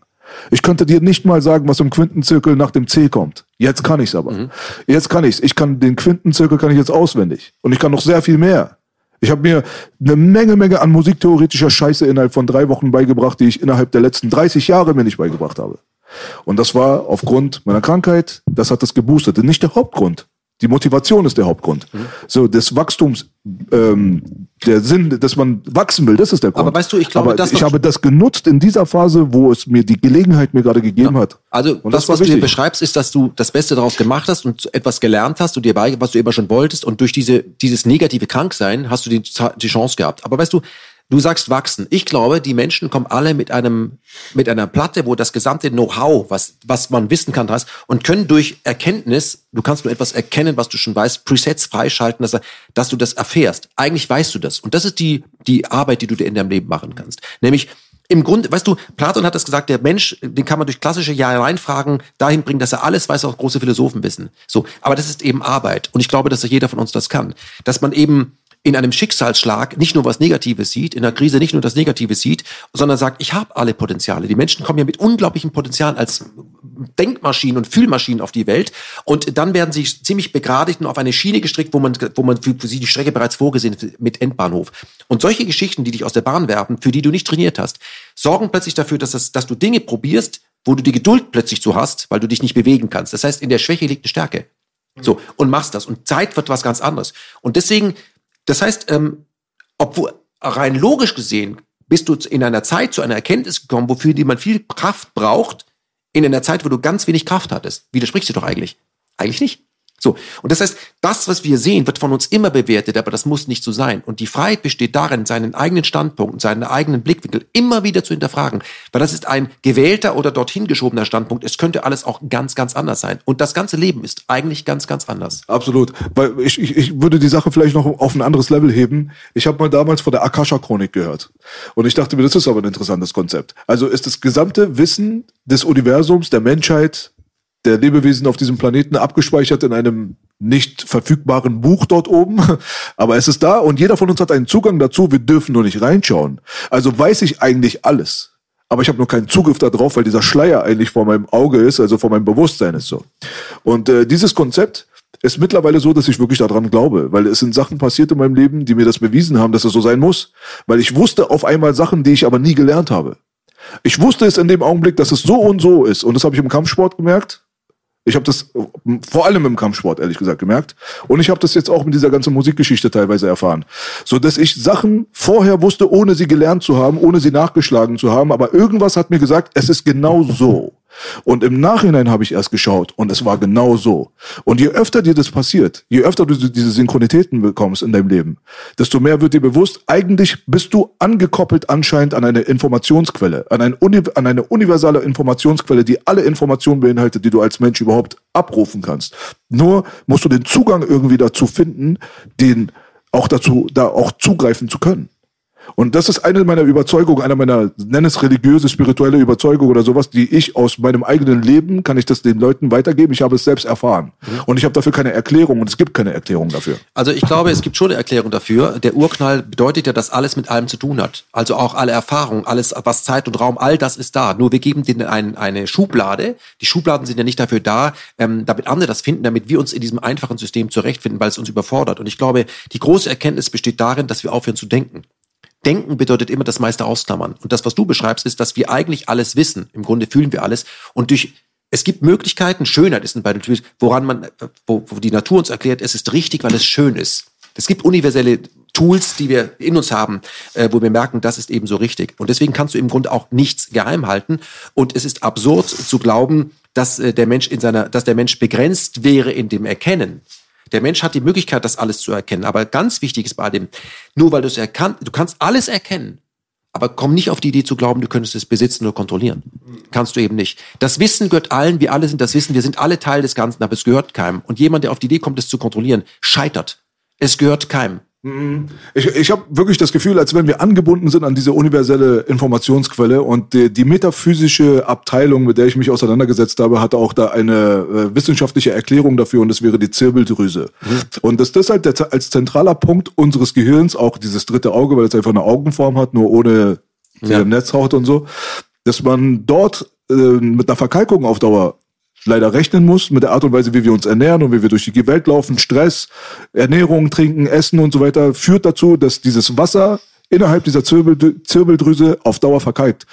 Ich könnte dir nicht mal sagen, was im Quintenzirkel nach dem C kommt. Jetzt kann ich's aber. Jetzt kann ich's. Ich kann den Quintenzirkel kann ich jetzt auswendig und ich kann noch sehr viel mehr. Ich habe mir eine Menge, Menge an musiktheoretischer Scheiße innerhalb von drei Wochen beigebracht, die ich innerhalb der letzten 30 Jahre mir nicht beigebracht habe. Und das war aufgrund meiner Krankheit, das hat das geboostet. Nicht der Hauptgrund. Die Motivation ist der Hauptgrund. So, des Wachstums, ähm, der Sinn, dass man wachsen will, das ist der Grund. Aber weißt du, ich glaube, Aber das, ich habe das genutzt in dieser Phase, wo es mir die Gelegenheit mir gerade gegeben hat. Also Und das, war was du hier wichtig. beschreibst, ist, dass du das Beste daraus gemacht hast und etwas gelernt hast und dir bei, was du immer schon wolltest und durch diese, dieses negative Kranksein hast du die, die Chance gehabt. Aber weißt du, du sagst wachsen. Ich glaube, die Menschen kommen alle mit einem, mit einer Platte, wo das gesamte Know-how, was, was man wissen kann, hast und können durch Erkenntnis, du kannst nur etwas erkennen, was du schon weißt, Presets freischalten, dass, dass du das erfährst. Eigentlich weißt du das. Und das ist die, die Arbeit, die du dir in deinem Leben machen kannst. Nämlich, im Grunde, weißt du, Platon hat das gesagt, der Mensch, den kann man durch klassische Ja-Nein-Fragen dahin bringen, dass er alles weiß, auch große Philosophen wissen. So, aber das ist eben Arbeit. Und ich glaube, dass jeder von uns das kann. Dass man eben in einem Schicksalsschlag nicht nur was Negatives sieht, in der Krise nicht nur das Negative sieht, sondern sagt, ich habe alle Potenziale. Die Menschen kommen ja mit unglaublichem Potenzial als Denkmaschinen und Fühlmaschinen auf die Welt und dann werden sie ziemlich begradigt und auf eine Schiene gestrickt, wo man, wo man für, für sie die Strecke bereits vorgesehen ist mit Endbahnhof. Und solche Geschichten, die dich aus der Bahn werfen, für die du nicht trainiert hast, sorgen plötzlich dafür, dass, das, dass du Dinge probierst, wo du die Geduld plötzlich zu hast, weil du dich nicht bewegen kannst. Das heißt, in der Schwäche liegt eine Stärke. So, und machst das. Und Zeit wird was ganz anderes. Und deswegen, das heißt, ähm, obwohl rein logisch gesehen bist du in einer Zeit zu einer Erkenntnis gekommen, wofür die man viel Kraft braucht, in einer Zeit, wo du ganz wenig Kraft hattest. Widersprichst du doch eigentlich? Eigentlich nicht. So. Und das heißt, das, was wir sehen, wird von uns immer bewertet, aber das muss nicht so sein. Und die Freiheit besteht darin, seinen eigenen Standpunkt, seinen eigenen Blickwinkel immer wieder zu hinterfragen. Weil das ist ein gewählter oder dorthin geschobener Standpunkt. Es könnte alles auch ganz, ganz anders sein. Und das ganze Leben ist eigentlich ganz, ganz anders. Absolut. Weil ich, ich, ich würde die Sache vielleicht noch auf ein anderes Level heben. Ich habe mal damals von der Akasha-Chronik gehört. Und ich dachte mir, das ist aber ein interessantes Konzept. Also ist das gesamte Wissen des Universums, der Menschheit, der Lebewesen auf diesem Planeten abgespeichert in einem nicht verfügbaren Buch dort oben. Aber es ist da und jeder von uns hat einen Zugang dazu. Wir dürfen nur nicht reinschauen. Also weiß ich eigentlich alles. Aber ich habe nur keinen Zugriff darauf, weil dieser Schleier eigentlich vor meinem Auge ist, also vor meinem Bewusstsein ist so. Und äh, dieses Konzept ist mittlerweile so, dass ich wirklich daran glaube, weil es sind Sachen passiert in meinem Leben, die mir das bewiesen haben, dass es so sein muss. Weil ich wusste auf einmal Sachen, die ich aber nie gelernt habe. Ich wusste es in dem Augenblick, dass es so und so ist. Und das habe ich im Kampfsport gemerkt. Ich habe das äh, vor allem im Kampfsport ehrlich gesagt gemerkt. Und ich habe das jetzt auch mit dieser ganzen Musikgeschichte teilweise erfahren, so dass ich Sachen vorher wusste, ohne sie gelernt zu haben, ohne sie nachgeschlagen zu haben, aber irgendwas hat mir gesagt, es ist genau so. Und im Nachhinein habe ich erst geschaut und es war genau so. Und je öfter dir das passiert, je öfter du diese Synchronitäten bekommst in deinem Leben, desto mehr wird dir bewusst, eigentlich bist du angekoppelt anscheinend an eine Informationsquelle, an, ein Uni an eine universale Informationsquelle, die alle Informationen beinhaltet, die du als Mensch überhaupt abrufen kannst. Nur musst du den Zugang irgendwie dazu finden, den auch dazu, da auch zugreifen zu können. Und das ist eine meiner Überzeugungen, einer meiner, nenn es religiöse, spirituelle Überzeugung oder sowas, die ich aus meinem eigenen Leben, kann ich das den Leuten weitergeben. Ich habe es selbst erfahren. Und ich habe dafür keine Erklärung und es gibt keine Erklärung dafür. Also ich glaube, es gibt schon eine Erklärung dafür. Der Urknall bedeutet ja, dass alles mit allem zu tun hat. Also auch alle Erfahrungen, alles, was Zeit und Raum, all das ist da. Nur wir geben denen ein, eine Schublade. Die Schubladen sind ja nicht dafür da, ähm, damit andere das finden, damit wir uns in diesem einfachen System zurechtfinden, weil es uns überfordert. Und ich glaube, die große Erkenntnis besteht darin, dass wir aufhören zu denken. Denken bedeutet immer das meiste ausklammern. Und das, was du beschreibst, ist, dass wir eigentlich alles wissen. Im Grunde fühlen wir alles. Und durch, es gibt Möglichkeiten, Schönheit ist bei natürlich, woran man, wo, wo die Natur uns erklärt, es ist richtig, weil es schön ist. Es gibt universelle Tools, die wir in uns haben, äh, wo wir merken, das ist eben so richtig. Und deswegen kannst du im Grunde auch nichts geheim halten. Und es ist absurd zu glauben, dass äh, der Mensch in seiner, dass der Mensch begrenzt wäre in dem Erkennen. Der Mensch hat die Möglichkeit, das alles zu erkennen. Aber ganz wichtig ist bei dem, nur weil du es erkannt, du kannst alles erkennen. Aber komm nicht auf die Idee zu glauben, du könntest es besitzen oder kontrollieren. Kannst du eben nicht. Das Wissen gehört allen, wir alle sind das Wissen, wir sind alle Teil des Ganzen, aber es gehört keinem. Und jemand, der auf die Idee kommt, es zu kontrollieren, scheitert. Es gehört keinem. Ich, ich habe wirklich das Gefühl, als wenn wir angebunden sind an diese universelle Informationsquelle und die, die metaphysische Abteilung, mit der ich mich auseinandergesetzt habe, hatte auch da eine äh, wissenschaftliche Erklärung dafür und das wäre die Zirbeldrüse. Und dass das halt der, als zentraler Punkt unseres Gehirns, auch dieses dritte Auge, weil es einfach eine Augenform hat, nur ohne ja. Netzhaut und so, dass man dort äh, mit einer Verkalkung auf Dauer leider rechnen muss mit der Art und Weise, wie wir uns ernähren und wie wir durch die Welt laufen. Stress, Ernährung, Trinken, Essen und so weiter führt dazu, dass dieses Wasser innerhalb dieser Zirbel Zirbeldrüse auf Dauer verkalkt.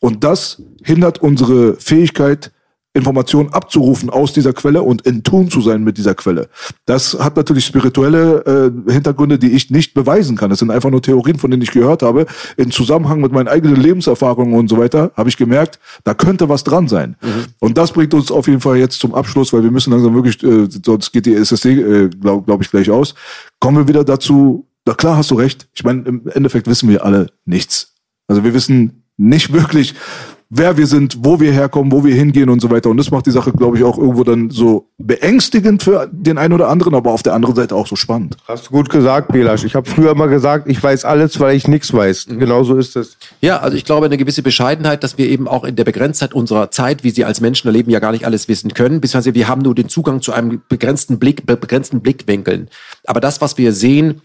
Und das hindert unsere Fähigkeit, Informationen abzurufen aus dieser Quelle und in Tun zu sein mit dieser Quelle. Das hat natürlich spirituelle äh, Hintergründe, die ich nicht beweisen kann. Das sind einfach nur Theorien, von denen ich gehört habe. In Zusammenhang mit meinen eigenen Lebenserfahrungen und so weiter habe ich gemerkt, da könnte was dran sein. Und das bringt uns auf jeden Fall jetzt zum Abschluss, weil wir müssen langsam wirklich, äh, sonst geht die SSD, äh, glaube glaub ich, gleich aus. Kommen wir wieder dazu, na klar hast du recht. Ich meine, im Endeffekt wissen wir alle nichts. Also wir wissen nicht wirklich, wer wir sind, wo wir herkommen, wo wir hingehen und so weiter. Und das macht die Sache, glaube ich, auch irgendwo dann so beängstigend für den einen oder anderen, aber auf der anderen Seite auch so spannend. Hast du gut gesagt, Belasch. Ich habe früher immer gesagt, ich weiß alles, weil ich nichts weiß. Genau so ist es. Ja, also ich glaube, eine gewisse Bescheidenheit, dass wir eben auch in der Begrenztheit unserer Zeit, wie sie als Menschen erleben, ja gar nicht alles wissen können. Beziehungsweise wir haben nur den Zugang zu einem begrenzten Blick, be- begrenzten Blickwinkeln. Aber das, was wir sehen,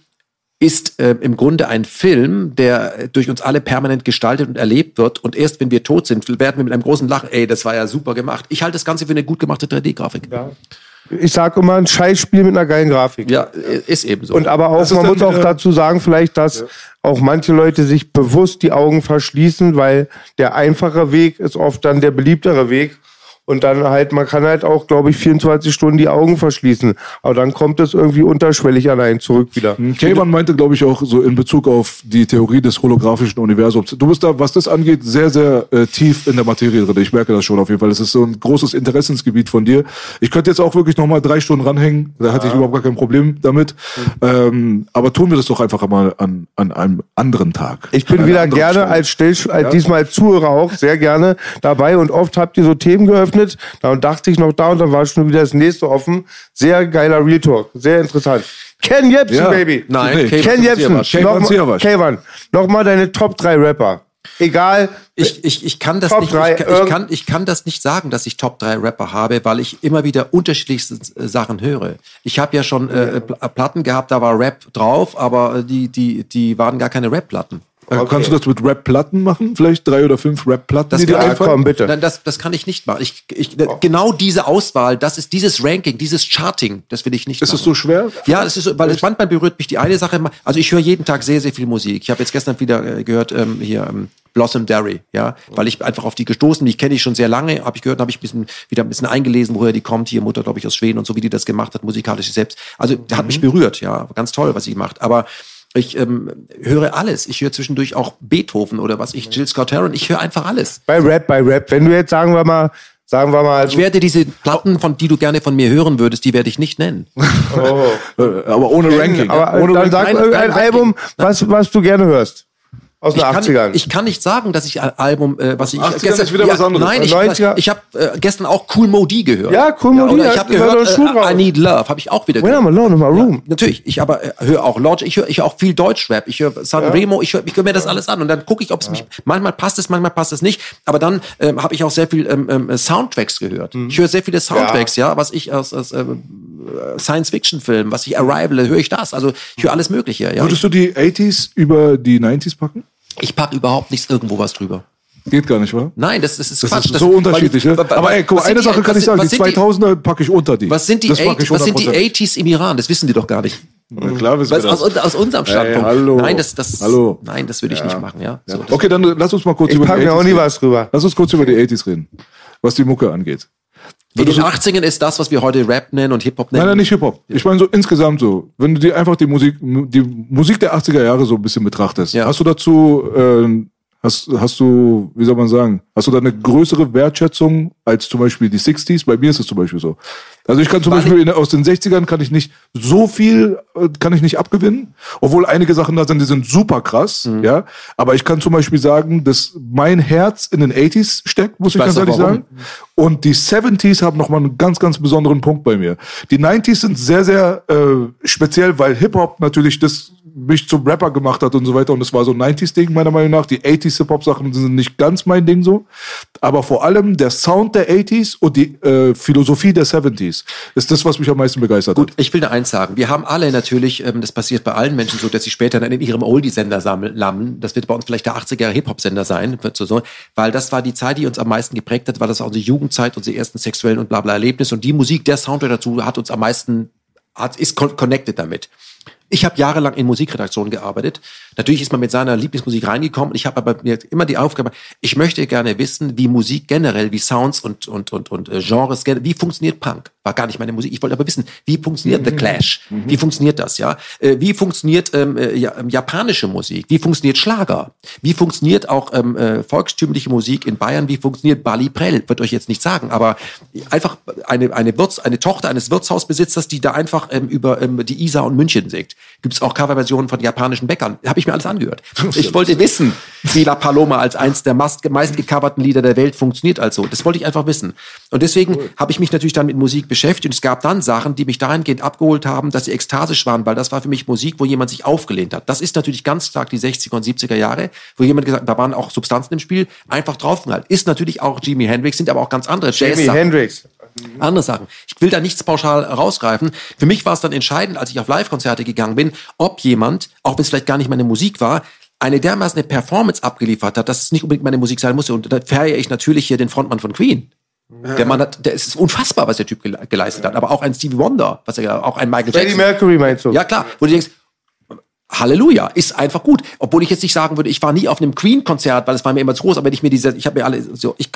ist äh, im Grunde ein Film, der äh, durch uns alle permanent gestaltet und erlebt wird. Und erst wenn wir tot sind, werden wir mit einem großen Lachen, ey, das war ja super gemacht. Ich halte das Ganze für eine gut gemachte 3D-Grafik. Ja, Ich sage immer, ein Scheißspiel mit einer geilen Grafik. äh, ist eben so. Und aber auch, man muss auch dazu sagen, vielleicht, dass auch manche Leute sich bewusst die Augen verschließen, weil der einfache Weg ist oft dann der beliebtere Weg. Und dann halt, man kann halt auch, glaube ich, 24 Stunden die Augen verschließen. Aber dann kommt es irgendwie unterschwellig an einen zurück wieder. Kayman meinte, glaube ich, auch so in Bezug auf die Theorie des holographischen Universums. Du bist da, was das angeht, sehr, sehr äh, tief in der Materie drin. Ich merke das schon auf jeden Fall. Das ist so ein großes Interessensgebiet von dir. Ich könnte jetzt auch wirklich noch mal drei Stunden ranhängen. Da hatte ich überhaupt gar kein Problem damit. Ähm, aber tun wir das doch einfach mal an, an einem anderen Tag. Ich bin wieder gerne Stelle. als Still, als diesmal als Zuhörer auch sehr gerne dabei und oft habt ihr so Themen geöffnet, da dachte ich noch da und dann war schon wieder das nächste offen. Sehr geiler Real Talk, sehr interessant. Ken Jebsen, Ja. Baby. Nein, Nee. Kayvan Ken Jebsen. Kayvan nochmal deine Top 3 Rapper. Egal, Ich, ich, ich kann das Top nicht, drei, ich, kann, ich, kann, ich kann das nicht sagen, dass ich Top 3 Rapper habe, weil ich immer wieder unterschiedlichste äh, Sachen höre. Ich habe ja schon äh, Pl- Platten gehabt, da war Rap drauf, aber äh, die, die, die waren gar keine Rap-Platten. Äh, Kannst du das mit Rap-Platten machen? Vielleicht drei oder fünf Rap-Platten, Das die dir einfallen? bitte. Nein, das, das kann ich nicht machen. Ich, ich, genau diese Auswahl, das ist dieses Ranking, dieses Charting, das will ich nicht Ist machen. es so schwer? Ja, das ist so, weil es manchmal berührt mich die eine Sache. Also ich höre jeden Tag sehr, sehr viel Musik. Ich habe jetzt gestern wieder äh, gehört ähm, hier ähm, Blossom Derry, ja, weil ich einfach auf die gestoßen, die kenne ich schon sehr lange, habe ich gehört, habe ich ein bisschen wieder ein bisschen eingelesen, woher die kommt. Hier Mutter, glaube ich, aus Schweden und so, wie die das gemacht hat, musikalisch selbst. Also der hat mich berührt, ja, ganz toll, was sie macht. Aber ich ähm, höre alles. Ich höre zwischendurch auch Beethoven oder was ich, Jill Scott Heron. Ich höre einfach alles. bei Rap, bei Rap. Wenn du jetzt sagen wir mal, sagen wir mal, Ich werde diese Platten, von die du gerne von mir hören würdest, die werde ich nicht nennen. Äh, aber ohne Ranking. aber ohne dann Ranking. sag irgendein nein, Album, was, was du gerne hörst. Aus Ich den kann, 80ern. ich kann nicht sagen, dass ich ein Album, äh, was ich 80er ist wieder was anderes. Nein, ich, 90er. ich habe äh, gestern auch Cool Modi gehört. Ja, Cool Modi, da ich habe gehört, äh, I Need Love, habe ich auch wieder When I'm alone in my room. Natürlich, ich aber äh, höre auch Lodge, ich höre ich hör auch viel Deutschrap, ich höre San Remo, ich höre ich hör mir das alles an und dann gucke ich, ob es mich manchmal passt es, manchmal passt es nicht, aber dann ähm, habe ich auch sehr viel ähm, ähm, Soundtracks gehört. Mhm. Ich höre sehr viele Soundtracks, ja, was ich aus, aus ähm, Science-Fiction-Filmen, was ich Arrival, höre ich das, also ich höre alles Mögliche, ja. Würdest du die 80s über die 90s packen? Ich packe überhaupt nichts irgendwo was drüber. Geht gar nicht, wa? Nein, das, das ist Das Quatsch. ist so unterschiedlich. weil- ne? Aber ey, guck, eine die- Sache kann ich sagen, die sind- was sind 2000er packe ich unter die. Was sind die, Das pack 80, ich was sind die 100%. 80s im Iran? Das wissen die doch gar nicht. Na klar, wissen Was, wir das. aus, aus unserem Standpunkt. hallo. Nein, das, das, Hallo. nein, das würde ich nicht machen. Ja, so, das- Okay, dann lass uns mal kurz Ich über die mir 80s auch nie was drüber. Lass uns kurz über die 80s reden, was die Mucke angeht. In den 80ern ist das, was wir heute Rap nennen und Hip-Hop nennen. Nein, nein, nicht Hip-Hop. Ich meine so insgesamt so. Wenn du dir einfach die Musik, die Musik der 80er Jahre so ein bisschen betrachtest, Ja. hast du dazu, äh, hast, hast du, wie soll man sagen, hast du da eine größere Wertschätzung als zum Beispiel die 60s? Bei mir ist es zum Beispiel so. Also ich kann zum Weil Beispiel in, aus den 60ern kann ich nicht so viel, äh, kann ich nicht abgewinnen, obwohl einige Sachen da sind, die sind super krass, Mhm. ja. Aber ich kann zum Beispiel sagen, dass mein Herz in den 80s steckt, muss ich, weiß ganz ehrlich warum. sagen. Und die 70s haben nochmal einen ganz, ganz besonderen Punkt bei mir. Die 90s sind sehr, sehr äh, speziell, weil Hip-Hop natürlich das mich zum Rapper gemacht hat und so weiter. Und das war so ein 90s-Ding, meiner Meinung nach. Die 80s Hip-Hop-Sachen sind nicht ganz mein Ding so. Aber vor allem der Sound der 80s und die äh, Philosophie der 70s ist das, was mich am meisten begeistert Gut, hat. ich will da eins sagen. Wir haben alle natürlich, ähm, das passiert bei allen Menschen so, dass sie später dann in ihrem Oldie-Sender sammeln. lammen. Das wird bei uns vielleicht der 80er Hip-Hop-Sender sein, wird so, so, weil das war die Zeit, die uns am meisten geprägt hat, weil das war unsere Jugendzeit, unsere ersten sexuellen und bla bla Erlebnisse. Und die Musik, der Soundtrack dazu hat uns am meisten, hat, ist con connected damit. Ich habe jahrelang in Musikredaktionen gearbeitet. Natürlich ist man mit seiner Lieblingsmusik reingekommen. Ich habe aber mir immer die Aufgabe, ich möchte gerne wissen, wie Musik generell, wie Sounds und, und, und, und äh, Genres, gen- wie funktioniert Punk? War gar nicht meine Musik. Ich wollte aber wissen, wie funktioniert The Clash? Wie funktioniert das, ja? Äh, Wie funktioniert ähm, äh, ähm, japanische Musik? Wie funktioniert Schlager? Wie funktioniert auch ähm, äh, volkstümliche Musik in Bayern? Wie funktioniert Bali Prell? Wird euch jetzt nicht sagen, aber einfach eine, eine, Wirts, eine Tochter eines Wirtshausbesitzers, die da einfach ähm, über ähm, die Isar und München singt. Gibt es auch Coverversionen von japanischen Bäckern? Habe ich mir alles angehört. Ich wollte wissen, wie La Paloma als eins der meist, meist gecoverten Lieder der Welt funktioniert also. Das wollte ich einfach wissen. Und deswegen habe ich mich natürlich dann mit Musik beschäftigt und es gab dann Sachen, die mich dahingehend abgeholt haben, dass sie ekstasisch waren, weil das war für mich Musik, wo jemand sich aufgelehnt hat. Das ist natürlich ganz stark die 60er und 70er Jahre, wo jemand gesagt, da waren auch Substanzen im Spiel, einfach draufgehalten. Ist natürlich auch Jimi Hendrix, sind aber auch ganz andere Jimi Jazz-Sachen Hendrix. andere Sachen. Ich will da nichts pauschal rausgreifen. Für mich war es dann entscheidend, als ich auf Live-Konzerte gegangen bin, ob jemand, auch wenn es vielleicht gar nicht meine Musik war, eine dermaßen eine Performance abgeliefert hat, dass es nicht unbedingt meine Musik sein musste. Und da feiere ich natürlich hier den Frontmann von Queen. Der Mann hat, der es ist unfassbar, was der Typ gele- geleistet hat. Aber auch ein Stevie Wonder, was er auch ein Michael Freddie Jackson. Mercury meinst du? Ja, klar. Wo du denkst, Halleluja, ist einfach gut. Obwohl ich jetzt nicht sagen würde, ich war nie auf einem Queen-Konzert, weil es war mir immer zu groß, aber wenn ich mir diese, ich habe mir alle so, ich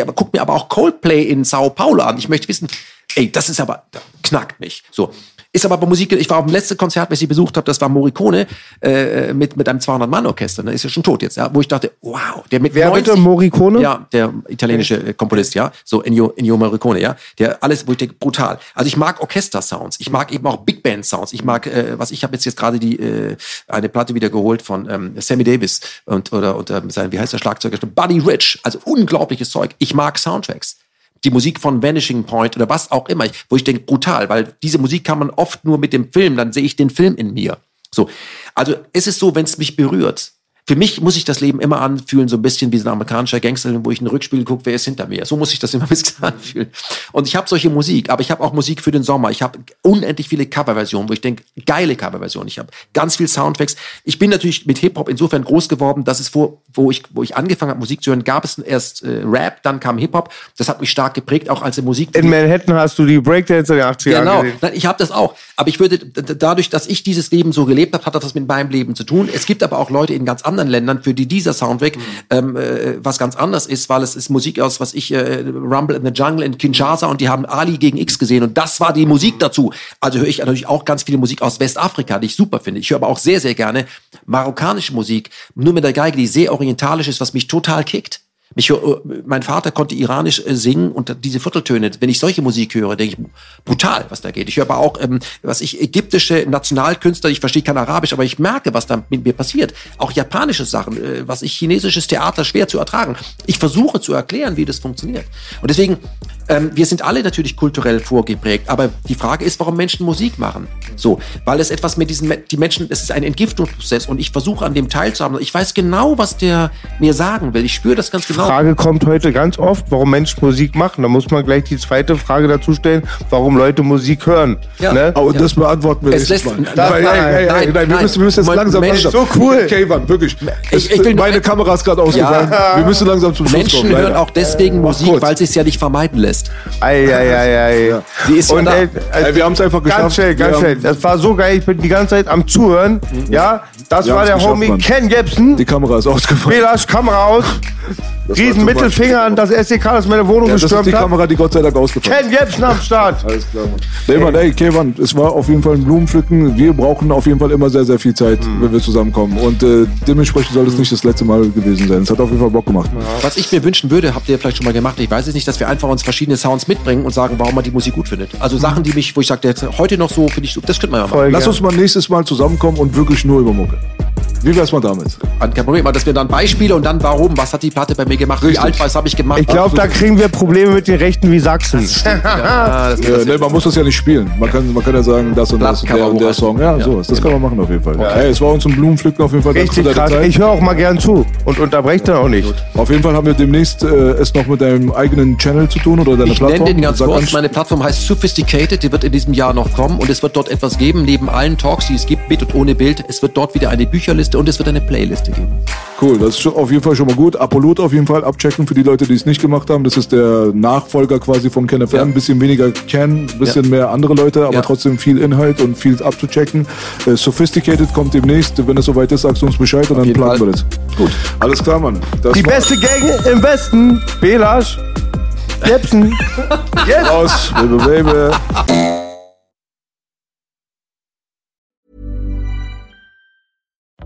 aber guck mir aber auch Coldplay in Sao Paulo an. Ich möchte wissen, ey, das ist aber, knackt mich. So. Ist aber bei Musik, ich war auf dem letzten Konzert, was ich besucht habe, das war Morricone äh, mit, mit einem 200-Mann-Orchester, ne, ist ja schon tot jetzt, ja, wo ich dachte, wow, der mit Wer 90 bitte? Morricone? Ja, der italienische äh, Komponist, ja, so Ennio, Ennio Morricone, ja, der alles, wo ich denke, brutal. Also ich mag Orchester-Sounds, ich mag eben auch Big Band-Sounds, ich mag, äh, was ich habe jetzt jetzt gerade die äh, eine Platte wieder geholt von ähm, Sammy Davis und oder und ähm, sein, wie heißt der Schlagzeuger, Buddy Rich, also unglaubliches Zeug. Ich mag Soundtracks. Die Musik von Vanishing Point oder was auch immer, wo ich denke, brutal, weil diese Musik kann man oft nur mit dem Film, dann sehe ich den Film in mir. So, also es ist so, wenn es mich berührt, für mich muss ich das Leben immer anfühlen, so ein bisschen wie so ein amerikanischer Gangster, wo ich in den Rückspiegel gucke, wer ist hinter mir. So muss ich das immer ein bisschen anfühlen. Und ich habe solche Musik, aber ich habe auch Musik für den Sommer. Ich habe unendlich viele Coverversionen, wo ich denke, geile Coverversionen. Ich habe ganz viel Soundtracks. Ich bin natürlich mit Hip-Hop insofern groß geworden, dass es vor, wo ich, wo ich angefangen habe, Musik zu hören, gab es erst äh, Rap, dann kam Hip-Hop. Das hat mich stark geprägt, auch als Musik. In Manhattan hast du die Breakdancer der 80er Genau, Jahre gesehen. Ich habe das auch. Aber ich würde, dadurch, dass ich dieses Leben so gelebt habe, hat das was mit meinem Leben zu tun. Es gibt aber auch Leute in ganz anderen Ländern, für die dieser Soundtrack ähm, äh, was ganz anders ist, weil es ist Musik aus, was ich, äh, Rumble in the Jungle in Kinshasa und die haben Ali gegen X gesehen und das war die Musik dazu. Also höre ich natürlich auch ganz viele Musik aus Westafrika, die ich super finde. Ich höre aber auch sehr, sehr gerne marokkanische Musik, nur mit der Geige, die sehr orientalisch ist, was mich total kickt. Mich, hör- mein Vater konnte iranisch äh, singen und diese Vierteltöne, wenn ich solche Musik höre, denke ich, brutal, was da geht. Ich höre aber auch, ähm, was ich, ägyptische Nationalkünstler, ich verstehe kein Arabisch, aber ich merke, was da mit mir passiert. Auch japanische Sachen, äh, was ich, chinesisches Theater schwer zu ertragen. Ich versuche zu erklären, wie das funktioniert. Und deswegen, ähm, wir sind alle natürlich kulturell vorgeprägt, aber die Frage ist, warum Menschen Musik machen. So, weil es etwas mit diesen, die Menschen, es ist ein Entgiftungsprozess und ich versuche an dem teilzuhaben. Ich weiß genau, was der mir sagen will. Ich spüre das ganz genau. Frage kommt heute ganz oft, warum Menschen Musik machen. Da muss man gleich die zweite Frage dazu stellen, warum Leute Musik hören. Ja. Ne? Aber das beantworten wir Es nächstes lässt- Mal. Nein, Nein, nein, nein, nein, nein, nein, wir müssen, wir müssen jetzt Mein- langsam, Mensch, langsam. so cool. Okay, Mann, wirklich. Ich- ich will Meine Kamera ist gerade ausgefallen. Wir müssen langsam zum Schluss Menschen kommen. hören leider. auch deswegen Musik, weil es sich ja nicht vermeiden lässt. Ei, ei, ei, ei. Die ist ja Und, da. ey, also Ey, wir haben's einfach geschafft. Ganz schnell, ganz Wir schnell. haben- Das war so geil. Ich bin die ganze Zeit am Zuhören. Ja, das Wir war der Homie Mann. Ken Jebsen. Die Kamera ist ausgefallen. Belasch, Kamera aus. Riesen Mittelfinger an das SEK, das meine Wohnung Ja, das ist gestürmt die hat. Kamera, die Gott sei Dank ausgefallen Ken Jebsen am Start. Alles klar, Mann. Nee, Mann, ey, Kevan, es war auf jeden Fall ein Blumenpflücken. Wir brauchen auf jeden Fall immer sehr, sehr viel Zeit, Hm. wenn wir zusammenkommen. Und äh, dementsprechend soll es nicht das letzte Mal gewesen sein. Es hat auf jeden Fall Bock gemacht. Was ich mir wünschen würde, habt ihr vielleicht schon mal gemacht, ich weiß es nicht, dass wir einfach uns verschiedene Sounds mitbringen und sagen, warum man die Musik gut findet. Also Sachen, die mich, wo ich sage, heute noch so, finde ich, das könnte man ja machen. Voll Lass uns mal nächstes Mal zusammenkommen und wirklich nur über Mucke. Wie wär's mal damit? Kein Problem, aber dass wir dann Beispiele und dann warum, was hat die Platte bei mir gemacht, Richtig. wie alt, was habe ich gemacht. Ich glaube, da kriegen wir Probleme mit den Rechten wie Sachsen. ja, das, Ja, nee, man muss das ja nicht spielen. Man kann, man kann ja sagen, das und das und der und der. Song. Ja, Ja. sowas. Das kann man machen auf jeden Fall. Hey, es war uns ein Blumenpflücken auf jeden Fall. Richtig krass. Zeit. Ich höre auch mal gern zu und unterbreche dann auch nicht. Auf jeden Fall haben wir demnächst äh, es noch mit deinem eigenen Channel zu tun oder deiner Ich Plattform. nenne den ganz kurz. Meine Plattform heißt Sophisticated. Die wird in diesem Jahr noch kommen und es wird dort etwas geben, neben allen Talks, die es gibt, mit und ohne Bild. Es wird dort wieder eine Bücherliste und es wird eine Playliste geben. Cool, das ist auf jeden Fall schon mal gut. Apollut auf jeden Fall abchecken für die Leute, die es nicht gemacht haben. Das ist der Nachfolger quasi von KenFM. Ja. Ein bisschen weniger Ken, ein bisschen mehr andere Leute, aber Ja. trotzdem viel Inhalt und viel abzuchecken. Äh, Sophisticated kommt demnächst. Wenn es soweit ist, sagst du uns Bescheid und dann jeden planen Fall. wir das. Gut. Alles klar, Mann. Das Die beste Gang im Westen. Belasch. Jebsen. Yes. Aus. Baby, baby.